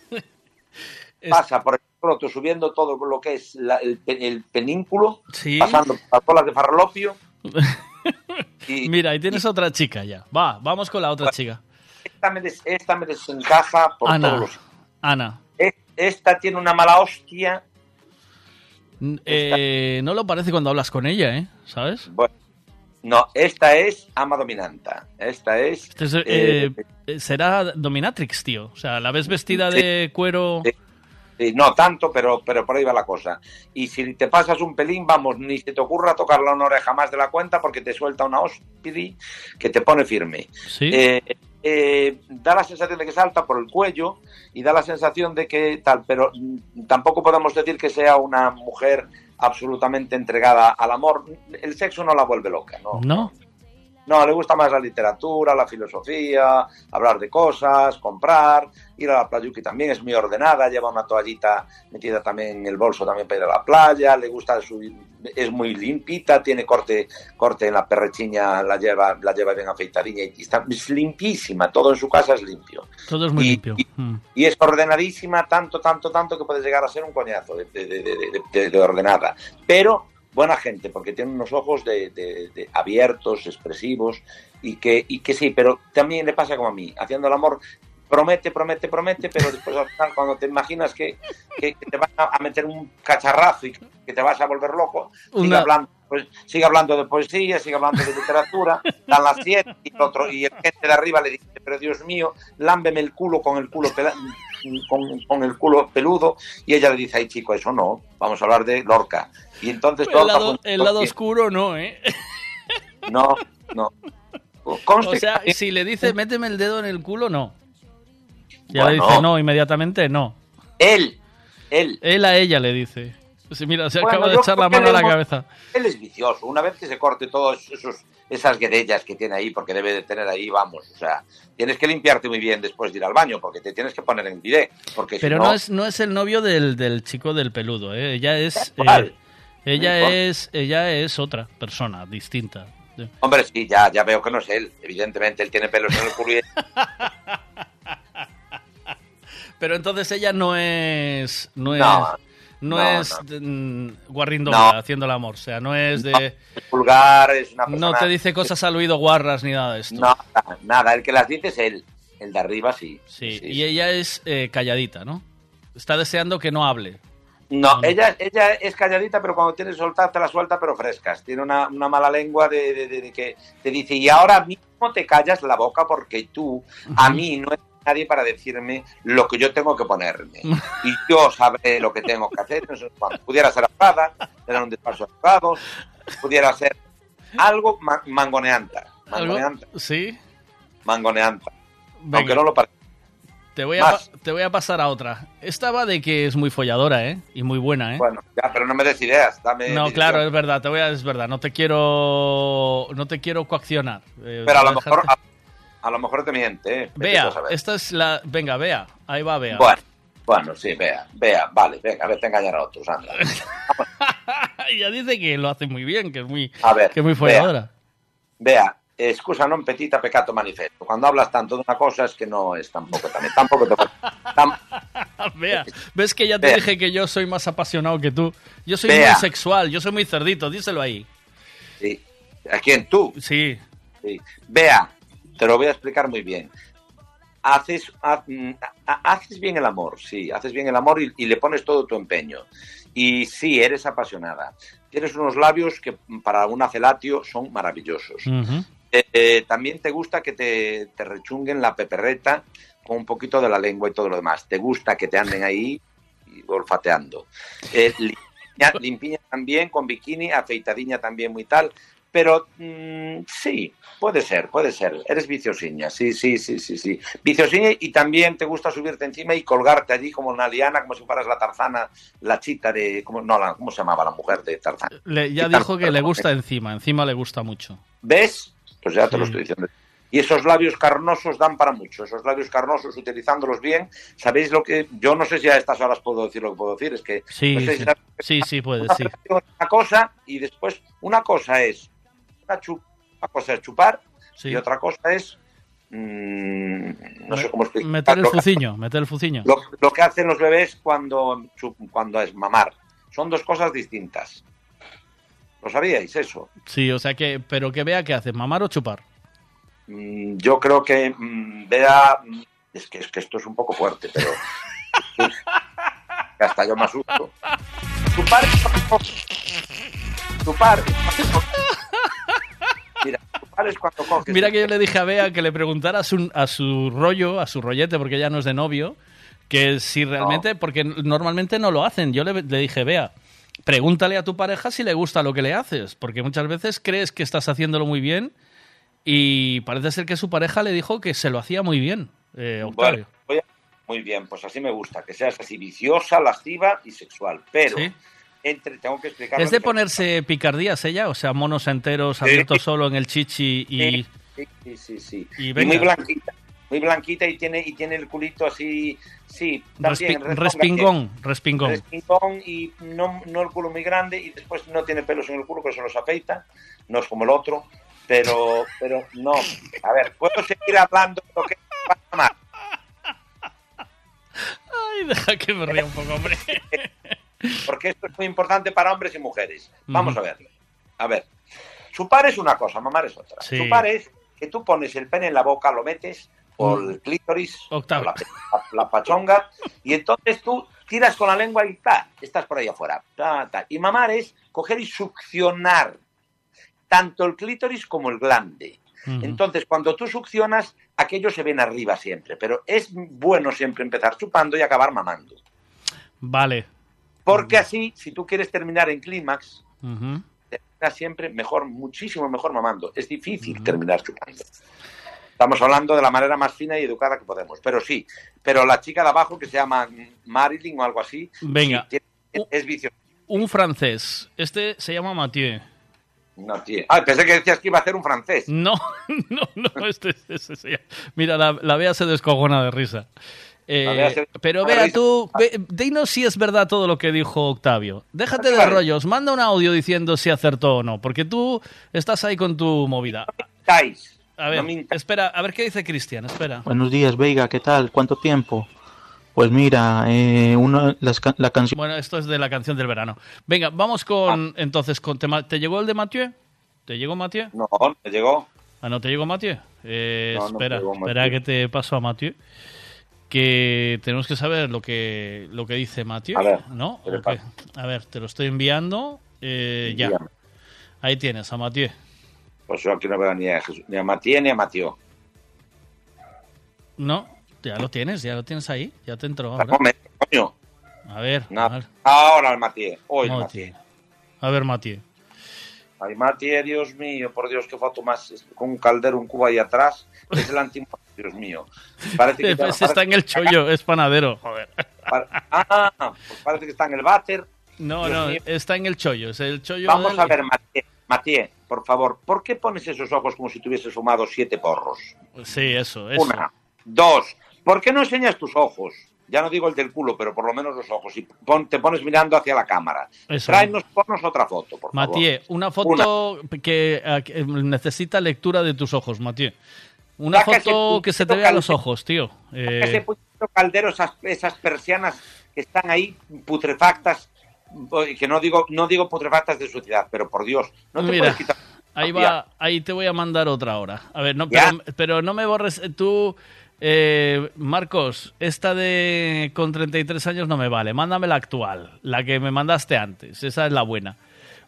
[SPEAKER 82] pasa por el escroto subiendo todo lo que es la- el, el penínculo,
[SPEAKER 8] Sí.
[SPEAKER 82] pasando por las bolas de farlopio.
[SPEAKER 8] Mira, ahí tienes otra chica ya. Va, vamos con la otra chica.
[SPEAKER 82] Esta me, des- esta me desencaja por
[SPEAKER 8] Ana.
[SPEAKER 82] todos los...
[SPEAKER 8] Ana.
[SPEAKER 82] Es- Esta tiene una mala hostia.
[SPEAKER 8] Eh, no lo parece cuando hablas con ella, ¿eh? ¿Sabes?
[SPEAKER 82] Bueno, no, esta es ama dominanta. Esta es...
[SPEAKER 8] Este es,
[SPEAKER 82] eh,
[SPEAKER 8] eh, será dominatrix, tío. O sea, la ves vestida de cuero.
[SPEAKER 82] Sí, no tanto, pero, pero por ahí va la cosa. Y si te pasas un pelín, vamos, ni se te ocurra tocarla una oreja más de la cuenta porque te suelta una hospidi que te pone firme.
[SPEAKER 8] Sí.
[SPEAKER 82] Eh, eh, da la sensación de que salta por el cuello y da la sensación de que tal, pero mm, tampoco podemos decir que sea una mujer absolutamente entregada al amor. El sexo no la vuelve loca, ¿no?
[SPEAKER 8] ¿No?
[SPEAKER 82] No, le gusta más la literatura, la filosofía, hablar de cosas, comprar, ir a la playuki también, es muy ordenada, lleva una toallita metida también en el bolso también para ir a la playa, le gusta su, es muy limpita, tiene corte, corte en la perrechiña, la lleva, la lleva bien afeitadilla y está es limpísima, todo en su casa es limpio.
[SPEAKER 8] Todo es muy
[SPEAKER 82] Y-
[SPEAKER 8] limpio. Mm.
[SPEAKER 82] Y es ordenadísima, tanto, tanto, tanto que puede llegar a ser un coñazo de, de- de- de- de- de ordenada. Pero buena gente, porque tiene unos ojos de, de- de abiertos, expresivos, y que, y que sí, pero también le pasa como a mí, haciendo el amor, promete, promete, promete, pero después al final cuando te imaginas que, que- que te van a meter un cacharrazo y que te vas a volver loco, sigue
[SPEAKER 8] Una-
[SPEAKER 82] hablando, pues, sigue hablando de poesía, sigue hablando de literatura, dan las siete y el otro, y el gente de arriba le dice, pero Dios mío, lámbeme el culo con el culo pela- con, con el culo peludo, y ella le dice, ay chico, eso no, vamos a hablar de Lorca. Y entonces
[SPEAKER 8] El lado,
[SPEAKER 82] pues,
[SPEAKER 8] el lado
[SPEAKER 82] porque-
[SPEAKER 8] oscuro no, ¿eh?
[SPEAKER 82] No, no.
[SPEAKER 8] O
[SPEAKER 82] Conste
[SPEAKER 8] sea,
[SPEAKER 82] que-
[SPEAKER 8] si le dice méteme el dedo en el culo, no. Ya
[SPEAKER 82] Bueno.
[SPEAKER 8] le dice no, inmediatamente no.
[SPEAKER 82] Él, él.
[SPEAKER 8] Él a ella le dice. Sí, mira, se
[SPEAKER 82] Bueno,
[SPEAKER 8] acaba de echar la mano a la cabeza.
[SPEAKER 82] Él es vicioso. Una vez que se corte todas esos, esas guedellas que tiene ahí, porque debe de tener ahí, vamos, o sea, tienes que limpiarte muy bien después de ir al baño, porque te tienes que poner en bidet, porque si
[SPEAKER 8] Pero
[SPEAKER 82] no,
[SPEAKER 8] no es, no es el novio del, del chico del peludo, ¿eh? Ella es. eh, ella
[SPEAKER 82] No
[SPEAKER 8] es. Ella es otra persona, distinta.
[SPEAKER 82] Hombre, sí, ya, ya veo que no es él. Evidentemente, él tiene pelos en el culo y
[SPEAKER 8] Pero entonces ella no es. No es.
[SPEAKER 82] No,
[SPEAKER 8] No,
[SPEAKER 82] no,
[SPEAKER 8] es mm, guarrindonga
[SPEAKER 82] No.
[SPEAKER 8] haciendo el amor. O sea, no es de.
[SPEAKER 82] es vulgar, es una persona...
[SPEAKER 8] No te dice cosas al oído guarras ni nada de esto.
[SPEAKER 82] No, nada, el que las dice es él. El de arriba sí.
[SPEAKER 8] Sí, y ella es eh, calladita, ¿no? Está deseando que no hable.
[SPEAKER 82] No, ella, ella es calladita, pero cuando tiene que soltar, te la suelta, pero frescas. Tiene una, una mala lengua de, de- de- de que te dice, y ahora mismo te callas la boca porque tú, a mí no eres nadie para decirme lo que yo tengo que ponerme. Y yo sabré lo que tengo que hacer. Pudiera ser abogada, tener un despacho de abogados, pudiera ser algo ma- mangoneanta.
[SPEAKER 8] ¿Algo?
[SPEAKER 82] Mangoneanta.
[SPEAKER 8] Sí.
[SPEAKER 82] Mangoneanta.
[SPEAKER 8] Venga.
[SPEAKER 82] Aunque no lo parezca.
[SPEAKER 8] Te voy, a, te voy a pasar a otra. Esta va de que es muy folladora, ¿eh? Y muy buena, ¿eh?
[SPEAKER 82] Bueno, ya, pero no me des ideas. Dame
[SPEAKER 8] no, claro, es verdad, te voy a, es verdad, no te quiero no te quiero coaccionar. Eh,
[SPEAKER 82] Pero a lo mejor, a, a lo mejor te miente, ¿eh?
[SPEAKER 8] Vea, esta es la venga, vea, ahí va vea.
[SPEAKER 82] Bueno, bueno, sí, vea, vea, vale, venga, a engañar a otros, anda.
[SPEAKER 8] Ella dice que lo hace muy bien, que es muy
[SPEAKER 82] A ver,
[SPEAKER 8] que es muy
[SPEAKER 82] vea.
[SPEAKER 8] folladora.
[SPEAKER 82] Vea, excusa non petita peccato manifesto. Cuando hablas tanto de una cosa es que no es tampoco también, tampoco te tam-
[SPEAKER 8] Vea, ves que ya te
[SPEAKER 82] Vea.
[SPEAKER 8] dije que yo soy más apasionado que tú. Yo soy
[SPEAKER 82] Vea.
[SPEAKER 8] muy sexual, yo soy muy cerdito, díselo ahí.
[SPEAKER 82] Sí. ¿A quién tú?
[SPEAKER 8] Sí.
[SPEAKER 82] Sí. Vea, te lo voy a explicar muy bien. Haces, ha- mm, ha- haces bien el amor, sí, haces bien el amor y, y le pones todo tu empeño. Y sí, eres apasionada. Tienes unos labios que mm, para un acelatio son maravillosos. Eh, eh, también te gusta que te, te rechunguen la peperreta con un poquito de la lengua y todo lo demás. Te gusta que te anden ahí y olfateando. Eh, limpiña, limpiña también con bikini, afeitadiña también muy tal. Pero mm, sí, puede ser, puede ser. Eres viciosiña, sí, sí, sí, sí, sí. Viciosiña y también te gusta subirte encima y colgarte allí como una liana, como si fueras la tarzana, la chita de... ¿cómo, no, la- ¿cómo se llamaba la mujer de Tarzán?
[SPEAKER 8] Le- ya dijo que le gusta encima, encima le gusta mucho.
[SPEAKER 82] ¿Ves? Pues ya te lo estoy diciendo. Y esos labios carnosos dan para mucho. Esos labios carnosos, utilizándolos bien, ¿sabéis lo que...? Yo no sé si a estas horas puedo decir lo que puedo decir, es que...
[SPEAKER 8] Sí,
[SPEAKER 82] no sé
[SPEAKER 8] sí,
[SPEAKER 82] si
[SPEAKER 8] sí, sí, puede,
[SPEAKER 82] una
[SPEAKER 8] sí.
[SPEAKER 82] una cosa y después una cosa es una, chu- una cosa es chupar y otra cosa es mm, no sé cómo explicar
[SPEAKER 8] Meter el fuciño, meter el fuciño.
[SPEAKER 82] lo- lo que hacen los bebés cuando cuando es mamar. Son dos cosas distintas. Lo sabíais eso
[SPEAKER 8] Sí, o sea que, pero que vea qué hace, mamar o chupar.
[SPEAKER 82] Mm, yo creo que mm, vea es que es que esto es un poco fuerte pero hasta yo me asusto. Chupar chupar cuando- mira es cuando coges
[SPEAKER 8] Mira que yo le dije a Bea que le preguntara a su, a su rollo, a su rollete, porque ya no es de novio, que si realmente, porque normalmente no lo hacen. Yo le, le dije, Bea, pregúntale a tu pareja si le gusta lo que le haces, porque muchas veces crees que estás haciéndolo muy bien y parece ser que su pareja le dijo que se lo hacía muy bien, eh, Octavio.
[SPEAKER 82] Bueno, muy bien, pues así me gusta, que seas así viciosa, lasciva y sexual. Pero
[SPEAKER 8] Sí.
[SPEAKER 82] Entre, tengo que explicar.
[SPEAKER 8] ¿Es de ponerse picardías ella? O sea, monos enteros abiertos solo en el chichi y...
[SPEAKER 82] Sí, sí, sí, sí.
[SPEAKER 8] Y
[SPEAKER 82] muy blanquita, muy blanquita y tiene y tiene el culito así, sí, también
[SPEAKER 8] Respi- respingón, respingón.
[SPEAKER 82] respingón y no, no el culo muy grande y después no tiene pelos en el culo que se los afeita, no es como el otro, pero pero no. A ver, puedo seguir hablando de lo que pasa más.
[SPEAKER 8] Ay, deja que me ría un poco, hombre.
[SPEAKER 82] porque esto es muy importante para hombres y mujeres. Vamos a verlo. A ver, chupar es una cosa, mamar es otra.
[SPEAKER 8] Sí.
[SPEAKER 82] Chupar es que tú pones el pene en la boca, lo metes por
[SPEAKER 8] Mm.
[SPEAKER 82] el clítoris, o la, la- la pachonga, y entonces tú tiras con la lengua y ta, estás por ahí afuera. ta, ta. Y mamar es coger y succionar tanto el clítoris como el glande. Entonces, cuando tú succionas, aquello se ven arriba siempre, pero es bueno siempre empezar chupando y acabar mamando.
[SPEAKER 8] Vale.
[SPEAKER 82] Porque así, si tú quieres terminar en clímax,
[SPEAKER 8] Ujú.
[SPEAKER 82] terminas siempre mejor, muchísimo mejor mamando. Es difícil terminar chupando. Estamos hablando de la manera más fina y educada que podemos, pero sí. Pero la chica de abajo, que se llama Marilyn o algo así,
[SPEAKER 8] Venga.
[SPEAKER 82] tiene- es vicio.
[SPEAKER 8] Un francés. Este se llama Mathieu.
[SPEAKER 82] No, tío. Ah, pensé que decías que iba a hacer un francés.
[SPEAKER 8] No, no, no, este, este llama- Mira, la, la Bea se descogona de risa. Eh, pero
[SPEAKER 82] risa.
[SPEAKER 8] tú, ve- dinos si es verdad todo lo que dijo Octavio. Déjate de rollos, manda un audio diciendo si acertó o no, porque tú estás ahí con tu movida. A ver, espera, a ver qué dice Cristian, espera.
[SPEAKER 83] Buenos días, Veiga, ¿qué tal? ¿Cuánto tiempo? Pues mira, eh, una, las la canción...
[SPEAKER 8] Bueno, esto es de la canción del verano. Venga, vamos con, entonces, con tema- ¿te llegó el de Mathieu? ¿Te llegó Mathieu?
[SPEAKER 82] No, me llegó.
[SPEAKER 8] Ah, ¿no te llegó Mathieu? Eh,
[SPEAKER 82] No, no me
[SPEAKER 8] espera, espera que te paso a Mathieu. Que tenemos que saber lo que, lo que dice Mathieu,
[SPEAKER 82] A ver,
[SPEAKER 8] ¿no? A ver, te lo estoy enviando. eh, ya. Ahí tienes a Mathieu.
[SPEAKER 82] Pues yo aquí no veo ni a, Jesús- ni a Matías ni a Matío.
[SPEAKER 8] No, ya lo tienes, ya lo tienes ahí. Ya te entró. ahora. A ver, a
[SPEAKER 82] Nada.
[SPEAKER 8] ver,
[SPEAKER 82] Ahora el Matías. Hoy
[SPEAKER 8] Mathieu. A ver, Mathieu.
[SPEAKER 82] Ay, Matías, Dios mío, por Dios, qué foto más. Con un caldero, un cubo ahí atrás. Es el antiguo, Dios mío. Parece que,
[SPEAKER 8] Ese está en el chollo, es panadero. Joder.
[SPEAKER 82] Ah, pues parece que está en el váter.
[SPEAKER 8] No,
[SPEAKER 82] Dios
[SPEAKER 8] no,
[SPEAKER 82] mío.
[SPEAKER 8] está en el chollo. Es el chollo
[SPEAKER 82] Vamos
[SPEAKER 8] del-
[SPEAKER 82] a ver, Matías, Matías, por favor, ¿por qué pones esos ojos como si tuvieses fumado siete porros?
[SPEAKER 8] Sí, eso, eso.
[SPEAKER 82] Una. Dos. ¿Por qué no enseñas tus ojos? Ya no digo el del culo, pero por lo menos los ojos. Y pon- te pones mirando hacia la cámara.
[SPEAKER 8] Eso.
[SPEAKER 82] Tráenos, ponnos otra foto, por favor.
[SPEAKER 8] Mathieu, una foto Que, que necesita lectura de tus ojos, Mathieu. Una
[SPEAKER 82] Saca
[SPEAKER 8] foto que se te vea los ojos, tío. Eh,
[SPEAKER 82] Ese caldero, esas, esas persianas que están ahí putrefactas, que no digo, no digo putrefactas de suciedad, pero por Dios, no te
[SPEAKER 8] Mira,
[SPEAKER 82] puedes quitar.
[SPEAKER 8] ahí va, ahí te voy a mandar otra hora. A ver, no, pero, pero no me borres tú, eh, Marcos, esta de con 33 años no me vale. Mándame la actual, la que me mandaste antes. Esa es la buena.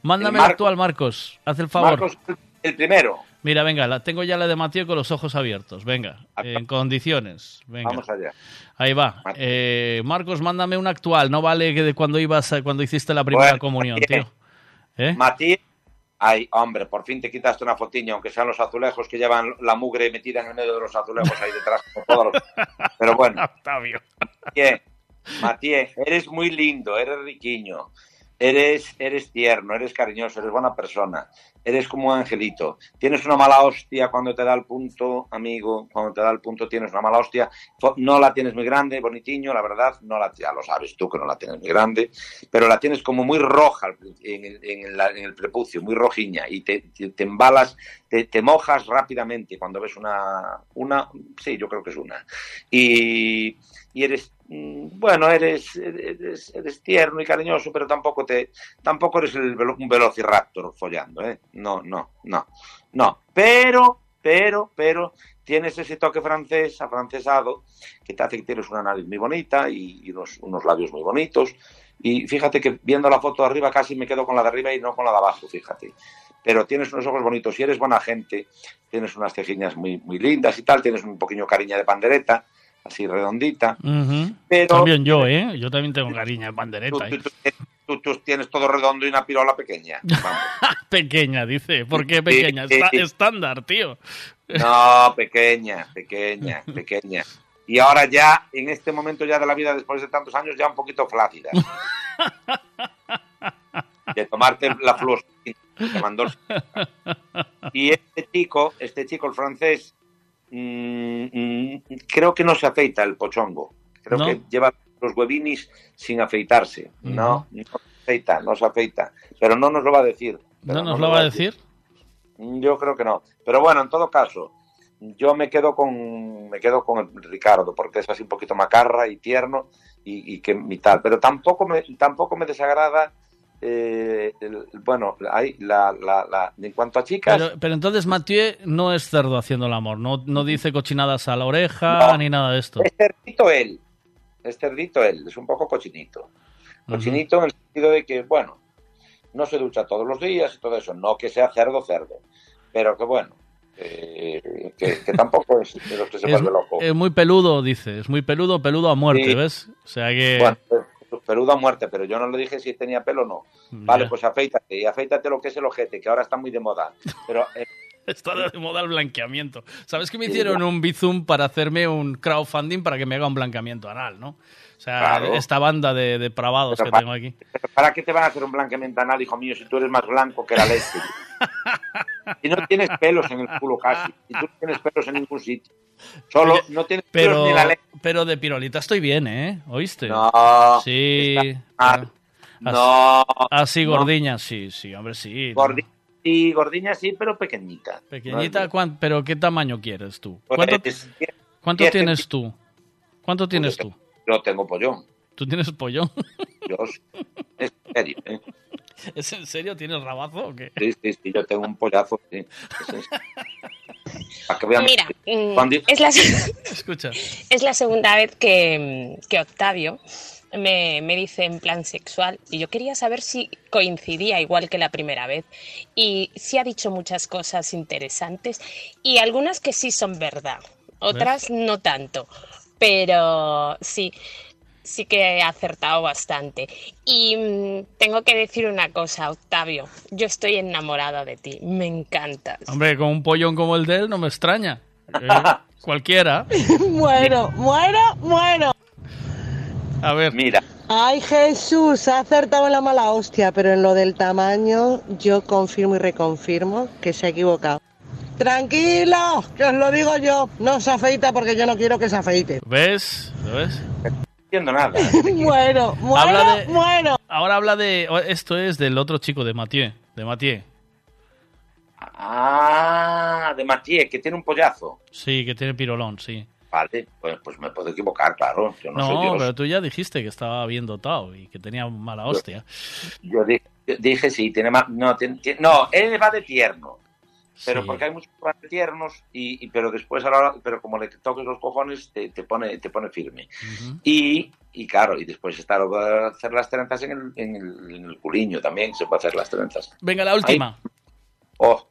[SPEAKER 8] Mándame la actual, Marcos. Haz el favor.
[SPEAKER 82] Marcos, el primero.
[SPEAKER 8] Mira, venga, la tengo ya la de Mateo con los ojos abiertos. Venga, en condiciones. Venga.
[SPEAKER 82] Vamos allá.
[SPEAKER 8] Ahí va. Eh, Marcos, mándame una actual. No vale que de cuando ibas, a- cuando hiciste la primera
[SPEAKER 82] Bueno,
[SPEAKER 8] comunión,
[SPEAKER 82] Matías.
[SPEAKER 8] tío. ¿Eh?
[SPEAKER 82] Matías, Ay, hombre, por fin te quitaste una fotiña, aunque sean los azulejos que llevan la mugre metida en el medio de los azulejos ahí detrás. todos los- Pero bueno.
[SPEAKER 8] Octavio.
[SPEAKER 82] Matías, eres muy lindo, eres riquiño, eres, eres tierno, eres cariñoso, eres buena persona, eres como un angelito. Tienes una mala hostia cuando te da el punto, amigo, cuando te da el punto tienes una mala hostia. No la tienes muy grande, bonitiño, la verdad, no la, ya lo sabes tú que no la tienes muy grande, pero la tienes como muy roja en el, en en el prepucio, muy rojiña, y te, embalas, te, mojas rápidamente cuando ves una, una, sí, yo creo que es una. Y, y eres, mm, bueno, eres, eres, eres tierno y cariñoso, pero tampoco te, tampoco eres el un velociraptor follando, ¿eh? No, no, no, no. Pero, pero, pero, tienes ese toque francés, afrancesado, que te hace que tienes una nariz muy bonita y, unos, unos labios muy bonitos. Y fíjate que viendo la foto de arriba casi me quedo con la de arriba y no con la de abajo, fíjate. Pero tienes unos ojos bonitos y eres buena gente, tienes unas cejiñas muy, muy lindas y tal, tienes un pequeño cariño de pandereta, así redondita. Pero-
[SPEAKER 8] También yo, ¿eh? Yo también tengo cariño de pandereta. ¿eh?
[SPEAKER 82] Tú, tú tienes todo redondo y una pirola pequeña. Vamos.
[SPEAKER 8] Pequeña, dice. ¿Por qué pequeña? Está- estándar, tío.
[SPEAKER 82] No, pequeña, pequeña, pequeña. Y ahora ya, en este momento ya de la vida, después de tantos años, ya un poquito flácida. De tomarte la fluoxetina que mandó Y este chico, este chico, el francés, mm, mm, creo que no se afeita el pochongo. Creo
[SPEAKER 8] ¿No?
[SPEAKER 82] que lleva los huevinis sin afeitarse. No, no se afeita, no se afeita. Pero no nos lo va a decir. Pero
[SPEAKER 8] ¿No nos lo va a decir?
[SPEAKER 82] yo creo que no. Pero bueno, en todo caso, yo me quedo con me quedo con el Ricardo, porque es así un poquito macarra y tierno y, y que y tal. Pero tampoco me, tampoco me desagrada eh, el- bueno, hay la, la, la- en cuanto a chicas,
[SPEAKER 8] Pero, pero entonces Mathieu no es cerdo haciendo el amor. No, no dice cochinadas a la oreja
[SPEAKER 82] No.
[SPEAKER 8] ni nada de esto.
[SPEAKER 82] es cerdito él, es cerdito él, es un poco cochinito. Cochinito en el sentido de que, bueno, no se ducha todos los días y todo eso, no que sea cerdo cerdo, pero que bueno, eh, que, que tampoco es de los que se vuelve loco.
[SPEAKER 8] es muy peludo, dice. Es muy peludo, peludo a muerte,
[SPEAKER 82] Sí.
[SPEAKER 8] ¿ves? O sea que...
[SPEAKER 82] Bueno, pues, peludo a muerte, pero yo no le dije si tenía pelo o no. Vale, pues afeítate, y afeítate lo que es el ojete, que ahora está muy de moda. Pero eh,
[SPEAKER 8] Está de moda el blanqueamiento. ¿Sabes que me hicieron un bizum para hacerme un crowdfunding para que me haga un blanqueamiento anal, no? O sea,
[SPEAKER 82] Claro.
[SPEAKER 8] esta banda de depravados
[SPEAKER 82] Pero
[SPEAKER 8] que tengo aquí.
[SPEAKER 82] ¿para qué te van a hacer un blanqueamiento anal, hijo mío, si tú eres más blanco que la leche? Y no tienes pelos en el culo casi, y tú no tienes pelos en ningún sitio. Solo no tienes pelos
[SPEAKER 8] Pero,
[SPEAKER 82] ni en la leche.
[SPEAKER 8] pero de pirolita estoy bien, ¿eh? ¿Oíste?
[SPEAKER 82] No,
[SPEAKER 8] Sí.
[SPEAKER 82] está mal.
[SPEAKER 8] Así-
[SPEAKER 82] No,
[SPEAKER 8] Así
[SPEAKER 82] no.
[SPEAKER 8] gordiña, sí, sí, hombre, sí.
[SPEAKER 82] Gordi- sí, gordiña sí, pero pequeñita.
[SPEAKER 8] Pequeñita, ¿cuán- pero ¿qué tamaño quieres tú?
[SPEAKER 82] Pues,
[SPEAKER 8] ¿Cuánto,
[SPEAKER 82] es-
[SPEAKER 8] cuánto tienes tú? ¿Cuánto tienes tú?
[SPEAKER 82] Yo tengo pollón.
[SPEAKER 8] ¿Tú tienes pollón?
[SPEAKER 82] Yo, sí. es en serio, ¿eh?
[SPEAKER 8] ¿Es en serio? ¿Tienes rabazo o qué?
[SPEAKER 82] Sí, sí, sí, yo tengo un pollazo. Sí. Para que vean.
[SPEAKER 84] Mira,
[SPEAKER 82] Cuando-
[SPEAKER 84] es la,
[SPEAKER 8] Escucha.
[SPEAKER 84] es la segunda vez que, que Octavio me, me dice en plan sexual y yo quería saber si coincidía igual que la primera vez y si ha dicho muchas cosas interesantes y algunas que sí son verdad, otras no tanto, pero sí, sí que he acertado bastante. Y mm, tengo que decir una cosa, Octavio, yo estoy enamorada de ti, me encantas.
[SPEAKER 8] Hombre, con un pollón como el de él no me extraña. Eh, cualquiera.
[SPEAKER 27] muero, muero, muero.
[SPEAKER 8] A ver.
[SPEAKER 82] Mira.
[SPEAKER 27] Ay, Jesús, ha acertado en la mala hostia, pero en lo del tamaño yo confirmo y reconfirmo que se ha equivocado. Tranquilo, que os lo digo yo, no se afeita porque yo no quiero que se afeite.
[SPEAKER 8] ¿Ves? ¿Lo ves?
[SPEAKER 82] No entiendo nada.
[SPEAKER 8] Habla de-
[SPEAKER 27] muero.
[SPEAKER 8] Ahora habla de... Esto es del otro chico, de Mathieu. De Mathieu.
[SPEAKER 82] Ah, de Mathieu, que tiene un pollazo.
[SPEAKER 8] Sí, que tiene pirolón, sí.
[SPEAKER 82] Vale, pues, pues me puedo equivocar, claro. Yo no,
[SPEAKER 8] No,
[SPEAKER 82] soy Dios.
[SPEAKER 8] pero tú ya dijiste que estaba bien dotado y que tenía mala hostia.
[SPEAKER 82] Yo dije, yo dije sí, tiene más. No, tiene- tiene- no, él va de tierno. Pero
[SPEAKER 8] Sí.
[SPEAKER 82] porque hay muchos de tiernos, y, y- pero después, a la hora- pero como le toques los cojones, te, te pone, te pone firme. Y, y claro, y después está lo de hacer las trenzas en el, en, el, en el culiño también, se puede hacer las trenzas.
[SPEAKER 8] Venga, la última.
[SPEAKER 82] Oh.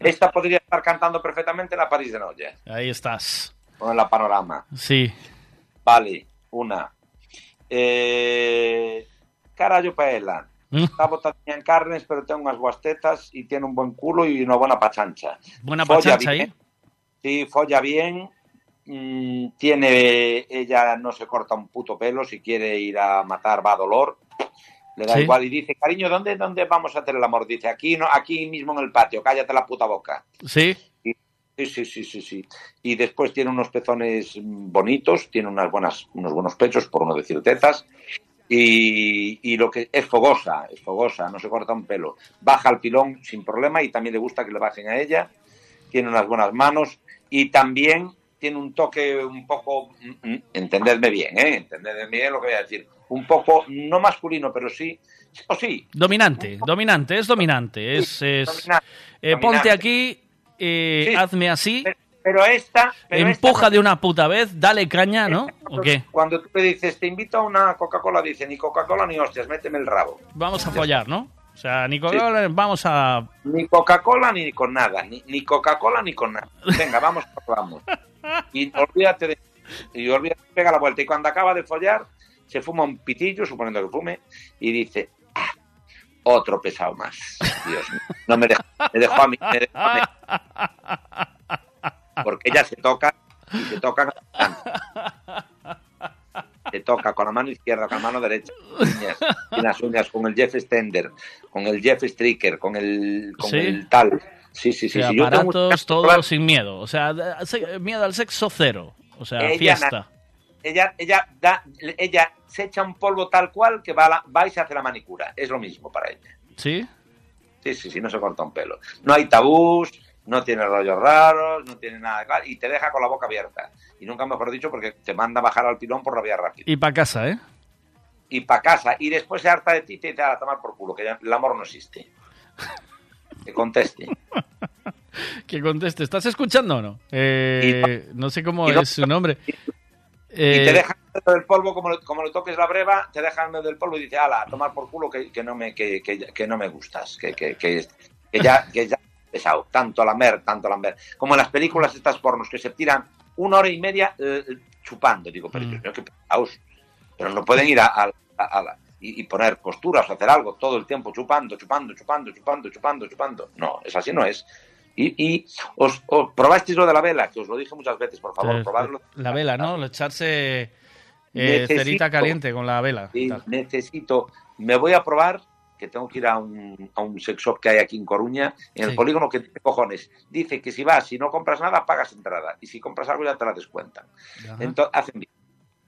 [SPEAKER 82] Esta podría estar cantando perfectamente en la París de Noche,
[SPEAKER 8] Ahí estás.
[SPEAKER 82] o en la Panorama.
[SPEAKER 8] Sí.
[SPEAKER 82] Vale, una. Eh, carallo paella.
[SPEAKER 8] Mm.
[SPEAKER 82] Está botadinha en carnes, pero ten unhas boas tetas e tiene un buen culo e unha buena pachancha.
[SPEAKER 8] Buena
[SPEAKER 82] Folla
[SPEAKER 8] pachancha
[SPEAKER 82] bien,
[SPEAKER 8] ahí.
[SPEAKER 82] Sí, folla bien. mm, tiene, ella no se corta un puto pelo, si quiere ir a matar va a dolor. Le da
[SPEAKER 8] Sí.
[SPEAKER 82] igual y dice, cariño, ¿dónde, ¿dónde vamos a hacer el amor? Dice, aquí, no, aquí mismo en el patio, cállate la puta boca.
[SPEAKER 8] Sí.
[SPEAKER 82] Y- Sí, sí, sí, sí, sí. Y después tiene unos pezones bonitos, tiene unas buenas, unos buenos pechos, por no decir tetas. Y, y lo que es fogosa, es fogosa, no se corta un pelo. Baja al pilón sin problema y también le gusta que le bajen a ella. Tiene unas buenas manos y también tiene un toque un poco, mm, mm, entendedme bien, ¿eh? Entendedme bien lo que voy a decir. Un poco, no masculino, pero sí, o sí,
[SPEAKER 8] Dominante, dominante, es dominante. Es, es-
[SPEAKER 82] dominante,
[SPEAKER 8] eh,
[SPEAKER 82] dominante.
[SPEAKER 8] ponte aquí, eh, hazme así,
[SPEAKER 82] pero esta, pero esta
[SPEAKER 8] empuja de una puta vez, dale caña, ¿no? ¿O qué?
[SPEAKER 82] Cuando tú le dices, te invito a una Coca-Cola, dice, ni Coca-Cola ni hostias, méteme el rabo.
[SPEAKER 8] Vamos a follar, ¿no? O sea, Nicolás, vamos a...
[SPEAKER 82] Ni Coca-Cola ni con nada, ni, ni Coca-Cola ni con nada. Venga, vamos, vamos. Y olvídate de... Y olvídate, pega la vuelta. Y cuando acaba de follar, se fuma un pitillo, suponiendo que fume, y dice, "Ah, otro pesado más. Dios mío, no me dejó, me dejó a mí, me dejó a mí. Porque ella se toca y se toca se toca con la mano izquierda, con la mano derecha, uñas, y las uñas con el Jeff Stender, con el Jeff Stricker, con el, con
[SPEAKER 8] Sí.
[SPEAKER 82] el tal. Sí, sí,
[SPEAKER 8] o
[SPEAKER 82] sí.
[SPEAKER 8] sea,
[SPEAKER 82] sí. Yo tengo
[SPEAKER 8] aparatos, todo sin miedo. O sea, miedo al sexo cero. O sea,
[SPEAKER 82] Ella
[SPEAKER 8] fiesta.
[SPEAKER 82] Ella, ella, da, ella se echa un polvo tal cual que va a la, va y se hace la manicura. Es lo mismo para ella.
[SPEAKER 8] ¿Sí?
[SPEAKER 82] Sí, sí, sí, no se corta un pelo. No hay tabús, no tiene rollos raros, no tiene nada claro, y te deja con la boca abierta. Y nunca mejor dicho porque te manda a bajar al pilón por la vía rápida.
[SPEAKER 8] Y para casa, ¿eh?
[SPEAKER 82] Y para casa, y después se harta de ti y te da a tomar por culo, que ya el amor no existe. Que conteste.
[SPEAKER 8] Que conteste. ¿Estás escuchando o no? Eh, no sé cómo
[SPEAKER 82] no-
[SPEAKER 8] es su nombre.
[SPEAKER 82] Y
[SPEAKER 8] Eh,
[SPEAKER 82] te deja en medio del polvo, como, como le toques la breva, te deja en medio del polvo y dice, ala, a tomar por culo que, que no, me, que, que, que no me gustas, que, que, que, ya, que ya pesado, tanto la mer, tanto la mer. Como en las películas estas pornos que se tiran una hora y media eh, chupando. Digo, pero Dios mío, qué pesados. Pero no pueden ir a, a- a- a la- y, y poner posturas o hacer algo todo el tiempo chupando, chupando, chupando, chupando, chupando, chupando. No, es así no es. Y, y os, os probasteis lo de la vela, que os lo dije muchas veces, por favor,
[SPEAKER 8] eh,
[SPEAKER 82] probadlo.
[SPEAKER 8] La vela, ¿no? Echarse eh, cerita caliente con la vela.
[SPEAKER 82] Sí, necesito, me voy a probar, que tengo que ir a un, a un sex shop que hay aquí en Coruña, en el polígono que dice, cojones, dice que si vas, si no compras nada, pagas entrada, y si compras algo ya te la descuentan. Entonces, hacen bien.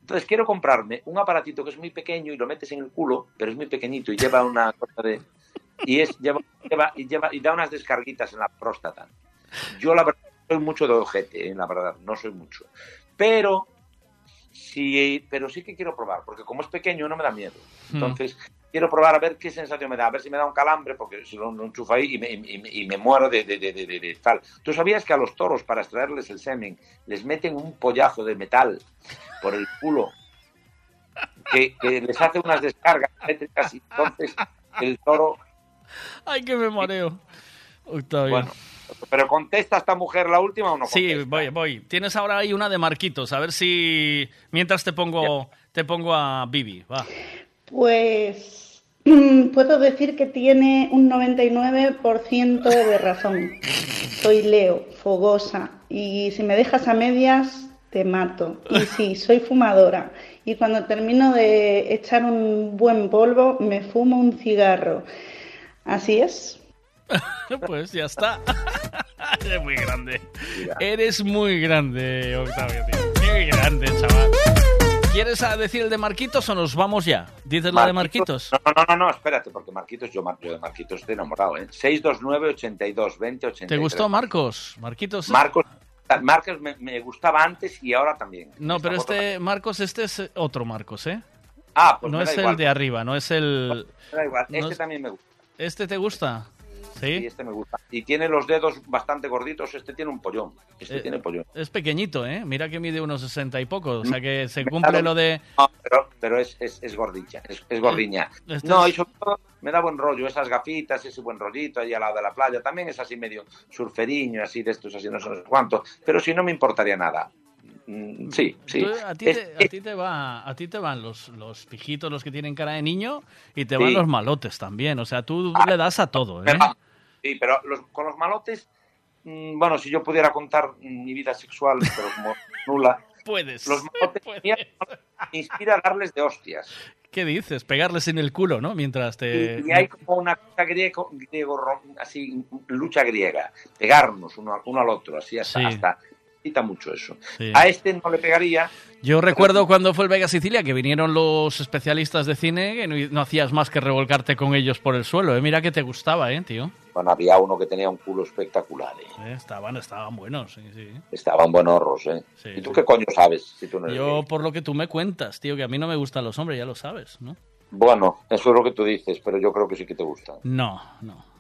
[SPEAKER 82] Entonces quiero comprarme un aparatito que es muy pequeño y lo metes en el culo, pero es muy pequeñito y lleva una cosa de... Y, es, lleva, lleva, y, lleva, y da unas descarguitas en la próstata. Yo la verdad soy mucho de ojete, eh, la verdad, no soy mucho. Pero sí, pero sí que quiero probar, porque como es pequeño no me da miedo.
[SPEAKER 8] Hmm.
[SPEAKER 82] Entonces, quiero probar a ver qué sensación me da, a ver si me da un calambre, porque si lo, lo enchufo ahí y me, y me- y me muero de, de- de- de- tal. ¿Tú sabías que a los toros, para extraerles el semen, les meten un pollazo de metal por el culo? Que, que les hace unas descargas eléctricas y entonces el toro...
[SPEAKER 8] Ay, que me mareo. Octavio.
[SPEAKER 82] Bueno, pero contesta esta mujer la última o no
[SPEAKER 8] Sí, voy, voy. Tienes ahora ahí una de Marquitos. A ver si. Mientras te pongo, te pongo a Bibi. Va.
[SPEAKER 85] Pues mm, puedo decir que tiene un 99% de razón. Soy Leo, fogosa, y si me dejas a medias, te mato. Y sí, soy fumadora. Y cuando termino de echar un buen polvo, me fumo un cigarro. Así es.
[SPEAKER 8] pues ya está. Eres muy grande. Eres muy grande, Octavio, tío. Muy grande, chaval. ¿Quieres decir el de Marquitos o nos vamos ya? ¿Dices la de Marquitos?
[SPEAKER 82] No, no, no, no, espérate, porque Marquitos, yo, yo de Marquitos estoy enamorado, ¿eh? 629 82 20 83.
[SPEAKER 8] ¿Te gustó Marcos? Marquitos.
[SPEAKER 82] Marcos, Marcos me, me gustaba antes y ahora también.
[SPEAKER 8] No, pero este Marcos, este es otro Marcos, ¿eh?
[SPEAKER 82] Ah, pues
[SPEAKER 8] no
[SPEAKER 82] me da
[SPEAKER 8] es
[SPEAKER 82] igual.
[SPEAKER 8] el de arriba, no es el.
[SPEAKER 82] Me da igual,
[SPEAKER 8] no
[SPEAKER 82] este
[SPEAKER 8] es-
[SPEAKER 82] también me gusta.
[SPEAKER 8] ¿Este te gusta?
[SPEAKER 82] Sí,
[SPEAKER 8] Sí.
[SPEAKER 82] este me gusta. Y tiene los dedos bastante gorditos, este tiene un pollón. Este
[SPEAKER 8] Eh,
[SPEAKER 82] tiene pollón.
[SPEAKER 8] Es pequeñito, ¿eh? Mira que mide unos 60 y poco. O sea que se
[SPEAKER 82] Me
[SPEAKER 8] cumple
[SPEAKER 82] da
[SPEAKER 8] lo de.
[SPEAKER 82] No, pero, pero es, es, es gordilla, es, es gordiña.
[SPEAKER 8] Este
[SPEAKER 82] no,
[SPEAKER 8] es-
[SPEAKER 82] y sobre todo me da buen rollo, esas gafitas, ese buen rollito ahí al lado de la playa. También es así medio surferiño, así de estos, así no sé cuánto. Pero si no me importaría nada. Mm, Sí, sí.
[SPEAKER 8] A, ti te, a ti te va, a ti te van los, los pijitos, los que tienen cara de niño, y te van
[SPEAKER 82] Sí.
[SPEAKER 8] los malotes también. O sea, tú le das a todo, ¿eh?
[SPEAKER 82] Pero- Sí, pero los- con los malotes, mm, bueno, si yo pudiera contar mm, mi vida sexual, pero como nula,
[SPEAKER 8] Puedes.
[SPEAKER 82] los malotes mía, me inspira a darles de hostias.
[SPEAKER 8] ¿Qué dices? Pegarles en el culo, ¿no? Mientras te...
[SPEAKER 82] Y, y hay como una cosa griego, griego así, lucha griega, pegarnos uno, uno al otro, así hasta,
[SPEAKER 8] Sí.
[SPEAKER 82] hasta quita mucho eso.
[SPEAKER 8] Sí.
[SPEAKER 82] A este no le pegaría,
[SPEAKER 8] Yo recuerdo cuando fue el Vega Sicilia que vinieron los especialistas de cine que no, no hacías más que revolcarte con ellos por el suelo. ¿eh? Mira que te gustaba, ¿eh, tío?
[SPEAKER 82] bueno, había uno que tenía un culo espectacular, ¿eh?
[SPEAKER 8] Eh, estaban, estaban buenos, sí, sí.
[SPEAKER 82] estaban buenos, ¿eh?
[SPEAKER 8] Sí,
[SPEAKER 82] ¿Y tú
[SPEAKER 8] sí.
[SPEAKER 82] qué coño sabes si tú no eres
[SPEAKER 8] Yo, por lo que tú me cuentas, tío, que a mí no me gustan los hombres, ya lo sabes, ¿no?
[SPEAKER 82] Bueno, eso es lo que tú dices, pero yo creo que sí que te gustan.
[SPEAKER 8] No, no.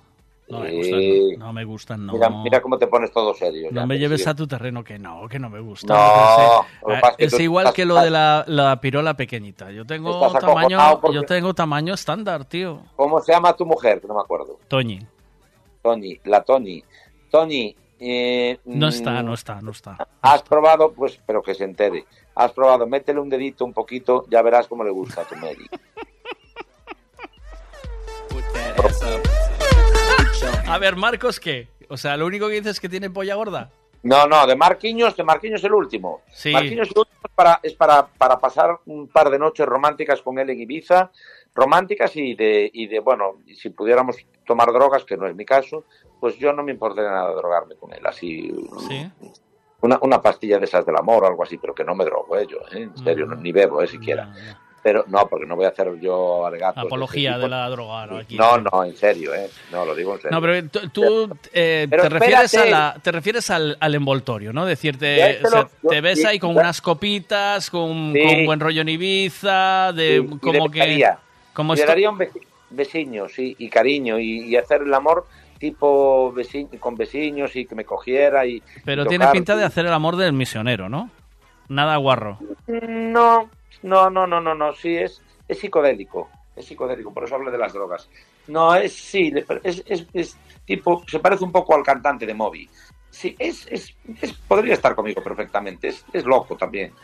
[SPEAKER 8] No me
[SPEAKER 82] Eh,
[SPEAKER 8] gustan, no, no me gustan, no.
[SPEAKER 82] Mira, mira cómo te pones todo serio.
[SPEAKER 8] No
[SPEAKER 82] ya,
[SPEAKER 8] me lleves
[SPEAKER 82] sí.
[SPEAKER 8] a tu terreno, que no, que no me gusta.
[SPEAKER 82] No,
[SPEAKER 8] Eh,
[SPEAKER 82] es que
[SPEAKER 8] es
[SPEAKER 82] tú
[SPEAKER 8] igual
[SPEAKER 82] estás-
[SPEAKER 8] que lo de la, la pirola pequeñita. Yo tengo tamaño, yo tengo tamaño estándar, tío.
[SPEAKER 82] ¿Cómo se llama tu mujer? No me acuerdo.
[SPEAKER 8] Toñi.
[SPEAKER 82] Tony, la Tony. Tony, eh,
[SPEAKER 8] No
[SPEAKER 82] mm,
[SPEAKER 8] está, no está, no está.
[SPEAKER 82] Has probado, pues, pero que se entere. Has probado, métele un dedito un poquito, ya verás cómo le gusta a tu Mary.
[SPEAKER 8] A ver, Marcos, ¿qué? O sea, lo único que dices es que tiene polla gorda.
[SPEAKER 82] No, no, de Marquinhos, de Marquinhos el último.
[SPEAKER 8] Sí.
[SPEAKER 82] Marquinhos el último es para, es para, para pasar un par de noches románticas con él en Ibiza, románticas y de, y de, bueno, si pudiéramos tomar drogas, que no es mi caso, pues yo no me importaría nada drogarme con él, así,
[SPEAKER 8] Sí.
[SPEAKER 82] una, una pastilla de esas del amor o algo así, pero que no me drogo, ¿eh? Yo, ¿eh? En serio, no- ni bebo, ¿eh? Siquiera. Pero no, porque no voy a hacer yo alegatos.
[SPEAKER 8] Apología
[SPEAKER 82] este
[SPEAKER 8] de la droga, ¿no? Aquí.
[SPEAKER 82] No, no, en serio, ¿eh? No, lo digo en serio.
[SPEAKER 8] No, pero tú, eh,
[SPEAKER 82] Pero
[SPEAKER 8] te, refieres a la, te refieres al, al envoltorio, ¿no? Decirte, o sea, te ves
[SPEAKER 82] y-
[SPEAKER 8] ahí con unas copitas, con,
[SPEAKER 82] Sí.
[SPEAKER 8] con buen rollo en Ibiza, de
[SPEAKER 82] Sí, y
[SPEAKER 8] como
[SPEAKER 82] le
[SPEAKER 8] que... Como
[SPEAKER 82] le daría un besiño, sí, y cariño, y, y hacer el amor tipo veci- con vecinos y que me cogiera y
[SPEAKER 8] Pero
[SPEAKER 82] y
[SPEAKER 8] tiene pinta de hacer el amor del misionero, ¿no? Nada guarro.
[SPEAKER 82] No, no, no, no, no, no, sí, es, es psicodélico, es psicodélico, por eso hablo de las drogas. No, es, sí, es, es, es tipo, se parece un poco al cantante de Moby. Sí, es, es, es- podría estar conmigo perfectamente, es, es loco también.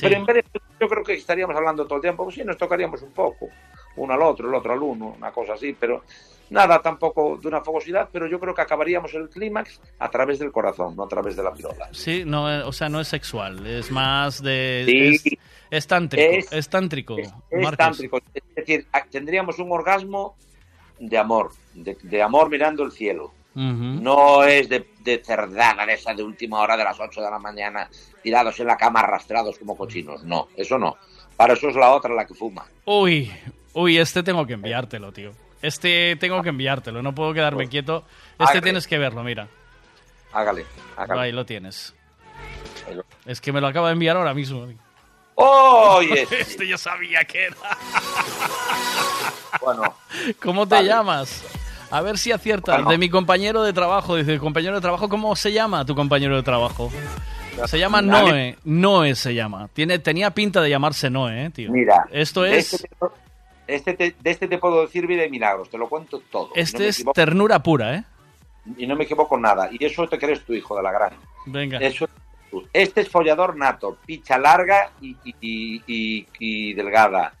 [SPEAKER 82] Pero en vez de, yo creo que estaríamos hablando todo el tiempo, pues sí, nos tocaríamos un poco, uno al otro, el otro al uno, una cosa así, pero nada tampoco de una fogosidad, pero yo creo que acabaríamos el clímax a través del corazón, no a través de la pirola.
[SPEAKER 8] Sí, no, eh, o sea, no es sexual, es más de...
[SPEAKER 82] Sí.
[SPEAKER 8] Es, es tántrico,
[SPEAKER 82] Es-
[SPEAKER 8] es, tántrico.
[SPEAKER 82] Es tántrico, es decir, tendríamos un orgasmo de amor, de, de amor mirando el cielo. No es de, de cerdada de esa de última hora de las 8 de la mañana, tirados en la cama arrastrados como cochinos. No, eso no. Para eso es la otra la que fuma.
[SPEAKER 8] Uy, uy, este tengo que enviártelo, tío. Este tengo que enviártelo, no puedo quedarme quieto. Este
[SPEAKER 82] hágale.
[SPEAKER 8] tienes que verlo, mira.
[SPEAKER 82] Hágale, hágale.
[SPEAKER 8] Ahí lo tienes. Es que me lo acaba de enviar ahora mismo.
[SPEAKER 82] ¡Oye!
[SPEAKER 8] Este yo sabía que era.
[SPEAKER 82] Bueno,
[SPEAKER 8] ¿Cómo te
[SPEAKER 82] Vale.
[SPEAKER 8] llamas? A ver si aciertas.
[SPEAKER 82] Bueno.
[SPEAKER 8] De mi compañero de trabajo. Dice, compañero de trabajo, ¿cómo se llama tu compañero de trabajo? Se llama. Noé. Noé se llama. Tiene, tenía pinta de llamarse Noé, eh, tío.
[SPEAKER 82] mira.
[SPEAKER 8] Esto es,
[SPEAKER 82] Este te, este te- de este te puedo decir vida y milagros, te lo cuento todo. no
[SPEAKER 8] este es
[SPEAKER 82] equivoco-
[SPEAKER 8] ternura pura, ¿eh?
[SPEAKER 82] y no me equivoco en nada. Y eso te crees tu hijo de la gran.
[SPEAKER 8] Venga.
[SPEAKER 82] Eso. Este es follador nato, picha larga y, y- y- delgada.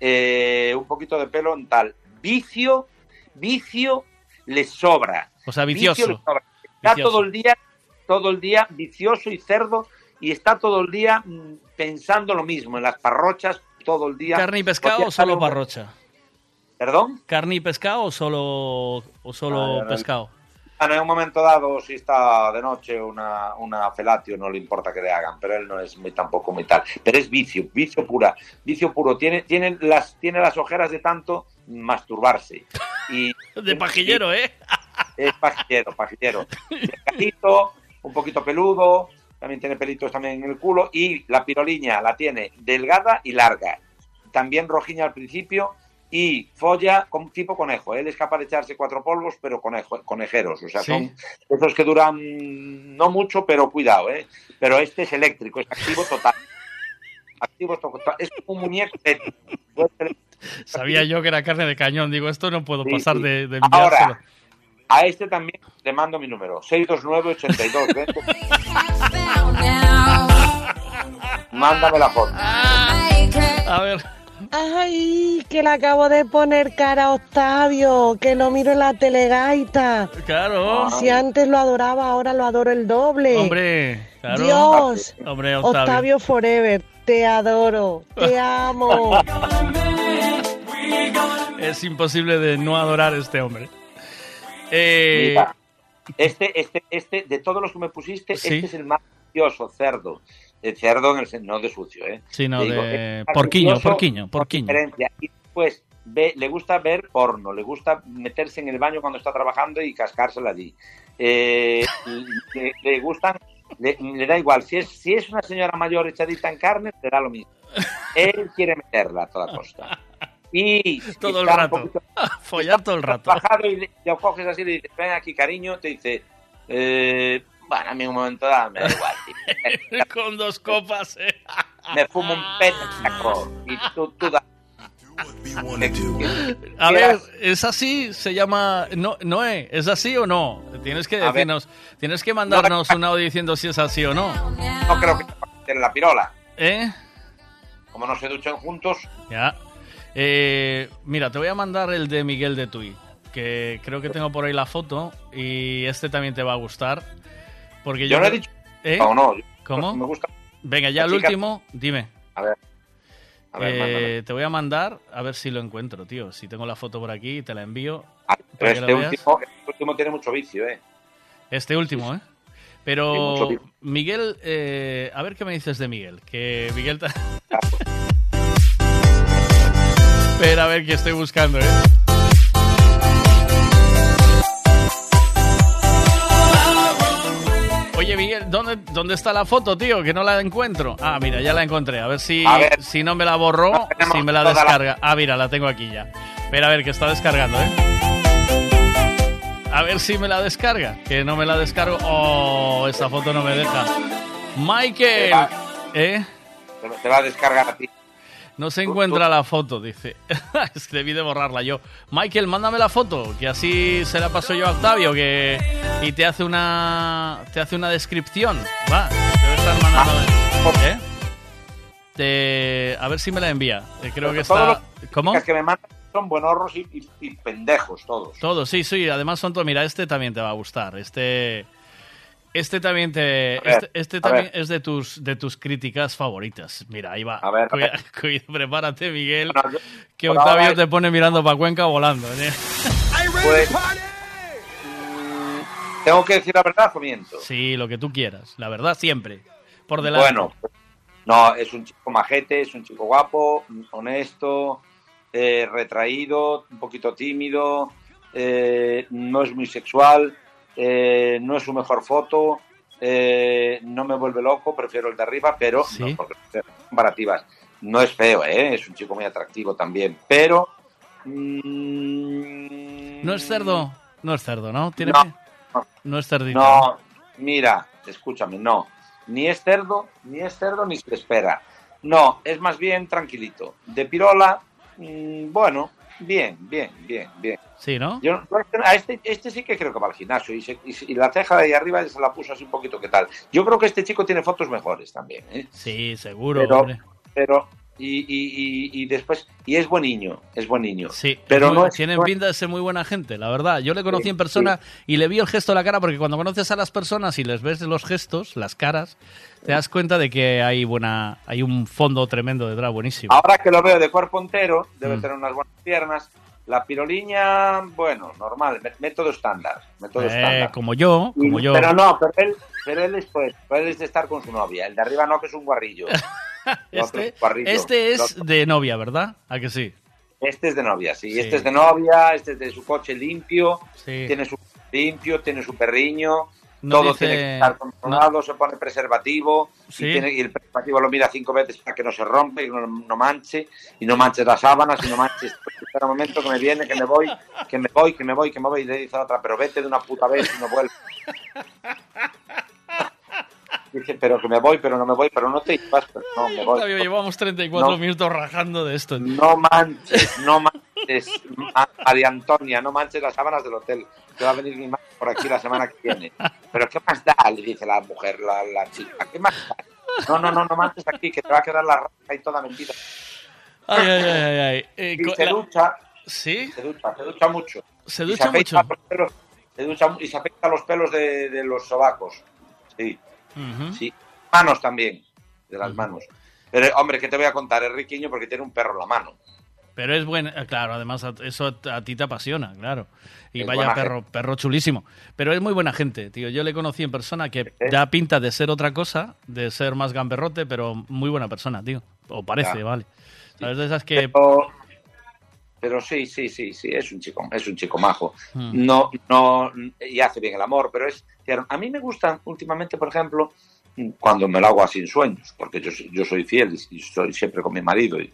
[SPEAKER 82] Eh, un poquito de pelo en tal. Vicio, vicio le sobra.
[SPEAKER 8] O sea,
[SPEAKER 82] Vicio
[SPEAKER 8] vicioso.
[SPEAKER 82] le sobra. Está
[SPEAKER 8] Vicioso.
[SPEAKER 82] todo el día, todo el día vicioso y cerdo y está todo el día mm, pensando lo mismo en las parrochas todo el día.
[SPEAKER 8] ¿Carne y pescado o solo parrocha?
[SPEAKER 82] ¿Perdón?
[SPEAKER 8] ¿Carne y pescado o solo, o solo
[SPEAKER 82] Ah,
[SPEAKER 8] pescado?
[SPEAKER 82] Bueno, en un momento dado, si está de noche una, una felatio, no le importa que le hagan, pero él no es muy, tampoco muy tal. Pero es vicio, vicio pura, vicio puro. Tiene, tiene, las, tiene las ojeras de tanto masturbarse. Y,
[SPEAKER 8] De pajillero, ¿eh?
[SPEAKER 82] Es pajillero, pajillero. Un poquito peludo, también tiene pelitos también en el culo y la piroliña la tiene delgada y larga. También rojiña al principio y folla como tipo conejo. Él es capaz de echarse cuatro polvos, pero conejo, conejeros. O sea,
[SPEAKER 8] Sí.
[SPEAKER 82] son esos que duran no mucho, pero cuidado, ¿eh? Pero este es eléctrico, es activo total. Activo total. Es un muñeco eléctrico.
[SPEAKER 8] Sabía yo que era carne de cañón. Digo, esto no puedo
[SPEAKER 82] Sí,
[SPEAKER 8] pasar
[SPEAKER 82] sí.
[SPEAKER 8] de, de enviárselo.
[SPEAKER 82] Ahora, a este también le mando mi número, 629-82. Mándame la foto.
[SPEAKER 8] A ver.
[SPEAKER 27] Ay, que le acabo de poner cara a Octavio, que no miro la telegaita.
[SPEAKER 8] Claro.
[SPEAKER 27] Si antes lo adoraba, ahora lo adoro el doble.
[SPEAKER 8] Hombre, claro.
[SPEAKER 27] Dios.
[SPEAKER 8] Hombre, Octavio.
[SPEAKER 27] Octavio Forever, te adoro, te amo.
[SPEAKER 8] Es imposible de no adorar a este hombre. Eh,
[SPEAKER 82] Mira, este, este, este, de todos los que me pusiste,
[SPEAKER 8] Sí.
[SPEAKER 82] este es el más gracioso, cerdo. El cerdo en el no de sucio, ¿eh?
[SPEAKER 8] Sí, no,
[SPEAKER 82] Te digo,
[SPEAKER 8] de porquiño.
[SPEAKER 82] Y después ve, le gusta ver porno, le gusta meterse en el baño cuando está trabajando y cascársela allí. Eh, le, le gustan, le, le da igual, si es, si es una señora mayor echadita en carne, le da lo mismo. Él quiere meterla a toda costa. Y
[SPEAKER 8] Todo el rato.
[SPEAKER 82] poquito-
[SPEAKER 8] Follar todo el rato.
[SPEAKER 82] bajado y lo coges así y le dices, ven aquí, cariño, te dice, eh, bueno, a mí un momento dado me da igual.
[SPEAKER 8] Con dos copas, eh.
[SPEAKER 82] me fumo un petaco y tú, tú da-
[SPEAKER 8] A ver, ¿es así? ¿Se llama no, Noé? ¿Es así o no? Tienes que decirnos, tienes que mandarnos un audio diciendo si es así o no.
[SPEAKER 82] no creo que te la pirola.
[SPEAKER 8] ¿Eh?
[SPEAKER 82] Como no se duchan juntos,
[SPEAKER 8] Ya. Eh, mira, te voy a mandar el de Miguel de Tui, que creo que tengo por ahí la foto y este también te va a gustar. Porque yo,
[SPEAKER 82] yo no he dicho
[SPEAKER 8] ¿Eh?
[SPEAKER 82] o no.
[SPEAKER 8] ¿Cómo?
[SPEAKER 82] Me gusta.
[SPEAKER 8] Venga, ya el último, dime.
[SPEAKER 82] A ver. A ver,
[SPEAKER 8] Eh, te voy a mandar a ver si lo encuentro, tío. Si tengo la foto por aquí, te la envío.
[SPEAKER 82] Pero
[SPEAKER 8] para que
[SPEAKER 82] este último, este último tiene mucho vicio, ¿eh?
[SPEAKER 8] Este último, ¿eh? Pero. Miguel, eh, a ver qué me dices de Miguel. Que Miguel... Espera, a ver que estoy buscando, ¿eh? Oye, Miguel, ¿dónde, ¿dónde está la foto, tío? Que no la encuentro. Ah, mira, ya la encontré. A ver si,
[SPEAKER 82] A ver.
[SPEAKER 8] si no me la borró, si me la descarga. Ah, mira, la tengo aquí ya. Espera, a ver, que está descargando, ¿eh? A ver si me la descarga. Que no me la descargo. Oh, esta foto no me deja. Michael. ¿Eh?
[SPEAKER 82] Te va a descargar a ti.
[SPEAKER 8] No se encuentra la foto, dice. es que debí de borrarla yo. Michael, mándame la foto, que así se la paso yo a Octavio, que y te hace una te hace una descripción. Va, debe estar mandando. ¿Eh? Te- a ver si me la envía. Eh, Creo que está. ¿Cómo?
[SPEAKER 82] los que me mandan son buenorros y, y- y pendejos todos.
[SPEAKER 8] Todos, sí, sí. Además son todos. Mira, este también te va a gustar. Este. Este también te.
[SPEAKER 82] Ver,
[SPEAKER 8] este este también
[SPEAKER 82] ver.
[SPEAKER 8] es de tus, de tus críticas favoritas. Mira, ahí va.
[SPEAKER 82] A ver, a ver.
[SPEAKER 8] cuida- prepárate, Miguel.
[SPEAKER 82] Bueno, yo-
[SPEAKER 8] que Octavio te pone mirando para Cuenca volando. ¿eh?
[SPEAKER 82] Pues, mm, ¿Tengo que decir la verdad o miento?
[SPEAKER 8] Sí, lo que tú quieras. La verdad, siempre. Por delante.
[SPEAKER 82] Bueno, no, es un chico majete, es un chico guapo, honesto, eh, retraído, un poquito tímido, eh, no es muy sexual, eh, no es su mejor foto, eh, no me vuelve loco, prefiero el de arriba, pero no, porque comparativas. No es feo, ¿eh? es un chico muy atractivo también, pero mm,
[SPEAKER 8] No es cerdo. No es cerdo, ¿no? ¿Tiene
[SPEAKER 82] No.
[SPEAKER 8] es cerdito.
[SPEAKER 82] No, mira, escúchame, no. Ni es cerdo, ni es cerdo, ni se espera. No, es más bien tranquilito. De pirola, mm, bueno, bien, bien, bien, bien.
[SPEAKER 8] Sí, ¿no?
[SPEAKER 82] Yo, a este, este sí que creo que va al gimnasio y, se- y la ceja de ahí arriba se la puso así un poquito que tal. Yo creo que este chico tiene fotos mejores también, ¿eh?
[SPEAKER 8] Sí, seguro,
[SPEAKER 82] Pero,
[SPEAKER 8] hombre.
[SPEAKER 82] pero y, y, y, después, y es buen niño, es buen niño.
[SPEAKER 8] Sí,
[SPEAKER 82] pero no es-
[SPEAKER 8] pinta de ser muy buena gente, la verdad. Yo le conocí
[SPEAKER 82] Sí,
[SPEAKER 8] en persona y le vi el gesto de la cara, porque cuando conoces a las personas y les ves los gestos, las caras, te das cuenta de que hay buena, hay un fondo tremendo detrás, buenísimo.
[SPEAKER 82] Ahora que lo veo de cuerpo entero, debe
[SPEAKER 8] Mm.
[SPEAKER 82] tener unas buenas piernas. La piroliña, bueno, normal, mé- método estándar. Método
[SPEAKER 8] Eh,
[SPEAKER 82] estándar.
[SPEAKER 8] como yo, como
[SPEAKER 82] Y-
[SPEAKER 8] yo.
[SPEAKER 82] Pero no, pero él, pero él es pues, él es de estar con su novia. El de arriba no, que es un guarrillo. El otro es
[SPEAKER 8] Este,
[SPEAKER 82] guarrillo.
[SPEAKER 8] este es de novia, ¿verdad? ¿A que sí?
[SPEAKER 82] Este es de novia, sí.
[SPEAKER 8] Sí.
[SPEAKER 82] Este es de novia, este es de su coche limpio,
[SPEAKER 8] Sí.
[SPEAKER 82] tiene su limpio, tiene su perriño,
[SPEAKER 8] No
[SPEAKER 82] todo
[SPEAKER 8] dice-
[SPEAKER 82] tiene que estar controlado, se pone preservativo
[SPEAKER 8] Sí.
[SPEAKER 82] y, tiene- y el preservativo lo mira cinco veces para que no se rompe y no, no manche, y no manches las sábanas y no manches. Espera un momento que me viene, que me voy, que me voy, que me voy, que me voy. Y le dice a la otra, pero vete de una puta vez y no vuelvo. Dice, pero que me voy, pero no me voy, pero no te ibas, pero no me voy.
[SPEAKER 8] Octavio, llevamos 34
[SPEAKER 82] No.
[SPEAKER 8] minutos rajando de esto.
[SPEAKER 82] No manches, no manches, Ma- María Antonia, no manches las sábanas del hotel. Que va a venir mi madre por aquí la semana que viene. Pero ¿qué más da? Le dice la mujer, la, la chica. ¿Qué más da? No, no, no, no manches aquí, que te va a quedar la raja y toda mentira.
[SPEAKER 8] Ay, ay, ay, ay. Eh,
[SPEAKER 82] Y se
[SPEAKER 8] la-
[SPEAKER 82] ducha.
[SPEAKER 8] ¿Sí?
[SPEAKER 82] Se ducha, se ducha mucho.
[SPEAKER 8] Se
[SPEAKER 82] Y
[SPEAKER 8] ducha
[SPEAKER 82] afeita
[SPEAKER 8] mucho.
[SPEAKER 82] los pelos- se ducha y se afecta los pelos de, de los sobacos. Sí, Sí. Manos también, de las manos. Pero, hombre, ¿qué te voy a contar? Es riquiño porque tiene un perro en la mano.
[SPEAKER 8] Pero es bueno, claro, además eso a, ti te apasiona, claro. Y
[SPEAKER 82] Es
[SPEAKER 8] vaya perro, perro chulísimo. Pero es muy buena gente, tío. Yo le conocí en persona que da pinta de ser otra cosa, de ser más gamberrote, pero muy buena persona, tío. O parece, vale. ¿Sabes de esas que...
[SPEAKER 82] Pero, pero sí, sí, sí, sí, es un chico, es un chico majo.
[SPEAKER 8] Mm.
[SPEAKER 82] No, no, y hace bien el amor, pero es. A mí me gustan últimamente, por ejemplo, cuando me lo hago así en sueños, porque yo, soy- yo soy fiel y soy siempre con mi marido y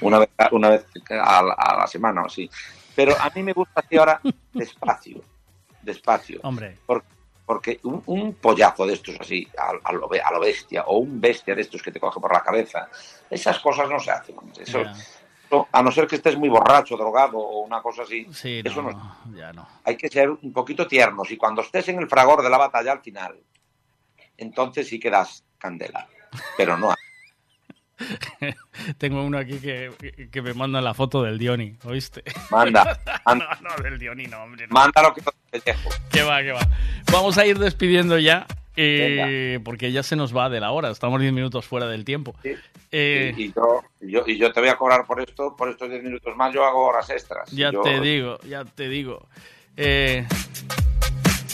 [SPEAKER 82] una vez, una vez a, la- a la semana o así. Pero a mí me gusta así ahora despacio, despacio.
[SPEAKER 8] Hombre.
[SPEAKER 82] Por- porque un, un pollazo de estos así, a, a lo, a lo bestia, o un bestia de estos que te coge por la cabeza, esas cosas no se hacen. Eso. A no ser que estés muy borracho, drogado o una cosa así,
[SPEAKER 8] Sí,
[SPEAKER 82] eso
[SPEAKER 8] no,
[SPEAKER 82] no.
[SPEAKER 8] ya no.
[SPEAKER 82] Hay que ser un poquito tiernos y cuando estés en el fragor de la batalla al final, entonces sí que das candela. Pero no
[SPEAKER 8] Tengo uno aquí que, que me manda la foto del Dioni, ¿oíste?
[SPEAKER 82] Manda, manda.
[SPEAKER 8] no, no, del Dioni no, hombre. no.
[SPEAKER 82] Mándalo que te dejo.
[SPEAKER 8] Que va, que va. Vamos a ir despidiendo ya, eh, porque ya se nos va de la hora. Estamos 10 minutos fuera del tiempo. Eh,
[SPEAKER 82] Y, y yo, y yo, y yo te voy a cobrar por esto, por estos 10 minutos más, yo hago horas extras.
[SPEAKER 8] ya
[SPEAKER 82] Yo-
[SPEAKER 8] te digo, ya te digo. Eh,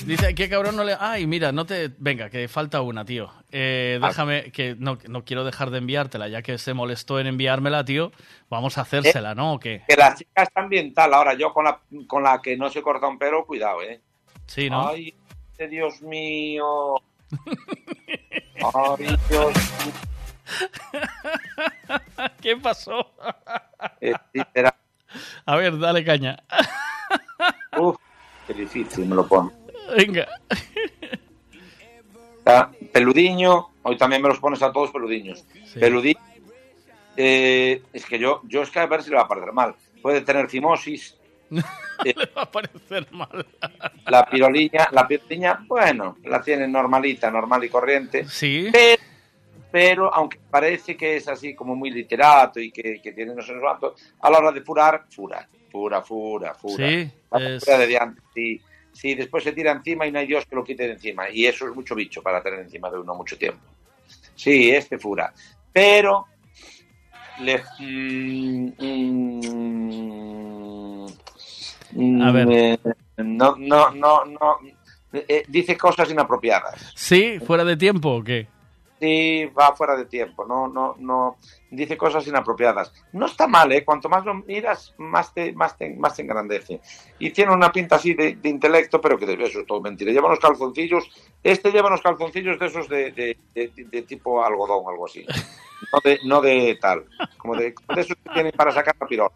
[SPEAKER 8] dice, qué cabrón no le... Ay, mira, no te... Venga, que falta una, tío.
[SPEAKER 82] Ah.
[SPEAKER 8] déjame, que no, no quiero dejar de enviártela, ya que se molestó en enviármela, tío. Vamos a hacérsela, ¿no? ¿O qué?
[SPEAKER 82] Que la chica está ambiental. Ahora, yo con la, con la que no se corta un pelo, cuidado, ¿eh?
[SPEAKER 8] Sí, ¿no?
[SPEAKER 82] Ay, Dios mío. Ay, Dios mío.
[SPEAKER 8] ¿Qué pasó?
[SPEAKER 82] Eh, sí,
[SPEAKER 8] A ver, dale caña.
[SPEAKER 82] Uf, qué difícil me lo pone.
[SPEAKER 8] Venga.
[SPEAKER 82] Está peludiño, hoy también me los pones a todos peludiños. Peludiño, eh, es que yo, yo es que a ver si le va a parecer mal. Puede tener fimosis.
[SPEAKER 8] Le va a parecer mal.
[SPEAKER 82] la piroliña, la piroliña, bueno, la tiene normalita, normal y corriente.
[SPEAKER 8] Sí.
[SPEAKER 82] Pero, pero aunque parece que es así como muy literato y que, que tiene no sé a la hora de furar, fura, fura, fura, fura.
[SPEAKER 8] Sí, es-
[SPEAKER 82] fura de diante, sí. Sí, después se tira encima y no hay Dios que lo quite de encima. Y eso es mucho bicho para tener encima de uno mucho tiempo. Sí, este fura. Pero le... mm, mm,
[SPEAKER 8] A ver.
[SPEAKER 82] eh, no, no, no, no. eh, dice cosas inapropiadas.
[SPEAKER 8] ¿Sí? ¿Fuera de tiempo o qué?
[SPEAKER 82] Sí, va fuera de tiempo, no, no, no, dice cosas inapropiadas. No está mal, ¿eh? Cuanto más lo miras, más te, más te, más te engrandece. Y tiene una pinta así de, de intelecto, pero que de- eso es todo mentira. Lleva unos calzoncillos, este lleva unos calzoncillos de esos de, de, tipo algodón, algo así. No de, no de tal, como de, como de esos que tienen para sacar la pirola.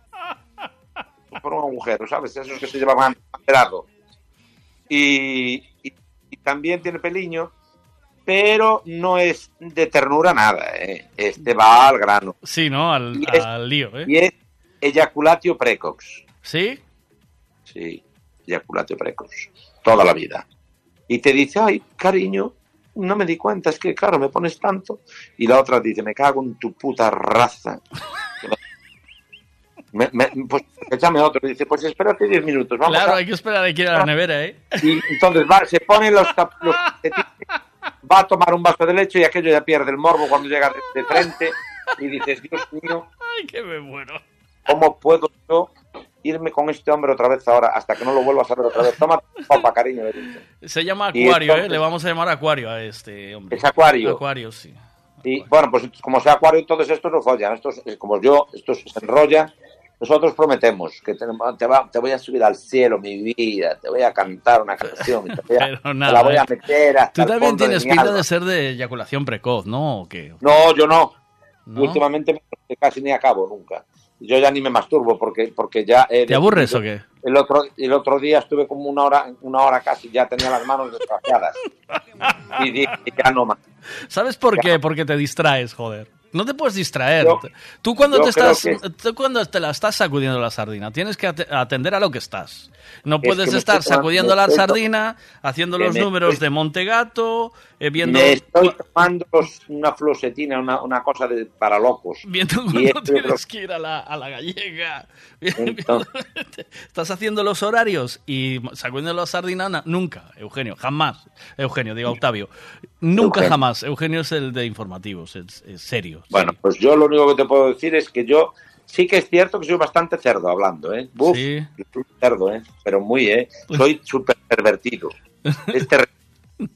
[SPEAKER 82] Por un agujero, ¿sabes? Esos que se llevaban pelado. Y, y, y también tiene peliño, pero no es de ternura nada, ¿eh? Este va al grano.
[SPEAKER 8] Sí, ¿no? Al,
[SPEAKER 82] Y es-
[SPEAKER 8] al lío, ¿eh?
[SPEAKER 82] Y es eyaculatio precox.
[SPEAKER 8] ¿Sí?
[SPEAKER 82] Sí, eyaculatio precox. Toda la vida. Y te dice, ay, cariño, no me di cuenta, es que claro, me pones tanto. Y la otra dice, me cago en tu puta raza. Me- me- pues échame otro. Dice, pues espérate 10 minutos. Vamos
[SPEAKER 8] Claro,
[SPEAKER 82] a-
[SPEAKER 8] hay que esperar a que ir a la nevera, ¿eh?
[SPEAKER 82] Y entonces va, se pone los, los va a tomar un vaso de leche y aquello ya pierde el morbo cuando llega de, frente y dices, Dios mío,
[SPEAKER 8] Ay, que me muero.
[SPEAKER 82] ¿cómo puedo yo irme con este hombre otra vez ahora hasta que no lo vuelvas a ver otra vez? Toma tu papa, cariño.
[SPEAKER 8] Se llama Acuario, ¿eh? Le vamos a llamar Acuario a este hombre.
[SPEAKER 82] Es Acuario.
[SPEAKER 8] Acuario, sí.
[SPEAKER 82] Y bueno, pues como sea acuario, todos estos no follan. Estos, como yo, estos se enrollan. Nosotros prometemos que te, te, va- te voy a subir al cielo, mi vida. Te voy a cantar una canción. y Te, voy a-
[SPEAKER 8] Pero
[SPEAKER 82] te
[SPEAKER 8] nada,
[SPEAKER 82] la voy a
[SPEAKER 8] ¿eh?
[SPEAKER 82] meter hasta
[SPEAKER 8] Tú también tienes pinta de ser de eyaculación precoz, ¿no? ¿O qué?
[SPEAKER 82] No, yo no.
[SPEAKER 8] ¿No?
[SPEAKER 82] Últimamente casi ni acabo nunca. Yo ya ni me masturbo porque, porque ya...
[SPEAKER 8] ¿Te aburres
[SPEAKER 82] decidido-
[SPEAKER 8] o qué?
[SPEAKER 82] El otro, el otro día estuve como una hora, una hora casi, ya tenía las manos desgraciadas. Y dije, ya no más.
[SPEAKER 8] ¿Sabes por qué? Porque te distraes, joder. No te puedes distraer.
[SPEAKER 82] Yo-
[SPEAKER 8] tú cuando te estás,
[SPEAKER 82] que-
[SPEAKER 8] tú cuando te la estás sacudiendo la sardina, tienes que ate- atender a lo que estás. No
[SPEAKER 82] Es
[SPEAKER 8] puedes estar sacudiendo la sardina, haciendo los
[SPEAKER 82] me
[SPEAKER 8] números
[SPEAKER 82] estoy-
[SPEAKER 8] de Montegato, eh, viendo
[SPEAKER 82] Me estoy tomando una flosetina, una, una cosa de, para locos.
[SPEAKER 8] viendo cuando tienes que ir a la, a la gallega.
[SPEAKER 82] Entonces-
[SPEAKER 8] Estás haciendo los horarios y sacudiendo la sardina, na- nunca, Eugenio, jamás. Eugenio, digo Octavio. Nunca
[SPEAKER 82] Eugenio.
[SPEAKER 8] jamás. Eugenio es el de informativos, es, es serio.
[SPEAKER 82] Bueno, pues yo lo único que te puedo decir es que yo sí que es cierto que soy bastante cerdo hablando, ¿eh? Buf,
[SPEAKER 8] Sí.
[SPEAKER 82] cerdo, ¿eh? Pero muy, ¿eh? Soy súper pervertido. Es terri-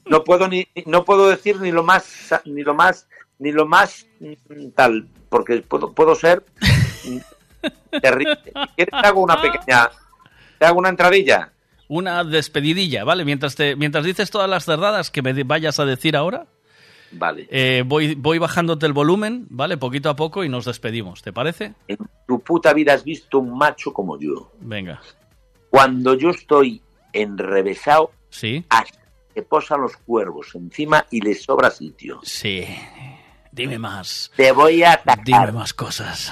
[SPEAKER 82] No puedo ni no puedo decir ni lo más ni lo más ni lo más tal, porque puedo puedo ser terrible. ¿Quieres te hago una pequeña te hago una entradilla?
[SPEAKER 8] Una despedidilla, ¿vale? Mientras, te, mientras dices todas las cerradas que me vayas a decir ahora,
[SPEAKER 82] Vale.
[SPEAKER 8] eh, voy, voy bajándote el volumen, ¿vale? Poquito a poco y nos despedimos, ¿te parece?
[SPEAKER 82] En tu puta vida has visto un macho como yo.
[SPEAKER 8] Venga.
[SPEAKER 82] Cuando yo estoy enrevesado,
[SPEAKER 8] Sí.
[SPEAKER 82] hasta que posan los cuervos encima y les sobra sitio.
[SPEAKER 8] Sí. Dime más.
[SPEAKER 82] Te voy a atacar.
[SPEAKER 8] Dime más cosas.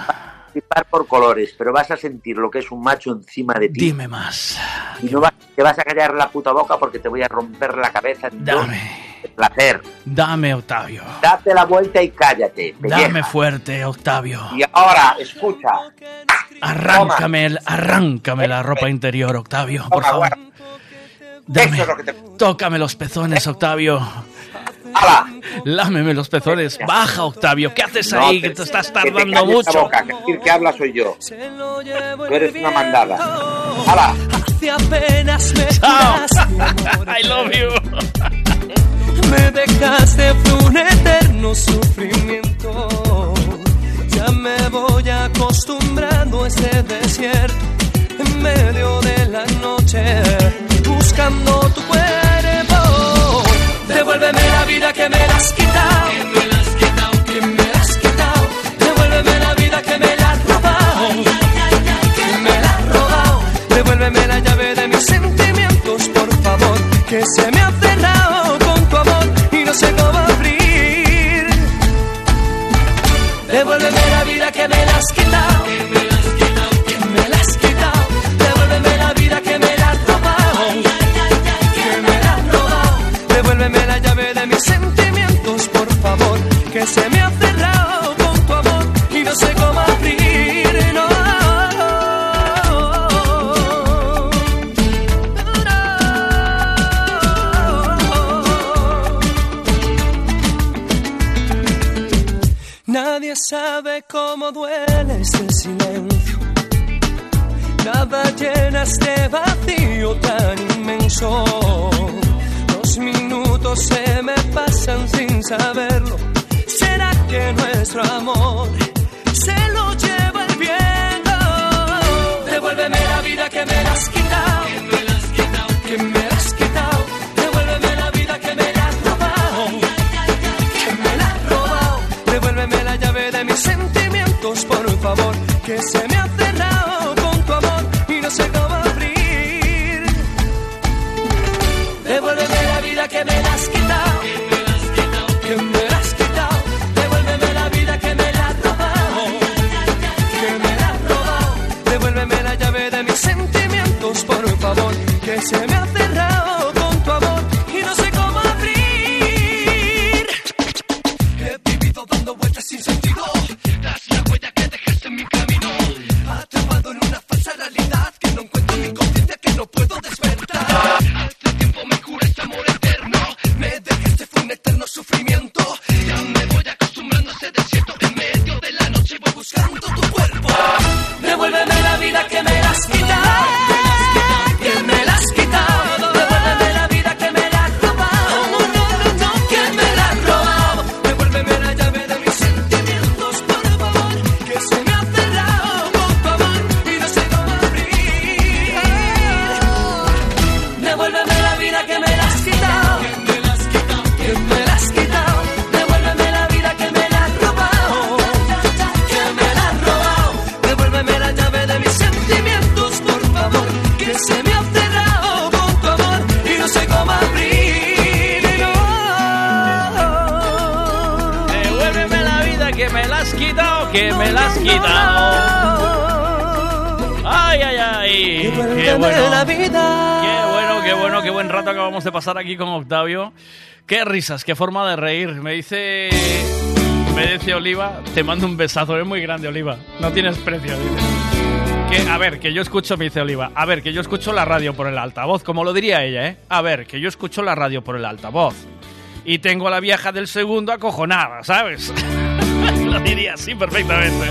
[SPEAKER 82] Flipar por colores, pero vas a sentir lo que es un macho encima de ti.
[SPEAKER 8] Dime más.
[SPEAKER 82] Y no vas- te vas a callar la puta boca porque te voy a romper la cabeza. dos
[SPEAKER 8] Dame.
[SPEAKER 82] de placer.
[SPEAKER 8] Dame, Octavio.
[SPEAKER 82] Date la vuelta y cállate. pelleja.
[SPEAKER 8] Dame fuerte, Octavio.
[SPEAKER 82] Y ahora, escucha.
[SPEAKER 8] Arráncame, el- arráncame la ropa interior, Octavio, por favor. Dame,
[SPEAKER 82] que te...
[SPEAKER 8] tócame los pezones, Octavio. Lámeme los pezones. Baja, Octavio. ¿Qué haces
[SPEAKER 82] No
[SPEAKER 8] ahí?
[SPEAKER 82] te-
[SPEAKER 8] Que te estás
[SPEAKER 82] que te
[SPEAKER 8] tardando
[SPEAKER 82] calles la
[SPEAKER 8] mucho.
[SPEAKER 82] boca, que decir que habla soy yo. Tú eres una mandada. ¡Hala!
[SPEAKER 65] Amor.
[SPEAKER 8] I love you.
[SPEAKER 65] Me dejaste fue un eterno sufrimiento. Ya me voy acostumbrando a este desierto en medio de la noche, buscando tu cuerpo. Devuélveme la vida que me la has quitado. Devuélveme la vida que me la has robado. Que me la has robado. Devuélveme la llave de mis sentimientos, por favor. Que se me ha cerrado Devuélveme la vida que me la has quitado. Que me la has quitado, que me la has quitado. Devuélveme la vida que me la has robado. Que me la has robado. Devuélveme la llave de mis sentimientos, por favor. Que se me ha Sabe cómo duele este silencio. Nada llena este vacío tan inmenso. Los minutos se me pasan sin saberlo. ¿Será que nuestro amor se lo lleva el viento? Devuélveme la vida que me la has quitado. Favor. Que se me ha cerrado con tu amor y no sé cómo abrir. Devuélveme la vida que me la has quitado. Que me la has quitado. Devuélveme la vida que me la has robado. Que me la has robado. Devuélveme la llave de mis sentimientos, por favor. Que se me ha que me la has quitado.
[SPEAKER 8] Ay, ay, ay. Qué bueno. Qué bueno, qué bueno, qué buen rato acabamos de pasar aquí con Octavio. Qué risas, qué forma de reír. Me dice. Me dice Oliva, te mando un besazo. Es muy grande, Oliva. No tienes precio, dice. Que, a ver, que yo escucho, me dice Oliva. A ver, que yo escucho la radio por el altavoz, como lo diría ella, ¿eh? A ver, que yo escucho la radio por el altavoz. Y tengo a la vieja del segundo acojonada, ¿sabes? diría así perfectamente.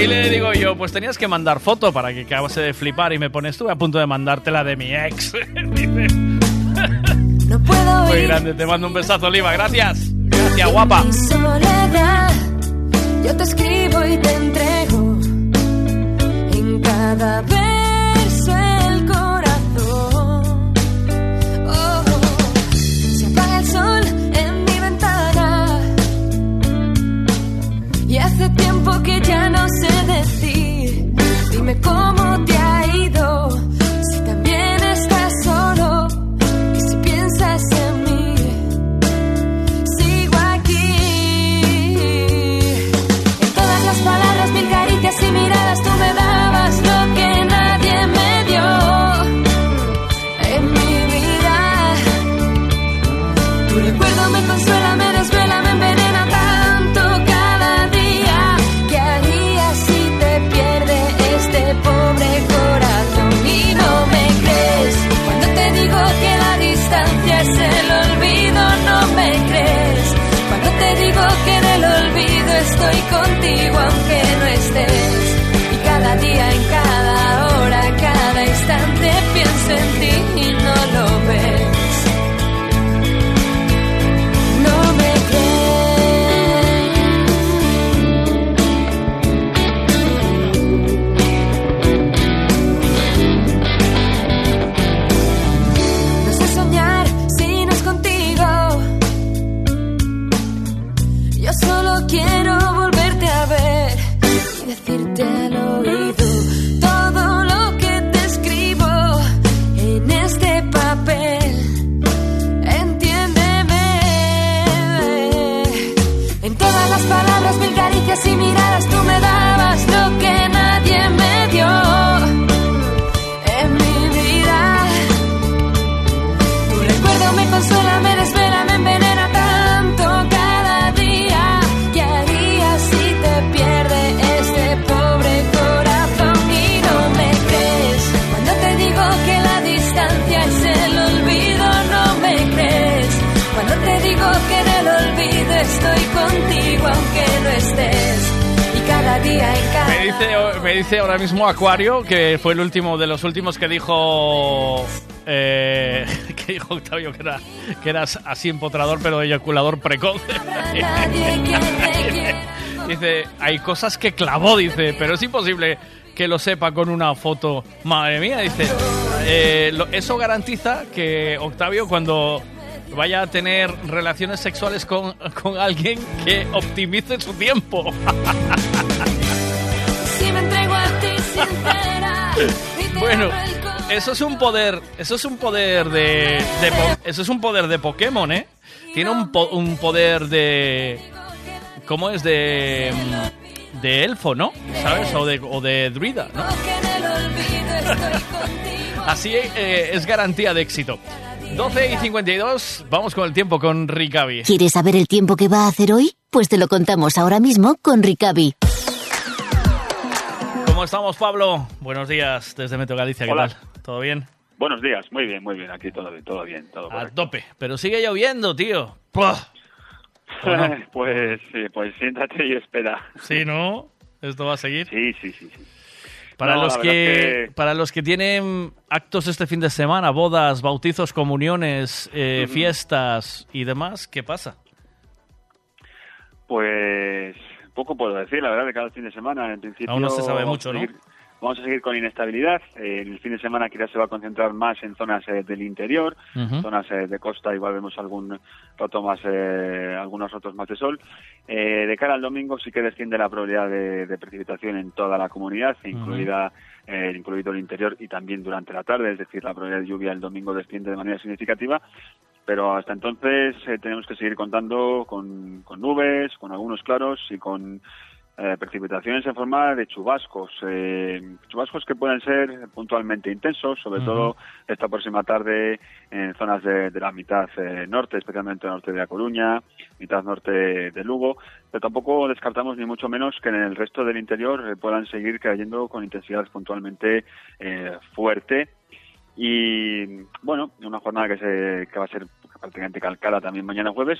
[SPEAKER 8] Y le digo yo, pues tenías que mandar foto para que acabase de flipar y me pones, estuve a punto de mandarte la de mi ex. Dice. Muy grande, te mando un besazo, Oliva, gracias. Gracias, guapa.
[SPEAKER 38] Mi soledad, yo te escribo y te entrego en cada verso tiempo que ya no sé decir. Dime cómo te
[SPEAKER 8] mismo Acuario, que fue el último de los últimos que dijo. eh, que dijo Octavio que era, que eras así empotrador, pero eyaculador precoz. dice, hay cosas que clavó, dice, pero es imposible que lo sepa con una foto. Madre mía, dice. eh, eso garantiza que Octavio, cuando vaya a tener relaciones sexuales con, con alguien, que optimice su tiempo. Bueno, eso es un poder, eso es un poder de, de eso es un poder de Pokémon, ¿eh? Tiene un, un poder de, ¿cómo es de, de elfo, ¿no? ¿Sabes? O de, o de druida, ¿no? Así eh, es garantía de éxito. 12 y 52, vamos con el tiempo con Ricavi.
[SPEAKER 71] ¿Quieres saber el tiempo que va a hacer hoy? Pues te lo contamos ahora mismo con Ricavi.
[SPEAKER 8] ¿Cómo estamos, Pablo? Buenos días desde Meteo Galicia, ¿qué
[SPEAKER 86] Hola.
[SPEAKER 8] tal? ¿Todo bien?
[SPEAKER 86] Buenos días, muy bien, muy bien, aquí todo bien, todo bien, todo
[SPEAKER 8] A
[SPEAKER 86] correcto.
[SPEAKER 8] tope, pero sigue lloviendo, tío. Puah. ¿O no?
[SPEAKER 86] pues, sí, pues siéntate y espera.
[SPEAKER 8] Sí, ¿no? ¿Esto va a seguir?
[SPEAKER 86] Sí, sí, sí. sí.
[SPEAKER 8] Para,
[SPEAKER 86] No,
[SPEAKER 8] los que, para los que tienen actos este fin de semana, bodas, bautizos, comuniones, eh, fiestas y demás, ¿qué pasa?
[SPEAKER 86] Pues poco puedo decir, la verdad, de cada fin de semana. En principio,
[SPEAKER 8] Aún no se sabe mucho, ¿no?
[SPEAKER 86] seguir- Vamos a seguir con inestabilidad. Eh, el fin de semana quizás se va a concentrar más en zonas eh, del interior,
[SPEAKER 8] Ujú.
[SPEAKER 86] zonas eh, de costa, igual vemos algún rato más, eh, algunos ratos más de sol. Eh, de cara al domingo sí que desciende la probabilidad de, de precipitación en toda la comunidad, incluida eh, incluido el interior y también durante la tarde, es decir, la probabilidad de lluvia el domingo desciende de manera significativa. Pero hasta entonces eh, tenemos que seguir contando con, con nubes, con algunos claros y con eh, precipitaciones en forma de chubascos. eh, chubascos que pueden ser puntualmente intensos, sobre todo esta próxima tarde en zonas de, de la mitad eh, norte, especialmente norte de La Coruña, mitad norte de Lugo, pero tampoco descartamos ni mucho menos que en el resto del interior puedan seguir cayendo con intensidad puntualmente eh, fuerte. Y bueno, una jornada que, se, que va a ser prácticamente calcada también mañana jueves.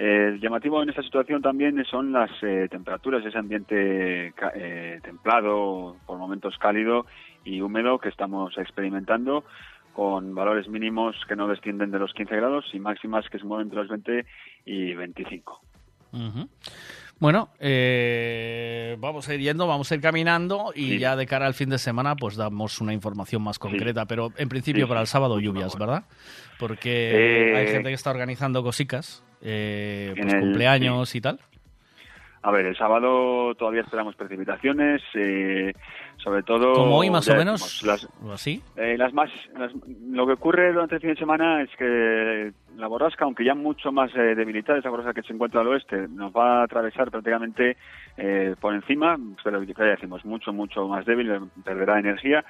[SPEAKER 86] Eh, llamativo en esta situación también son las eh, temperaturas, ese ambiente eh, templado, por momentos cálido y húmedo que estamos experimentando, con valores mínimos que no descienden de los 15 grados y máximas que se mueven entre los 20 y 25.
[SPEAKER 8] Ujú. Bueno, eh, vamos a ir yendo, vamos a ir caminando y
[SPEAKER 86] Sí.
[SPEAKER 8] ya de cara al fin de semana pues damos una información más concreta, pero en principio
[SPEAKER 86] Sí,
[SPEAKER 8] para el sábado lluvias. ¿verdad? Porque
[SPEAKER 86] Eh,
[SPEAKER 8] hay gente que está organizando cosicas, eh, pues
[SPEAKER 86] el-
[SPEAKER 8] cumpleaños y tal.
[SPEAKER 86] A ver, el sábado todavía esperamos precipitaciones, eh, sobre todo...
[SPEAKER 8] Como hoy más o menos,
[SPEAKER 86] decimos, las,
[SPEAKER 8] así.
[SPEAKER 86] Eh, las más, las- lo que ocurre durante el fin de semana es que la borrasca, aunque ya mucho más eh, debilitada, esa borrasca que se encuentra al oeste, nos va a atravesar prácticamente eh, por encima, pero ya decimos, mucho, mucho más débil, perderá energía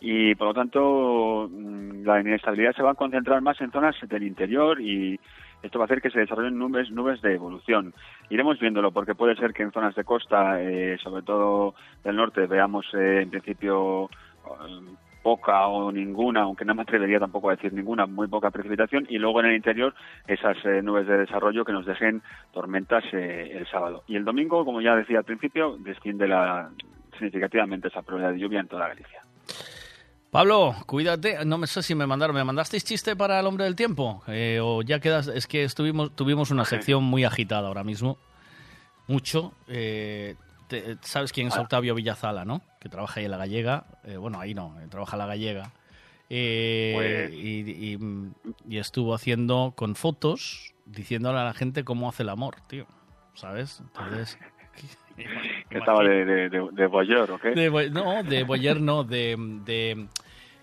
[SPEAKER 86] y por lo tanto mm, la inestabilidad se va a concentrar más en zonas del interior y esto va a hacer que se desarrollen nubes, nubes de evolución. Iremos viéndolo porque puede ser que en zonas de costa, eh, sobre todo del norte, veamos eh, en principio eh, poca o ninguna, aunque no me atrevería tampoco a decir ninguna, muy poca precipitación, y luego en el interior esas eh, nubes de desarrollo que nos dejen tormentas eh, el sábado. Y el domingo, como ya decía al principio, desciende la, significativamente esa probabilidad de lluvia en toda Galicia.
[SPEAKER 8] Pablo, cuídate. No me sé si me mandaron. ¿Me mandasteis chiste para el hombre del tiempo? Eh, o ya quedas. Es que estuvimos, tuvimos una sección muy agitada ahora mismo. Mucho. Eh, te- ¿Sabes quién es Octavio Villazala, no? Que trabaja ahí en la gallega. Eh, bueno, ahí no, eh, trabaja en la gallega. Eh,
[SPEAKER 86] Pues-
[SPEAKER 8] y, y- y estuvo haciendo con fotos, diciéndole a la gente cómo hace el amor, tío. ¿Sabes? Entonces.
[SPEAKER 86] Que estaba de, de, de, de voyeur, ¿o qué?
[SPEAKER 8] De boy- no, de boyer no, de, de-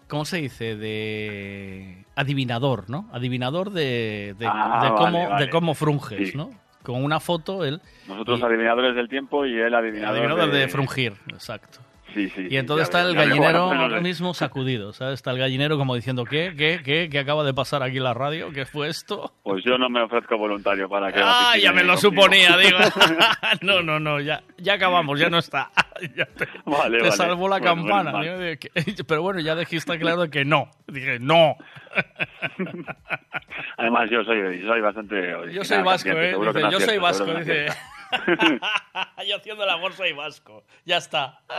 [SPEAKER 8] ¿Cómo se dice? De adivinador, ¿no? Adivinador de, de,
[SPEAKER 86] Ah,
[SPEAKER 8] de
[SPEAKER 86] vale,
[SPEAKER 8] cómo,
[SPEAKER 86] vale.
[SPEAKER 8] de cómo frunges,
[SPEAKER 86] Sí.
[SPEAKER 8] ¿no? Con una foto, él.
[SPEAKER 86] Nosotros
[SPEAKER 8] y-
[SPEAKER 86] adivinadores del tiempo y él adivinador,
[SPEAKER 8] adivinador de frungir, exacto.
[SPEAKER 86] Sí, sí.
[SPEAKER 8] Y entonces está el gallinero
[SPEAKER 86] Bueno, no
[SPEAKER 8] mismo sacudido, ¿sabes? Está el gallinero como diciendo, ¿qué? ¿Qué? ¿Qué? ¿Qué acaba de pasar aquí en la radio? ¿Qué fue esto?
[SPEAKER 86] Pues yo no me ofrezco voluntario para que...
[SPEAKER 8] Ah, ya me lo
[SPEAKER 86] contigo.
[SPEAKER 8] suponía, digo. no, no, no, ya, ya acabamos, ya no está. Ya te,
[SPEAKER 86] Vale,
[SPEAKER 8] te
[SPEAKER 86] vale.
[SPEAKER 8] salvó la
[SPEAKER 86] Bueno,
[SPEAKER 8] campana.
[SPEAKER 86] mal.
[SPEAKER 8] Yo de que- pero bueno, ya dijiste claro que no. Dije, no.
[SPEAKER 86] Además, yo soy, soy bastante original,
[SPEAKER 8] Yo soy vasco, ¿eh? Dice, yo soy vasco, dice. yo haciendo el amor soy vasco. Ya está.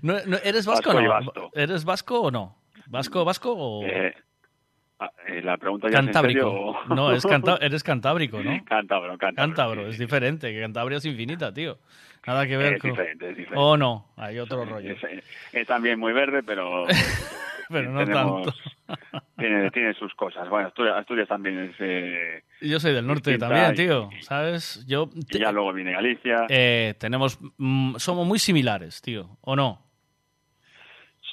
[SPEAKER 8] No, no, ¿Eres vasco,
[SPEAKER 86] Vasco
[SPEAKER 8] o
[SPEAKER 86] y
[SPEAKER 8] no? ¿Eres vasco o no? ¿Vasco, vasco o...?
[SPEAKER 86] Eh, ah, eh, la pregunta ya es en
[SPEAKER 8] Cantábrico.
[SPEAKER 86] serio o-
[SPEAKER 8] No, es canta- eres cantábrico, ¿no?
[SPEAKER 86] Cántabro, cántabro.
[SPEAKER 8] Cántabro, es diferente, que Cantabria es infinita, tío. Nada que ver
[SPEAKER 86] Es
[SPEAKER 8] con...
[SPEAKER 86] diferente, es diferente.
[SPEAKER 8] O no, hay otro rollo.
[SPEAKER 86] Es, es también muy verde, pero...
[SPEAKER 8] Pero no
[SPEAKER 86] tenemos-
[SPEAKER 8] tanto.
[SPEAKER 86] Tiene, tiene sus cosas. Bueno, Asturias, Asturias también es... eh,
[SPEAKER 8] Yo soy del norte también,
[SPEAKER 86] y-
[SPEAKER 8] tío, ¿sabes? Yo...
[SPEAKER 86] y ya luego viene Galicia.
[SPEAKER 8] Eh, tenemos... mm, somos muy similares, tío, ¿o no?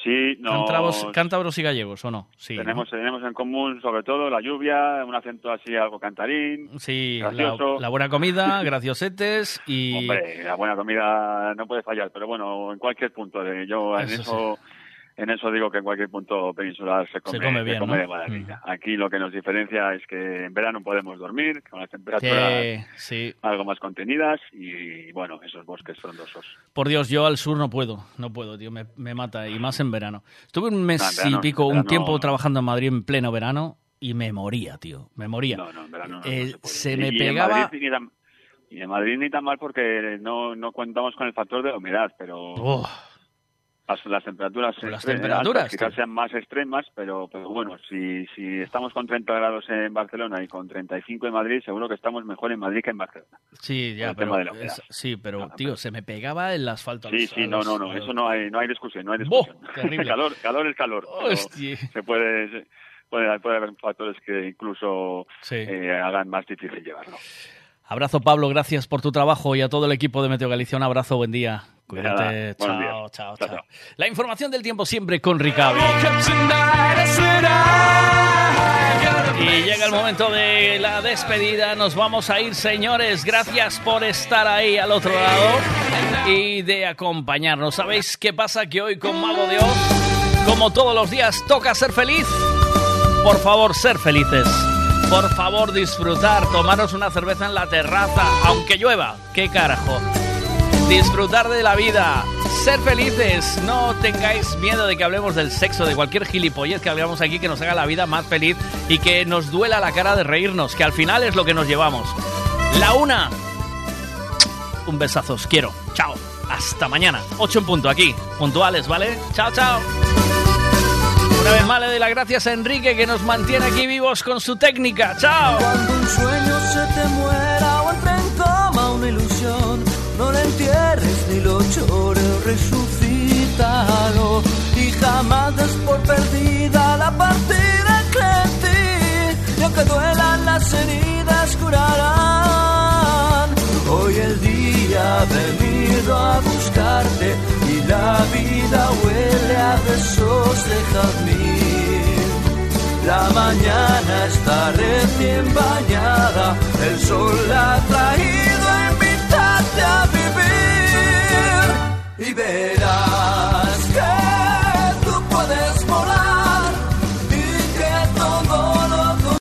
[SPEAKER 86] sí, no...
[SPEAKER 8] Cántabros, y gallegos, ¿o no? Sí, ¿no?
[SPEAKER 86] tenemos, tenemos en común sobre todo la lluvia, un acento así algo cantarín.
[SPEAKER 8] Sí, la, buena comida, graciosetes y...
[SPEAKER 86] Hombre, la buena comida no puede fallar, pero bueno, en cualquier punto. de- Yo en
[SPEAKER 8] Eso
[SPEAKER 86] eso, en eso digo que en cualquier punto peninsular se come,
[SPEAKER 8] come bien, ¿no?
[SPEAKER 86] de maravilla. Aquí lo que nos diferencia es que en verano podemos dormir con las temperaturas
[SPEAKER 8] sí.
[SPEAKER 86] algo más contenidas y bueno, esos bosques frondosos.
[SPEAKER 8] Por Dios, yo al sur no puedo, no puedo, tío, me, me mata, y más en verano. Estuve un mes
[SPEAKER 86] No, en verano-
[SPEAKER 8] y pico,
[SPEAKER 86] en
[SPEAKER 8] un tiempo
[SPEAKER 86] no.
[SPEAKER 8] trabajando en Madrid en pleno verano y me moría, tío, me moría.
[SPEAKER 86] No, no, en verano no,
[SPEAKER 8] Eh, se
[SPEAKER 86] Y-
[SPEAKER 8] me
[SPEAKER 86] y en
[SPEAKER 8] pegaba...
[SPEAKER 86] Madrid ni tan- y en Madrid ni tan mal porque no, no contamos con el factor de la humedad, pero
[SPEAKER 8] Oh,
[SPEAKER 86] las, las temperaturas,
[SPEAKER 8] Las
[SPEAKER 86] extre-
[SPEAKER 8] temperaturas,
[SPEAKER 86] altas quizás sean más extremas, pero, pero bueno, si, si estamos con 30 grados en Barcelona y con 35 en Madrid, seguro que estamos mejor en Madrid que en Barcelona.
[SPEAKER 8] sí, ya, pero... es- sí, pero, tío, se me pegaba el asfalto.
[SPEAKER 86] Sí, sí, no, no, no, eso no hay, no hay discusión, no hay discusión.
[SPEAKER 8] Terrible.
[SPEAKER 86] calor, calor es calor. Se puede, puede, puede haber factores que incluso
[SPEAKER 8] Sí.
[SPEAKER 86] eh, hagan más difícil llevarlo.
[SPEAKER 8] Abrazo, Pablo, gracias por tu trabajo y a todo el equipo de Meteo Galicia. Un abrazo, buen día. Cuídate. Chao, chao,
[SPEAKER 86] Chao,
[SPEAKER 8] chao. La información del tiempo siempre con Ricavi. Y llega el momento momento de la despedida. Nos vamos a ir, señores. Gracias por estar ahí al otro lado y de acompañarnos. ¿Sabéis qué pasa? Que hoy con Mago de Oz, como todos los días, toca ser feliz. Por favor, ser felices. Por favor, disfrutar, tomaros una cerveza en la terraza, aunque llueva. ¿Qué carajo? Disfrutar de la vida, ser felices, no tengáis miedo de que hablemos del sexo, de cualquier gilipollez que hablamos aquí que nos haga la vida más feliz y que nos duela la cara de reírnos, que al final es lo que nos llevamos. La una. Un besazo, os quiero. Chao. Hasta mañana. 8 en punto aquí. Puntuales, ¿vale? Chao, chao. Una vez más le doy las gracias a Enrique que nos mantiene aquí vivos con su técnica. ¡Chao!
[SPEAKER 87] Cuando un sueño se te muera o entre en coma una ilusión, no la entierres ni lo llores, resucítalo y jamás des por perdida la partida que en ti, y aunque duelan las heridas curarán. Hoy el día ha venido a buscarte la vida huele a besos de jazmín. La mañana está recién bañada, el sol ha traído a invitarte a vivir y verás